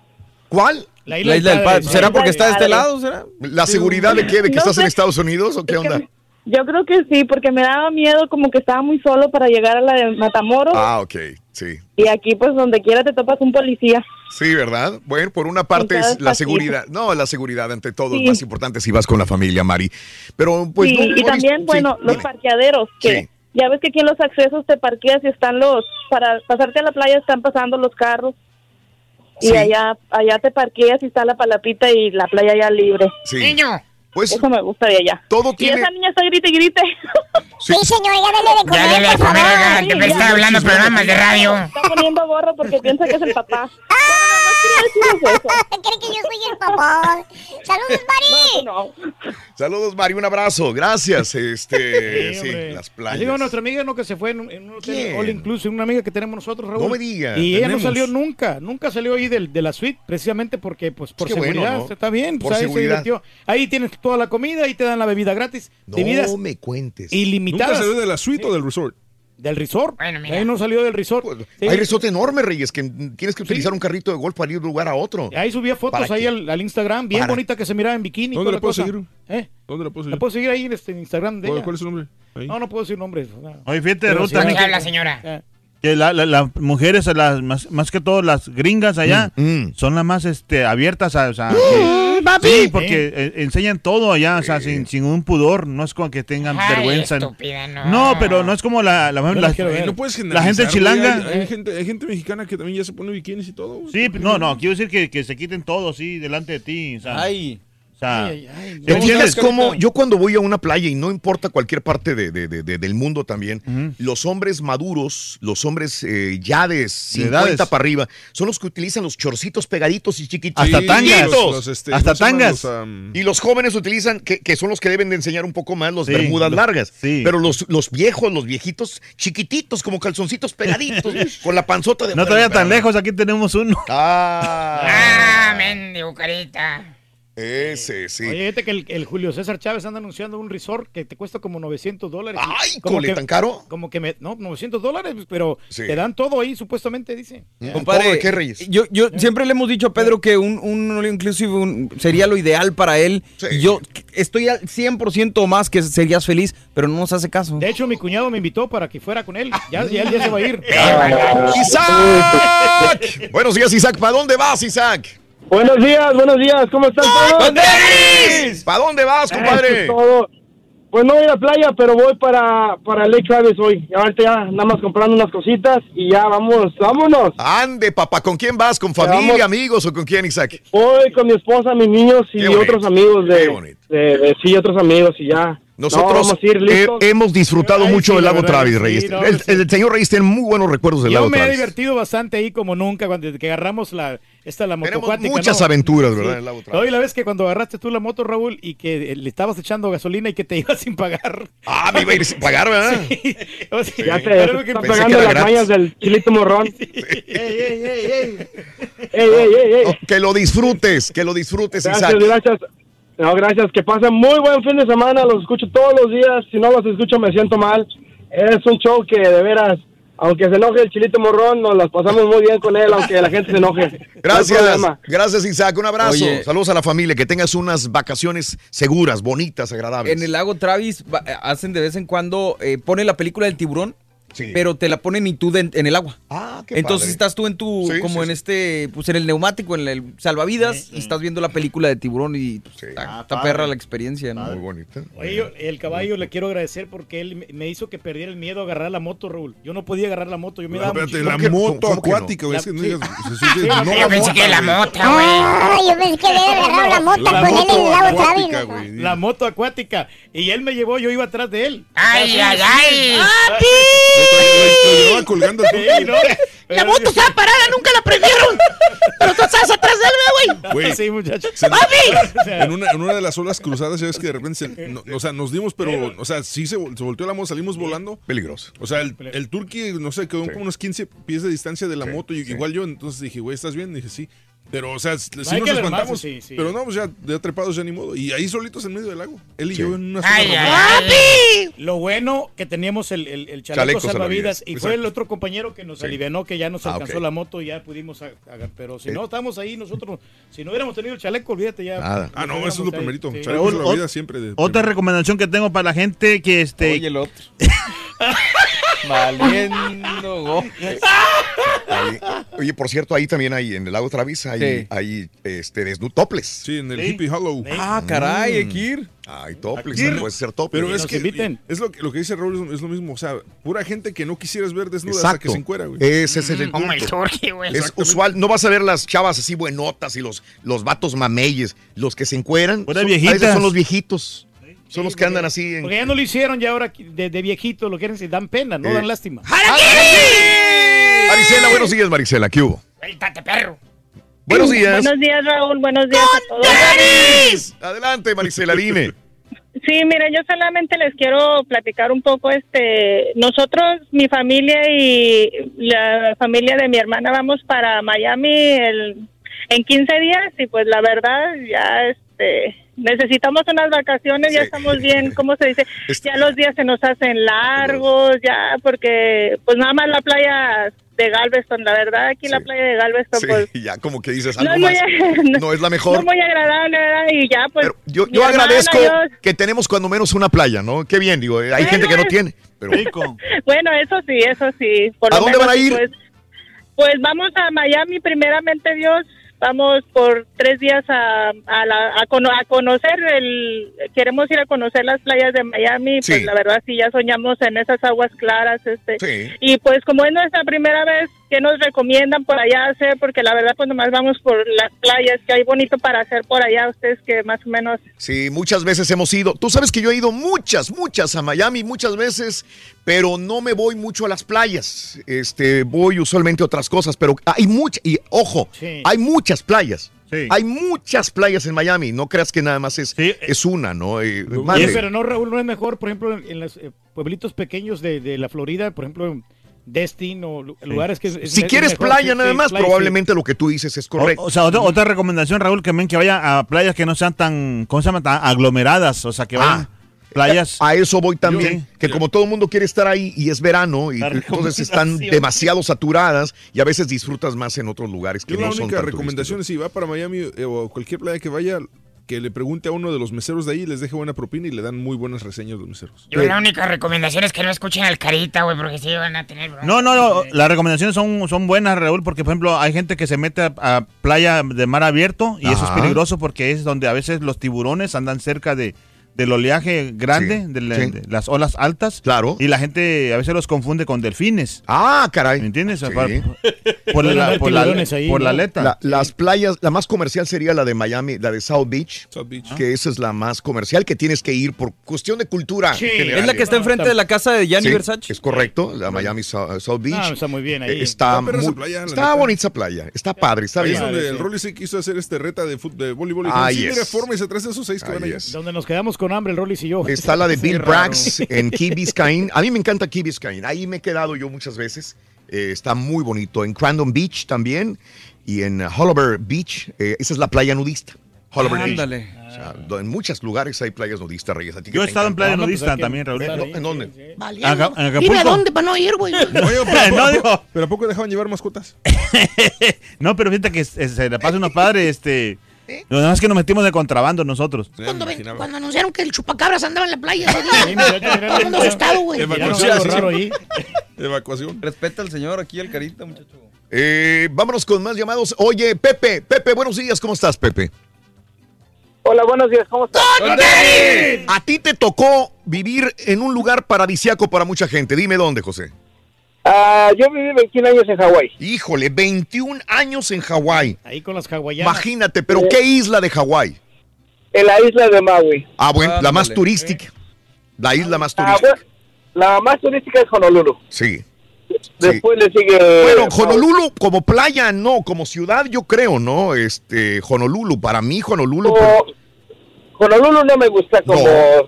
¿Cuál? La isla del Padre. ¿Será porque está de este lado? ¿Será? ¿La seguridad de qué? ¿De que No estás en. Estados Unidos o qué onda? Yo creo que sí, porque me daba miedo como que estaba muy solo para llegar a la de Matamoros Ah, ok, sí. y aquí pues donde quiera te topas un policía. Sí, ¿verdad? Bueno, por una parte es la seguridad. No, la seguridad ante todo Sí. es más importante si vas con la familia, Mari. Pero pues... sí, no- y también, sí, bueno, los parqueaderos, que Sí. ya ves que aquí en los accesos te parqueas y están los, para pasarte a la playa están pasando los carros. Y allá allá te parqueas y está la palapita y la playa ya libre. Sí. Niño. Pues Eso me gusta de allá. Todo Y tiene- esa niña está grite y grite. Sí, señor, ya dele de comer. Ya dele de por comer, oiga, que me está hablando programas de radio. Está poniendo gorro porque piensa que es el papá. Cree que yo soy el papá. Saludos, Mari. Saludos, Mari, un abrazo. Gracias. Este, Sí, sí, las playas. como nuestra amiga no que se fue en un, hotel all inclusive, una amiga que tenemos nosotros, Raúl. No me diga, Y ella no tenemos. salió nunca, nunca salió ahí del- de, la suite, precisamente porque, pues, por Qué bueno, seguridad, ¿no? está bien, Por pues, ahí seguridad. se divirtió. Ahí tienes toda la comida, ahí te dan la bebida gratis, No bebidas me cuentes. ilimitadas. ¿Nunca salió de la suite o del resort? Del resort. Ahí no salió del resort. Sí. Hay resort enorme, Reyes, que tienes que utilizar un carrito de golf para ir de un lugar a otro. Ahí subía fotos ¿Para ahí al, al Instagram, bien ¿Para? bonita que se miraba en bikini. y ¿Dónde la puedo cosa. seguir? ¿Eh? ¿Dónde la puedo seguir? La puedo seguir ahí en este Instagram de ¿Cuál- ella. cuál es su nombre? Ahí. No, no puedo decir nombres. Oye, fíjate, Pero Ruth, también que- habla, señora. Que la- la- las mujeres, las, más, más que todo las gringas allá, son las más este, abiertas. A, o sea, que- papi. sí, porque eh, enseñan todo allá, o sea, sin, sin un pudor. No es como que tengan Ay, vergüenza. estúpida, no. No, pero no es como la, la, la- Eh, no puedes la gente chilanga. Hay, hay gente, hay gente mexicana que también ya se pone bikinis y todo. Sí, no, no, quiero decir que, que se quiten todo así delante de ti. O sea, Ay. O sea, ¿Me entiendes cómo? Yo cuando voy a una playa y no importa cualquier parte de- de- de- de- del mundo también, los hombres maduros, los hombres eh, ya de 50 edades. para arriba, son los que utilizan los chorcitos pegaditos y chiquititos. Hasta tangas. Los- los, este, Hasta tangas. Los, y los jóvenes utilizan, que, que son los que deben de enseñar un poco más, los Sí, bermudas los- largas. sí. Pero los, los viejos, los viejitos, chiquititos, como calzoncitos pegaditos, con la panzota de no te vayas tan lejos, aquí tenemos uno. Ah, Ah, mendigo carita. Ese sí. Oye, fíjate que el, el Julio César Chávez anda anunciando un resort que te cuesta como 900 dólares. Ay, como ¿cole, que- tan caro? Como que me, no, 900 dólares, pero Sí. te dan todo ahí, supuestamente, dice. Compadre, Yo, yo siempre le hemos dicho a Pedro que un, un inclusive un- sería lo ideal para él. Y Yo estoy al 100% o más que serías feliz, pero no nos hace caso. De hecho, mi cuñado me invitó para que fuera con él. Ya, ya, ya se va a ir. ¡Isaac! Buenos días, Isaac. ¿Para dónde vas, Isaac? Buenos días, buenos días, ¿cómo están todos? ¿Para dónde vas, compadre? Eso es todo. Pues no voy a la playa, pero voy para, para Lake Travis hoy. Ahorita ya nada más comprando unas cositas y ya vamos, vámonos. Ande, papá, ¿con quién vas? ¿Con familia, Vamos. amigos o con quién, Isaac? Voy con mi esposa, mis niños y otros amigos de- sí, otros amigos y ya. No, Nosotros ir he- hemos disfrutado Ay, mucho sí, del la lago verdad, Travis, sí, Reyes. no, el, sí. el señor Reyes tiene muy buenos recuerdos del Yo lago me he Travis. divertido bastante ahí como nunca cuando desde que agarramos la esta la Tenemos motocuática. muchas ¿no? aventuras, ¿verdad, el lago Travis? Hoy la vez que cuando agarraste tú la moto, Raúl, y que eh, le estabas echando gasolina y que te ibas sin pagar. Ah, me iba a ir sin pagar, ¿verdad? Sí. O sea, Ya te pero que- están pegando las gratis. mañas del chilito morrón. Ey, ey, ey, ey. Que lo disfrutes, que lo disfrutes, Gracias, Isaac. gracias. No, gracias. Que pasen muy buen fin de semana. Los escucho todos los días. Si no los escucho, me siento mal. Es un show que de veras, aunque se enoje el chilito morrón, nos las pasamos muy bien con él, aunque la gente se enoje. Gracias, gracias Isaac, un abrazo. Oye. Saludos a la familia, que tengas unas vacaciones seguras, bonitas, agradables. En el lago Travis va- hacen de vez en cuando, eh, pone la película del tiburón, pero te la ponen y tú de- en el agua. Ah, qué Entonces padre. estás tú en tu, Sí, como sí, en sí. este, pues en el neumático, en el salvavidas, y estás viendo la película de tiburón y pues, está, está padre. perra la experiencia, ¿no? Muy bonita. Oye, yo- el caballo le quiero agradecer porque él me- hizo que perdiera el miedo a agarrar la moto, Raúl. Yo no podía agarrar la moto, yo me daba Espérate, la moto acuática, güey. La- es que no yo pensé que la güey. mota, Ah, yo pensé que había agarrado la mota con él en el lago güey. La moto acuática. Y él me llevó, yo iba atrás de él. Ay, ay, ay. Lo llevaba colgando Sí. La moto estaba parada, nunca la prendieron. Pero tú estás atrás de él, güey. Güey, Sí, muchacho. ¡Papi! en, una, en una de las olas cruzadas, ya ves que de repente, se- no- o sea, nos dimos, pero, o sea, sí se, se volteó la moto, salimos volando. Peligroso. O sea, el, el turqui, no sé, quedó como unos 15 pies de distancia de la moto, y igual yo, entonces dije, güey, ¿estás bien? dije, sí. Pero, o sea, sí hay nos espantamos. sí, sí. Pero no, pues ya, ya trepados ya ni modo. Y ahí solitos en medio del lago. Él y yo en una Ay, zona ay. Lo bueno que teníamos el, el, el chaleco, Chaleco salvavidas salvavidas, y fue el otro compañero que nos Sí. alivianó que ya nos Ah, alcanzó la moto y ya pudimos a- pero si Eh. no estamos ahí nosotros si no hubiéramos tenido el chaleco olvídate ya Nada. Ah, no, eso es lo primerito. vida ot- siempre. De, Otra recomendación que tengo para la gente que este Oye, el otro. Valiendo. oye, por cierto, ahí también hay, en el lago Travis, hay, Sí. hay este. Sí, en el Sí. Hippie Hollow. Ah, caray, hay que ir. Hay toples, puede ser toples. Pero es que inviten. es lo, que- lo que dice Raúl, es, es lo mismo. O sea, pura gente que no quisieras ver desnuda hasta que se encuera, güey. Ese es el Como el punto. Jorge, güey. Es usual, no vas a ver las chavas así buenotas y los, los vatos mameyes. Los que se encueran, son, a veces son los viejitos. Son los que andan así en... porque ya no lo hicieron ya ahora de, de viejito lo quieren si dan pena no Eh. dan lástima Marisela, buenos días, Marisela, ¿qué hubo? Suéltate, perro. Buenos días. Buenos días, Raúl. Buenos días a todos. Adelante, Marisela, dime. Sí, mire, yo solamente les quiero platicar un poco, este, nosotros, mi familia y la familia de mi hermana vamos para Miami el, en 15 días y pues la verdad ya, este, necesitamos unas vacaciones, ya estamos bien, ¿cómo se dice? Este- Ya los días se nos hacen largos, ya, porque pues nada más la playa de Galveston, la verdad, aquí la Sí. playa de Galveston, Sí, pues ya como que dices no algo es muy, más. No es la no mejor. es muy agradable, ¿verdad? Y ya, pues. Pero yo, yo hermana, agradezco yo- que tenemos cuando menos una playa, ¿no? Qué bien, digo, eh, hay Bueno, gente que no tiene. Pero rico. Bueno, eso sí, eso sí. Por ¿A dónde menos, van a ir? Pues, pues vamos a Miami, primeramente Dios. Vamos por tres días a, a, la- a, cono- a conocer el... Queremos ir a conocer las playas de Miami. Sí. Pues la verdad sí, ya soñamos en esas aguas claras. este Sí. Y pues como es nuestra primera vez, qué nos recomiendan por allá hacer, porque la verdad pues nomás vamos por las playas, que hay bonito para hacer por allá, ustedes que más o menos Sí, muchas veces hemos ido. Tú sabes que yo he ido muchas, muchas a Miami, muchas veces, pero no me voy mucho a las playas. Este, voy usualmente a otras cosas, pero hay muchas, y ojo, Sí. hay muchas playas. Hay muchas playas en Miami. No creas que nada más es, es una, ¿no? Eh, de- pero no, Raúl, no es mejor, por ejemplo, en los eh, pueblitos pequeños de, de la Florida, por ejemplo, Destin o lu- lugares que... si es quieres mejor, playa sí, nada más, playa, sí. probablemente lo que tú dices es correcto. O, o sea, otra, otra recomendación, Raúl, que ven que vaya a playas que no sean tan, ¿cómo se llama? Tan aglomeradas. O sea, que vayan playas. A eso voy también, Yo- que como todo el mundo quiere estar ahí y es verano y La entonces están demasiado saturadas y a veces disfrutas más en otros lugares que Yo la no son única tan recomendación es si va para Miami eh, o cualquier playa que vaya, que le pregunte a uno de los meseros de ahí, les deje buena propina y le dan muy buenas reseñas los meseros. Yo la única recomendación es que no escuchen al Carita, güey, porque sí van a tener... No, no, no, las recomendaciones son, son buenas, Raúl, porque por ejemplo hay gente que se mete a, a playa de mar abierto y eso es peligroso porque es donde a veces los tiburones andan cerca de del oleaje grande, Sí, de, la- sí. de las olas altas. Claro. Y la gente a veces los confunde con delfines. Ah, caray. ¿Me entiendes? Sí. Por, por la, por, la, por la aleta. La- las playas, la más comercial sería la de Miami, la de South Beach, que esa es la más comercial, que tienes que ir por cuestión de cultura. general. Es la que está enfrente de la casa de Gianni Sí, Versace. Es correcto, la Miami South, South Beach. Ah, está muy bien ahí. Eh, Está, esa muy- playa, la está bonita esa playa, está padre, está Ahí bien. es donde el Rolly se quiso hacer este reta de, fut- de voleibol. Y Ahí dijo, sí, mira, es. forma y se trae esos seis que van allá. Donde nos quedamos con hambre, el Rollis y yo. Está la de Sí, Bill. Brax en Key Biscayne. A mí me encanta Key Biscayne. Ahí me he quedado yo muchas veces. Eh, está muy bonito. En Crandon Beach también. Y en Holliver Beach. eh, esa es la playa nudista. Holliver Beach. Ándale. O sea, do- en muchos lugares hay playas nudistas, Reyes. ¿A ti Yo he estado en playa Ah, no, pues nudista hay que también, Raúl. ¿En dónde? Dime Acapulco. a dónde para no ir, güey. Pero, No, ¿a digo- poco, pero ¿a poco dejaban llevar mascotas? No, pero fíjate que se le pasa unos padres, este... Lo demás es que nos metimos de contrabando nosotros. Cuando, ven- cuando anunciaron que el chupacabras andaba en la playa ese día. Todo el mundo asustado, güey. Evacuación. Evacuación. Respeta al señor aquí, el carita, muchacho. Eh, vámonos con más llamados. Oye, Pepe, Pepe, buenos días. ¿Cómo estás, Pepe? Hola, buenos días, ¿cómo estás? A ti te tocó vivir en un lugar paradisiaco para mucha gente. Dime dónde, José. Ah, yo viví 21 años en Hawái. Híjole, 21 años en Hawái. Ahí con las hawaianas. Imagínate, pero ¿qué isla de Hawái? En la isla de Maui. Ah, bueno, la más turística. La isla más Ah, turística. bueno, la más turística es Honolulu. Sí. Después le sigue... Bueno, Honolulu como playa no, como ciudad yo creo, ¿no? Este, Honolulu, para mí Honolulu. Oh, Honolulu no me gusta como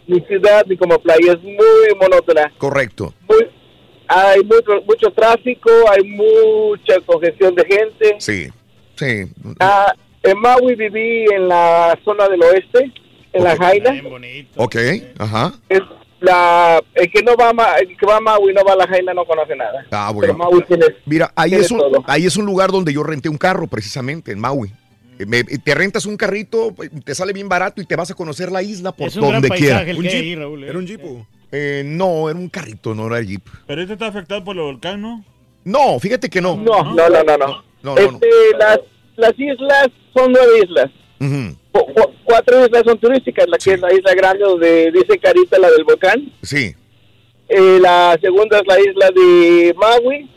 ni ciudad ni como playa, es muy monótona. Correcto. Hay mucho, mucho tráfico, hay mucha congestión de gente. Sí, sí. Ah, en Maui viví en la zona del oeste, en la Jaina. Ok, ajá. Es la, el que no va a, Ma- el que va a Maui no va a la Jaina no conoce nada. Ah, Pero bueno. Maui tiene, Mira, ahí tiene es, un, todo. ahí es un lugar donde yo renté un carro, precisamente, en Maui. Eh, me- te rentas un carrito, te sale bien barato y te vas a conocer la isla por Es un gran donde quiera. hay ahí, Raúl. ¿eh? ¿Era un jeep? Eh, no, era un carrito, no era jeep. Pero este está afectado por el volcán, ¿no? No, fíjate que no. No, no, no, no. no. No, no, no. Este, Las, las islas son nueve islas. Cu- cu- cuatro islas son turísticas, la que es la isla grande donde dice Carita, la del volcán. Sí. Eh, la segunda es la isla de Maui,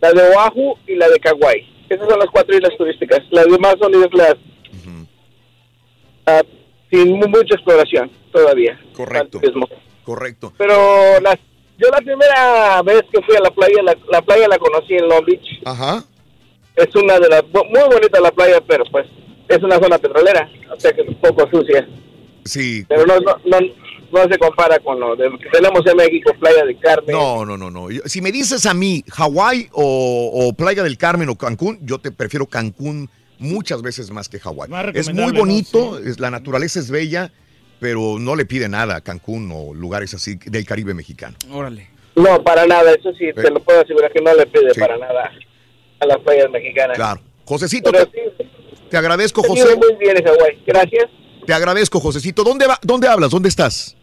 la de Oahu y la de Kauai. Esas son las cuatro islas turísticas. Las demás son islas ah, sin mu- mucha exploración todavía. Correcto. Correcto. Pero las, yo la primera vez que fui a la playa, la, la playa la conocí en Long Beach. Ajá. Es una de las, muy bonita la playa, pero pues es una zona petrolera, o sea que es un poco sucia. Sí. Pero no, no, no, no se compara con lo de- que tenemos en México, Playa de Carmen. No, no, no, no. Si me dices a mí Hawái o, o Playa del Carmen o Cancún, yo te prefiero Cancún muchas veces más que Hawái. Es muy bonito, es- la naturaleza es bella, pero no le pide nada a Cancún o lugares así del Caribe mexicano. Órale. No, para nada, eso sí, te lo puedo asegurar que no le pide Sí. para nada a las playas mexicanas. Claro. Josecito, te, te agradezco, He José. muy bien en Hawái, gracias. Te agradezco, Josecito. ¿Dónde, va, ¿Dónde hablas? ¿Dónde estás?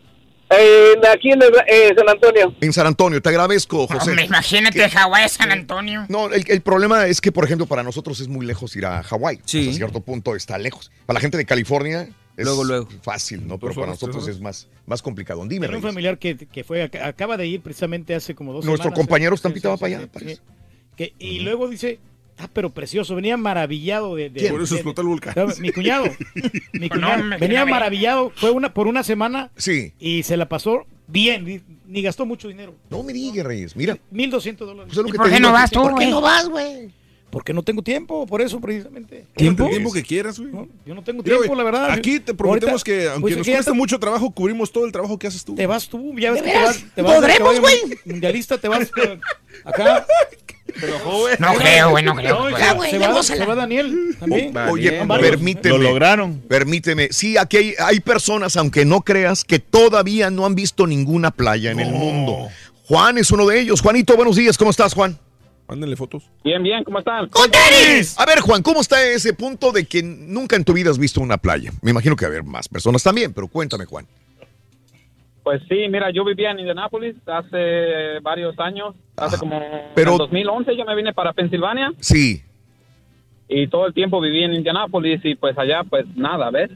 Eh, aquí en el- eh, San Antonio. En San Antonio. Te agradezco, José. Hombre, imagínate Hawái, San Antonio. No, el, el problema es que, por ejemplo, para nosotros es muy lejos ir a Hawái. Sí. a cierto punto está lejos. Para la gente de California es Luego, luego. fácil, ¿no? Pero para nosotros es más, más complicado. Dime, Tengo un familiar que, que fue, ac- acaba de ir precisamente hace como dos Nuestro semanas. compañero. Stampita va para allá, parece. que y luego dice, ah, pero precioso, venía maravillado de... de- eso explotó el volcán. Mi cuñado. Mi cuñado venía maravillado, fue una por una semana Sí. y se la pasó bien, ni, ni gastó mucho dinero. No me digas, Reyes. Mira. 1.200 dólares. Pues es lo ¿Y que por qué no vas tú, ¿Por qué no vas, güey? Porque no tengo tiempo, por eso precisamente. ¿Tiempo? El tiempo que quieras, güey. Yo no tengo Mira, tiempo, la verdad. Aquí te prometemos Ahorita, que, aunque pues, nos está- mucho trabajo, cubrimos todo el trabajo que haces tú. Te vas tú, ya ves ¿De que te vas. Te vas ¿Podremos, güey? Mundialista, te vas acá. No creo, güey, no creo. No, güey. Ya, güey, se, va, se va Daniel también. Oye, varios. permíteme. Lo lograron. Permíteme. Sí, aquí hay, hay personas, aunque no creas, que todavía no han visto ninguna playa en el mundo. Juan es uno de ellos. Juanito, buenos días. ¿Cómo estás, Juan? Mándenle fotos. Bien, bien, ¿cómo están? A ver, Juan, ¿cómo está ese punto de que nunca en tu vida has visto una playa? Me imagino que va a haber más personas también, pero cuéntame, Juan. Pues sí, mira, yo vivía en Indianápolis hace varios años, hace como Pero- en 2011 yo me vine para Pensilvania Sí. y todo el tiempo viví en Indianápolis y pues allá pues nada, ¿ves?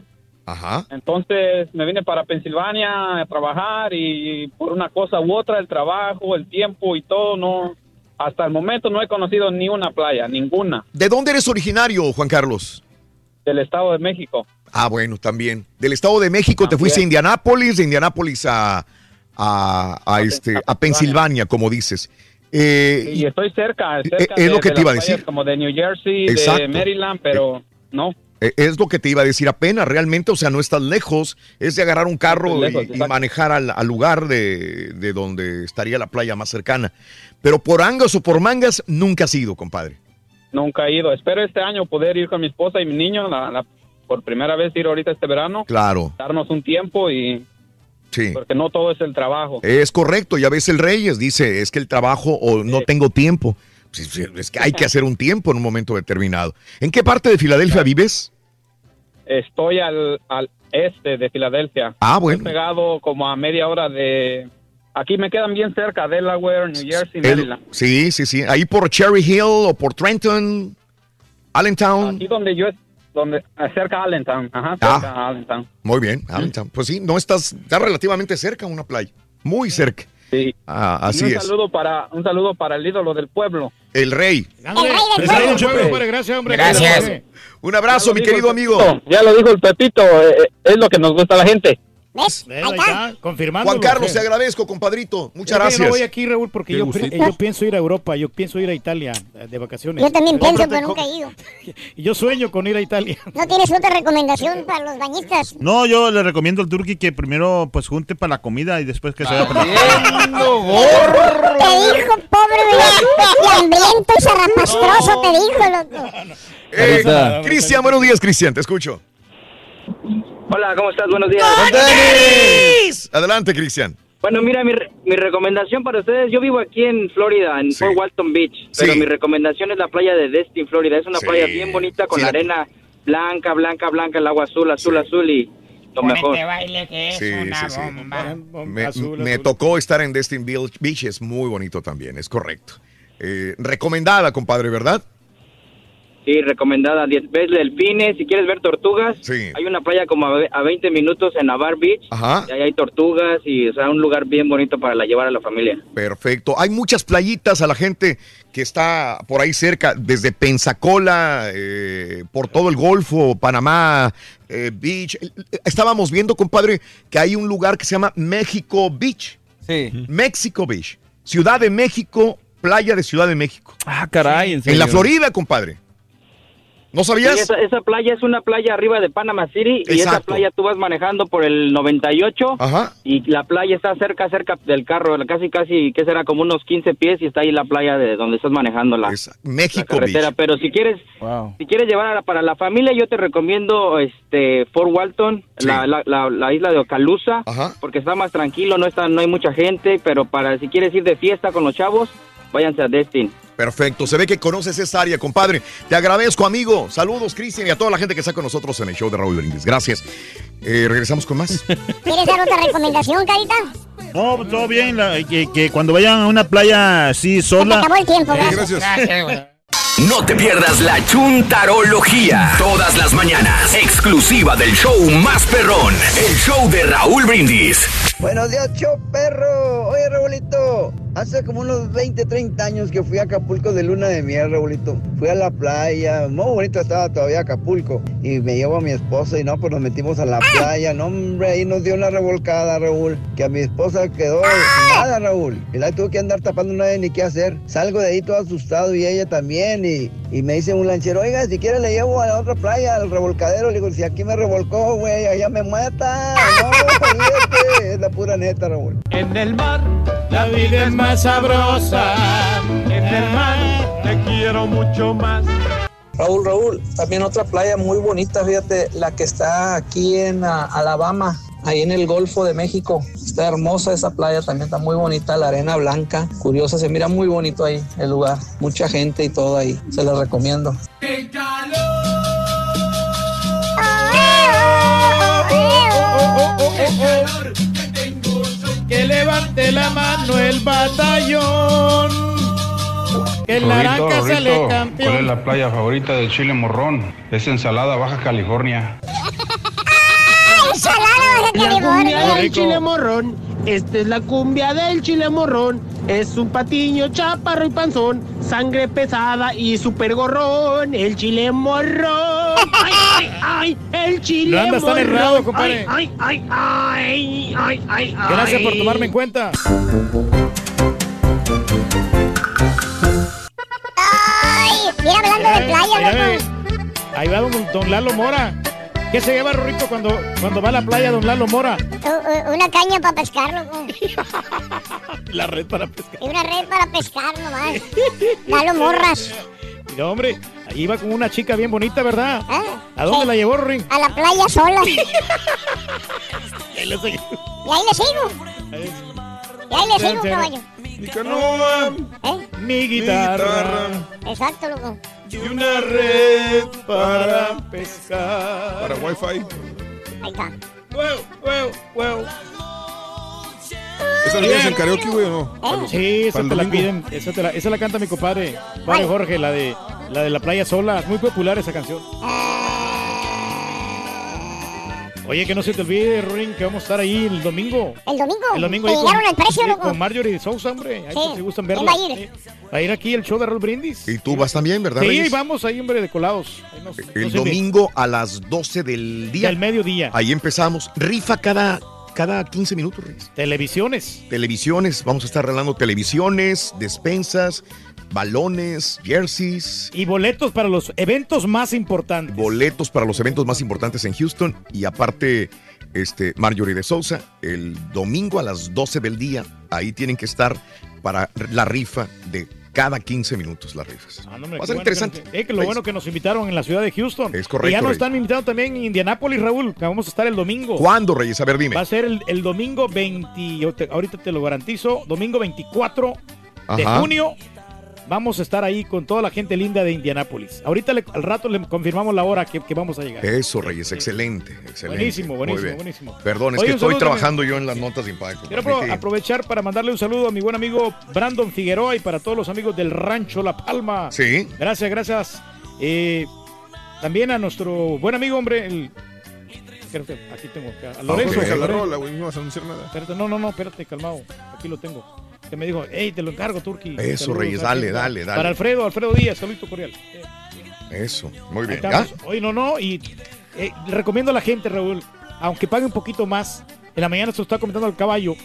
Ajá. Entonces me vine para Pensilvania a trabajar y por una cosa u otra, el trabajo, el tiempo y todo, no, hasta el momento no he conocido ni una playa, ninguna, ¿De dónde eres originario, Juan Carlos? del Estado de México. Ah, bueno, también. Del Estado de México te fuiste a Indianápolis, de Indianápolis a, a, a este, a Pensilvania, como dices. Eh, Y estoy cerca, cerca es de, lo que de te iba a decir. Como de New Jersey, Exacto. de Maryland, pero no. Eh, Es lo que te iba a decir apenas, realmente, o sea, no estás lejos, es de agarrar un carro lejos, y- manejar al, al lugar de, de donde estaría la playa más cercana. Pero por angas o por mangas, nunca has ido, compadre. Nunca he ido. Espero este año poder ir con mi esposa y mi niño, la, la- por primera vez ir ahorita este verano, Claro, darnos un tiempo y sí. porque no todo es el trabajo. Es correcto, ya ves el Reyes, dice, es que el trabajo o no tengo tiempo. Es que hay que hacer un tiempo en un momento determinado. ¿En qué parte de Filadelfia vives? Estoy al, al este de Filadelfia. Ah, bueno. Estoy pegado como a media hora de... Aquí me quedan bien cerca, Delaware, New Jersey, El- Maryland. sí, sí, sí. Ahí por Cherry Hill o por Trenton, Allentown. Aquí donde yo... Donde, cerca de Allentown. Ajá, Ah. cerca de Allentown. Muy bien, Allentown. Pues sí, no estás, estás relativamente cerca a una playa. Muy cerca. Sí. Ah, Y así un es. Saludo para, un saludo para el ídolo del pueblo. El rey. Ándale. El rey del Gracias, pueblo. pueblo, hombre, gracias, hombre. Gracias. hombre. Un abrazo, mi querido amigo. Ya lo dijo el Pepito, eh, es lo que nos gusta a la gente. ¿Ves? Ahí está. está, confirmando. Juan Carlos, te agradezco, compadrito. Muchas Yo gracias. no voy aquí, Raúl, porque yo, yo pienso ir a Europa, yo pienso ir a Italia eh, de vacaciones. Yo también pienso, pero nunca he ido. Y yo sueño con ir a Italia. ¿No tienes otra recomendación para los bañistas? No, yo le recomiendo al Turqui que primero pues junte para la comida y después que se vaya para la Te dijo, pobre, y hambriento y zarrapastroso, te dijo, loco. Eh. Cristian, buenos días, Cristian, te escucho. Hola, ¿cómo estás? Buenos días. Adelante, Cristian. Bueno, mira, mi, re- mi recomendación para ustedes, yo vivo aquí en Florida, en Sí. Fort Walton Beach, pero Sí. mi recomendación es la playa de Destin, Florida. Es una Sí. playa bien bonita con Sí, la- arena blanca, blanca, blanca, el agua azul, azul, Sí. azul y lo Con mejor. este baile que es Sí, una sí, sí. bomba. Me, Azul, me azul. tocó estar en Destin Beach, Beach, es muy bonito también, es correcto. Eh, recomendada, compadre, ¿verdad? Sí, recomendada. Ves delfines, si quieres ver tortugas, Sí. hay una playa como a ve- a 20 minutos en Navar Beach. Ajá. Y ahí hay tortugas y, o sea, un lugar bien bonito para la llevar a la familia. Perfecto. Hay muchas playitas a la gente que está por ahí cerca, desde Pensacola, eh, por todo el Golfo, Panamá, eh, Beach. Estábamos viendo, compadre, que hay un lugar que se llama México Beach. Sí. México Beach. Ciudad de México, playa de Ciudad de México. Ah, caray, en En la Florida, compadre. ¿No sabías? Sí, esa, esa playa es una playa arriba de Panama City y esa playa tú vas manejando por el 98 Ajá. y la playa está cerca, cerca del carro, casi, casi, que será como unos 15 pies y está ahí la playa de donde estás manejando la, México carretera. Beach. Pero si quieres, Wow. si quieres llevar a la- para la familia, yo te recomiendo este Fort Walton, Sí. la, la, la, la isla de Ocalusa, Ajá. porque está más tranquilo, no está, no hay mucha gente, pero para si quieres ir de fiesta con los chavos, váyanse a Destin. Perfecto. Se ve que conoces esa área, compadre. Te agradezco, amigo. Saludos, Cristian, y a toda la gente que está con nosotros en el show de Raúl Brindis. Gracias. Eh, regresamos con más. ¿Quieres dar otra recomendación, Carita? No, todo bien. la- que, que cuando vayan a una playa así Se sola. acabó el tiempo, Eh, gracias. gracias. Gracias, güey. No te pierdas la chuntarología. Todas las mañanas. Exclusiva del show más perrón. El show de Raúl Brindis. Buenos días, show perro. Oye, Raulito, Hace como unos 20, 30 años que fui a Acapulco de luna de miel, Raulito. Fui a la playa, muy bonito estaba todavía Acapulco. Y me llevo a mi esposa y no, pues nos metimos a la playa. No, hombre, ahí nos dio una revolcada, Raúl. Que a mi esposa quedó nada, Raúl. Y la tuve que andar tapando, no había ni qué hacer. Salgo de ahí todo asustado y ella también. Y, y me dice un lanchero, oiga, si quiere le llevo a la otra playa, al revolcadero. Le digo, si aquí me revolcó, güey, allá me mata. No, fíjate, es la pura neta, Raúl. En el mar la vida es más sabrosa. En el mar te quiero mucho más. Raúl, Raúl, también otra playa muy bonita, fíjate, la que está aquí en ah, Alabama, ahí en el Golfo de México. Está hermosa esa playa, también está muy bonita, la arena blanca, curiosa, se mira muy bonito ahí el lugar. Mucha gente y todo ahí, se los recomiendo. ¡Qué calor! Que levante la mano el batallón. Que el naranja sale Rorrito, ¿Cuál es campeón. la playa favorita del chile morrón? Es ensalada Baja California. La cumbia Muy del rico. chile morrón. Esta es la cumbia del chile morrón. Es un patiño chaparro y panzón. Sangre pesada y super gorrón. El chile morrón. Ay, ay, ay. El chile Lo andas tan errado, compadre. Ay, ay, ay, ay, ay, ay. Gracias por tomarme en cuenta. Ay, mira hablando de playa, Mira, loco. ve. Ahí va don, don Lalo Mora. ¿Qué se lleva Rorrito cuando, cuando va a la playa don Lalo Mora? Una caña para pescar, loco. La red para pescar. Y una red para pescar nomás. Dalo morras. Mira, hombre, va con una chica bien bonita, ¿verdad? ¿A dónde Sí. la llevó, Rorín? A la playa sola. Y ahí le seguí. Y ahí le sigo. Y ahí le sigo, caballo. Mi canoa. ¿Eh? Mi guitarra. Exacto, loco. Y una red para pescar. Para Wi-Fi. Ahí está. Huevo, huevo, huevo. ¿Esa la en karaoke, güey, o no? Sí, esa te la piden. Esa, te la, esa la canta mi compadre, Mario Jorge, la de, la de la playa sola. Muy popular esa canción. Oye, que no se te olvide, Rorín, que vamos a estar ahí el domingo. El domingo. El domingo Te ahí llegaron al precio, loco. con Marjorie de Sousa, hombre. Ahí Sí. si gustan ¿Quién verla. va a ir? Sí. Va a ir aquí el show de Raúl Brindis. Y tú vas también, ¿verdad? Sí, Reyes? vamos ahí, hombre, de colados. Ahí nos- El nos domingo a las 12 del día. Del mediodía. Ahí empezamos. Rifa cada, cada 15 minutos, Reyes. Televisiones. Televisiones. Vamos a estar regalando televisiones, despensas, balones, jerseys. Y boletos para los eventos más importantes. boletos para los eventos más importantes en Houston y aparte este Marjorie de Sousa el domingo a las 12 del día ahí tienen que estar para la rifa de cada 15 minutos las rifas. Ah, no, Va a ser bueno interesante. que eh, que lo bueno que nos invitaron en la ciudad de Houston. Es correcto, Y ya nos están invitando también en Indianápolis, Raúl, que vamos a estar el domingo. ¿Cuándo, Reyes? A ver, dime. Va a ser el, el domingo 20, yo te- ahorita te lo garantizo, domingo 24 de junio. Vamos a estar ahí con toda la gente linda de Indianápolis. Ahorita le- al rato le confirmamos la hora que, que vamos a llegar. Eso, Reyes, excelente, excelente. Buenísimo, Muy buenísimo, bien. buenísimo. Perdón, es Oye, que estoy trabajando yo en las notas de impacto. Quiero apro- aprovechar para mandarle un saludo a mi buen amigo Brandon Figueroa y para todos los amigos del Rancho La Palma. Sí. Gracias, gracias. Eh, también a nuestro buen amigo, hombre, el... Aquí tengo, acá, a Lorenzo. Deja la Lorenzo. rola, güey, no vas a anunciar nada. Espérate, no, no, no, espérate, calmado. Aquí lo tengo. Que me dijo, hey, te lo encargo, Turki. Eso, Reyes, dale, dale, dale. Para Alfredo, Alfredo Díaz, saludito cordial. Eso, muy bien. ¿Ya? Oye, no, no, y eh, recomiendo a la gente, Raúl, aunque pague un poquito más, en la mañana se lo está comentando al caballo,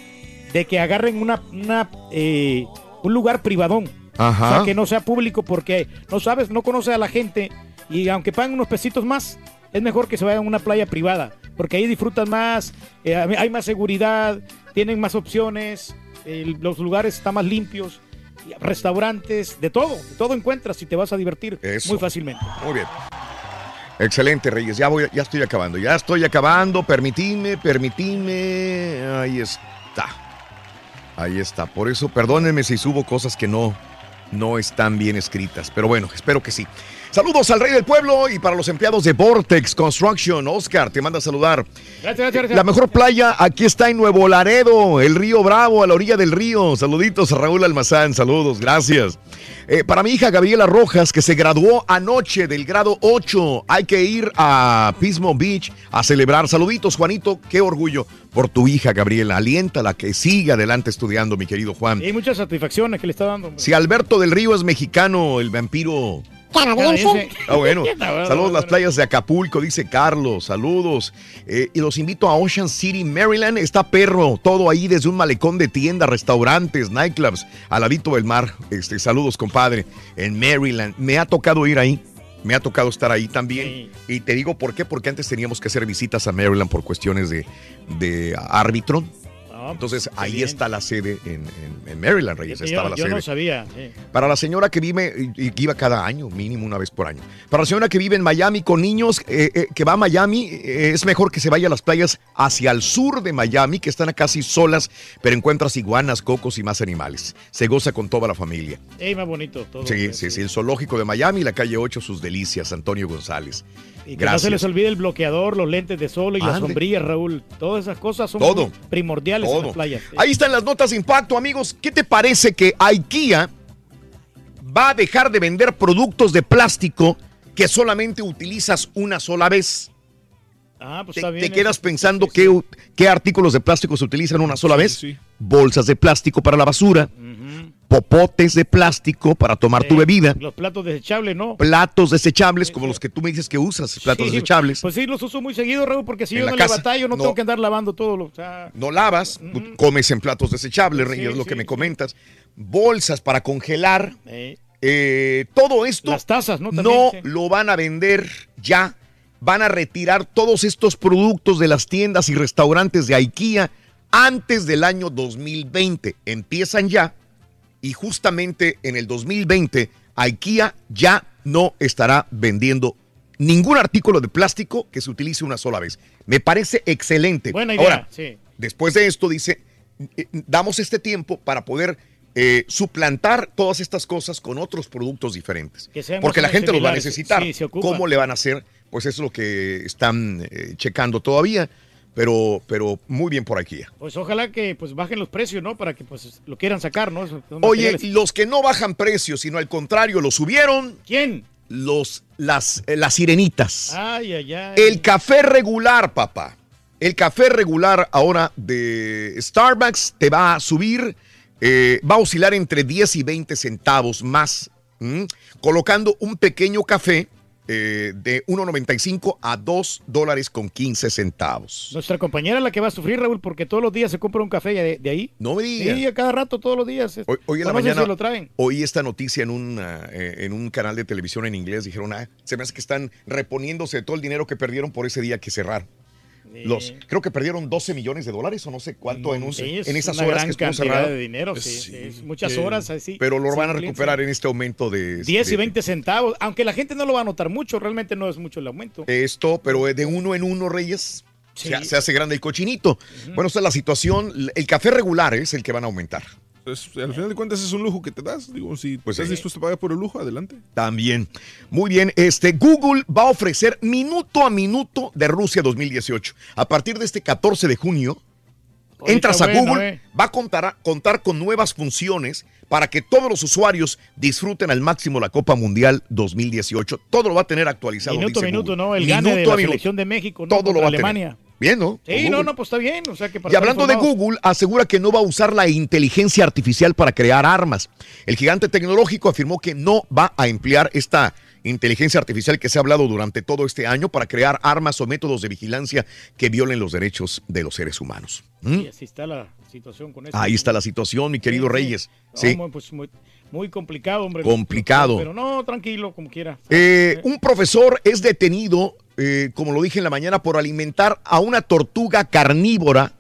de que agarren una, una eh, un lugar privadón. Ajá. O sea, que no sea público porque no sabes, no conoce a la gente y aunque paguen unos pesitos más, es mejor que se vayan a una playa privada porque ahí disfrutan más, eh, hay más seguridad, tienen más opciones, los lugares están más limpios, restaurantes, de todo, de todo encuentras y te vas a divertir Eso. muy fácilmente. Muy bien. Excelente, Reyes. Ya voy, ya estoy acabando. Ya estoy acabando. Permitidme, permitidme. Ahí está. Ahí está. Por eso, perdónenme si subo cosas que no, no están bien escritas. Pero bueno, espero que sí. Saludos al rey del pueblo y para los empleados de Vortex Construction. Oscar, te manda a saludar. Gracias, gracias, gracias. La mejor playa aquí está en Nuevo Laredo, el río Bravo, a la orilla del río. Saluditos a Raúl Almazán, saludos, gracias. Eh, para mi hija Gabriela Rojas, que se graduó anoche del grado 8, hay que ir a Pismo Beach a celebrar. Saluditos, Juanito, qué orgullo por tu hija Gabriela. Aliéntala que siga adelante estudiando, mi querido Juan. Y muchas satisfacciones que le está dando. hombre. Si Alberto del Río es mexicano, el vampiro Canadiense. Ah, bueno. Saludos las playas de Acapulco, dice Carlos. Saludos. Eh, y los invito a Ocean City, Maryland. Está perro, todo ahí desde un malecón de tiendas, restaurantes, nightclubs, al ladito del mar. Este, saludos, compadre, en Maryland. Me ha tocado ir ahí. Me ha tocado estar ahí también. Y te digo por qué, porque antes teníamos que hacer visitas a Maryland por cuestiones de, de árbitro. Entonces pues, ahí bien. está la sede en, en- en Maryland, Reyes. Yo- Estaba la yo sede. no sabía. sí. Para la señora que vive, y que iba cada año, mínimo una vez por año. Para la señora que vive en Miami con niños, eh, eh, que va a Miami, eh, es mejor que se vaya a las playas hacia el sur de Miami, que están casi solas, pero encuentras iguanas, cocos y más animales. Se goza con toda la familia. Ey, más bonito todo. Sí, sí, sí, el zoológico de Miami, la calle 8, sus delicias, Antonio González. Y que no se les Gracias. olvide el bloqueador, los lentes de sol y las sombrillas, Raúl. Todas esas cosas son Todo. primordiales Todo. Sí. Ahí están las notas de impacto, amigos. ¿Qué te parece que IKEA va a dejar de vender productos de plástico que solamente utilizas una sola vez? Ah, pues ¿Te, está bien. te quedas pensando qué, qué artículos de plástico se utilizan una sola vez? Bolsas de plástico para la basura, popotes de plástico para tomar tu bebida, Los platos desechables, ¿no? platos desechables como los que tú me dices que usas, platos Sí, desechables. Pues sí, los uso muy seguido, Raúl, porque si En yo la no casa, le batallo, no, no. tengo que andar lavando todo. Lo, o sea, no lavas, comes en platos desechables, Rey, Sí, es lo sí, que me comentas. Bolsas para congelar. eh, todo esto Las tazas, ¿no? no También, lo van a vender ya. Van a retirar todos estos productos de las tiendas y restaurantes de IKEA antes del año 2020. Empiezan ya y justamente en el 2020 IKEA ya no estará vendiendo ningún artículo de plástico que se utilice una sola vez. Me parece excelente. Buena idea, Ahora, sí. Después de esto, dice, eh, damos este tiempo para poder eh, suplantar todas estas cosas con otros productos diferentes. Porque la gente los va a necesitar. Sí, se ocupa. ¿Cómo le van a hacer? Pues eso es lo que están eh, checando todavía. Pero, pero muy bien por aquí. Pues ojalá que pues bajen los precios, ¿no? Para que pues lo quieran sacar, ¿no? Oye, los que no bajan precios, sino al contrario, lo subieron. ¿Quién? Los, las, eh, las sirenitas. Ay, ay, ay. El café regular, papá. El café regular ahora de Starbucks te va a subir, eh, va a oscilar entre 10 y 20 centavos más, ¿m? colocando un pequeño café eh, de 1.95 a 2 dólares con 15 centavos. Nuestra compañera es la que va a sufrir, Raúl, porque todos los días se compra un café de, de ahí. No me digas. Sí, a cada rato, todos los días. Hoy, hoy en la mañana si lo traen. oí esta noticia en un, ah, eh, en un canal de televisión en inglés. Dijeron, ah, se me hace que están reponiéndose todo el dinero que perdieron por ese día que cerraron. Los, creo que perdieron 12 millones de dólares o no sé cuánto en, un- Sí, es en esas una horas gran que estuvo de dinero, sí, sí, es muchas Eh, horas así. Pero lo van a recuperar en este aumento de 10 y de 20 centavos, aunque la gente no lo va a notar mucho, realmente no es mucho el aumento. esto, pero de uno en uno, Reyes. Se, se hace grande el cochinito. Bueno, esta es la situación. El café regular es el que van a aumentar. Al final de cuentas es un lujo que te das. Digo, si Pues estás sí. dispuesto a pagar por el lujo, adelante. También. Muy bien, este Google va a ofrecer minuto a minuto de Rusia 2018. A partir de este 14 de junio, entras a bueno, Google, eh. va a contar, contar con nuevas funciones para que todos los usuarios disfruten al máximo la Copa Mundial 2018. Todo lo va a tener actualizado. Minuto a minuto, Google. ¿no? El gane de Minuto la a minuto. selección de México, ¿no? Todo lo va a tener. Bien, ¿no? Sí, no, no, pues está bien. O sea, que para Y hablando de. Google, asegura que no va a usar la inteligencia artificial para crear armas. El gigante tecnológico afirmó que no va a emplear esta inteligencia artificial que se ha hablado durante todo este año para crear armas o métodos de vigilancia que violen los derechos de los seres humanos. ¿Mm? Y así está la situación con eso. Ahí está la situación, mi querido Sí. Reyes. Sí. muy, pues, muy, muy complicado, hombre. Complicado. Pero no, tranquilo, como quiera. Eh, un profesor es detenido, eh, como lo dije en la mañana, por alimentar a una tortuga carnívora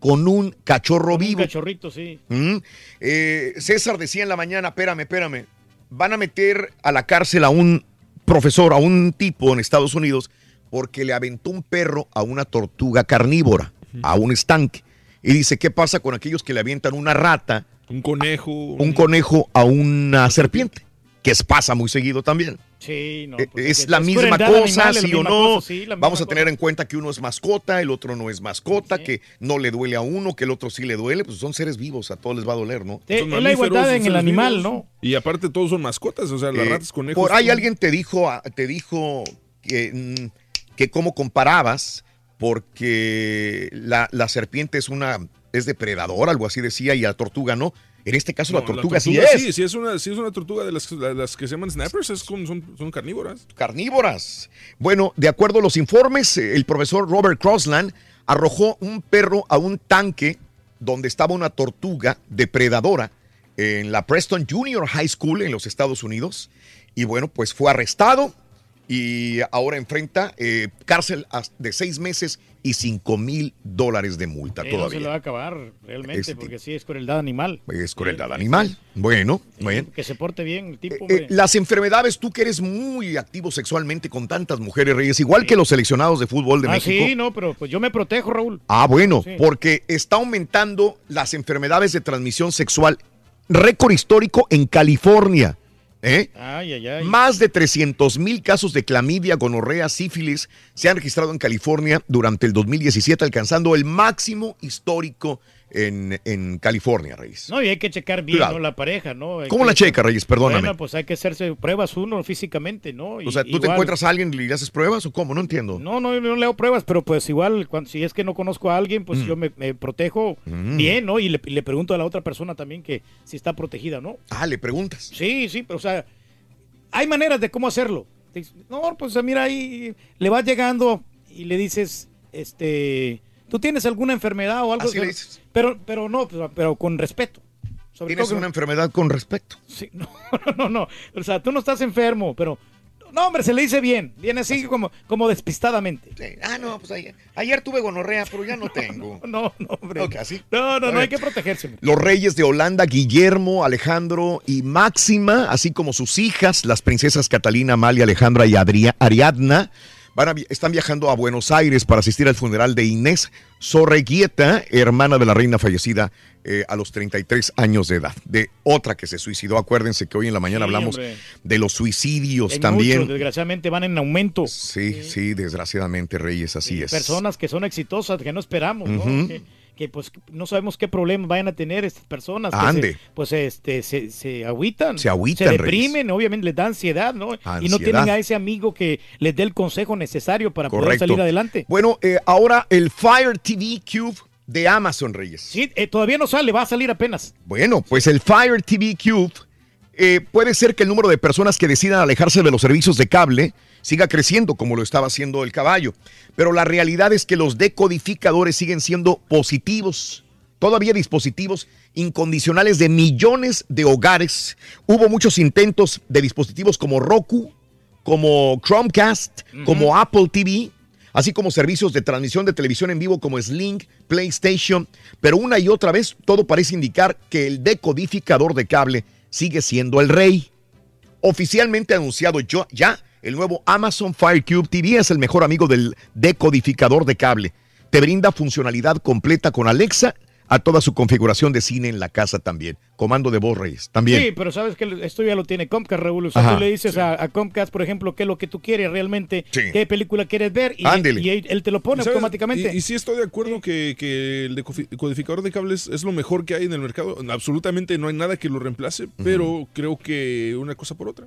con un cachorro Un vivo. cachorrito, sí. Mm. Eh, César decía en la mañana, espérame, espérame, van a meter a la cárcel a un profesor, a un tipo en Estados Unidos, porque le aventó un perro a una tortuga carnívora, a un estanque. Y dice, ¿qué pasa con aquellos que le avientan una rata, Un conejo. un conejo a una serpiente? Que es, pasa muy seguido también. Sí, no. Eh, pues, es la misma cosa, animal, la sí o no. cosa, sí, Vamos a cosa. tener en cuenta que uno es mascota, el otro no es mascota, que no le duele a uno, que el otro sí le duele. Pues son seres vivos, a todos les va a doler, ¿no? Es la igualdad en el animal, vivos. ¿no? Y aparte todos son mascotas, o sea, las Eh, ratas, conejos. Por ahí alguien te dijo, ah, te dijo que, mm, que cómo comparabas, porque la, la serpiente es una es depredadora, algo así decía, y la tortuga no. En este caso, No, la tortuga, sí tortuga es. Sí, sí es una, sí es una tortuga de las, las que se llaman snappers, es como- son, son carnívoras. carnívoras. Bueno, de acuerdo a los informes, eh, el profesor Robert Crossland arrojó un perro a un tanque donde estaba una tortuga depredadora en la Preston Junior High School en los Estados Unidos. Y bueno, pues fue arrestado y ahora enfrenta eh, cárcel de seis meses y cinco mil dólares de multa Sí, no se todavía. le va a acabar realmente, Este- porque sí es crueldad animal. Es crueldad animal. Bueno, bueno. Que se porte bien el tipo, Eh, las enfermedades, tú que eres muy activo sexualmente con tantas mujeres, Reyes, igual que los seleccionados de fútbol de ah, México. sí, no, pero pues yo me protejo, Raúl. Ah, bueno, Sí. porque está aumentando las enfermedades de transmisión sexual. Récord histórico en California. ¿Eh? Ay, ay, ay. Más de 300 mil casos de clamidia, gonorrea, sífilis se han registrado en California durante el 2017, alcanzando el máximo histórico en, en California, Reyes. No, y hay que checar bien. ¿no? La pareja, ¿no? Hay ¿Cómo que- la checa, Reyes? Perdóname. Bueno, pues hay que hacerse pruebas uno físicamente, ¿no? Y- o sea, ¿tú te encuentras a alguien y le haces pruebas o cómo? No entiendo. No, no, yo no leo pruebas, pero pues igual, cuando, si es que no conozco a alguien, pues Mm. yo me, me protejo Mm. bien, ¿no? Y le, le pregunto a la otra persona también que si está protegida, ¿no? Ah, le preguntas. Sí, sí, pero o sea, hay maneras de cómo hacerlo. No, pues mira, ahí le vas llegando y le dices, este, ¿tú tienes alguna enfermedad o algo? Así le dices. Pero, pero no, pero, pero con respeto. Sobre Tienes todo una enfermedad con respecto. Sí, no, no, no. O sea, tú no estás enfermo, pero. No, hombre, se le dice bien. Viene así como, como despistadamente. Ah, no, pues ayer, ayer tuve gonorrea, pero ya no tengo. no, no, hombre. ¿así? No, no, no, hay que protegerse. hombre. Los reyes de Holanda, Guillermo, Alejandro y Máxima, así como sus hijas, las princesas Catalina, Amalia, Alejandra y Adria- Ariadna, van a están viajando a Buenos Aires para asistir al funeral de Inés Sorreguieta, hermana de la reina fallecida eh, a los 33 años de edad, de otra que se suicidó. Acuérdense que hoy en la mañana Sí, hablamos hombre. de los suicidios Hay también. muchos, desgraciadamente van en aumento. Sí, sí, desgraciadamente, Reyes, así es. Personas que son exitosas, que no esperamos, ¿no? Que, que, pues no sabemos qué problemas vayan a tener estas personas. que se- Ande. pues este, se, se agüitan. Se agüitan, Se Reyes. deprimen, obviamente les da ansiedad, ¿no? Y no Ansiedad. tienen a ese amigo que les dé el consejo necesario para poder salir adelante. Bueno, eh, ahora el Fire TV Cube de Amazon, Reyes. Sí, eh, todavía no sale, va a salir apenas. Bueno, pues el Fire TV Cube eh, puede ser que el número de personas que decidan alejarse de los servicios de cable siga creciendo como lo estaba haciendo el caballo. Pero la realidad es que los decodificadores siguen siendo positivos. Todavía dispositivos incondicionales de millones de hogares. Hubo muchos intentos de dispositivos como Roku, como Chromecast, como Apple TV, así como servicios de transmisión de televisión en vivo como Sling, PlayStation, pero una y otra vez todo parece indicar que el decodificador de cable sigue siendo el rey. Oficialmente anunciado ya, el nuevo Amazon Fire Cube TV es el mejor amigo del decodificador de cable. Te brinda funcionalidad completa con Alexa a toda su configuración de cine en la casa también. Comando de voz, Reyes, también. Sí, pero sabes que esto ya lo tiene Comcast, sea, Ajá, tú le dices a, a Comcast, por ejemplo, qué es lo que tú quieres realmente, Sí. qué película quieres ver, y, Ándele. y él, te lo pone automáticamente. Y, y sí estoy de acuerdo que, que el decodificador de cables es lo mejor que hay en el mercado. Absolutamente no hay nada que lo reemplace, pero creo que una cosa por otra.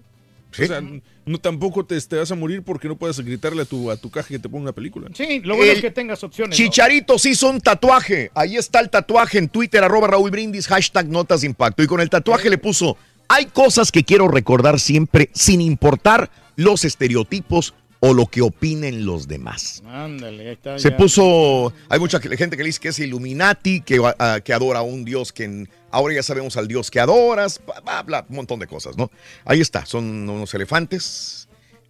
O sea, no tampoco te, te vas a morir porque no puedes gritarle a tu, a tu caja que te ponga una película. Sí, lo bueno El es que tengas opciones. ¿no? Chicharito se hizo un tatuaje. Ahí está el tatuaje en Twitter, arroba Raúl Brindis, hashtag Notas de Impacto. Y con el tatuaje le puso, hay cosas que quiero recordar siempre sin importar los estereotipos o lo que opinen los demás. Ándale, ahí está. Se ya. puso, hay mucha gente que dice que es Illuminati, que, ah, que adora a un dios que ahora ya sabemos al dios que adoras, bla, bla, bla, un montón de cosas, ¿no? Ahí está, son unos elefantes,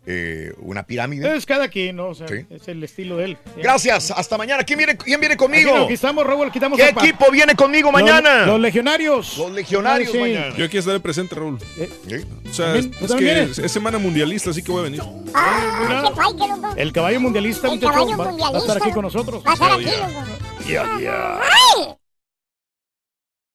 eh, una pirámide. Es cada quien, ¿no? O sea, Sí. es el estilo de él. Gracias, hasta mañana. ¿Quién viene, quién viene conmigo? Aquí, aquí estamos, Raúl, quitamos ¿Qué equipo viene conmigo mañana? Los, los legionarios. Los legionarios Sí. mañana. Yo aquí estaré presente, Raúl. ¿Sí? O sea, ¿También? es, ¿Tú es también que vienes? es, semana mundialista, así que voy a venir. Ah, loco. El caballo mundialista, El caballo va, va a estar mundialista. aquí con nosotros. Va a estar yeah. Yeah, yeah. ¡Ay!